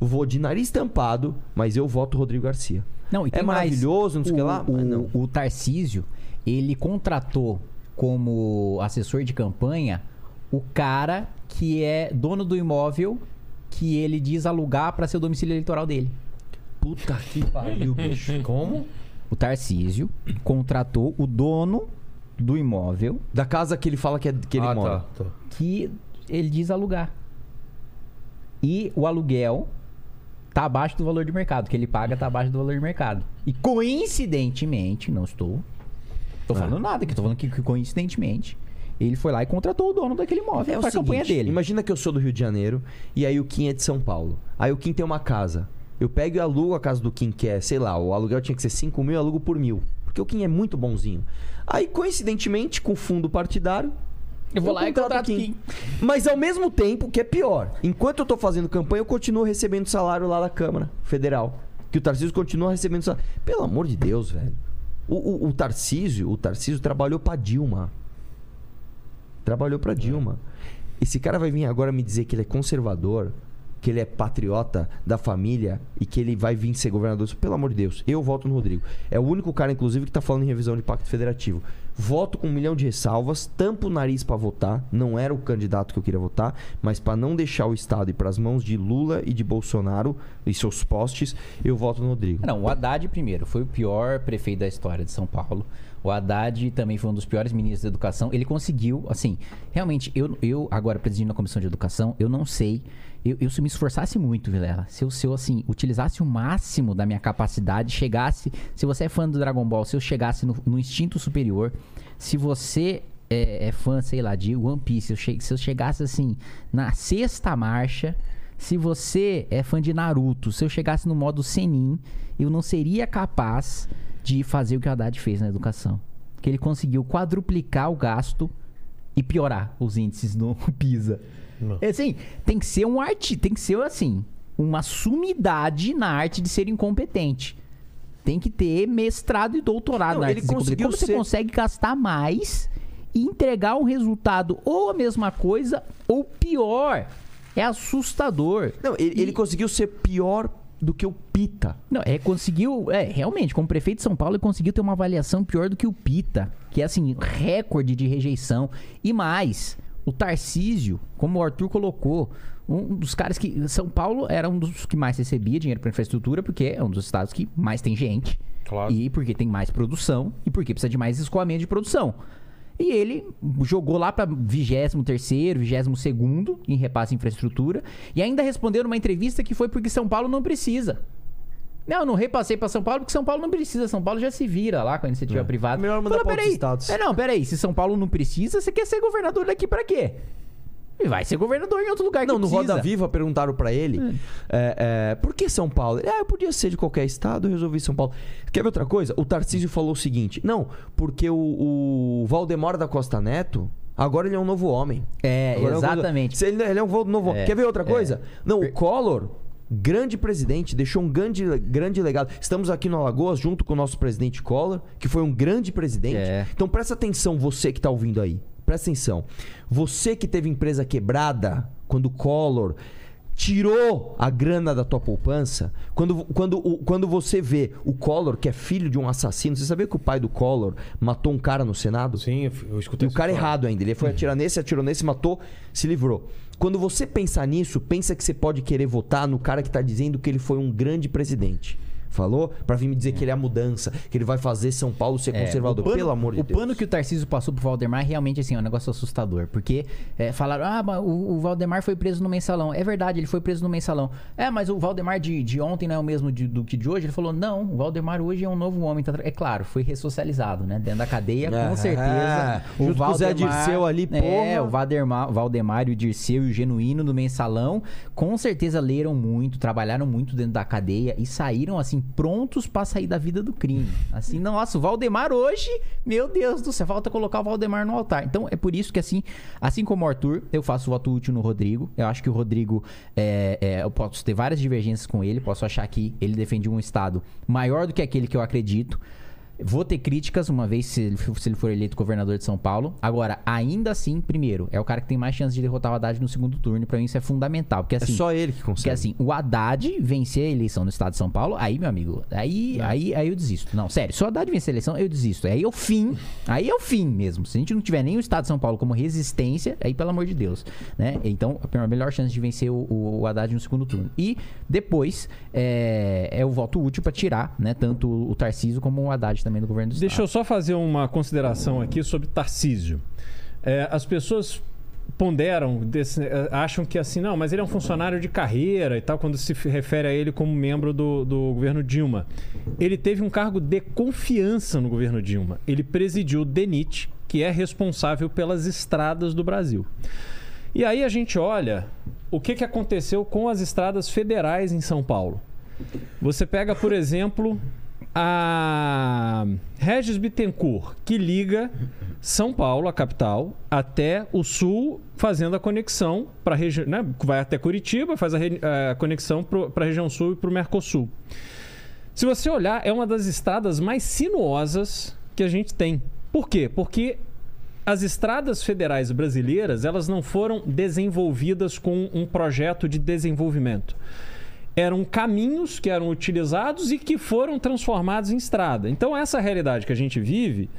vou de nariz tampado, mas eu voto Rodrigo Garcia. Não, e É tem mais. maravilhoso, não sei o que lá, O, não. o Tarcísio, ele contratou como assessor de campanha o cara que é dono do imóvel que ele diz alugar para ser o domicílio eleitoral dele. Puta que pariu, bicho. (laughs) Como? O Tarcísio contratou o dono do imóvel Da casa que ele fala que, é, que ele ah, mora. tá, tá. que ele diz alugar. E o aluguel tá abaixo do valor de mercado, que ele paga tá abaixo do valor de mercado. E coincidentemente, não estou tô falando nada, que tô falando que, que coincidentemente ele foi lá e contratou o dono daquele imóvel É o pra campanha seguinte, dele. Imagina que eu sou do Rio de Janeiro e aí o Kim é de São Paulo. Aí o Kim tem uma casa. Eu pego e alugo a casa do Kim, que é, sei lá, o aluguel tinha que ser 5 mil, eu alugo por mil. Porque o Kim é muito bonzinho. Aí, coincidentemente, com fundo partidário. Eu vou lá e contrato o Kim. Mas ao mesmo tempo, que é pior, enquanto eu tô fazendo campanha, eu continuo recebendo salário lá da Câmara Federal. Que o Tarcísio continua recebendo salário. Pelo amor de Deus, velho. O, o, o Tarcísio, o Tarcísio trabalhou pra Dilma. Trabalhou pra Dilma. Esse cara vai vir agora me dizer que ele é conservador, que ele é patriota da família e que ele vai vir ser governador. Pelo amor de Deus, eu voto no Rodrigo. É o único cara, inclusive, que tá falando em revisão de pacto federativo. Voto com um milhão de ressalvas, tampo o nariz pra votar. Não era o candidato que eu queria votar, mas pra não deixar o Estado ir pras mãos de Lula e de Bolsonaro e seus postes, eu voto no Rodrigo. Não, o Haddad, primeiro, foi o pior prefeito da história de São Paulo. O Haddad também foi um dos piores ministros da educação. Ele conseguiu, assim, realmente, eu, eu agora presidindo a comissão de educação, eu não sei. Eu, eu se me esforçasse muito, Vilela, se eu, se eu, assim, utilizasse o máximo da minha capacidade, chegasse. Se você é fã do Dragon Ball, se eu chegasse no, no instinto superior, se você é, é fã, sei lá, de One Piece, se eu, che- se eu chegasse, assim, na sexta marcha. Se você é fã de Naruto, se eu chegasse no modo Senin, eu não seria capaz de fazer o que o Haddad fez na educação. Que ele conseguiu quadruplicar o gasto e piorar os índices no (laughs) PISA. É assim, tem que ser um arte, tem que ser assim, uma sumidade na arte de ser incompetente. Tem que ter mestrado e doutorado Não, na arte de ser Como você ser- consegue gastar mais e entregar um resultado ou a mesma coisa ou pior? É assustador. Não, ele, E- ele conseguiu ser pior do que o Pita. Não, é, conseguiu. É, realmente, como prefeito de São Paulo, ele conseguiu ter uma avaliação pior do que o Pita, que é assim, recorde de rejeição. E mais, o Tarcísio, como o Arthur colocou, um dos caras que. São Paulo era um dos que mais recebia dinheiro para infraestrutura, porque é um dos estados que mais tem gente. Claro. E porque tem mais produção e porque precisa de mais escoamento de produção. E ele jogou lá para 23º, 22º em repasse à infraestrutura e ainda respondeu numa entrevista que foi porque São Paulo não precisa. Não, eu não repassei para São Paulo porque São Paulo não precisa. São Paulo já se vira lá com a iniciativa privada. É melhor mandar Fala, pra outros peraí. estados. É, não, peraí. Se São Paulo não precisa, você quer ser governador daqui para quê? E vai ser governador em outro lugar que Não, no precisa. Roda Viva perguntaram pra ele é, é, por que São Paulo? Ele, ah, eu podia ser de qualquer estado, eu resolvi São Paulo. Quer ver outra coisa? O Tarcísio falou o seguinte: não, porque o, o Valdemar da Costa Neto. Agora ele é um novo homem. É, Agora exatamente. Se Ele, ele é um vo- novo homem. É, Quer ver outra é. coisa? Não, o Collor, grande presidente, deixou um grande, grande legado. Estamos aqui no Alagoas junto com o nosso presidente Collor, que foi um grande presidente. É. Então presta atenção, você que tá ouvindo aí. Presta atenção. Você que teve empresa quebrada quando o Collor tirou a grana da tua poupança, quando, quando, quando você vê o Collor, que é filho de um assassino, você sabia que o pai do Collor matou um cara no Senado? Sim, eu- eu E escutei o cara errado ainda. Ele foi atirar nesse, atirou nesse, matou, se livrou. Quando você pensa nisso, pensa que você pode querer votar no cara que tá dizendo que ele foi um grande presidente. Falou? Pra vir me dizer que ele é a mudança, que ele vai fazer São Paulo ser É, conservador. o pano- Pelo amor de o Deus. pano que o Tarcísio passou pro Valdemar realmente assim, é um negócio assustador. Porque é, falaram, ah, mas o, o Valdemar foi preso no mensalão. É verdade, ele foi preso no mensalão. É, mas o Valdemar de, de ontem não é o mesmo de- do que de hoje. Ele falou, não, o Valdemar hoje é um novo homem. tá É claro, foi ressocializado, né? Dentro da cadeia, com certeza. junto com o Zé Dirceu ali, É, porra. o Valdemar, Valdemar e o Dirceu e o Genuíno no mensalão, com certeza leram muito, trabalharam muito dentro da cadeia e saíram assim prontos pra sair da vida do crime. Assim, nossa, o Valdemar hoje, meu Deus do céu, falta colocar o Valdemar no altar. Então é por isso que assim, assim como o Arthur, eu faço voto útil no Rodrigo. Eu acho que o Rodrigo, é, é, eu posso ter várias divergências com ele, posso achar que ele defende um estado maior do que aquele que eu acredito. Vou ter críticas uma vez se ele, se ele for eleito governador de São Paulo. Agora, ainda assim, primeiro, é o cara que tem mais chance de derrotar o Haddad no segundo turno. Pra mim, isso é fundamental. Porque É assim. só ele que consegue. Porque assim, o Haddad vencer a eleição no estado de São Paulo, aí, meu amigo, aí, aí, aí eu desisto. Não, sério, se o Haddad vencer a eleição, eu desisto. Aí é o fim. Aí é o fim mesmo. Se a gente não tiver nem o estado de São Paulo como resistência, aí pelo amor de Deus. Né? Então, a melhor chance de vencer o, o Haddad no segundo turno. E depois é, é o voto útil pra tirar, né? Tanto o Tarcísio como o Haddad também do governo do estado. Deixa eu só fazer uma consideração aqui sobre Tarcísio. É, as pessoas ponderam, desse- eh, acham que assim, não, mas ele é um funcionário de carreira e tal, quando se refere a ele como membro do, do governo Dilma. Ele teve um cargo de confiança no governo Dilma. Ele presidiu o DENIT, que é responsável pelas estradas do Brasil. E aí a gente olha o que, que aconteceu com as estradas federais em São Paulo. Você pega, por exemplo, a Regis Bittencourt, que liga São Paulo, a capital, até o sul, fazendo a conexão para a região. Né? Vai até Curitiba, faz a, a conexão para a região sul e para o Mercosul. Se você olhar, é uma das estradas mais sinuosas que a gente tem. Por quê? Porque as estradas federais brasileiras, elas não foram desenvolvidas com um projeto de desenvolvimento. Eram caminhos que eram utilizados e que foram transformados em estrada. Então, essa realidade que a gente vive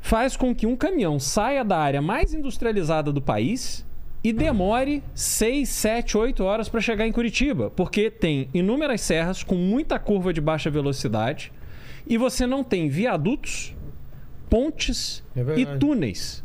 faz com que um caminhão saia da área mais industrializada do país e demore 6, 7, 8 horas para chegar em Curitiba, porque tem inúmeras serras com muita curva de baixa velocidade e você não tem viadutos, pontes É e túneis.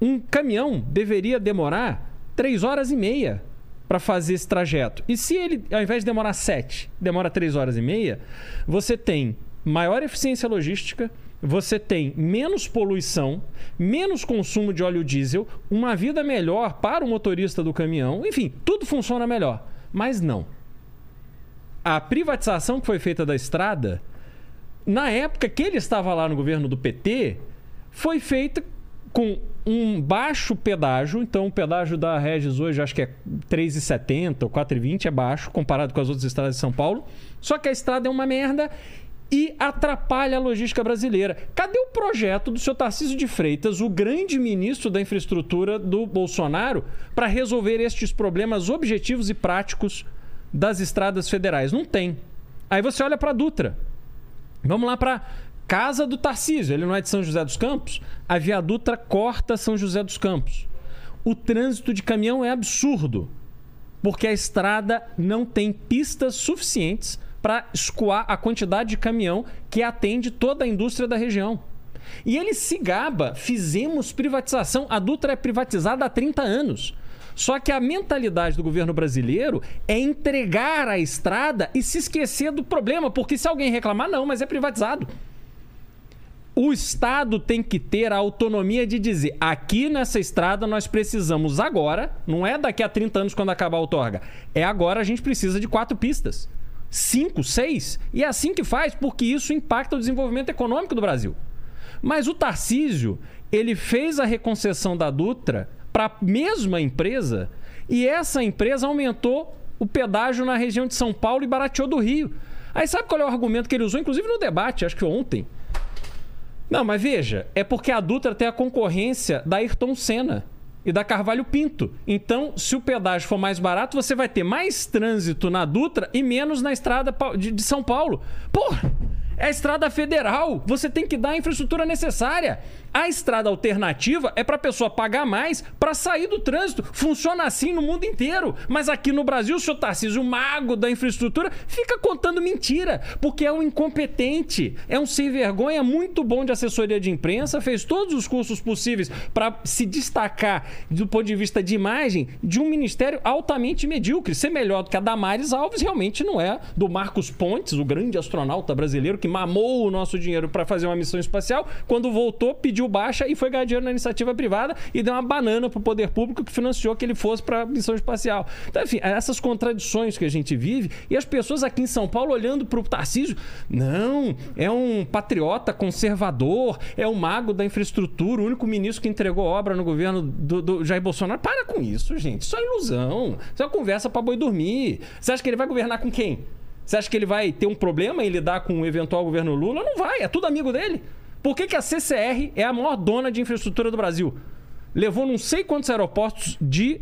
Um caminhão deveria demorar 3 horas e meia para fazer esse trajeto. E se ele, ao invés de demorar 7, demora 3 horas e meia, você tem maior eficiência logística, você tem menos poluição, menos consumo de óleo diesel, uma vida melhor para o motorista do caminhão, enfim, tudo funciona melhor. Mas não. A privatização que foi feita da estrada, na época que ele estava lá no governo do PT, foi feita com um baixo pedágio. Então, o pedágio da Regis hoje acho que é 3,70 ou 4,20 é baixo comparado com as outras estradas de São Paulo. Só que a estrada é uma merda e atrapalha a logística brasileira. Cadê o projeto do seu Tarcísio de Freitas, o grande ministro da infraestrutura do Bolsonaro, para resolver estes problemas objetivos e práticos das estradas federais? Não tem. Aí você olha para Dutra. Vamos lá para casa do Tarcísio. Ele não é de São José dos Campos. A Via Dutra corta São José dos Campos. O trânsito de caminhão é absurdo, porque a estrada não tem pistas suficientes para escoar a quantidade de caminhão que atende toda a indústria da região. E ele se gaba, fizemos privatização. A Dutra é privatizada há 30 anos. Só que a mentalidade do governo brasileiro é entregar a estrada e se esquecer do problema, porque se alguém reclamar, não, mas é privatizado. O Estado tem que ter a autonomia de dizer: aqui nessa estrada nós precisamos agora, não é daqui a 30 anos quando acabar a outorga, é agora a gente precisa de quatro pistas. Cinco, seis. E é assim que faz, porque isso impacta o desenvolvimento econômico do Brasil. Mas o Tarcísio, ele fez a reconcessão da Dutra para a mesma empresa e essa empresa aumentou o pedágio na região de São Paulo e barateou do Rio. Aí sabe qual é o argumento que ele usou, inclusive no debate, acho que ontem? Não, mas veja, é porque a Dutra tem a concorrência da Ayrton Senna e da Carvalho Pinto. Então, se o pedágio for mais barato, você vai ter mais trânsito na Dutra e menos na estrada de, São Paulo. Porra! É a estrada federal. Você tem que dar a infraestrutura necessária. A estrada alternativa é para a pessoa pagar mais para sair do trânsito. Funciona assim no mundo inteiro. Mas aqui no Brasil, o senhor Tarcísio, o mago da infraestrutura, fica contando mentira. Porque é um incompetente, é um sem vergonha muito bom de assessoria de imprensa, fez todos os cursos possíveis para se destacar do ponto de vista de imagem de um ministério altamente medíocre. Ser melhor do que a Damares Alves realmente não é. Do Marcos Pontes, o grande astronauta brasileiro que mamou o nosso dinheiro para fazer uma missão espacial, quando voltou, pediu baixa e foi ganhar dinheiro na iniciativa privada e deu uma banana pro poder público que financiou que ele fosse para missão espacial. Então, enfim, essas contradições que a gente vive e as pessoas aqui em São Paulo olhando pro Tarcísio, não, é um patriota conservador, é o mago da infraestrutura, o único ministro que entregou obra no governo do, do Jair Bolsonaro. Para com isso, gente. Isso é ilusão. Isso é uma conversa para boi dormir. Você acha que ele vai governar com quem? Você acha que ele vai ter um problema em lidar com o eventual governo Lula? Não vai, é tudo amigo dele. Por que, que a CCR é a maior dona de infraestrutura do Brasil? Levou não sei quantos aeroportos de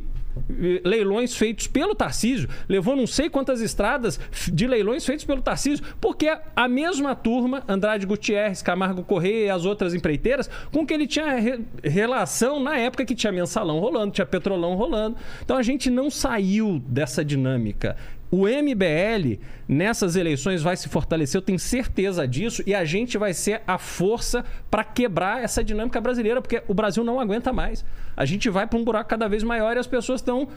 eh, leilões feitos pelo Tarcísio, levou não sei quantas estradas de leilões feitos pelo Tarcísio, porque a mesma turma, Andrade Gutierrez, Camargo Correia e as outras empreiteiras, com que ele tinha re- relação na época que tinha mensalão rolando, tinha petrolão rolando. Então a gente não saiu dessa dinâmica. O MBL nessas eleições vai se fortalecer, eu tenho certeza disso, e a gente vai ser a força para quebrar essa dinâmica brasileira, porque o Brasil não aguenta mais. A gente vai para um buraco cada vez maior e as pessoas estão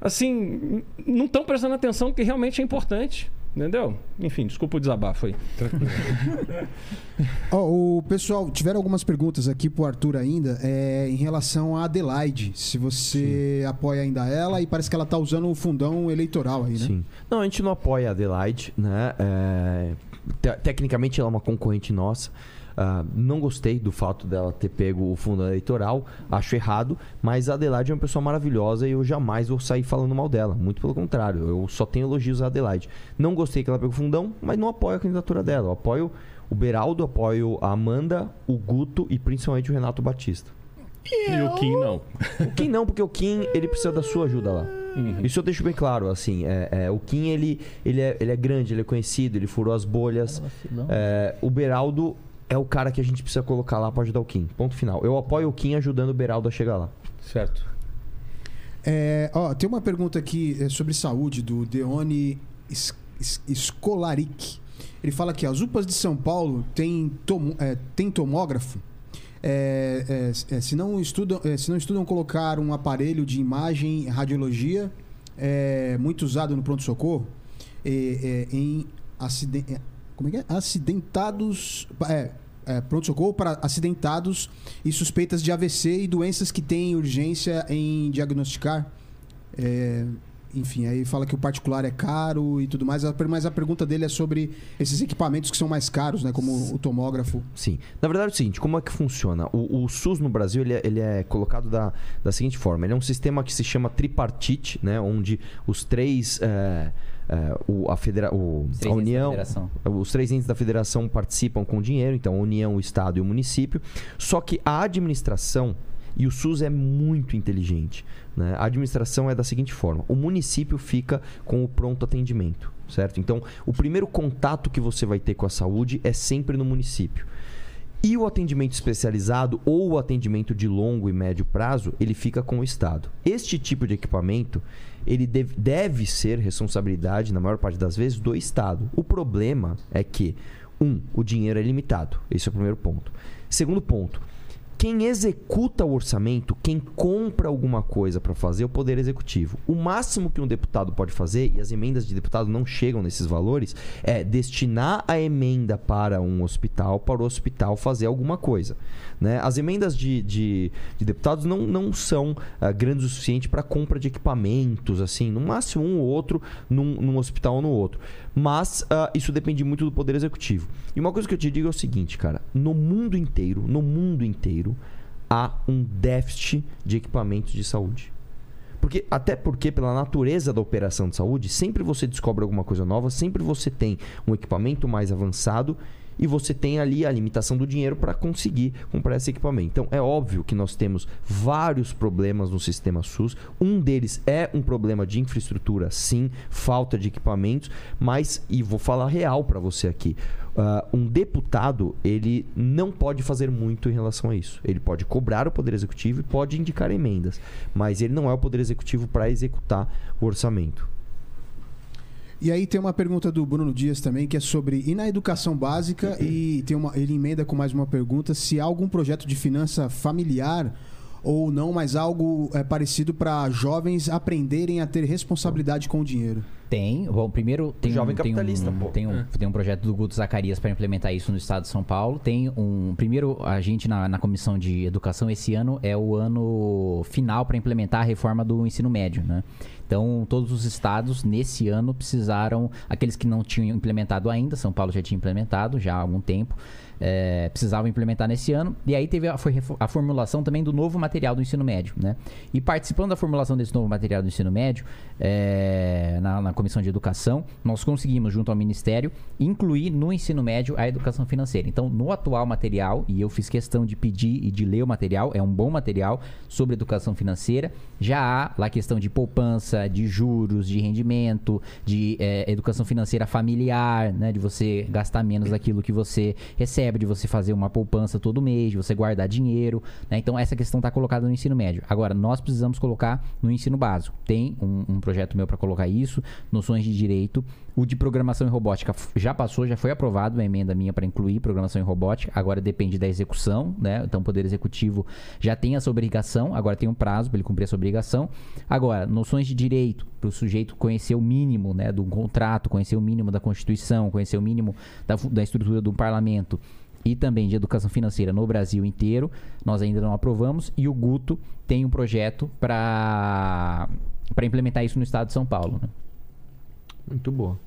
assim, não estão prestando atenção no que realmente é importante. Entendeu? Enfim, desculpa o desabafo aí. (laughs) Ó, o pessoal, tiveram algumas perguntas aqui pro Arthur ainda é, em relação a Adelaide. Se você apoia ainda ela e parece que ela tá usando o fundão eleitoral aí, né? Sim. Não, a gente não apoia a Adelaide, né? É, te- tecnicamente ela é uma concorrente nossa. Ah, não gostei do fato dela ter pego o fundo eleitoral, acho errado, mas a Adelaide é uma pessoa maravilhosa e eu jamais vou sair falando mal dela. Muito pelo contrário, eu só tenho elogios a Adelaide. Não gostei que ela pegou o fundão, mas não apoio a candidatura dela. Eu apoio o Beraldo, apoio a Amanda, o Guto e principalmente o Renato Batista. E o Kim não. O Kim não, porque o Kim ele precisa da sua ajuda lá. Isso eu deixo bem claro, assim. É, é, o Kim ele, ele, é, ele é grande, ele é conhecido, ele furou as bolhas. É, o Beraldo é o cara que a gente precisa colocar lá pra ajudar o Kim. Ponto final. Eu apoio o Kim ajudando o Beraldo a chegar lá. Certo. É, ó, tem uma pergunta aqui é, sobre saúde do Deone Scolaric. Ele fala que as UPAs de São Paulo têm, tomo- é, têm tomógrafo. É, é, é, se, não estudam, é, se não estudam colocar um aparelho de imagem radiologia é, muito usado no pronto-socorro é, é, em aciden- é, como é que é? acidentados é, é, pronto-socorro para acidentados e suspeitas de AVC e doenças que têm urgência em diagnosticar. É, enfim, aí fala que o particular é caro e tudo mais. Mas a pergunta dele é sobre esses equipamentos que são mais caros, né? Como o tomógrafo. Sim. Na verdade é o seguinte, como é que funciona? O, o SUS no Brasil ele é, ele é colocado da, da seguinte forma: ele é um sistema que se chama tripartite, né? Onde os três. é, é, o, a, federa o, a União, os três entes da federação participam com dinheiro, então a União, o Estado e o município. Só que a administração e o SUS é muito inteligente. Né? A administração é da seguinte forma: o município fica com o pronto atendimento, certo? Então, o primeiro contato que você vai ter com a saúde é sempre no município. E o atendimento especializado ou o atendimento de longo e médio prazo, ele fica com o Estado. Este tipo de equipamento, ele deve, deve ser responsabilidade, na maior parte das vezes, do Estado. O problema é que, um, o dinheiro é limitado. Esse é o primeiro ponto. Segundo ponto, quem executa o orçamento, quem compra alguma coisa para fazer é o Poder Executivo. O máximo que um deputado pode fazer, e as emendas de deputado não chegam nesses valores, é destinar a emenda para um hospital, para o hospital fazer alguma coisa. Né? As emendas de, de, de deputados não, não são ah, grandes o suficiente para compra de equipamentos, assim, no máximo um ou outro num, num hospital ou no outro. Mas ah, isso depende muito do Poder Executivo. E uma coisa que eu te digo é o seguinte, cara: no mundo inteiro, no mundo inteiro, há um déficit de equipamentos de saúde. Porque, até porque, pela natureza da operação de saúde, sempre você descobre alguma coisa nova, sempre você tem um equipamento mais avançado e você tem ali a limitação do dinheiro para conseguir comprar esse equipamento. Então, é óbvio que nós temos vários problemas no sistema SUS. Um deles é um problema de infraestrutura, sim, falta de equipamentos, mas, e vou falar real para você aqui. ah, um deputado ele não pode fazer muito em relação a isso. Ele pode cobrar o poder executivo e pode indicar emendas, mas ele não é o poder executivo para executar o orçamento. E aí tem uma pergunta do Bruno Dias também, que é sobre e na educação básica, e tem uma, ele emenda com mais uma pergunta, se há algum projeto de finança familiar ou não, mas algo é, parecido para jovens aprenderem a ter responsabilidade com o dinheiro. Tem. Bom, primeiro tem Jovem um, tem capitalista, um, pô. tem, um, tem um projeto do Guto Zacarias para implementar isso no estado de São Paulo. Tem um. Primeiro, a gente na, na comissão de educação esse ano é o ano final para implementar a reforma do ensino médio, né? Então, todos os estados nesse ano precisaram, aqueles que não tinham implementado ainda, São Paulo já tinha implementado já há algum tempo, é, precisavam implementar nesse ano. E aí teve a, foi a formulação também do novo material do ensino médio, né? E participando da formulação desse novo material do ensino médio, é, na, na comissão de educação, nós conseguimos, junto ao Ministério, incluir no ensino médio a educação financeira. Então, no atual material, e eu fiz questão de pedir e de ler o material, é um bom material sobre educação financeira, já há lá a questão de poupança, de juros, de rendimento, de é, educação financeira familiar, né? De você gastar menos daquilo que você recebe, de você fazer uma poupança todo mês, de você guardar dinheiro, né? Então, essa questão está colocada no ensino médio. Agora, nós precisamos colocar no ensino básico. Tem um, um projeto meu para colocar isso, noções de direito. O de programação e robótica já passou, já foi aprovado uma emenda minha para incluir programação e robótica. Agora depende da execução, né? Então o Poder Executivo já tem essa obrigação, agora tem um prazo para ele cumprir essa obrigação. Agora, noções de direito, para o sujeito conhecer o mínimo né, do contrato, conhecer o mínimo da Constituição, conhecer o mínimo da, da estrutura do parlamento e também de educação financeira no Brasil inteiro. Nós ainda não aprovamos e o Guto tem um projeto para para implementar isso no estado de São Paulo. Né? Muito boa.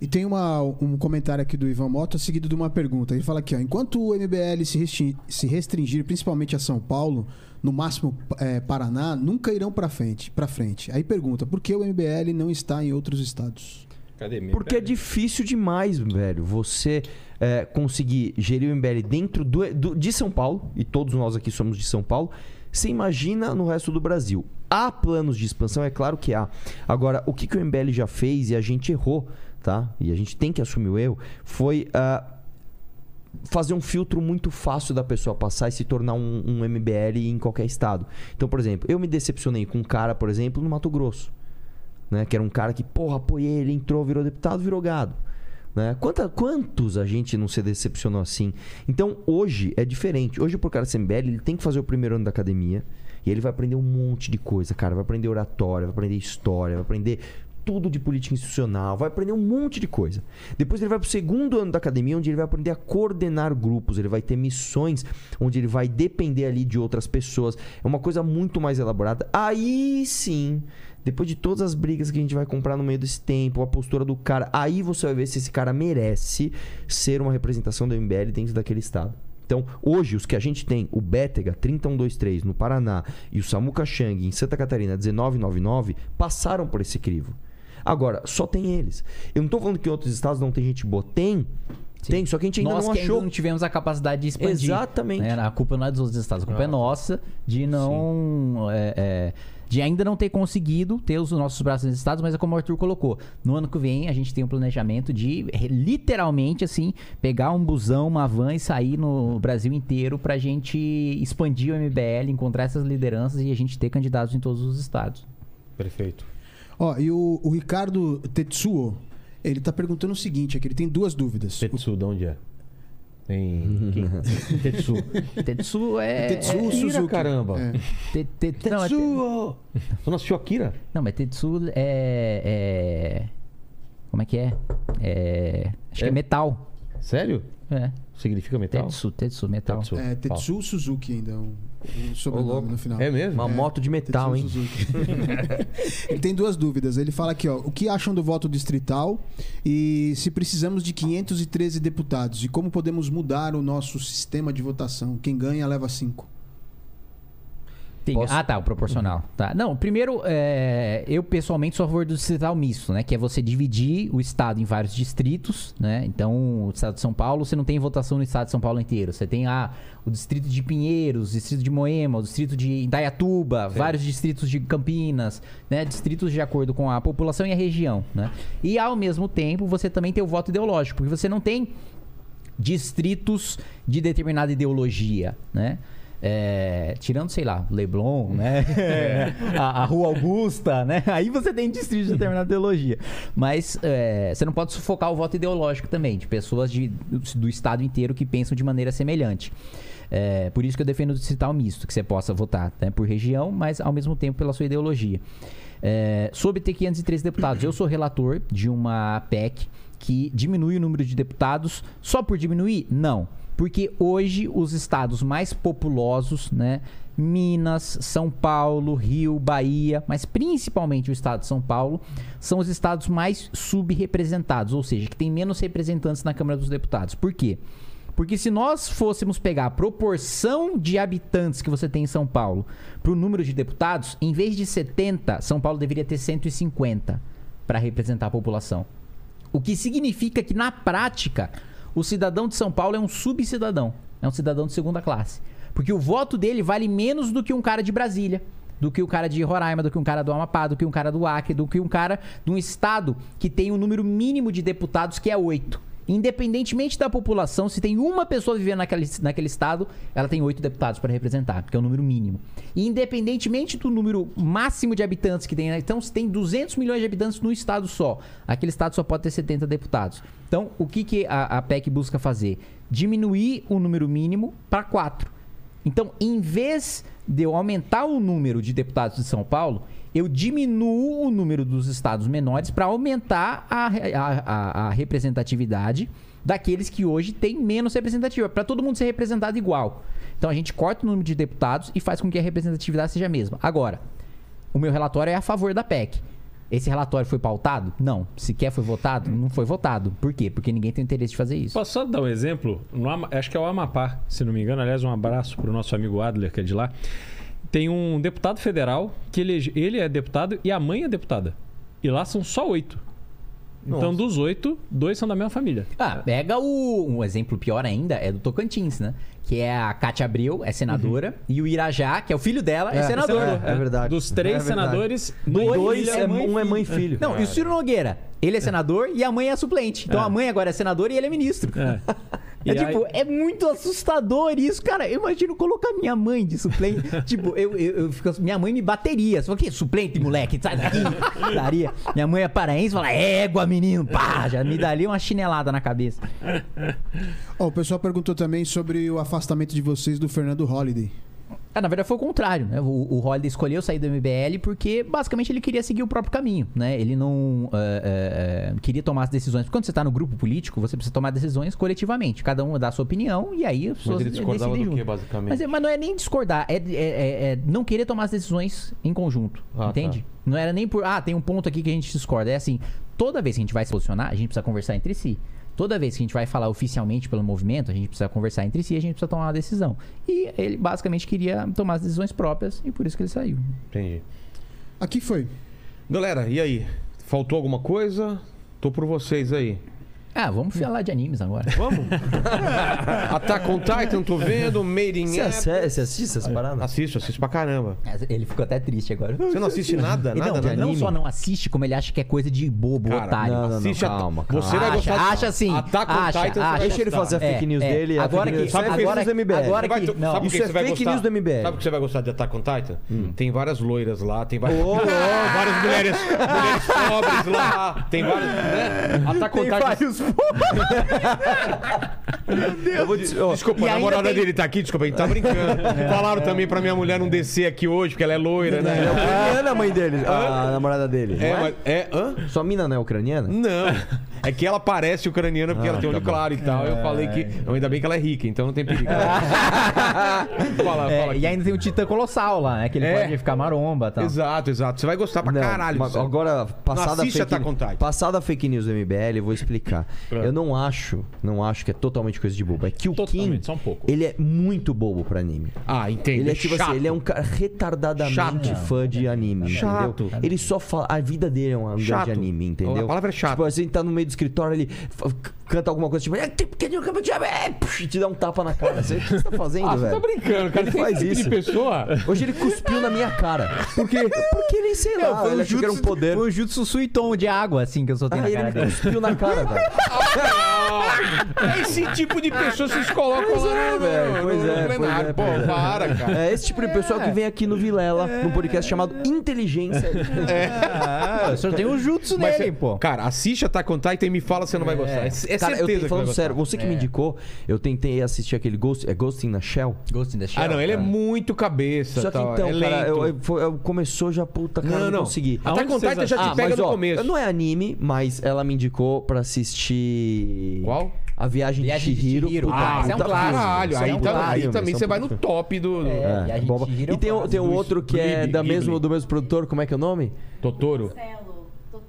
E tem uma- um comentário aqui do Ivan Mota, seguido de uma pergunta. Ele fala aqui, ó, enquanto o MBL se, restri- se restringir principalmente a São Paulo, no máximo é, Paraná, nunca irão para frente, para frente. Aí pergunta, por que o MBL não está em outros estados? Cadê? Porque é difícil demais, velho, você é, conseguir gerir o MBL dentro do, do- de São Paulo, e todos nós aqui somos de São Paulo, você imagina no resto do Brasil. Há planos de expansão, é claro que há. Agora, o que, que o MBL já fez e a gente errou, tá? E a gente tem que assumir o erro, foi ah, fazer um filtro muito fácil da pessoa passar e se tornar um, um MBL em qualquer estado. Então, por exemplo, eu me decepcionei com um cara, por exemplo, no Mato Grosso né? Que era um cara que, porra, apoiei ele, entrou, virou deputado, virou gado. Né? Quanta, quantos a gente não se decepcionou assim? Então, hoje é diferente. Hoje, pro cara ser MBL, ele tem que fazer o primeiro ano da academia. E ele vai aprender um monte de coisa, cara. Vai aprender oratória, vai aprender história, vai aprender tudo de política institucional, vai aprender um monte de coisa. Depois ele vai pro segundo ano da academia, onde ele vai aprender a coordenar grupos, ele vai ter missões, onde ele vai depender ali de outras pessoas. É uma coisa muito mais elaborada. Aí sim, depois de todas as brigas que a gente vai comprar no meio desse tempo, a postura do cara, aí você vai ver se esse cara merece ser uma representação do MBL dentro daquele estado. Então, hoje, os que a gente tem, o Bétega 30123 no Paraná e o Samuca Chang em Santa Catarina 1999, passaram por esse crivo. Agora, só tem eles. Eu não tô falando que em outros estados não tem gente boa. Tem. Tem, só que a gente ainda Nós não que achou. ainda não tivemos a capacidade de expandir. Exatamente. né? A culpa não é dos outros estados, a culpa é nossa de não. é, é, de ainda não ter conseguido ter os nossos braços nos estados, mas é como o Arthur colocou. No ano que vem, a gente tem um planejamento de re- literalmente assim pegar um busão, uma van e sair no Brasil inteiro pra gente expandir o MBL, encontrar essas lideranças e a gente ter candidatos em todos os estados. Perfeito. Ó, e o, o Ricardo Tetsuo, ele tá perguntando o seguinte, aqui ele tem duas dúvidas. Tetsu, de onde é? Tem. (laughs) Tetsu. Tetsu é. Tetsu é- Suzuki. caramba. É. Te- te- não, é te- Tetsu! Você não assistiu Akira? não, mas Tetsu é, é. Como é que é? É. Acho que é metal. Sério? É. Significa metal? Tetsu, Tetsu, metal. Tetsu. É, Tetsu Suzuki ainda, um, um sobrenome no final. É mesmo? Uma moto de metal, hein? (laughs) Ele tem duas dúvidas. Ele fala aqui, ó, o que acham do voto distrital e se precisamos de 513 deputados e como podemos mudar o nosso sistema de votação? Quem ganha leva cinco. Tem- Posso- Ah, tá, o proporcional. Tá. Não, primeiro, é, eu pessoalmente sou a favor do distrital misto, né? Que é você dividir o estado em vários distritos, né? Então, o estado de São Paulo, você não tem votação no estado de São Paulo inteiro. Você tem ah, o distrito de Pinheiros, o distrito de Moema, o distrito de Indaiatuba, vários distritos de Campinas, né? Distritos de acordo com a população e a região, né? E ao mesmo tempo, você também tem o voto ideológico, porque você não tem distritos de determinada ideologia, né? É, tirando, sei lá, Leblon, né? (laughs) a, a Rua Augusta, né? Aí você tem distrito de determinada ideologia. Mas é, você não pode sufocar o voto ideológico também, de pessoas de- do, do estado inteiro que pensam de maneira semelhante. É, por isso que eu defendo o distrital misto, que você possa votar né, por região, mas ao mesmo tempo pela sua ideologia. É, sobre ter 513 deputados, eu sou relator de uma PEC que diminui o número de deputados só por diminuir? Não. Porque hoje os estados mais populosos, né? Minas, São Paulo, Rio, Bahia, mas principalmente o estado de São Paulo, são os estados mais subrepresentados, ou seja, que tem menos representantes na Câmara dos Deputados. Por quê? Porque se nós fôssemos pegar a proporção de habitantes que você tem em São Paulo para o número de deputados, em vez de 70, São Paulo deveria ter 150 para representar a população. O que significa que, na prática, o cidadão de São Paulo é um subcidadão. É um cidadão de segunda classe. Porque o voto dele vale menos do que um cara de Brasília, do que o cara de Roraima, do que um cara do Amapá, do que um cara do Acre, do que um cara de um estado que tem um número mínimo de deputados, que é oito. Independentemente da população, se tem uma pessoa vivendo naquele, naquele estado, ela tem oito deputados para representar, porque é o número mínimo. E independentemente do número máximo de habitantes que tem, né? então se tem 200 milhões de habitantes no estado só, aquele estado só pode ter 70 deputados. Então, o que, que a, a PEC busca fazer? Diminuir o número mínimo para quatro. Então, em vez de eu aumentar o número de deputados de São Paulo, eu diminuo o número dos estados menores para aumentar a, a- a- representatividade daqueles que hoje têm menos representativa, para todo mundo ser representado igual. Então a gente corta o número de deputados e faz com que a representatividade seja a mesma. Agora, o meu relatório é a favor da PEC. Esse relatório foi pautado? Não. Sequer foi votado? Não foi votado. Por quê? Porque ninguém tem interesse de fazer isso. Posso só dar um exemplo? No acho que é o Amapá, se não me engano. Aliás, um abraço para o nosso amigo Adler, que é de lá. Tem um deputado federal que ele, ele é deputado e a mãe é deputada. E lá são só oito. Então, Nossa. dos oito, dois são da mesma família. Ah, pega o. Um exemplo pior ainda é do Tocantins, né? Que é a Cátia Abreu, é senadora, e o Irajá, que é o filho dela, é, senador. É verdade. Dos três É verdade. senadores, e Dois, filha. é, um é mãe e filho. Não, e o Ciro Nogueira? Ele é senador e a mãe é suplente. Então É. a mãe agora é senadora e ele é ministro. É. (laughs) É E tipo, aí- é muito assustador isso, cara. Eu imagino colocar minha mãe de suplente. (laughs) tipo, eu, eu, eu fico, minha mãe me bateria. Você fala, que suplente, moleque? Sai daqui. (laughs) Daria. Minha mãe é paraense, fala, égua, menino. Pá, já me daria uma chinelada na cabeça. Ó, o pessoal perguntou também sobre o afastamento de vocês do Fernando Holliday. Ah, na verdade foi o contrário, né? O, o Holliday escolheu sair do MBL porque basicamente ele queria seguir o próprio caminho, né? Ele não é, é, é, queria tomar as decisões. Quando você tá no grupo político, você precisa tomar decisões coletivamente. Cada um dá a sua opinião e aí as pessoas ele discordava do quê, basicamente? Mas, é- mas não é nem discordar, é, é- é- é não querer tomar as decisões em conjunto, Ah, entende? Não era nem por, ah, tem um ponto aqui que a gente discorda. É assim, toda vez que a gente vai se posicionar, a gente precisa conversar entre si. Toda vez que a gente vai falar oficialmente pelo movimento, a gente precisa conversar entre si e a gente precisa tomar uma decisão. E ele basicamente queria tomar as decisões próprias e por isso que ele saiu. Entendi. Aqui foi. Galera, e aí? Faltou alguma coisa? Tô por vocês aí. Ah, vamos falar de animes agora. Vamos? (laughs) Attack on Titan, tô vendo. Made in Você, asse- você assiste essas paradas? Assisto, assisto pra caramba. Ele ficou até triste agora. Você não assiste nada? Nada não, de não só não assiste, como ele acha que é coisa de bobo, Cara, otário. não, não, Assiste não, a- calma, Você calma. vai Acha, gostar. acha sim. Attack on Acha, Titan, você acha. Deixa ele fazer a fake news É, dele. a agora fake que- news- Sabe agora fake news do que- MBL. agora Você vai, que- tu- não. sabe por que Isso é você vai fake gostar? news do MBL. Sabe por que você vai gostar de Attack on Titan? Hum. Tem várias loiras lá, tem várias, (laughs) várias mulheres, mulheres pobres lá, tem várias, né? Attack on Tem Titan. vários Eu vou te- ó, Desculpa, E a ainda namorada tem- dele tá aqui, desculpa, a gente tá brincando. Falaram também pra minha mulher não descer aqui hoje, porque ela é loira, né? é ucraniana a mãe dele, a namorada dele. É, é? mas. É. Hã? Sua mina não é ucraniana? Não. É que ela parece ucraniana porque Ah, ela tem tá olho bom. claro e tal. Eu falei que. Ainda bem que ela é rica, então não tem perigo. (laughs) fala, É, fala. e ainda tem o Titã Colossal lá, né? Que ele É. pode ficar maromba e tal. Exato, exato. Você vai gostar pra Não, caralho. mas disso aí. agora, passada a, assiste fake, Attack on Titan. passada a fake news do MBL, eu vou explicar. É. Eu não acho, não acho que é totalmente coisa de bobo. É que o Kim, só um pouco. ele é muito bobo pra anime. Ah, entendo. Ele é tipo chato. assim, ele é um cara retardadamente Chato. fã de anime, Chato. entendeu? Ele só fala, a vida dele é um lugar Chato. de anime, entendeu? A palavra é chato. Tipo, assim, tá no meio do escritório, ele canta alguma coisa, tipo, "É, tipo, é", puxa, e te dá um tapa na cara. Você, o que você tá fazendo, (laughs) Ah, você velho? tá brincando, cara. Ele faz esse tipo isso. de pessoa. Hoje ele cuspiu na minha cara. Por quê? Porque ele, sei lá, ele achou que era um poder. Foi o Jutsu Suiton de água, assim, que eu soltei Ah, na cara ele dele. cuspiu na cara, velho. (laughs) É esse tipo de pessoa vocês colocam Pois lá é, velho, pois é, pois plenário. é, Pô, pois é. para, cara. É esse tipo de pessoa que vem aqui no Vilela, num podcast chamado Inteligência. Ah, o senhor tem o Jutsu Mas nele, você- pô. Cara, assiste Attack on Titan e me fala se você não vai gostar. É, é Cara, eu vai falando sério, você que me indicou, eu tentei assistir aquele Ghost, é Ghost in the Shell. Ghost in the Shell. Ah, não, ele é muito cabeça. Só que tal, então, é cara, eu, eu- foi- eu- começou já, puta, cara, Não, não, não. consegui. Aonde vocês Titan já te Ah, pega mas no ó, começo. não é anime, mas ela me indicou pra assistir... Qual? A Viagem, Viagem de de Chihiro. Chihiro. Puta, Ah, isso é um clássico. Caralho, Isso aí, é um tá- aí também você é um vai no top do. É. É, Viagem de. Chihiro é E um tem, o- clássico. tem Do outro que é da mesmo, do mesmo produtor, como é que é o nome? Totoro.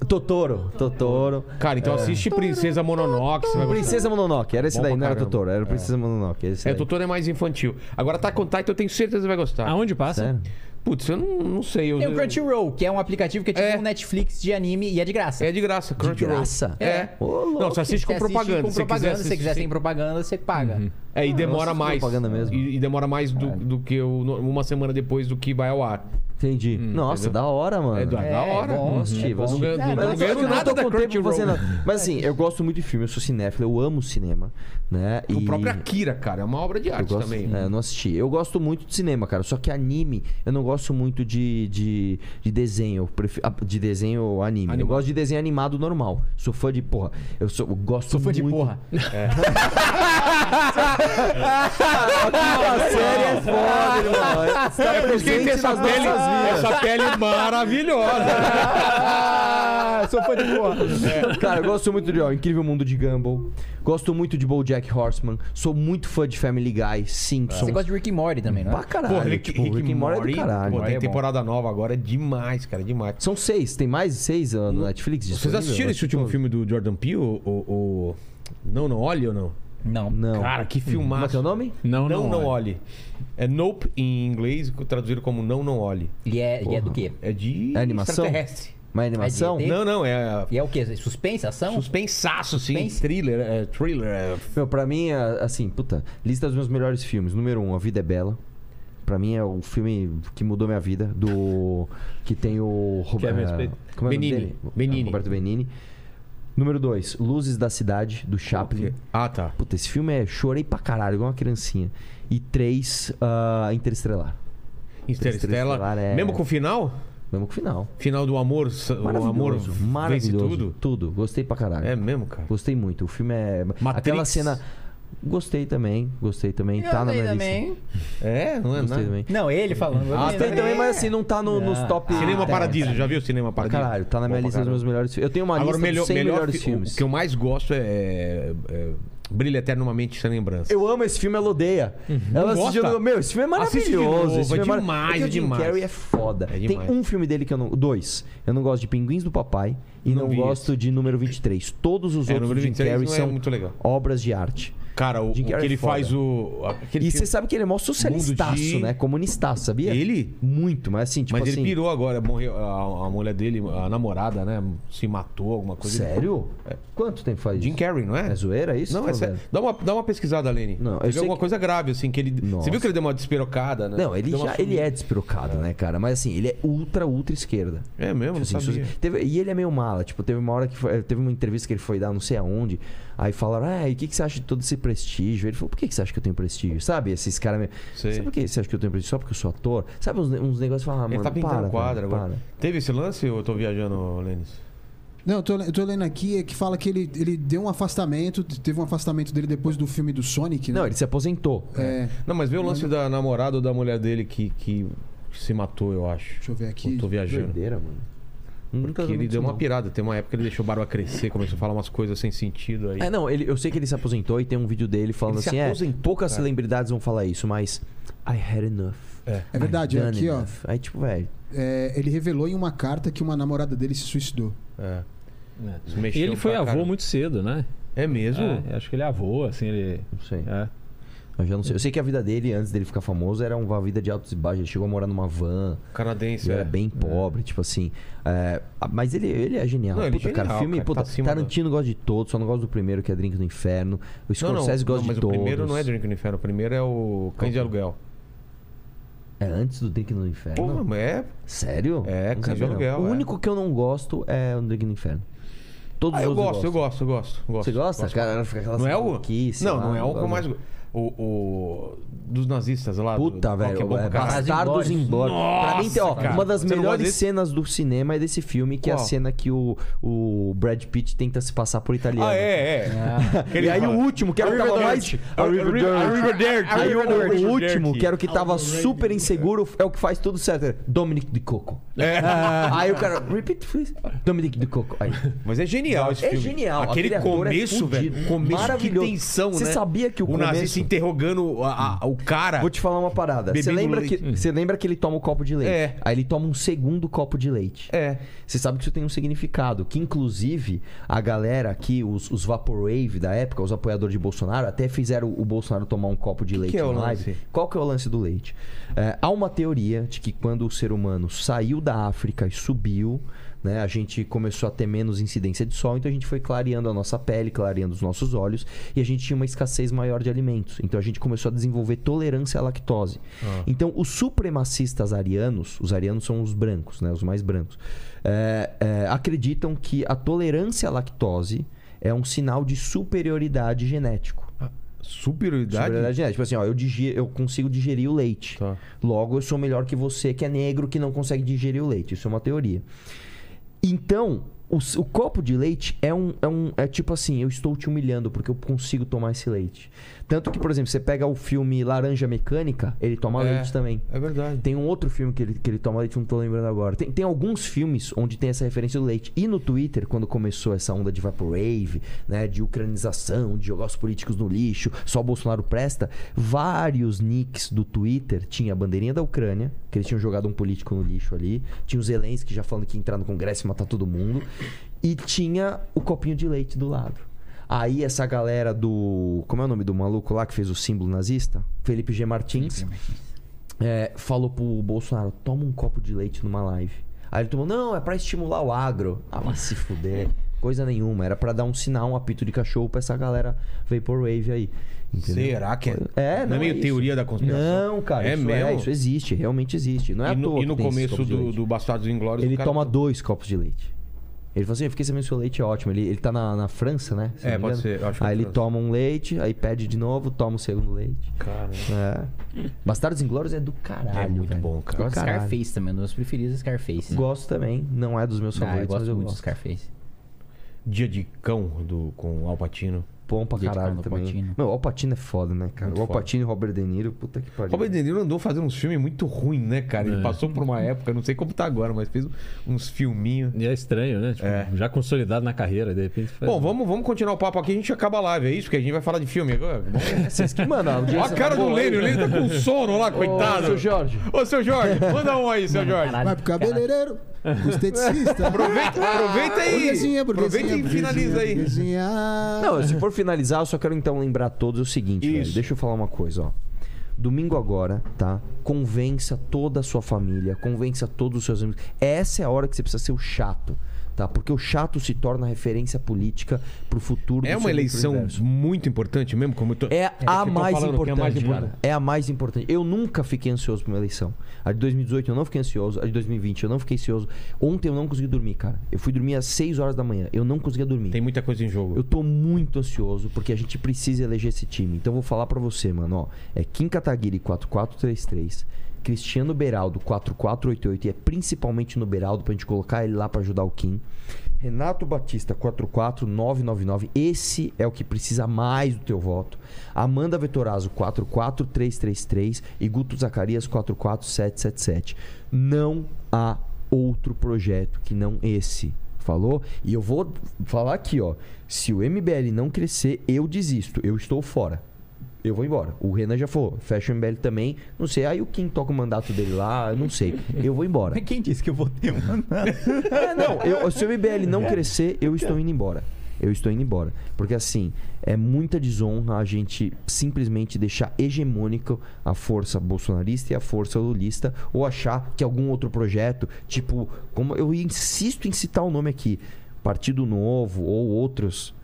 Totoro. Totoro. Cara, então assiste Princesa Mononoke. Você vai gostar. Princesa Mononoke, era esse Bom daí, pra não era caramba. Totoro, era Princesa Mononoke. Esse É, daí. Totoro é mais infantil. Agora, Attack on Titan eu tenho certeza que você vai gostar. Aonde passa? Sério? Putz, eu não, não sei. Eu, Tem o Crunchyroll, que é um aplicativo que é tipo É. um Netflix de anime e é de graça. É de graça, De Crunchyroll. graça? É. Ô, louco. Não, você assiste com Você propaganda. com se propaganda. Se você quiser sem propaganda, você paga. É, e demora assisto mais. propaganda mesmo. E, e demora mais do, do que o, no- uma semana depois do que vai ao ar. Entendi. Nossa, entendeu? da hora, mano. É da, É, hora. bom, Vou assistir, é. Não ganho- É, não ganho eu não nada da Crunchyroll. Mas assim, eu gosto muito de filme, eu sou cinéfilo, eu amo cinema, né? O E próprio Akira, cara, é uma obra de arte gosto, também. é, eu não assisti. Eu gosto muito de cinema, cara. Só que anime, eu não gosto muito de, de, de desenho. Prefiro- ah, de desenho anime. Eu gosto de desenho animado normal. Sou fã de porra. Eu, sou, eu gosto Sou fã de muito- porra. (laughs) (laughs) A série é foda, irmão. Está É porque tem essa nas nossas. Essa pele maravilhosa. Sou fã de porra. Cara, eu gosto muito de ó, Incrível Mundo de Gumball. Gosto muito de BoJack Horseman. Sou muito fã de Family Guy, Simpsons. Você gosta de Rick and Morty também, não Pra é? caralho. Pô, Rick, tipo, Rick, and Morty é do caralho. Pô, tem é temporada nova agora, é demais, cara, é demais. São seis. Tem mais de seis no Netflix? Vocês assistiram esse último filme do Jordan Peele? O, o- o- Não, não olhe ou não? Não. Não. Cara, que filmaço. Como é que é o nome? Não, Não, não, não, olhe. olhe. É Nope em inglês, traduzido como Não, não olhe. E é, e é do quê? É de É animação? extraterrestre. Uma animação? É de- Não, não, é E é o quê? Suspense, ação? suspensaço, sim. Suspense? Thriller, é thriller. É... Meu, pra mim, é, assim, puta, lista dos meus melhores filmes. Número um, A Vida é Bela. Pra mim é o filme que mudou minha vida. Do. Que tem o. Ro- Kevin Spacey. Como é o nome Benini. Benini. Roberto Benini. Número dois, Luzes da Cidade, do Chaplin. Ah, tá. Puta, esse filme é. Chorei pra caralho, igual uma criancinha. E três, ah, Interestelar. Interstellar. Interestelar é- Mesmo com o final? Mesmo com o final. Final do amor, o amor Maravilhoso. tudo? Tudo. Gostei pra caralho. É mesmo, cara. Gostei muito. O filme é. Matrix. Aquela cena. Gostei também. Gostei também. tá na minha lista. É, não é Gostei nada. também. Não, ele falando. eu Gostei também. também, mas assim, não tá no- nos Ah. top. Cinema Ah, Paradiso, tá. já viu Cinema Paradiso? caralho, tá na minha Bom pra lista dos caralho. meus melhores filmes. Eu tenho uma Agora, lista melhor, dos 100 melhor melhores fi- filmes. O que eu mais gosto é, é Brilha Eternamente Sem Lembrança. Eu amo esse filme, ela odeia. Ela Não assistiu. gosta? Meu, esse filme é maravilhoso. novo, esse filme é mara- demais, é que é o Jim demais. Carrey é foda. É Tem demais. um filme dele que eu não. Dois. Eu não gosto de Pinguins do Papai e Não não, gosto de número 23. Todos os É, outros Jim 23 Carrey não é são muito legal. obras de arte. Cara, o, Jim o que ele é foda. faz o. E você sabe que ele é mó socialistaço, de- né? Comunistaço, sabia? Ele? Muito, mas assim, tipo Mas assim. ele pirou agora, morreu. A, a mulher dele, a namorada, né? Se matou, alguma coisa. Sério? Quanto tempo faz Jim isso? Carrey, não é? É zoeira isso? Não, é sério. Dá uma, dá uma pesquisada, Lene. Não, eu alguma que- coisa grave, assim, que ele. Nossa. Você viu que ele deu uma despirocada, né? Não, ele já ele é despirocado, né, cara? Mas assim, ele é ultra, ultra esquerda. É mesmo, Tipo assim, teve- e ele é meio mala. Tipo, teve uma hora que foi- teve uma entrevista que ele foi dar não sei aonde. Aí falaram, ah, e o que, que você acha de todo esse prestígio? Ele falou, por que, que você acha que eu tenho prestígio? Sabe? Esses caras meio. Sei. Sabe por que você acha que eu tenho prestígio? Só porque eu sou ator? Sabe uns, uns negócios que falam, ah, Ele mano, tá pintando para, quadra velho, agora. para. Teve esse lance ou eu tô viajando, Lênis? Não, eu tô, eu tô lendo aqui é que fala que ele, ele deu um afastamento, teve um afastamento dele depois do filme do Sonic, né? Não, ele se aposentou. É, Não, mas vê o lance da namorada ou da mulher dele que, que se matou, eu acho. deixa eu ver aqui. Eu tô viajando. Doideira, mano. Nunca Porque ele deu uma não. pirada. Tem uma época que ele deixou a barba crescer, começou a falar umas coisas sem sentido aí. É, não, ele, eu sei que ele se aposentou e tem um vídeo dele falando Ele se assim: é, aposentou, poucas cara. celebridades vão falar isso, mas I had enough. É. É verdade, done aqui, ó. enough. Aí, tipo, velho. É, ele revelou em uma carta que uma namorada dele se suicidou. É. É. E ele foi avô caramba. muito cedo, né? É mesmo? É, acho que ele é avô, assim, ele. Não sei. É. Eu já não sei. Eu sei que a vida dele, antes dele ficar famoso, era uma vida de altos e baixos. Ele chegou a morar numa van. Canadense, Ele é. era bem pobre, tipo assim. é, mas ele, ele é genial. Não, ele é puta, cara, genial, filme, cara, puta, tá Tarantino gosta de todos, só não gosta do primeiro, que é Drink no Inferno. O Não, não, Scorsese não, gosta mas de o todos. primeiro não é Drink no Inferno. O primeiro é o Cães de Aluguel. É antes do Drink no Inferno. Pô, mas é. Sério? É, Não Cães de não. Aluguel, O é. único que eu não gosto é o Drink no Inferno. Todos Ah, os eu outros gosto, eu gosto, eu gosto. eu gosto. Você gosta? Gosto. Cara, fica aquela Não é o. Não, não é o que eu mais gosto. O, o. Dos nazistas lá. do- Puta, qual velho. que é é. Bastardos Inglórios. Pra mim, tem, ó, cara. uma das Você melhores cenas do cinema é desse filme, que é a Qual? cena que o, o Brad Pitt tenta se passar por italiano. Ah, é, é. E aí o último, que era o que tava mais. Arrivederci. Aí o, o Arrivederci. último, que era o que tava super inseguro, é o que faz tudo certo. é Dominic de Coco. É. (laughs) Aí o cara, repeat, please. Dominic de Coco. Aí. Mas é genial esse É filme. genial. Aquele é começo, velho. Começo de Maravilhoso. tensão, Você né? sabia que o O começo- interrogando a- a- o cara. Vou te falar uma parada. Você Bebendo lembra, leite. que, você lembra que ele toma um copo de leite? É. Aí ele toma um segundo copo de leite. É. Você sabe que isso tem um significado. Que inclusive a galera aqui, os, os Vaporwave da época, os apoiadores de Bolsonaro, até fizeram o Bolsonaro tomar um copo de leite que é o na live. lance? Qual que é o lance do leite? É, há uma teoria de que quando o ser humano saiu da África e subiu, né, a gente começou a ter menos incidência de sol, então a gente foi clareando a nossa pele, clareando os nossos olhos, e a gente tinha uma escassez maior de alimentos. Então a gente começou a desenvolver tolerância à lactose. Então os supremacistas arianos, os arianos são os brancos, né, os mais brancos, é, é, acreditam que a tolerância à lactose é um sinal de superioridade genético. Superioridade? Superioridade genética. Tipo assim, ó, eu, digi- eu consigo digerir o leite. Tá. Logo, eu sou melhor que você, que é negro, que não consegue digerir o leite. Isso é uma teoria. Então, o, o copo de leite é um, é um. É tipo assim, eu estou te humilhando porque eu consigo tomar esse leite. Tanto que, por exemplo, você pega o filme Laranja Mecânica, ele toma É. leite também. É verdade. Tem um outro filme que ele, que ele toma leite, não tô lembrando agora. Tem, tem alguns filmes onde tem essa referência do leite. E no Twitter, quando começou essa onda de Vaporwave, né? De ucranização, de jogar os políticos no lixo, só o Bolsonaro presta, vários nicks do Twitter tinha a bandeirinha da Ucrânia, que eles tinham jogado um político no lixo ali. Tinha o Zelensky já falando que ia entrar no Congresso e matar todo mundo. E tinha o copinho de leite do lado. Aí essa galera do. Como é o nome do maluco lá que fez o símbolo nazista? Felipe G. Martins é, falou pro Bolsonaro: toma um copo de leite numa live. Aí ele tomou: não, é pra estimular o agro. Ah, vai se fuder. (laughs) Coisa nenhuma. Era pra dar um sinal, um apito de cachorro pra essa galera Vaporwave aí. Entendeu? Será que é? É, não, não é meio é teoria da conspiração? Não, cara. É isso mesmo? É, isso existe, realmente existe. Não é e à no, toa e no começo do, do Bastardos Inglórios. Ele cara- toma dois copos de leite. Ele falou assim: eu fiquei sabendo que seu leite é ótimo. Ele, ele tá na, na França, né? Se É, pode engano. ser, eu acho é Aí ele França. toma um leite, aí pede de novo, toma o segundo leite. Caramba. É. Bastardos Inglórios é do caralho. É muito velho. bom, cara. Do Gosto de caralho. Scarface também, um dos meus preferidos é Scarface. Gosto também. Não é dos meus Ah, eu favoritos, gosto mas eu muito gosto. Scarface. Dia de cão do, com o Alpatino. Bom pra caralho também. Alpatino. Meu, o Alpatino é foda, né, cara? Muito o. Alpatino e o Robert De Niro, puta que pariu. Robert De Niro andou fazendo uns filmes muito ruins, né, cara? Ele É. passou por uma época, não sei como tá agora, mas fez uns filminhos. E é estranho, né? Tipo, É. Já consolidado na carreira, de repente. faz- Bom, vamos, vamos continuar o papo aqui. A gente acaba a live, é isso? Porque a gente vai falar de filme agora. (laughs) Vocês que mandam. Olha a cara do Lênin, o Lênin tá com sono lá, coitado. Ô, seu Jorge. Ô, seu Jorge, manda um aí, seu Jorge. Vai pro cabeleireiro, pro esteticista. (laughs) Aproveita, aproveita aí. Burguesinha, burguesinha, Aproveita e burguesinha, finaliza aí. burguesinha. Não, se for finalizar, eu só quero então lembrar a todos o seguinte, Isso. velho. Deixa eu falar uma coisa, ó. Domingo agora, tá? Convença toda a sua família, convença todos os seus amigos. Essa é a hora que você precisa ser o chato, tá? Porque o chato se torna referência política pro futuro É do uma eleição universo. muito importante mesmo, como tô... É a que eu tô mais importante, é a mais importante. É a mais importante. Eu nunca fiquei ansioso por uma eleição. A de 2018 eu não fiquei ansioso. A de 2020 eu não fiquei ansioso. Ontem eu não consegui dormir, cara. Eu fui dormir às 6 horas da manhã. Eu não conseguia dormir. Tem muita coisa em jogo. Eu tô muito ansioso porque a gente precisa eleger esse time. Então eu vou falar pra você, mano, ó. É Kim Kataguiri 4433, Cristiano Beraldo 4488 e é principalmente no Beraldo pra gente colocar ele lá pra ajudar o Kim. Renato Batista 44999. Esse é o que precisa mais do teu voto. Amanda Vetorazzo 44333 e Guto Zacarias 44777. Não há outro projeto que não esse. Falou? E eu vou falar aqui, ó. Se o MBL não crescer, eu desisto. Eu estou fora. Eu vou embora. O Renan já falou. Fecha o MBL também. Não sei. Aí o Kim toca o mandato dele lá. eu Não sei. Eu vou embora. Mas (laughs) quem disse que eu vou ter mandado? É, não, eu, se o MBL não crescer, eu estou indo embora. Eu estou indo embora. Porque assim, é muita desonra a gente simplesmente deixar hegemônico a força bolsonarista e a força lulista, ou achar que algum outro projeto, tipo, como eu insisto em citar o nome aqui, Partido Novo ou outros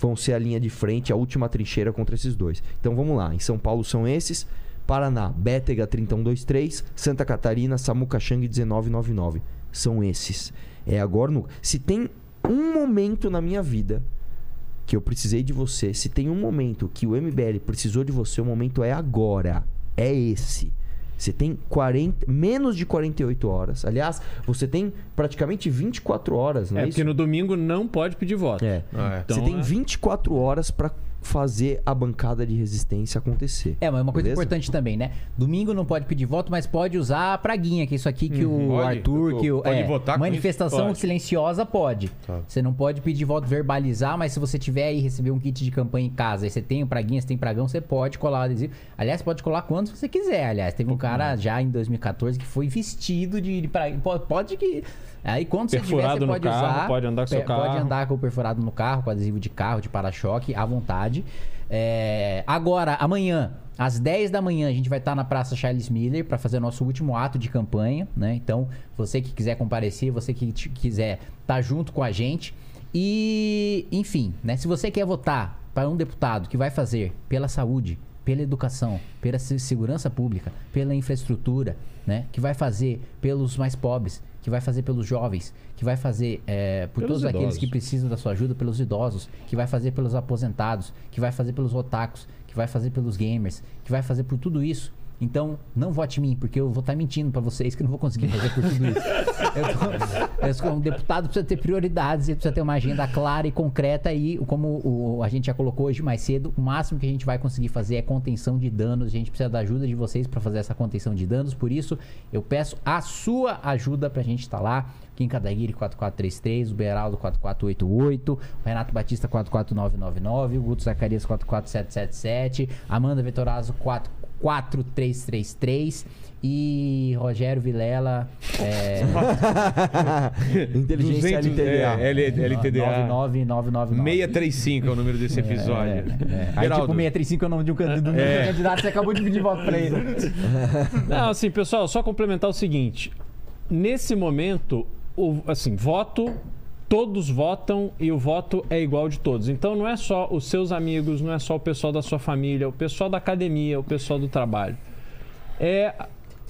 vão ser a linha de frente, a última trincheira contra esses dois. Então vamos lá. Em São Paulo são esses. Paraná, Bétega 3123, Santa Catarina, Samuca Chang 1999. São esses. É agora no. Se tem um momento na minha vida que eu precisei de você, se tem um momento que o MBL precisou de você, o momento é agora. É esse. Você tem 40, menos de 48 horas. Aliás, você tem praticamente 24 horas, não é, É, isso? porque no domingo não pode pedir voto. É. É. Então, você tem é- 24 horas pra fazer a bancada de resistência acontecer. É, mas uma coisa Beleza? importante também, né? Domingo não pode pedir voto, mas pode usar a praguinha, que é isso aqui que o Pode? Arthur, que o. Pode é, votar com manifestação? Pode. silenciosa pode. Tá. Você não pode pedir voto verbalizar, mas se você tiver aí receber um kit de campanha em casa e você tem o praguinha, você tem pragão, você pode colar o adesivo. Aliás, pode colar quantos você quiser. Aliás, teve um cara já em 2014 que foi vestido de, de praguinha. Pode que. Aí quando você tiver, Perfurado você no pode carro, usar. pode andar com seu Pe- Pode carro. andar com o perfurado no carro, com adesivo de carro, de para-choque, à vontade. É, agora, amanhã, às 10 da manhã, a gente vai estar na Praça Charles Miller para fazer nosso último ato de campanha, né? Então, você que quiser comparecer, você que quiser estar junto com a gente. E, enfim, né? Se você quer votar para um deputado que vai fazer pela saúde, pela educação, pela se- segurança pública, pela infraestrutura, né? Que vai fazer pelos mais pobres, que vai fazer pelos jovens, que vai fazer é, por Pelos todos aqueles idosos. que precisam da sua ajuda, pelos idosos, que vai fazer pelos aposentados, que vai fazer pelos otacos, que vai fazer pelos gamers, que vai fazer por tudo isso. Então, não vote em mim, porque eu vou estar mentindo para vocês que não vou conseguir fazer por tudo isso. eu, um deputado precisa ter prioridades, ele precisa ter uma agenda clara e concreta e, como o, a gente já colocou hoje mais cedo, o máximo que a gente vai conseguir fazer é contenção de danos. A gente precisa da ajuda de vocês para fazer essa contenção de danos. Por isso, eu peço a sua ajuda para a gente estar tá lá. Kim Kadaguiri 4433, o Beraldo 4488, o Renato Batista 44999, o Guto Zacarias 44777, Amanda Vitorazzo 44 4333 e Rogério Vilela. É... (laughs) Inteligência 200, LTDA. É, L, LTDA. 99999. 635 é o número desse é, episódio. É, é, é. Aí, tipo, 635 é o nome de um candidato, é. candidato você acabou de pedir voto pra ele. (laughs) Não, assim, pessoal, só complementar o seguinte. Nesse momento, o, assim, voto todos votam e o voto é igual de todos. Então não é só os seus amigos, não é só o pessoal da sua família, o pessoal da academia, o pessoal do trabalho. É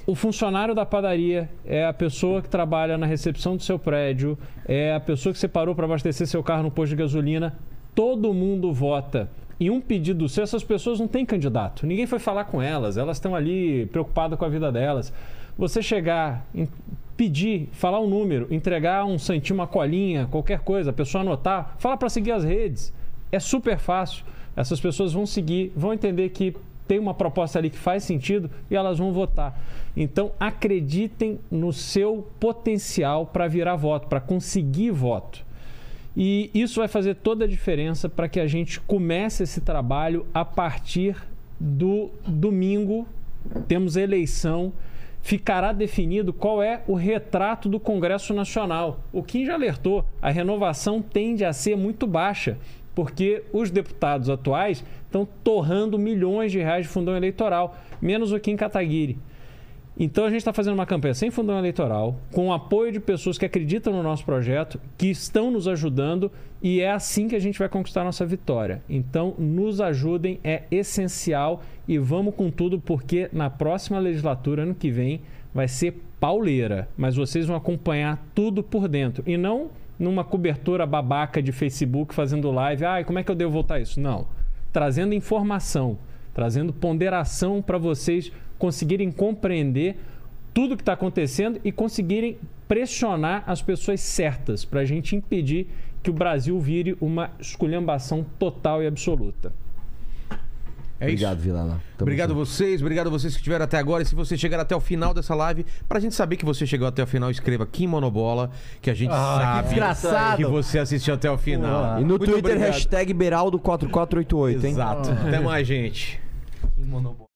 o funcionário da padaria, é a pessoa que trabalha na recepção do seu prédio, é a pessoa que você parou para abastecer seu carro no posto de gasolina. Todo mundo vota. E um pedido seu, essas pessoas não têm candidato. Ninguém foi falar com elas, elas estão ali preocupadas com a vida delas. Você chegar, pedir, falar um número, entregar um santinho, uma colinha, qualquer coisa, a pessoa anotar, fala para seguir as redes. É super fácil. Essas pessoas vão seguir, vão entender que tem uma proposta ali que faz sentido e elas vão votar. Então, acreditem no seu potencial para virar voto, para conseguir voto. E isso vai fazer toda a diferença para que a gente comece esse trabalho a partir do domingo. Temos eleição. Ficará definido qual é o retrato do Congresso Nacional. O Kim já alertou, a renovação tende a ser muito baixa, porque os deputados atuais estão torrando milhões de reais de fundão eleitoral, menos o Kim Kataguiri. Então a gente está fazendo uma campanha sem fundão eleitoral, com o apoio de pessoas que acreditam no nosso projeto, que estão nos ajudando e é assim que a gente vai conquistar nossa vitória. Então nos ajudem, é essencial e vamos com tudo porque na próxima legislatura, ano que vem, vai ser pauleira, mas vocês vão acompanhar tudo por dentro e não numa cobertura babaca de Facebook fazendo live, ah, como é que eu devo votar isso? Não, trazendo informação, trazendo ponderação para vocês conseguirem compreender tudo que está acontecendo e conseguirem pressionar as pessoas certas para a gente impedir que o Brasil vire uma esculhambação total e absoluta. É Obrigado, isso. Vilela. Tamo Obrigado a junto. vocês, obrigado a vocês que estiveram até agora. E se você chegar até o final dessa live, pra gente saber que você chegou até o final, escreva Kim Monobola, que a gente sabe desgraçado. que você assistiu até o final. E no Muito Twitter, obrigado. hashtag Beraldo4488, hein? Exato. Até mais, gente. Kim Monobola.